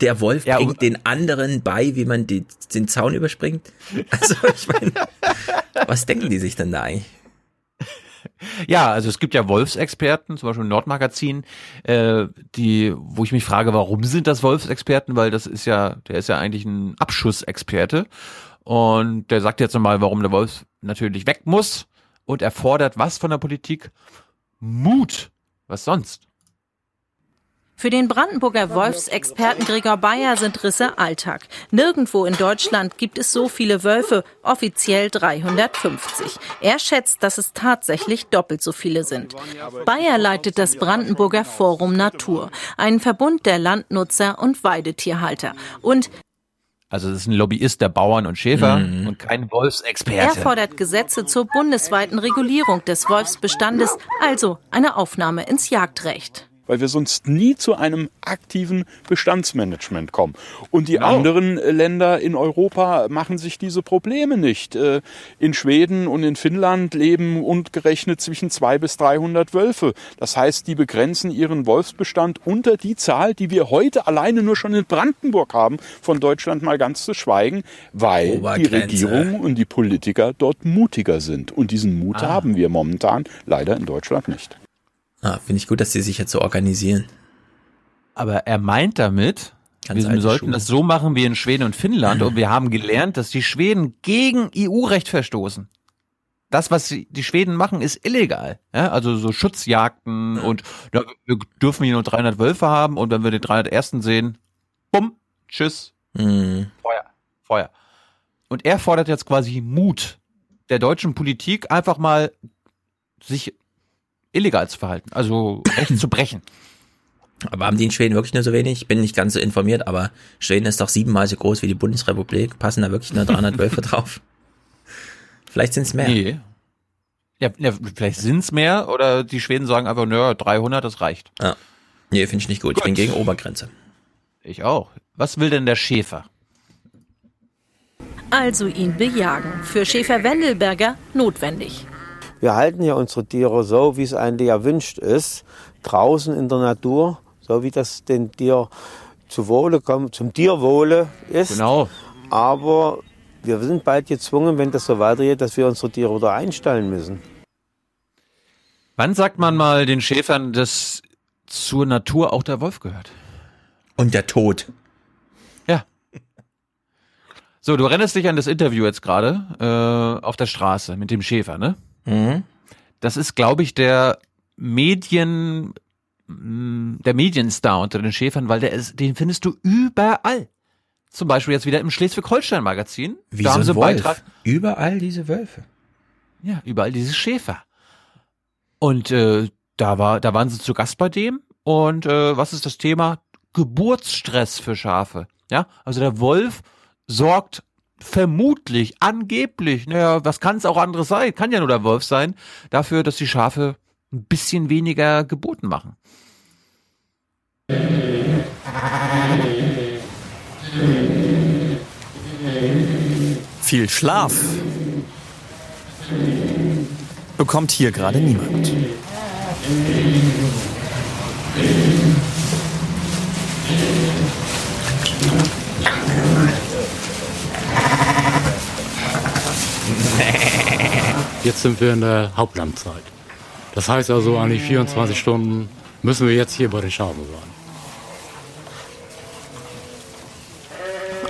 Der Wolf bringt den anderen bei, wie man die, den Zaun überspringt. (laughs) Also ich meine, (laughs) was denken die sich denn da eigentlich?
Ja, also es gibt ja Wolfsexperten, zum Beispiel im Nordmagazin, äh, die, wo ich mich frage, warum sind das Wolfsexperten? Weil das ist ja, der ist ja eigentlich ein Abschussexperte. Und der sagt jetzt nochmal, warum der Wolf natürlich weg muss und er fordert was von der Politik? Mut. Was sonst?
Für den Brandenburger Wolfsexperten Gregor Bayer sind Risse Alltag. Nirgendwo in Deutschland gibt es so viele Wölfe, offiziell 350. Er schätzt, dass es tatsächlich doppelt so viele sind. Bayer leitet das Brandenburger Forum Natur, einen Verbund der Landnutzer und Weidetierhalter. Und
Also es ist ein Lobbyist der Bauern und Schäfer
Mhm.
und kein
er
Wolfsexperte.
fordert Gesetze zur bundesweiten Regulierung des Wolfsbestandes, also eine Aufnahme ins Jagdrecht.
Weil wir sonst nie zu einem aktiven Bestandsmanagement kommen. Und die anderen äh, Länder in Europa machen sich diese Probleme nicht. Äh, In Schweden und in Finnland leben ungerechnet zwischen 200 bis 300 Wölfe. Das heißt, die begrenzen ihren Wolfsbestand unter die Zahl, die wir heute alleine nur schon in Brandenburg haben, von Deutschland mal ganz zu schweigen, weil die. Regierung und die Politiker dort mutiger sind. Und diesen Mut
Ah.
haben wir momentan leider in Deutschland nicht.
Ah, finde ich gut, dass die sich jetzt so organisieren.
Aber er meint damit,
Ganz
wir sollten
Schule.
das so machen wie in Schweden und Finnland. Und wir haben gelernt, dass die Schweden gegen EU-Recht verstoßen. Das, was die Schweden machen, ist illegal. Ja, also so Schutzjagden und ja, wir dürfen hier nur 300 Wölfe haben und wenn wir den 301. sehen, bumm, tschüss,
Mhm.
Feuer, Feuer. Und er fordert jetzt quasi Mut der deutschen Politik, einfach mal sich illegal zu verhalten, also Recht zu brechen.
Aber haben die in Schweden wirklich nur so wenig? Ich bin nicht ganz so informiert, aber Schweden ist doch siebenmal so groß wie die Bundesrepublik. Passen da wirklich nur 300 Wölfe (laughs) drauf? Vielleicht sind es mehr.
Nee. Ja, ja vielleicht sind's mehr oder die Schweden sagen einfach, nö, 300, das reicht.
Ja. Nee, finde ich nicht gut. Ich bin gegen Obergrenze.
Ich auch. Was will denn der Schäfer?
Also ihn bejagen. Für Schäfer Wendelberger notwendig.
Wir halten ja unsere Tiere so, wie es eigentlich erwünscht ist, draußen in der Natur, so wie das dem Tier zu Wohle kommt, zum Tierwohle ist.
Genau.
Aber wir sind bald gezwungen, wenn das so weitergeht, dass wir unsere Tiere wieder einstellen müssen.
Wann sagt man mal den Schäfern, dass zur Natur auch der Wolf gehört?
Und der Tod.
Ja. So, du erinnerst dich an das Interview jetzt gerade äh, auf der Straße mit dem Schäfer, ne?
Mhm.
Das ist, glaube ich, der Medien, mh, der Medienstar unter den Schäfern, weil der ist, den findest du überall. Zum Beispiel jetzt wieder im Schleswig-Holstein-Magazin.
Wie
da
so
haben sie einen
Wolf.
Beitrag.
Überall diese Wölfe.
Ja, überall diese Schäfer. Und äh, da war, da waren sie zu Gast bei dem. Und äh, was ist das Thema? Geburtsstress für Schafe. Ja, also der Wolf sorgt vermutlich, angeblich, naja, was kann es auch anderes sein? Kann ja nur der Wolf sein, dafür, dass die Schafe ein bisschen weniger Geburten machen.
Viel Schlaf bekommt hier gerade niemand.
Jetzt sind wir in der Hauptlandzeit. Das heißt also eigentlich 24 Stunden müssen wir jetzt hier bei den Schafen sein.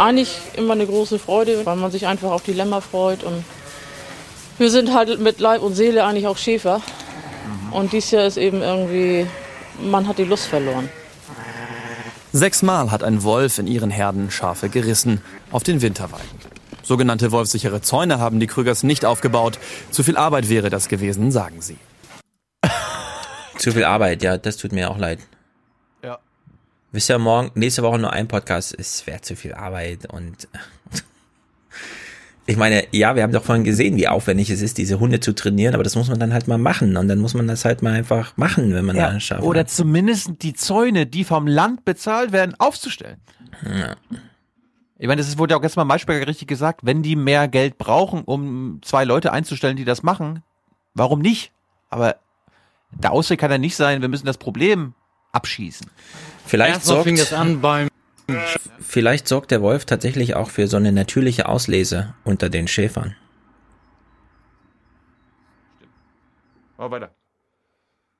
Eigentlich immer eine große Freude, weil man sich einfach auf die Lämmer freut. Und wir sind halt mit Leib und Seele eigentlich auch Schäfer. Und dies Jahr ist eben irgendwie, man hat die Lust verloren.
Sechsmal hat ein Wolf in ihren Herden Schafe gerissen auf den Winterweiden. Sogenannte wolfsichere Zäune haben die Krügers nicht aufgebaut. Zu viel Arbeit wäre das gewesen, sagen sie. (laughs)
Zu viel Arbeit, ja, das tut mir auch leid.
Ja.
Wisst ihr, morgen, nächste Woche nur ein Podcast, es wäre zu viel Arbeit und (laughs) ich meine, ja, wir haben doch vorhin gesehen, wie aufwendig es ist, diese Hunde zu trainieren, aber das muss man dann halt mal machen und dann muss man das halt mal einfach machen, wenn man
Ja,
da schafft.
oder zumindest die Zäune, die vom Land bezahlt werden, aufzustellen.
Ja.
Ich meine, das ist- wurde ja auch gestern mal Maischberger richtig gesagt, wenn die mehr Geld brauchen, um zwei Leute einzustellen, die das machen, warum nicht? Aber der Ausweg kann ja nicht sein, wir müssen das Problem abschießen.
Vielleicht
Erstmal
sorgt,
fing es an beim
vielleicht sorgt der Wolf tatsächlich auch für so eine natürliche Auslese unter den Schäfern.
Mal weiter.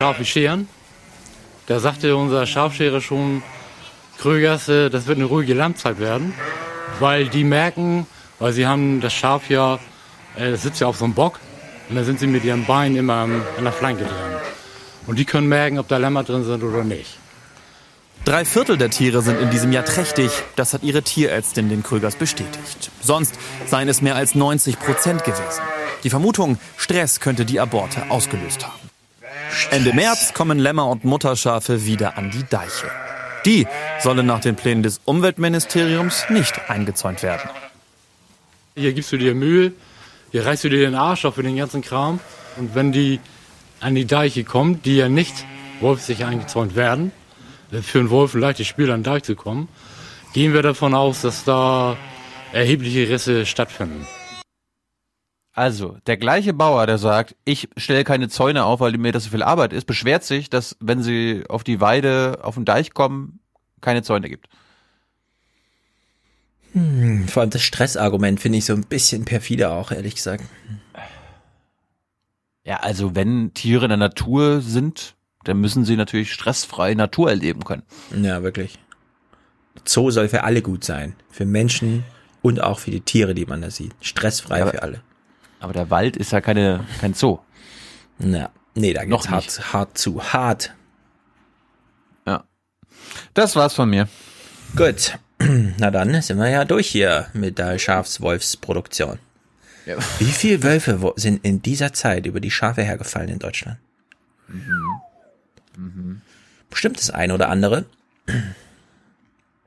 Schafe scheren. Da sagte unser Schafscherer schon, Krögers, das wird eine ruhige Lammzeit werden, weil die merken, weil sie haben das Schaf ja, äh, das sitzt ja auf so einem Bock und da sind sie mit ihren Beinen immer an der Flanke dran. Und die können merken, ob da Lämmer drin sind oder nicht.
Drei Viertel der Tiere sind in diesem Jahr trächtig. Das hat ihre Tierärztin den Krügers bestätigt. Sonst seien es mehr als 90 Prozent gewesen. Die Vermutung, Stress könnte die Aborte ausgelöst haben. Ende März kommen Lämmer und Mutterschafe wieder an die Deiche. Die sollen nach den Plänen des Umweltministeriums nicht eingezäunt werden.
Hier gibst du dir Mühe, hier reißt du dir den Arsch auf für den ganzen Kram. Und wenn die an die Deiche kommen, die ja nicht wolfsicher eingezäunt werden, äh, für einen Wolf ein leichtes Spiel an den Deich zu kommen, gehen wir davon aus, dass da erhebliche Risse stattfinden.
Also, der gleiche Bauer, der sagt, ich stelle keine Zäune auf, weil mir das so viel Arbeit ist, beschwert sich, dass, wenn sie auf die Weide, auf den Deich kommen, keine Zäune gibt.
Hm, vor allem das Stressargument finde ich so ein bisschen perfide auch, ehrlich gesagt.
Ja, also wenn Tiere in der Natur sind, dann müssen sie natürlich stressfrei Natur erleben können.
Ja, wirklich. Zoo soll für alle gut sein. Für Menschen und auch für die Tiere, die man da sieht. Stressfrei
Ja,
für alle.
Aber der Wald ist ja keine, kein Zoo.
Ja, nee, da geht's
Noch
hart,
nicht.
hart zu. Hart.
Ja. Das war's von mir.
Gut. (clears throat) Na dann sind wir ja durch hier mit der Schafswolfsproduktion.
Ja.
Wie viele Wölfe sind in dieser Zeit über die Schafe hergefallen in Deutschland? Bestimmt das eine oder andere.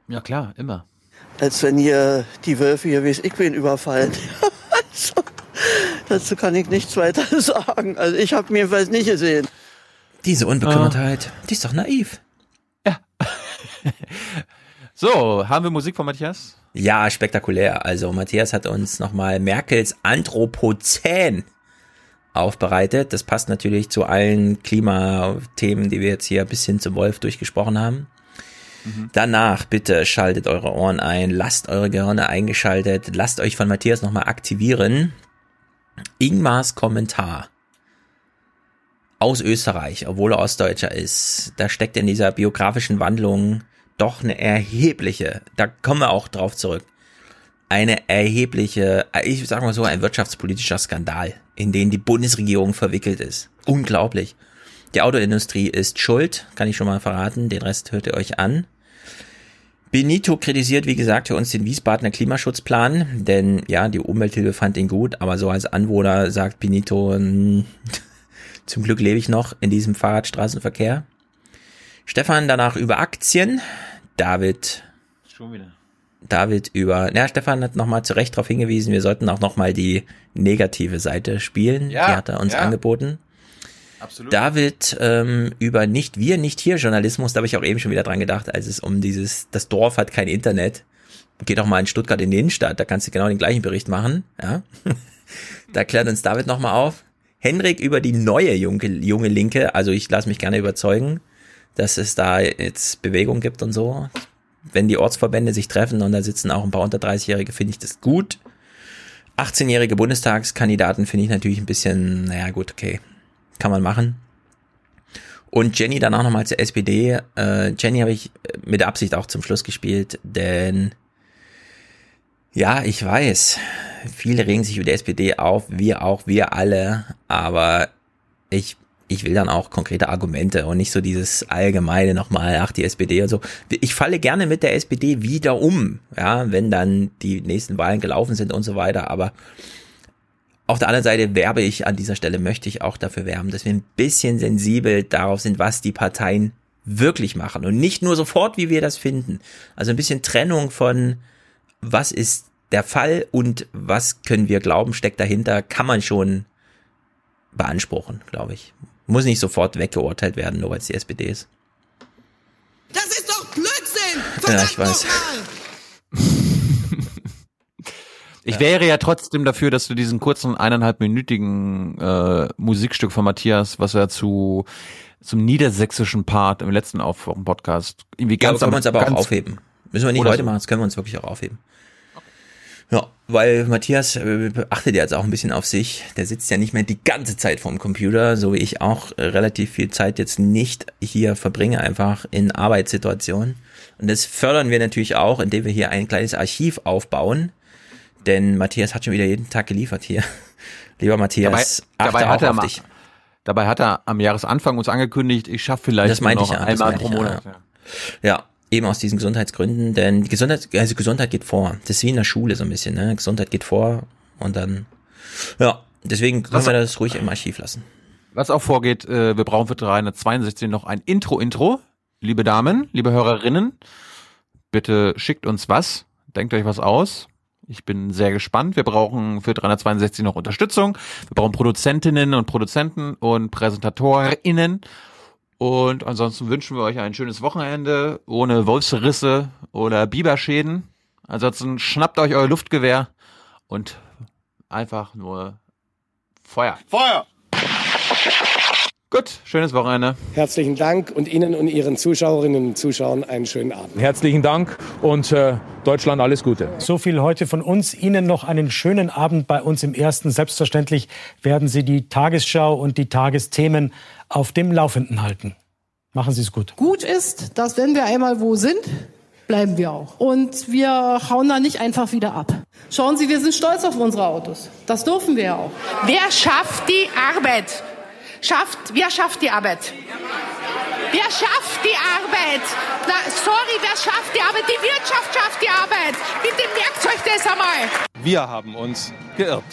Ja klar, immer.
als wenn hier die Wölfe hier, wie es ich bin, überfallen. (laughs) dazu kann ich nichts weiter (laughs) sagen. Also ich habe mir jedenfalls nicht gesehen.
Diese Unbekümmertheit, die ist doch naiv.
So, haben wir Musik von Matthias?
Ja, spektakulär. Also Matthias hat uns nochmal Merkels Anthropozän aufbereitet. Das passt natürlich zu allen Klimathemen, die wir jetzt hier bis hin zum Wolf durchgesprochen haben. Danach bitte schaltet eure Ohren ein, lasst eure Gehirne eingeschaltet, lasst euch von Matthias nochmal aktivieren. Ingmars Kommentar aus Österreich, obwohl er Ostdeutscher ist, da steckt in dieser biografischen Wandlung doch eine erhebliche, da kommen wir auch drauf zurück, eine erhebliche, ich sag mal so, ein wirtschaftspolitischer Skandal, in den die Bundesregierung verwickelt ist. Unglaublich. Die Autoindustrie ist schuld, kann ich schon mal verraten, den Rest hört ihr euch an. Benito kritisiert, wie gesagt, für uns den Wiesbadener Klimaschutzplan, denn ja, die Umwelthilfe fand ihn gut, aber so als Anwohner sagt Benito, "Hm, (laughs) zum Glück lebe ich noch in diesem Fahrradstraßenverkehr. Stefan danach über Aktien, David
Schon wieder.
David über, na, Stefan hat nochmal zu Recht darauf hingewiesen, wir sollten auch nochmal die negative Seite spielen.
Ja,
die hat er uns
ja.
angeboten.
Absolut.
David ähm, über nicht wir, nicht hier Journalismus, da habe ich auch eben schon wieder dran gedacht, als es um dieses, das Dorf hat kein Internet. Geh doch mal in Stuttgart in die Innenstadt, da kannst du genau den gleichen Bericht machen. Ja? (laughs) da klärt uns David nochmal auf. Henrik über die neue junge, junge Linke, also ich lasse mich gerne überzeugen, dass es da jetzt Bewegung gibt und so. Wenn die Ortsverbände sich treffen und da sitzen auch ein paar unter 30-Jährige, finde ich das gut. 18-jährige Bundestagskandidaten finde ich natürlich ein bisschen, naja gut, okay, kann man machen. Und Jenny dann auch nochmal zur SPD. Äh, Jenny habe ich mit Absicht auch zum Schluss gespielt, denn ja, ich weiß, viele regen sich über die SPD auf, wir auch, wir alle, aber ich, ich will dann auch konkrete Argumente und nicht so dieses allgemeine nochmal, ach, die SPD und so. Ich falle gerne mit der SPD wieder um, ja, wenn dann die nächsten Wahlen gelaufen sind und so weiter, aber auf der anderen Seite werbe ich an dieser Stelle, möchte ich auch dafür werben, dass wir ein bisschen sensibel darauf sind, was die Parteien wirklich machen und nicht nur sofort, wie wir das finden. Also ein bisschen Trennung von, was ist der Fall und was können wir glauben, steckt dahinter, kann man schon beanspruchen, glaube ich. Muss nicht sofort weggeurteilt werden, nur weil es die SPD ist.
Das ist doch Blödsinn!
Ja, ich weiß.
Ich wäre ja trotzdem dafür, dass du diesen kurzen eineinhalbminütigen äh, Musikstück von Matthias, was er zu zum niedersächsischen Part im letzten auf dem Podcast irgendwie
Ja, aber
ganz
können wir uns aber auch
ganz-
aufheben. Müssen wir nicht heute
so.
machen, das können wir uns wirklich auch aufheben. Ja, weil Matthias äh, achtet ja jetzt auch ein bisschen auf sich. Der sitzt ja nicht mehr die ganze Zeit vorm Computer, so wie ich auch äh, relativ viel Zeit jetzt nicht hier verbringe, einfach in Arbeitssituationen. Und das fördern wir natürlich auch, indem wir hier ein kleines Archiv aufbauen. Denn Matthias hat schon wieder jeden Tag geliefert hier. (laughs) Lieber Matthias,
dabei, dabei, hat er
auf
am,
dich.
dabei hat er am Jahresanfang uns angekündigt, ich schaffe vielleicht
Das
noch
ich ja,
einmal pro
ich ja,
Monat.
ja. Ja, eben aus diesen Gesundheitsgründen, denn die Gesundheit, also Gesundheit geht vor. Das ist wie in der Schule so ein bisschen, ne? Gesundheit geht vor und dann, ja, deswegen können
Was-
wir das ruhig im Archiv lassen.
Was auch vorgeht, äh, wir brauchen für 362 noch ein Intro-Intro. Liebe Damen, liebe Hörerinnen, bitte schickt uns was, denkt euch was aus. Ich bin sehr gespannt. Wir brauchen für 362 noch Unterstützung. Wir brauchen Produzentinnen und Produzenten und PräsentatorInnen. Und ansonsten wünschen wir euch ein schönes Wochenende ohne Wolfsrisse oder Biberschäden. Ansonsten schnappt euch euer Luftgewehr und einfach nur Feuer.
Feuer!
Gut, schönes Wochenende.
Herzlichen Dank und Ihnen und Ihren Zuschauerinnen und Zuschauern einen schönen Abend.
Herzlichen Dank und äh, Deutschland alles Gute.
So viel heute von uns. Ihnen noch einen schönen Abend bei uns im Ersten. Selbstverständlich werden Sie die Tagesschau und die Tagesthemen auf dem Laufenden halten.
Machen Sie es gut.
Gut ist, dass wenn wir einmal wo sind, bleiben wir auch. Und wir hauen da nicht einfach wieder ab. Schauen Sie, wir sind stolz auf unsere Autos. Das dürfen wir ja auch.
Wer schafft die Arbeit? Schafft, wer schafft die Arbeit? Wer schafft die Arbeit? Na, sorry, wer schafft die Arbeit? Die Wirtschaft schafft die Arbeit. Bitte merkt euch das einmal.
Wir haben uns geirrt.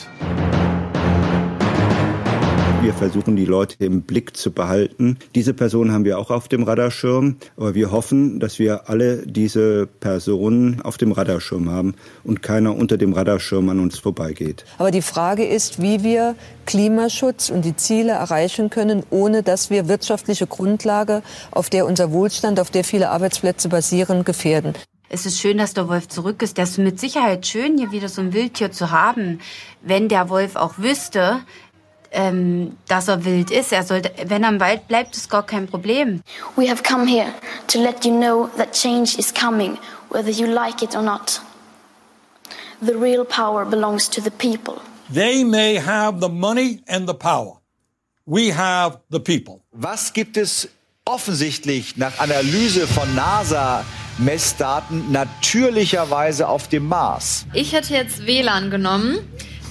Wir versuchen, die Leute im Blick zu behalten. Diese Person haben wir auch auf dem Radarschirm. Aber wir hoffen, dass wir alle diese Personen auf dem Radarschirm haben und keiner unter dem Radarschirm an uns vorbeigeht.
Aber die Frage ist, wie wir Klimaschutz und die Ziele erreichen können, ohne dass wir wirtschaftliche Grundlage, auf der unser Wohlstand, auf der viele Arbeitsplätze basieren, gefährden.
Es ist schön, dass der Wolf zurück ist. Das ist mit Sicherheit schön, hier wieder so ein Wildtier zu haben. Wenn der Wolf auch wüsste, ähm, dass er wild ist. Er sollte, wenn er im Wald bleibt, ist gar kein Problem.
We have come here to let you know that change is coming, whether you like it or not. The real power belongs to the people.
They may have the money and the power. We have the people.
Was gibt es offensichtlich nach Analyse von NASA Messdaten natürlicherweise auf dem Mars?
Ich hätte jetzt WLAN genommen,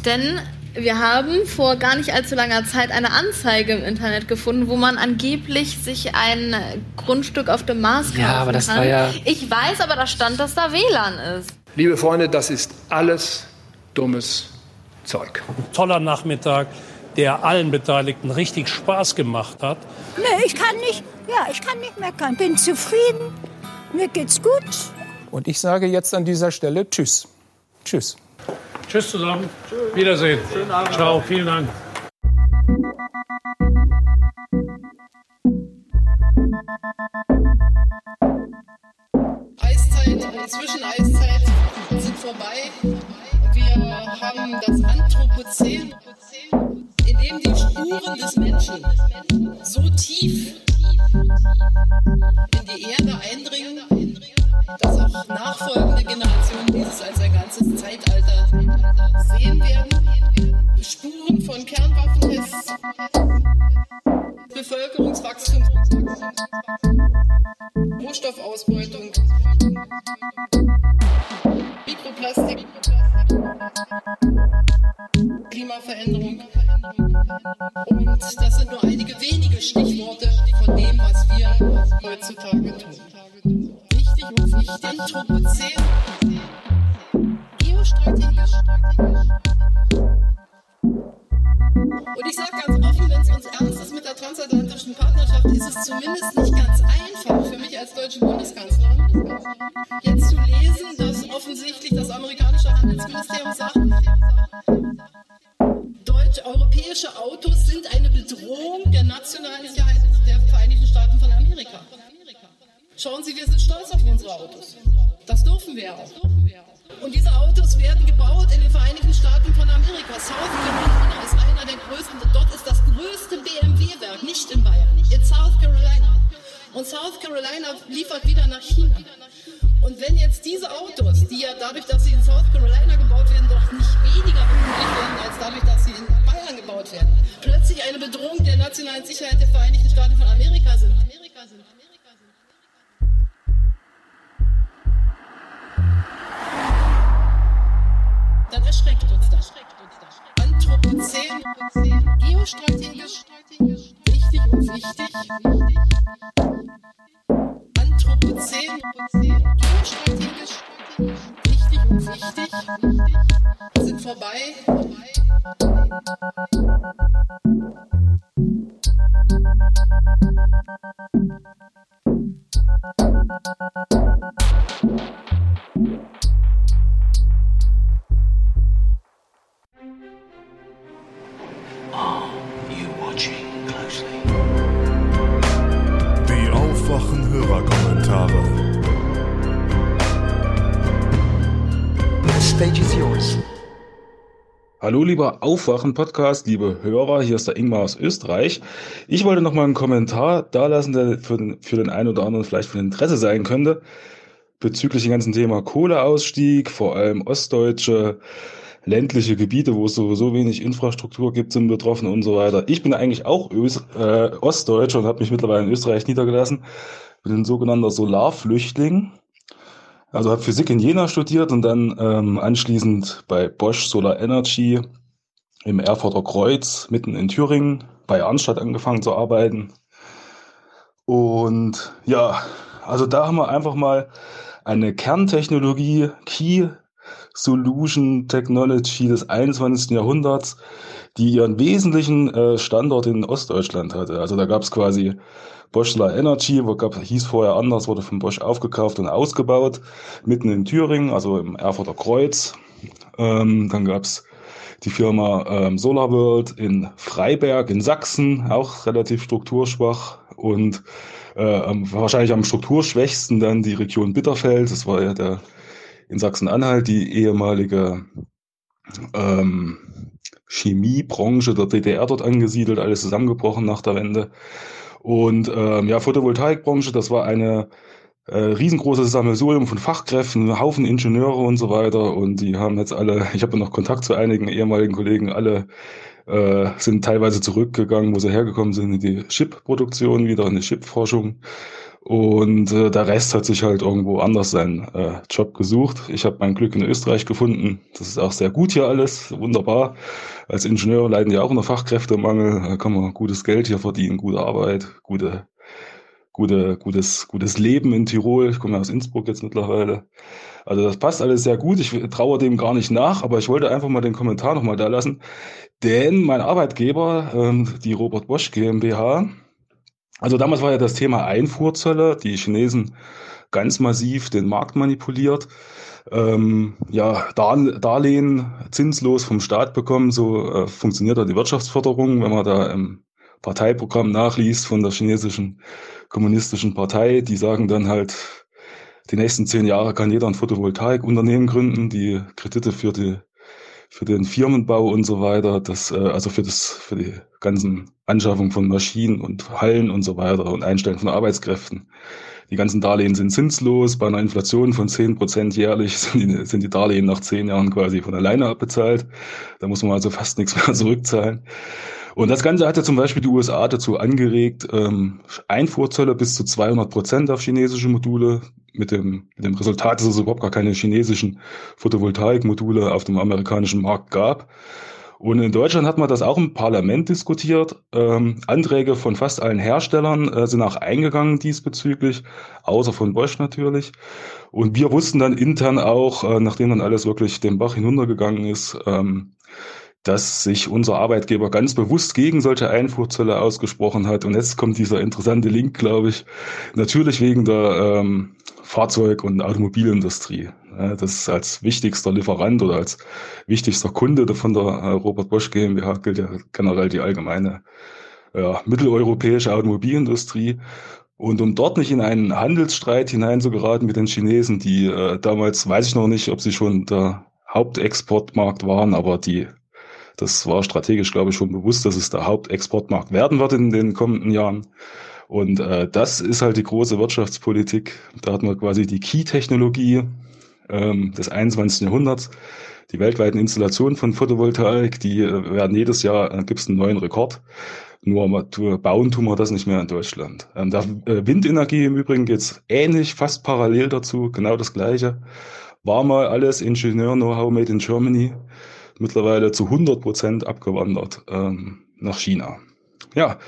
denn wir haben vor gar nicht allzu langer Zeit eine Anzeige im Internet gefunden, wo man angeblich sich ein Grundstück auf dem Mars kaufen
Ja, aber das
kann.
war ja-
Ich weiß, aber da stand, dass da WLAN ist.
Liebe Freunde, das ist alles dummes Zeug.
Toller Nachmittag, der allen Beteiligten richtig Spaß gemacht hat.
Nee, ich kann nicht, ja, ich kann nicht meckern. Bin zufrieden. Mir geht's gut.
Und ich sage jetzt an dieser Stelle Tschüss. Tschüss.
Tschüss zusammen. Wiedersehen.
Schönen Abend.
Ciao, vielen Dank.
Eiszeit und Zwischeneiszeit sind vorbei. Wir haben das Anthropozän, in dem die Spuren des Menschen so tief in die Erde eindringen, dass auch nachfolgende Generationen dieses als ein ganzes Zeitalter sehen werden. Spuren von Kernwaffentests, Bevölkerungswachstum, Rohstoffausbeutung, Mikroplastik, Klimaveränderung. Und das sind nur einige wenige Stichworte von dem, was wir heutzutage tun. Wichtig und wichtig, Anthropozän, geostrategisch. Und ich sage ganz offen, wenn es uns ernst ist mit der transatlantischen Partnerschaft, ist es zumindest nicht ganz einfach für mich als deutsche Bundeskanzlerin, jetzt zu lesen, dass offensichtlich das amerikanische Handelsministerium sagt, deutsch europäische Autos sind eine Bedrohung der nationalen Sicherheit der Vereinigten Staaten von Amerika. Schauen Sie, wir sind stolz auf unsere Autos. Das dürfen wir auch. Und diese Autos werden gebaut in den Vereinigten Staaten von Amerika. South Carolina ist einer der größten, dort ist das größte BMW-Werk, nicht in Bayern, in South Carolina. Und South Carolina liefert wieder nach China. Und wenn jetzt diese Autos, die ja dadurch, dass sie in South Carolina gebaut werden, doch nicht weniger unglücklich werden, als dadurch, dass sie in Bayern gebaut werden, plötzlich eine Bedrohung der nationalen Sicherheit der Vereinigten Staaten von Amerika sind. Dann erschreckt uns das. Anthropozän, geostrategisch, wichtig und wichtig. Anthropozän, geostrategisch, wichtig und wichtig. Sind vorbei.
Die
The stage is yours.
Hallo lieber Aufwachen-Podcast, liebe Hörer, hier ist der Ingmar aus Österreich. Ich wollte noch mal einen Kommentar dalassen, der für den, für den einen oder anderen vielleicht von Interesse sein könnte, bezüglich dem ganzen Thema Kohleausstieg, vor allem ostdeutsche ländliche Gebiete, wo es sowieso wenig Infrastruktur gibt, sind betroffen und so weiter. Ich bin eigentlich auch Ös äh, Ostdeutscher und habe mich mittlerweile in Österreich niedergelassen. Bin ein sogenannter Solarflüchtling. Also habe Physik in Jena studiert und dann ähm, anschließend bei Bosch Solar Energy im Erfurter Kreuz mitten in Thüringen bei Arnstadt angefangen zu arbeiten. Und ja, also da haben wir einfach mal eine Kerntechnologie, Key Solution Technology des 21. Jahrhunderts, die ihren wesentlichen äh, Standort in Ostdeutschland hatte. Also da gab es quasi Bosch Solar Energy, wo gab, hieß vorher anders, wurde von Bosch aufgekauft und ausgebaut, mitten in Thüringen, also im Erfurter Kreuz. Ähm, dann gab es die Firma ähm, Solar World in Freiberg in Sachsen, auch relativ strukturschwach und äh, wahrscheinlich am strukturschwächsten dann die Region Bitterfeld, das war ja der in Sachsen-Anhalt, die ehemalige ähm, Chemiebranche der DDR dort angesiedelt, alles zusammengebrochen nach der Wende. Und ähm, ja, Photovoltaikbranche, das war eine äh, riesengroßes Sammelsurium von Fachkräften, Haufen Ingenieure und so weiter. Und die haben jetzt alle, ich habe noch Kontakt zu einigen ehemaligen Kollegen, alle äh, sind teilweise zurückgegangen, wo sie hergekommen sind, in die Chip-Produktion wieder, in die Chip-Forschung. Und äh, der Rest hat sich halt irgendwo anders seinen äh, Job gesucht. Ich habe mein Glück in Österreich gefunden. Das ist auch sehr gut hier alles, wunderbar. Als Ingenieur leiden ja auch unter Fachkräftemangel. Da kann man gutes Geld hier verdienen, gute Arbeit, gute, gute, gutes, gutes Leben in Tirol. Ich komme ja aus Innsbruck jetzt mittlerweile. Also das passt alles sehr gut. Ich traue dem gar nicht nach, aber ich wollte einfach mal den Kommentar nochmal da lassen. Denn mein Arbeitgeber, ähm, die Robert Bosch GmbH, also damals war ja das Thema Einfuhrzölle, die Chinesen ganz massiv den Markt manipuliert. Ähm, ja, Darlehen zinslos vom Staat bekommen, so äh, funktioniert da die Wirtschaftsförderung, wenn man da im Parteiprogramm nachliest von der chinesischen kommunistischen Partei, die sagen dann halt, die nächsten zehn Jahre kann jeder ein Photovoltaikunternehmen gründen, die Kredite für die für den Firmenbau und so weiter, das, äh, also für das, für die ganzen Anschaffung von Maschinen und Hallen und so weiter und Einstellen von Arbeitskräften. Die ganzen Darlehen sind zinslos. Bei einer Inflation von zehn Prozent jährlich (laughs) sind die, sind die Darlehen nach zehn Jahren quasi von alleine abbezahlt. Da muss man also fast nichts mehr (laughs) zurückzahlen. Und das Ganze hatte zum Beispiel die USA dazu angeregt, ähm, Einfuhrzölle bis zu 200 Prozent auf chinesische Module. Mit dem, mit dem Resultat, dass es überhaupt gar keine chinesischen Photovoltaikmodule auf dem amerikanischen Markt gab. Und in Deutschland hat man das auch im Parlament diskutiert. Ähm, Anträge von fast allen Herstellern äh, sind auch eingegangen diesbezüglich, außer von Bosch natürlich. Und wir wussten dann intern auch, äh, nachdem dann alles wirklich den Bach hinuntergegangen ist, ähm, dass sich unser Arbeitgeber ganz bewusst gegen solche Einfuhrzölle ausgesprochen hat. Und jetzt kommt dieser interessante Link, glaube ich, natürlich wegen der ähm, Fahrzeug- und Automobilindustrie. Ja, das als wichtigster Lieferant oder als wichtigster Kunde von der äh, Robert Bosch GmbH gilt ja generell die allgemeine ja, mitteleuropäische Automobilindustrie. Und um dort nicht in einen Handelsstreit hineinzugeraten mit den Chinesen, die äh, damals, weiß ich noch nicht, ob sie schon der Hauptexportmarkt waren, aber die das war strategisch, glaube ich, schon bewusst, dass es der Hauptexportmarkt werden wird in den kommenden Jahren. Und äh, das ist halt die große Wirtschaftspolitik. Da hat man quasi die Key-Technologie ähm, des 21. Jahrhunderts. Die weltweiten Installationen von Photovoltaik, die äh, werden jedes Jahr, äh, gibt es einen neuen Rekord. Nur bauen tun wir das nicht mehr in Deutschland. Ähm, der äh, Windenergie im Übrigen geht's ähnlich, fast parallel dazu, genau das Gleiche. War mal alles Ingenieur-Know-how made in Germany mittlerweile zu 100 Prozent abgewandert ähm, nach China. Ja,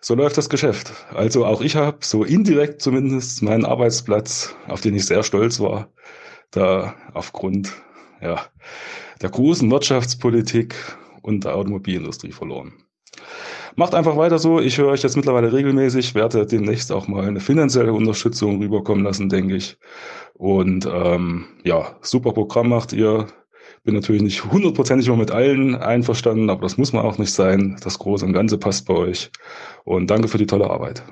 so läuft das Geschäft. Also auch ich habe so indirekt zumindest meinen Arbeitsplatz, auf den ich sehr stolz war, da aufgrund ja, der großen Wirtschaftspolitik und der Automobilindustrie verloren. Macht einfach weiter so. Ich höre euch jetzt mittlerweile regelmäßig, werde demnächst auch mal eine finanzielle Unterstützung rüberkommen lassen, denke ich. Und ähm, ja, super Programm macht ihr. Bin natürlich nicht hundertprozentig immer mit allen einverstanden, aber das muss man auch nicht sein. Das Große und Ganze passt bei euch. Und danke für die tolle Arbeit.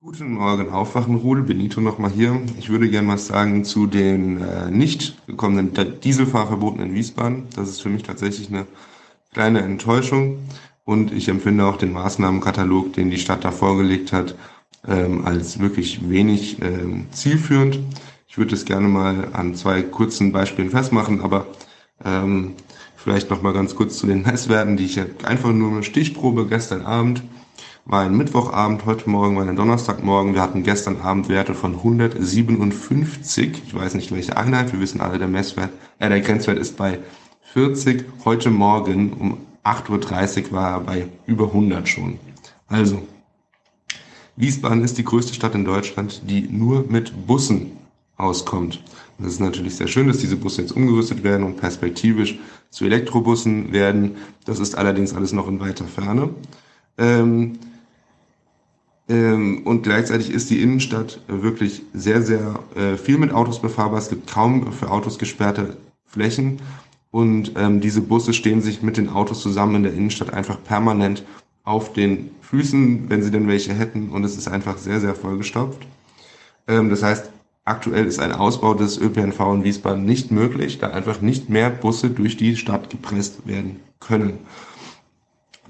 Guten Morgen, Aufwachenrudel, Benito nochmal hier. Ich würde gerne was sagen zu den äh, nicht gekommenen Dieselfahrverboten in Wiesbaden. Das ist für mich tatsächlich eine kleine Enttäuschung und ich empfinde auch den Maßnahmenkatalog, den die Stadt da vorgelegt hat, ähm, als wirklich wenig ähm, zielführend. Ich würde es gerne mal an zwei kurzen Beispielen festmachen, aber ähm, Vielleicht noch mal ganz kurz zu den Messwerten, die ich einfach nur eine Stichprobe gestern Abend war ein Mittwochabend, heute Morgen war ein Donnerstagmorgen. Wir hatten gestern Abend Werte von 157. Ich weiß nicht welche Einheit. Wir wissen alle, der Messwert, äh, der Grenzwert ist bei 40. Heute Morgen um 8.30 Uhr war er bei über 100 schon. Also, Wiesbaden ist die größte Stadt in Deutschland, die nur mit Bussen auskommt. Das ist natürlich sehr schön, dass diese Busse jetzt umgerüstet werden und perspektivisch zu Elektrobussen werden. Das ist allerdings alles noch in weiter Ferne. Ähm, ähm, und gleichzeitig ist die Innenstadt wirklich sehr, sehr äh, viel mit Autos befahrbar. Es gibt kaum für Autos gesperrte Flächen. Und ähm, diese Busse stehen sich mit den Autos zusammen in der Innenstadt einfach permanent auf den Füßen, wenn sie denn welche hätten. Und es ist einfach sehr, sehr vollgestopft. Ähm, das heißt, aktuell ist ein Ausbau des ÖPNV in Wiesbaden nicht möglich, da einfach nicht mehr Busse durch die Stadt gepresst werden können.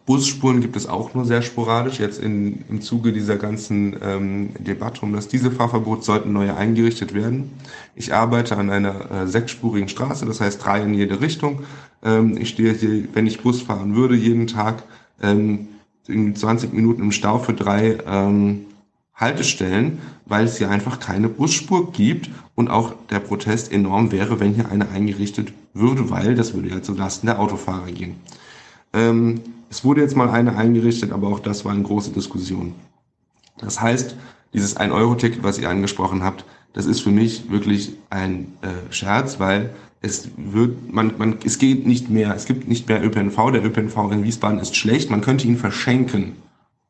Busspuren gibt es auch nur sehr sporadisch. Jetzt in, im Zuge dieser ganzen ähm, Debatte um das Dieselfahrverbot sollten neue eingerichtet werden. Ich arbeite an einer äh, sechsspurigen Straße, das heißt drei in jede Richtung. Ähm, ich stehe hier, wenn ich Bus fahren würde, jeden Tag ähm, 20 Minuten im Stau für drei ähm, Haltestellen, weil es hier einfach keine Busspur gibt und auch der Protest enorm wäre, wenn hier eine eingerichtet würde, weil das würde ja zulasten der Autofahrer gehen. Ähm, es wurde jetzt mal eine eingerichtet, aber auch das war eine große Diskussion. Das heißt, dieses 1-Euro-Ticket, was ihr angesprochen habt, das ist für mich wirklich ein äh, Scherz, weil es wird, man, man, es geht nicht mehr, es gibt nicht mehr ÖPNV. Der ÖPNV in Wiesbaden ist schlecht. Man könnte ihn verschenken.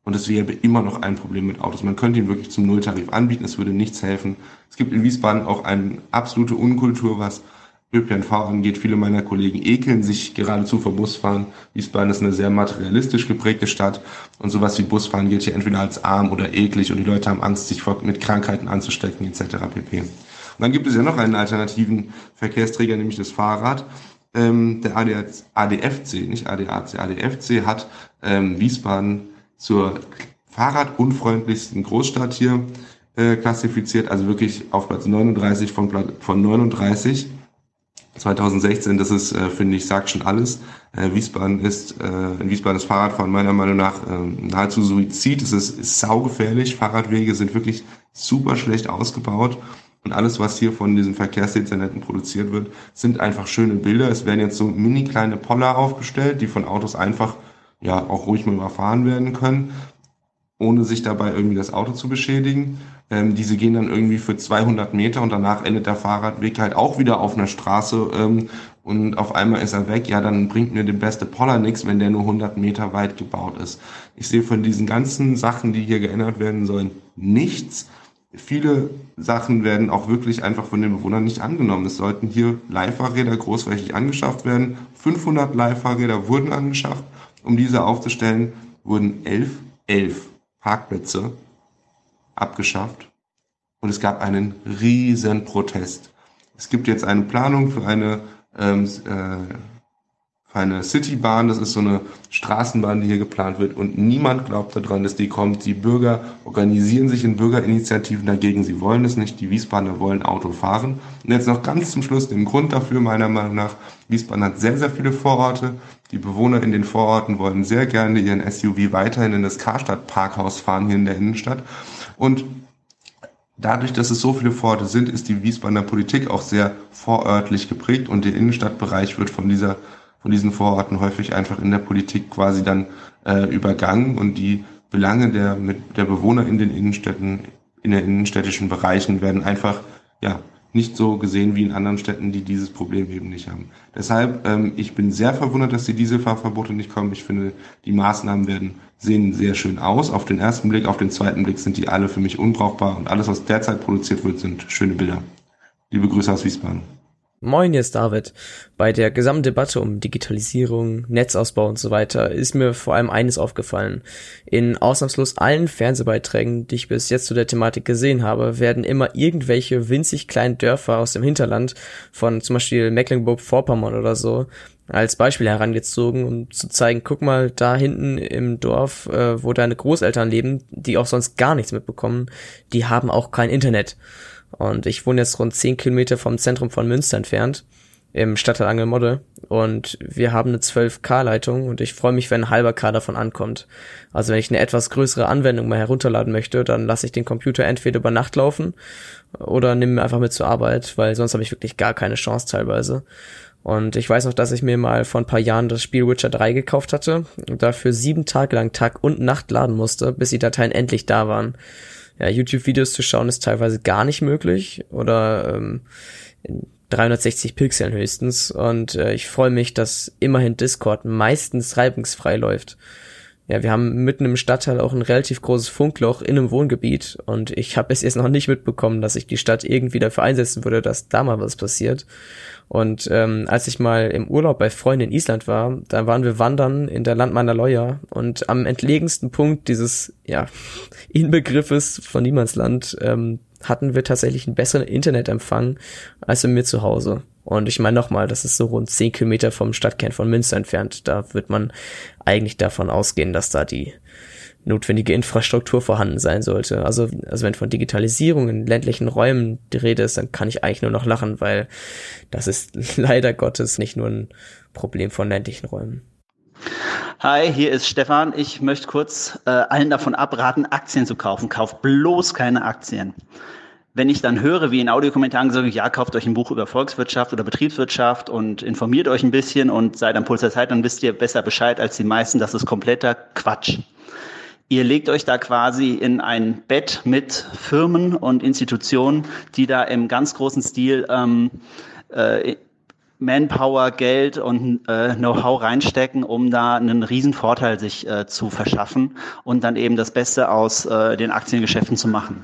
Und es wäre immer noch ein Problem mit Autos. Man könnte ihn wirklich zum Nulltarif anbieten. Es würde nichts helfen. Es gibt in Wiesbaden auch eine absolute Unkultur, was ÖPNV angeht. Viele meiner Kollegen ekeln sich geradezu vor Busfahren. Wiesbaden ist eine sehr materialistisch geprägte Stadt und sowas wie Busfahren gilt hier entweder als arm oder eklig und die Leute haben Angst, sich mit Krankheiten anzustecken etc. pp. Und dann gibt es ja noch einen alternativen Verkehrsträger, nämlich das Fahrrad. Ähm, der ADFC, nicht ADAC, ADFC hat ähm, Wiesbaden zur fahrradunfreundlichsten Großstadt hier äh, klassifiziert, also wirklich auf Platz 39 von, von 39 2016, das ist, äh, finde ich, sagt schon alles. Äh, Wiesbaden ist, äh, in Wiesbaden ist Fahrradfahren meiner Meinung nach äh, nahezu Suizid. Es ist, ist saugefährlich. Fahrradwege sind wirklich super schlecht ausgebaut. Und alles, was hier von diesen Verkehrsdezernenten produziert wird, sind einfach schöne Bilder. Es werden jetzt so mini kleine Poller aufgestellt, die von Autos einfach ja auch ruhig mal überfahren werden können ohne sich dabei irgendwie das Auto zu beschädigen. Ähm, diese gehen dann irgendwie für 200 Meter und danach endet der Fahrradweg halt auch wieder auf einer Straße ähm, und auf einmal ist er weg. Ja, dann bringt mir der beste Poller nichts, wenn der nur 100 Meter weit gebaut ist. Ich sehe von diesen ganzen Sachen, die hier geändert werden sollen, nichts. Viele Sachen werden auch wirklich einfach von den Bewohnern nicht angenommen. Es sollten hier Leihfahrräder großflächig angeschafft werden. 500 Leihfahrräder wurden angeschafft. Um diese aufzustellen, wurden elf, elf Parkplätze abgeschafft und es gab einen riesen Protest. Es gibt jetzt eine Planung für eine, ähm, äh, eine Citybahn, das ist so eine Straßenbahn, die hier geplant wird und niemand glaubt daran, dass die kommt. Die Bürger organisieren sich in Bürgerinitiativen dagegen, sie wollen es nicht, die Wiesbadener wollen Auto fahren. Und jetzt noch ganz zum Schluss den Grund dafür, meiner Meinung nach, Wiesbaden hat sehr, sehr viele Vororte, die Bewohner in den Vororten wollen sehr gerne ihren SUV weiterhin in das Karstadt-Parkhaus fahren hier in der Innenstadt. Und dadurch, dass es so viele Vororte sind, ist die Wiesbadener Politik auch sehr vorörtlich geprägt und der Innenstadtbereich wird von dieser von diesen Vororten häufig einfach in der Politik quasi dann äh, übergangen und die Belange der mit der Bewohner in den Innenstädten in den innenstädtischen Bereichen werden einfach ja nicht so gesehen wie in anderen Städten, die dieses Problem eben nicht haben. Deshalb, ähm, ich bin sehr verwundert, dass die Dieselfahrverbote nicht kommen. Ich finde, die Maßnahmen werden sehen sehr schön aus. Auf den ersten Blick, auf den zweiten Blick sind die alle für mich unbrauchbar und alles, was derzeit produziert wird, sind schöne Bilder. Liebe Grüße aus Wiesbaden.
Moin, ist David. Bei der gesamten Debatte um Digitalisierung, Netzausbau und so weiter ist mir vor allem eines aufgefallen. In ausnahmslos allen Fernsehbeiträgen, die ich bis jetzt zu der Thematik gesehen habe, werden immer irgendwelche winzig kleinen Dörfer aus dem Hinterland von zum Beispiel Mecklenburg-Vorpommern oder so als Beispiel herangezogen, um zu zeigen, guck mal, da hinten im Dorf, äh, wo deine Großeltern leben, die auch sonst gar nichts mitbekommen, die haben auch kein Internet. Und ich wohne jetzt rund 10 Kilometer vom Zentrum von Münster entfernt. im Stadtteil Angelmodde und wir haben eine 12K-Leitung und ich freue mich, wenn ein halber K davon ankommt. Also wenn ich eine etwas größere Anwendung mal herunterladen möchte, dann lasse ich den Computer entweder über Nacht laufen oder nehme mir einfach mit zur Arbeit, weil sonst habe ich wirklich gar keine Chance teilweise. Und ich weiß noch, dass ich mir mal vor ein paar Jahren das Spiel Witcher 3 gekauft hatte und dafür sieben Tage lang Tag und Nacht laden musste, bis die Dateien endlich da waren. Ja, YouTube-Videos zu schauen ist teilweise gar nicht möglich oder ähm, 360 Pixeln höchstens und äh, ich freue mich, dass immerhin Discord meistens reibungsfrei läuft. Ja, wir haben mitten im Stadtteil auch ein relativ großes Funkloch in einem Wohngebiet und ich habe es jetzt noch nicht mitbekommen, dass sich die Stadt irgendwie dafür einsetzen würde, dass da mal was passiert. Und ähm, als ich mal im Urlaub bei Freunden in Island war, da waren wir wandern in der Landmannerleuer und am entlegensten Punkt dieses ja (laughs) Inbegriffes von Niemandsland ähm, hatten wir tatsächlich einen besseren Internetempfang als bei mir zu Hause. Und ich meine nochmal, das ist so rund zehn Kilometer vom Stadtkern von Münster entfernt. Da wird man eigentlich davon ausgehen, dass da die notwendige Infrastruktur vorhanden sein sollte. Also, also wenn von Digitalisierung in ländlichen Räumen die Rede ist, dann kann ich eigentlich nur noch lachen, weil das ist (laughs) leider Gottes nicht nur ein Problem von ländlichen Räumen.
Hi, hier ist Stefan. Ich möchte kurz äh, allen davon abraten, Aktien zu kaufen. Kauft bloß keine Aktien. Wenn ich dann höre, wie in Audiokommentaren gesagt ja, kauft euch ein Buch über Volkswirtschaft oder Betriebswirtschaft und informiert euch ein bisschen und seid am Puls der Zeit, dann wisst ihr besser Bescheid als die meisten. Das ist kompletter Quatsch. Ihr legt euch da quasi in ein Bett mit Firmen und Institutionen, die da im ganz großen Stil ähm, äh, Manpower, Geld und äh, Know-how reinstecken, um da einen riesen Vorteil sich äh, zu verschaffen und dann eben das Beste aus äh, den Aktiengeschäften zu machen.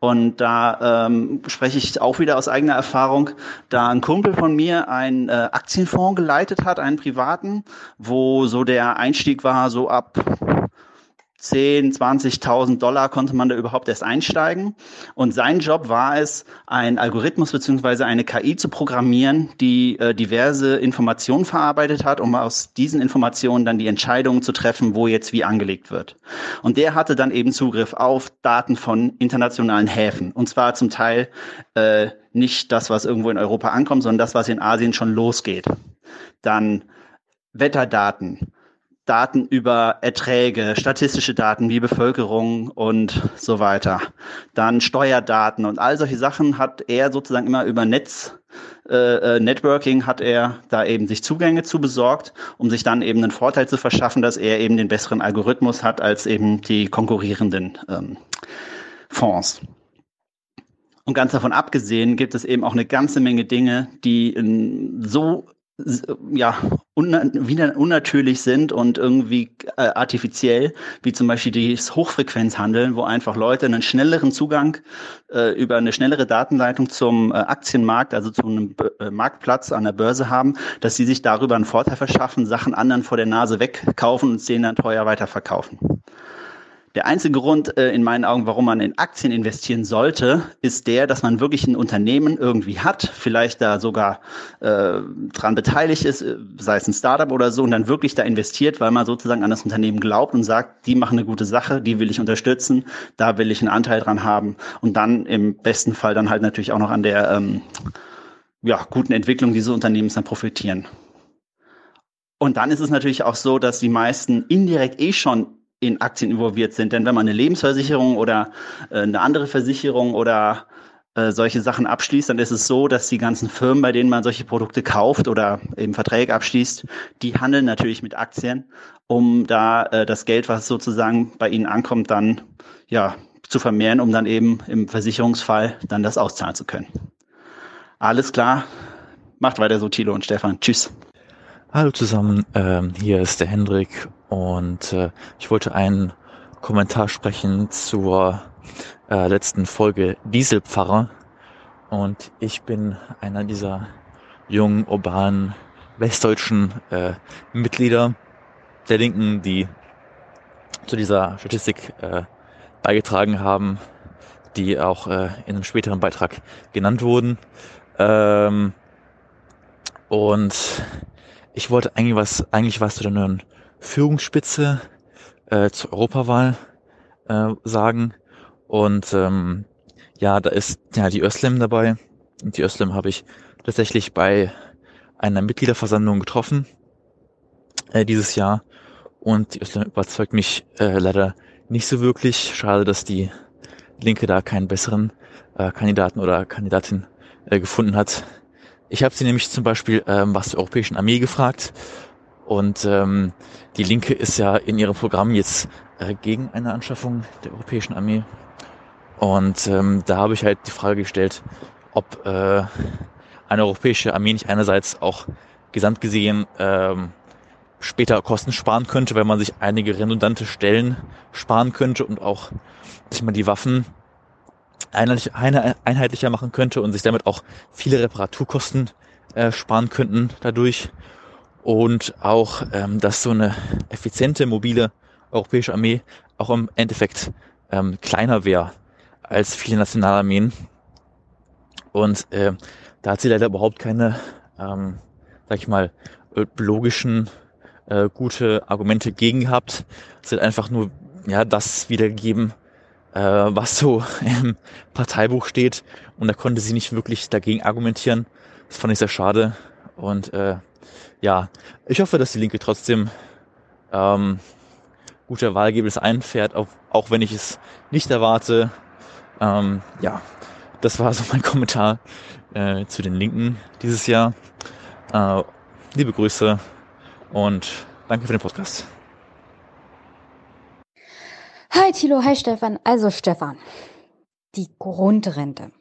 Und da ähm, spreche ich auch wieder aus eigener Erfahrung, da ein Kumpel von mir einen äh, Aktienfonds geleitet hat, einen privaten, wo so der Einstieg war so ab 10, 20.000 Dollar konnte man da überhaupt erst einsteigen. Und sein Job war es, einen Algorithmus beziehungsweise eine KI zu programmieren, die äh, diverse Informationen verarbeitet hat, um aus diesen Informationen dann die Entscheidungen zu treffen, wo jetzt wie angelegt wird. Und der hatte dann eben Zugriff auf Daten von internationalen Häfen. Und zwar zum Teil äh, nicht das, was irgendwo in Europa ankommt, sondern das, was in Asien schon losgeht. Dann Wetterdaten Daten über Erträge, statistische Daten wie Bevölkerung und so weiter. Dann Steuerdaten und all solche Sachen hat er sozusagen immer über Netz, äh, äh, Networking hat er da eben sich Zugänge zu besorgt, um sich dann eben einen Vorteil zu verschaffen, dass er eben den besseren Algorithmus hat als eben die konkurrierenden ähm, Fonds. Und ganz davon abgesehen gibt es eben auch eine ganze Menge Dinge, die so ja, unnatürlich sind und irgendwie äh, artifiziell, wie zum Beispiel das Hochfrequenzhandeln, wo einfach Leute einen schnelleren Zugang äh, über eine schnellere Datenleitung zum äh, Aktienmarkt, also zu einem B äh, Marktplatz an der Börse haben, dass sie sich darüber einen Vorteil verschaffen, Sachen anderen vor der Nase wegkaufen und denen dann teuer weiterverkaufen. Der einzige Grund äh, in meinen Augen, warum man in Aktien investieren sollte, ist der, dass man wirklich ein Unternehmen irgendwie hat, vielleicht da sogar äh, dran beteiligt ist, äh, sei es ein Startup oder so, und dann wirklich da investiert, weil man sozusagen an das Unternehmen glaubt und sagt, die machen eine gute Sache, die will ich unterstützen, da will ich einen Anteil dran haben und dann im besten Fall dann halt natürlich auch noch an der ähm, ja, guten Entwicklung dieses Unternehmens dann profitieren. Und dann ist es natürlich auch so, dass die meisten indirekt eh schon in Aktien involviert sind. Denn wenn man eine Lebensversicherung oder äh, eine andere Versicherung oder äh, solche Sachen abschließt, dann ist es so, dass die ganzen Firmen, bei denen man solche Produkte kauft oder eben Verträge abschließt, die handeln natürlich mit Aktien, um da äh, das Geld, was sozusagen bei ihnen ankommt, dann ja zu vermehren, um dann eben im Versicherungsfall dann das auszahlen zu können. Alles klar. Macht weiter so, Thilo und Stefan. Tschüss.
Hallo zusammen, ähm, hier ist der Hendrik und äh, ich wollte einen Kommentar sprechen zur äh, letzten Folge Dieselpfarrer und ich bin einer dieser jungen, urbanen, westdeutschen äh, Mitglieder der Linken, die zu dieser Statistik äh, beigetragen haben, die auch äh, in einem späteren Beitrag genannt wurden. Ähm, und ich wollte eigentlich was, eigentlich was zu neuen Führungsspitze äh, zur Europawahl äh, sagen. Und ähm, ja, da ist ja die Öslem dabei. Und die Öslem habe ich tatsächlich bei einer Mitgliederversammlung getroffen äh, dieses Jahr und die überzeugt mich äh, leider nicht so wirklich. Schade, dass die Linke da keinen besseren äh, Kandidaten oder Kandidatin äh, gefunden hat. Ich habe sie nämlich zum Beispiel ähm, was zur Europäischen Armee gefragt und ähm, die Linke ist ja in ihrem Programm jetzt äh, gegen eine Anschaffung der Europäischen Armee und ähm, da habe ich halt die Frage gestellt, ob äh, eine europäische Armee nicht einerseits auch gesamt gesehen ähm, später Kosten sparen könnte, weil man sich einige redundante Stellen sparen könnte und auch sich mal die Waffen einheitlicher machen könnte und sich damit auch viele Reparaturkosten äh, sparen könnten dadurch. Und auch, ähm, dass so eine effiziente, mobile europäische Armee auch im Endeffekt ähm, kleiner wäre als viele Nationalarmeen. Und äh, da hat sie leider überhaupt keine, ähm, sag ich mal, logischen äh, gute Argumente gegen gehabt. Es hat einfach nur ja das wiedergegeben, äh, was so (laughs) im Parteibuch steht. Und da konnte sie nicht wirklich dagegen argumentieren. Das fand ich sehr schade. Und äh, ja, ich hoffe, dass die Linke trotzdem ähm, guter Wahlergebnis einfährt, auch, auch wenn ich es nicht erwarte. Ähm, ja, das war so mein (laughs) Kommentar äh, zu den Linken dieses Jahr. Äh, liebe Grüße und danke für den Podcast.
Hi Thilo, hi Stefan. Also Stefan, die Grundrente.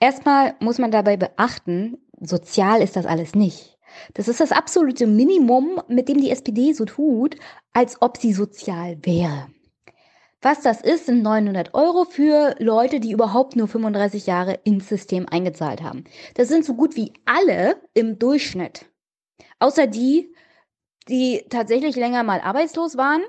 Erstmal muss man dabei beachten, sozial ist das alles nicht. Das ist das absolute Minimum, mit dem die SPD so tut, als ob sie sozial wäre. Was das ist, sind 900 Euro für Leute, die überhaupt nur 35 Jahre ins System eingezahlt haben. Das sind so gut wie alle im Durchschnitt. Außer die, die tatsächlich länger mal arbeitslos waren.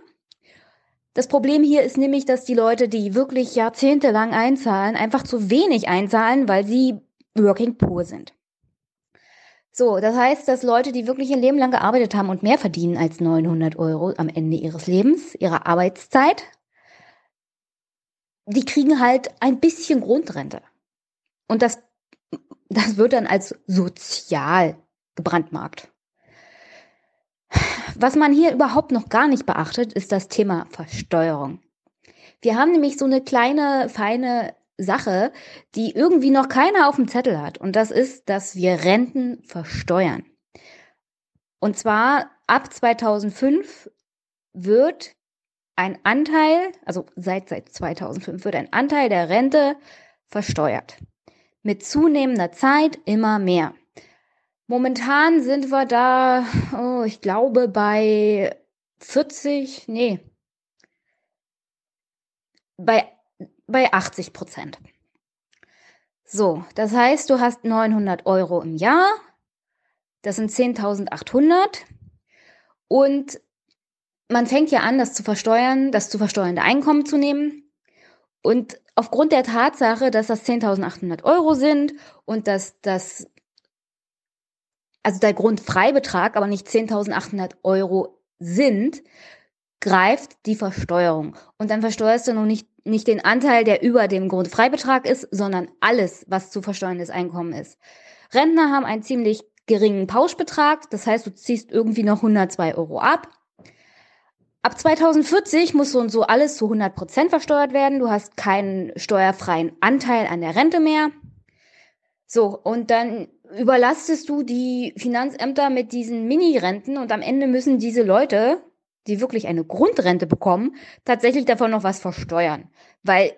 Das Problem hier ist nämlich, dass die Leute, die wirklich jahrzehntelang einzahlen, einfach zu wenig einzahlen, weil sie working poor sind. So, das heißt, dass Leute, die wirklich ihr Leben lang gearbeitet haben und mehr verdienen als 900 Euro am Ende ihres Lebens, ihrer Arbeitszeit, die kriegen halt ein bisschen Grundrente. Und das, das wird dann als sozial gebrandmarkt. Was man hier überhaupt noch gar nicht beachtet, ist das Thema Versteuerung. Wir haben nämlich so eine kleine, feine Sache, die irgendwie noch keiner auf dem Zettel hat. Und das ist, dass wir Renten versteuern. Und zwar ab 2005 wird ein Anteil, also seit, seit 2005 wird ein Anteil der Rente versteuert. Mit zunehmender Zeit immer mehr. Momentan sind wir da, oh, ich glaube, bei 40, nee, bei, bei 80 Prozent. So, das heißt, du hast 900 Euro im Jahr, das sind 10.800 und man fängt ja an, das zu versteuern, das zu versteuernde Einkommen zu nehmen. Und aufgrund der Tatsache, dass das 10.800 Euro sind und dass das also der Grundfreibetrag aber nicht 10.800 Euro sind, greift die Versteuerung. Und dann versteuerst du noch nicht, nicht den Anteil, der über dem Grundfreibetrag ist, sondern alles, was zu versteuerndes Einkommen ist. Rentner haben einen ziemlich geringen Pauschbetrag, das heißt, du ziehst irgendwie noch 102 Euro ab. Ab 2040 muss so und so alles zu 100 Prozent versteuert werden. Du hast keinen steuerfreien Anteil an der Rente mehr. So, und dann überlastest du die Finanzämter mit diesen Mini-Renten und am Ende müssen diese Leute, die wirklich eine Grundrente bekommen, tatsächlich davon noch was versteuern. Weil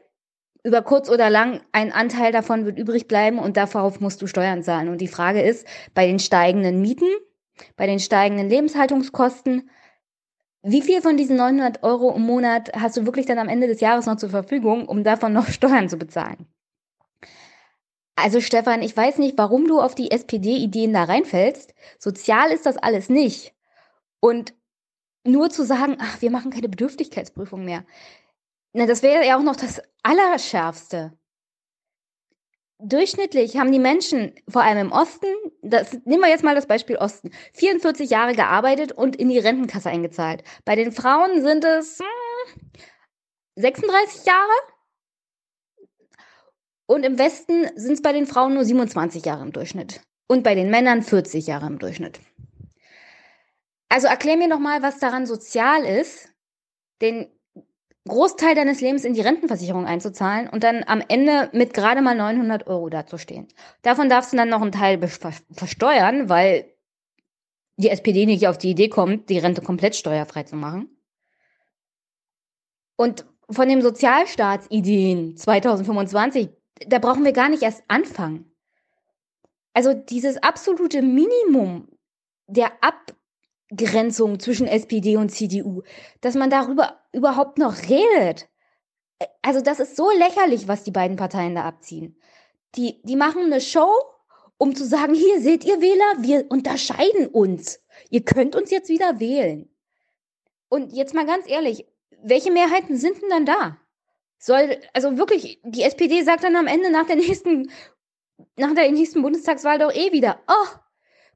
über kurz oder lang ein Anteil davon wird übrig bleiben und darauf musst du Steuern zahlen. Und die Frage ist, bei den steigenden Mieten, bei den steigenden Lebenshaltungskosten, wie viel von diesen 900 Euro im Monat hast du wirklich dann am Ende des Jahres noch zur Verfügung, um davon noch (laughs) Steuern zu bezahlen? Also Stefan, ich weiß nicht, warum du auf die SPD-Ideen da reinfällst. Sozial ist das alles nicht. Und nur zu sagen, ach, wir machen keine Bedürftigkeitsprüfung mehr. Na, das wäre ja auch noch das Allerschärfste. Durchschnittlich haben die Menschen, vor allem im Osten, das, nehmen wir jetzt mal das Beispiel Osten, 44 Jahre gearbeitet und in die Rentenkasse eingezahlt. Bei den Frauen sind es hm, 36 Jahre und im Westen sind es bei den Frauen nur 27 Jahre im Durchschnitt. und bei den Männern 40 Jahre im Durchschnitt. Also erklär mir noch mal, was daran sozial ist, den Großteil deines Lebens in die Rentenversicherung einzuzahlen und dann am Ende mit gerade mal 900 Euro dazustehen. Davon darfst du dann noch einen Teil versteuern, weil die SPD nicht auf die Idee kommt, die Rente komplett steuerfrei zu machen. Und von den Sozialstaatsideen 2025, da brauchen wir gar nicht erst anfangen. Also dieses absolute Minimum der Abgrenzung zwischen SPD und CDU, dass man darüber überhaupt noch redet. Also das ist so lächerlich, was die beiden Parteien da abziehen. Die, die machen eine Show, um zu sagen, hier seht ihr Wähler, wir unterscheiden uns. Ihr könnt uns jetzt wieder wählen. Und jetzt mal ganz ehrlich, welche Mehrheiten sind denn dann da? Soll, also wirklich, die SPD sagt dann am Ende nach der nächsten nach der nächsten Bundestagswahl doch eh wieder, oh,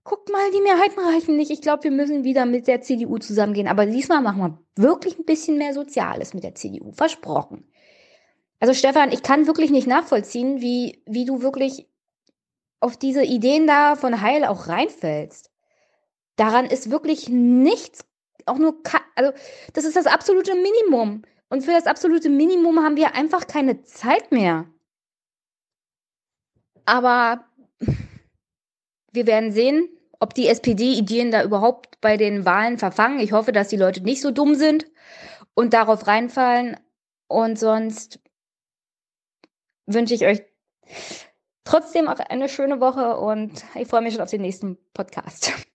guck mal, die Mehrheiten reichen nicht. Ich glaube, wir müssen wieder mit der CDU zusammengehen. Aber diesmal machen wir wirklich ein bisschen mehr Soziales mit der CDU. Versprochen. Also Stefan, ich kann wirklich nicht nachvollziehen, wie, wie du wirklich auf diese Ideen da von Heil auch reinfällst. Daran ist wirklich nichts, auch nur, also das ist das absolute Minimum. Und für das absolute Minimum haben wir einfach keine Zeit mehr. Aber wir werden sehen, ob die SPD-Ideen da überhaupt bei den Wahlen verfangen. Ich hoffe, dass die Leute nicht so dumm sind und darauf reinfallen. Und sonst wünsche ich euch trotzdem auch eine schöne Woche und ich freue mich schon auf den nächsten Podcast.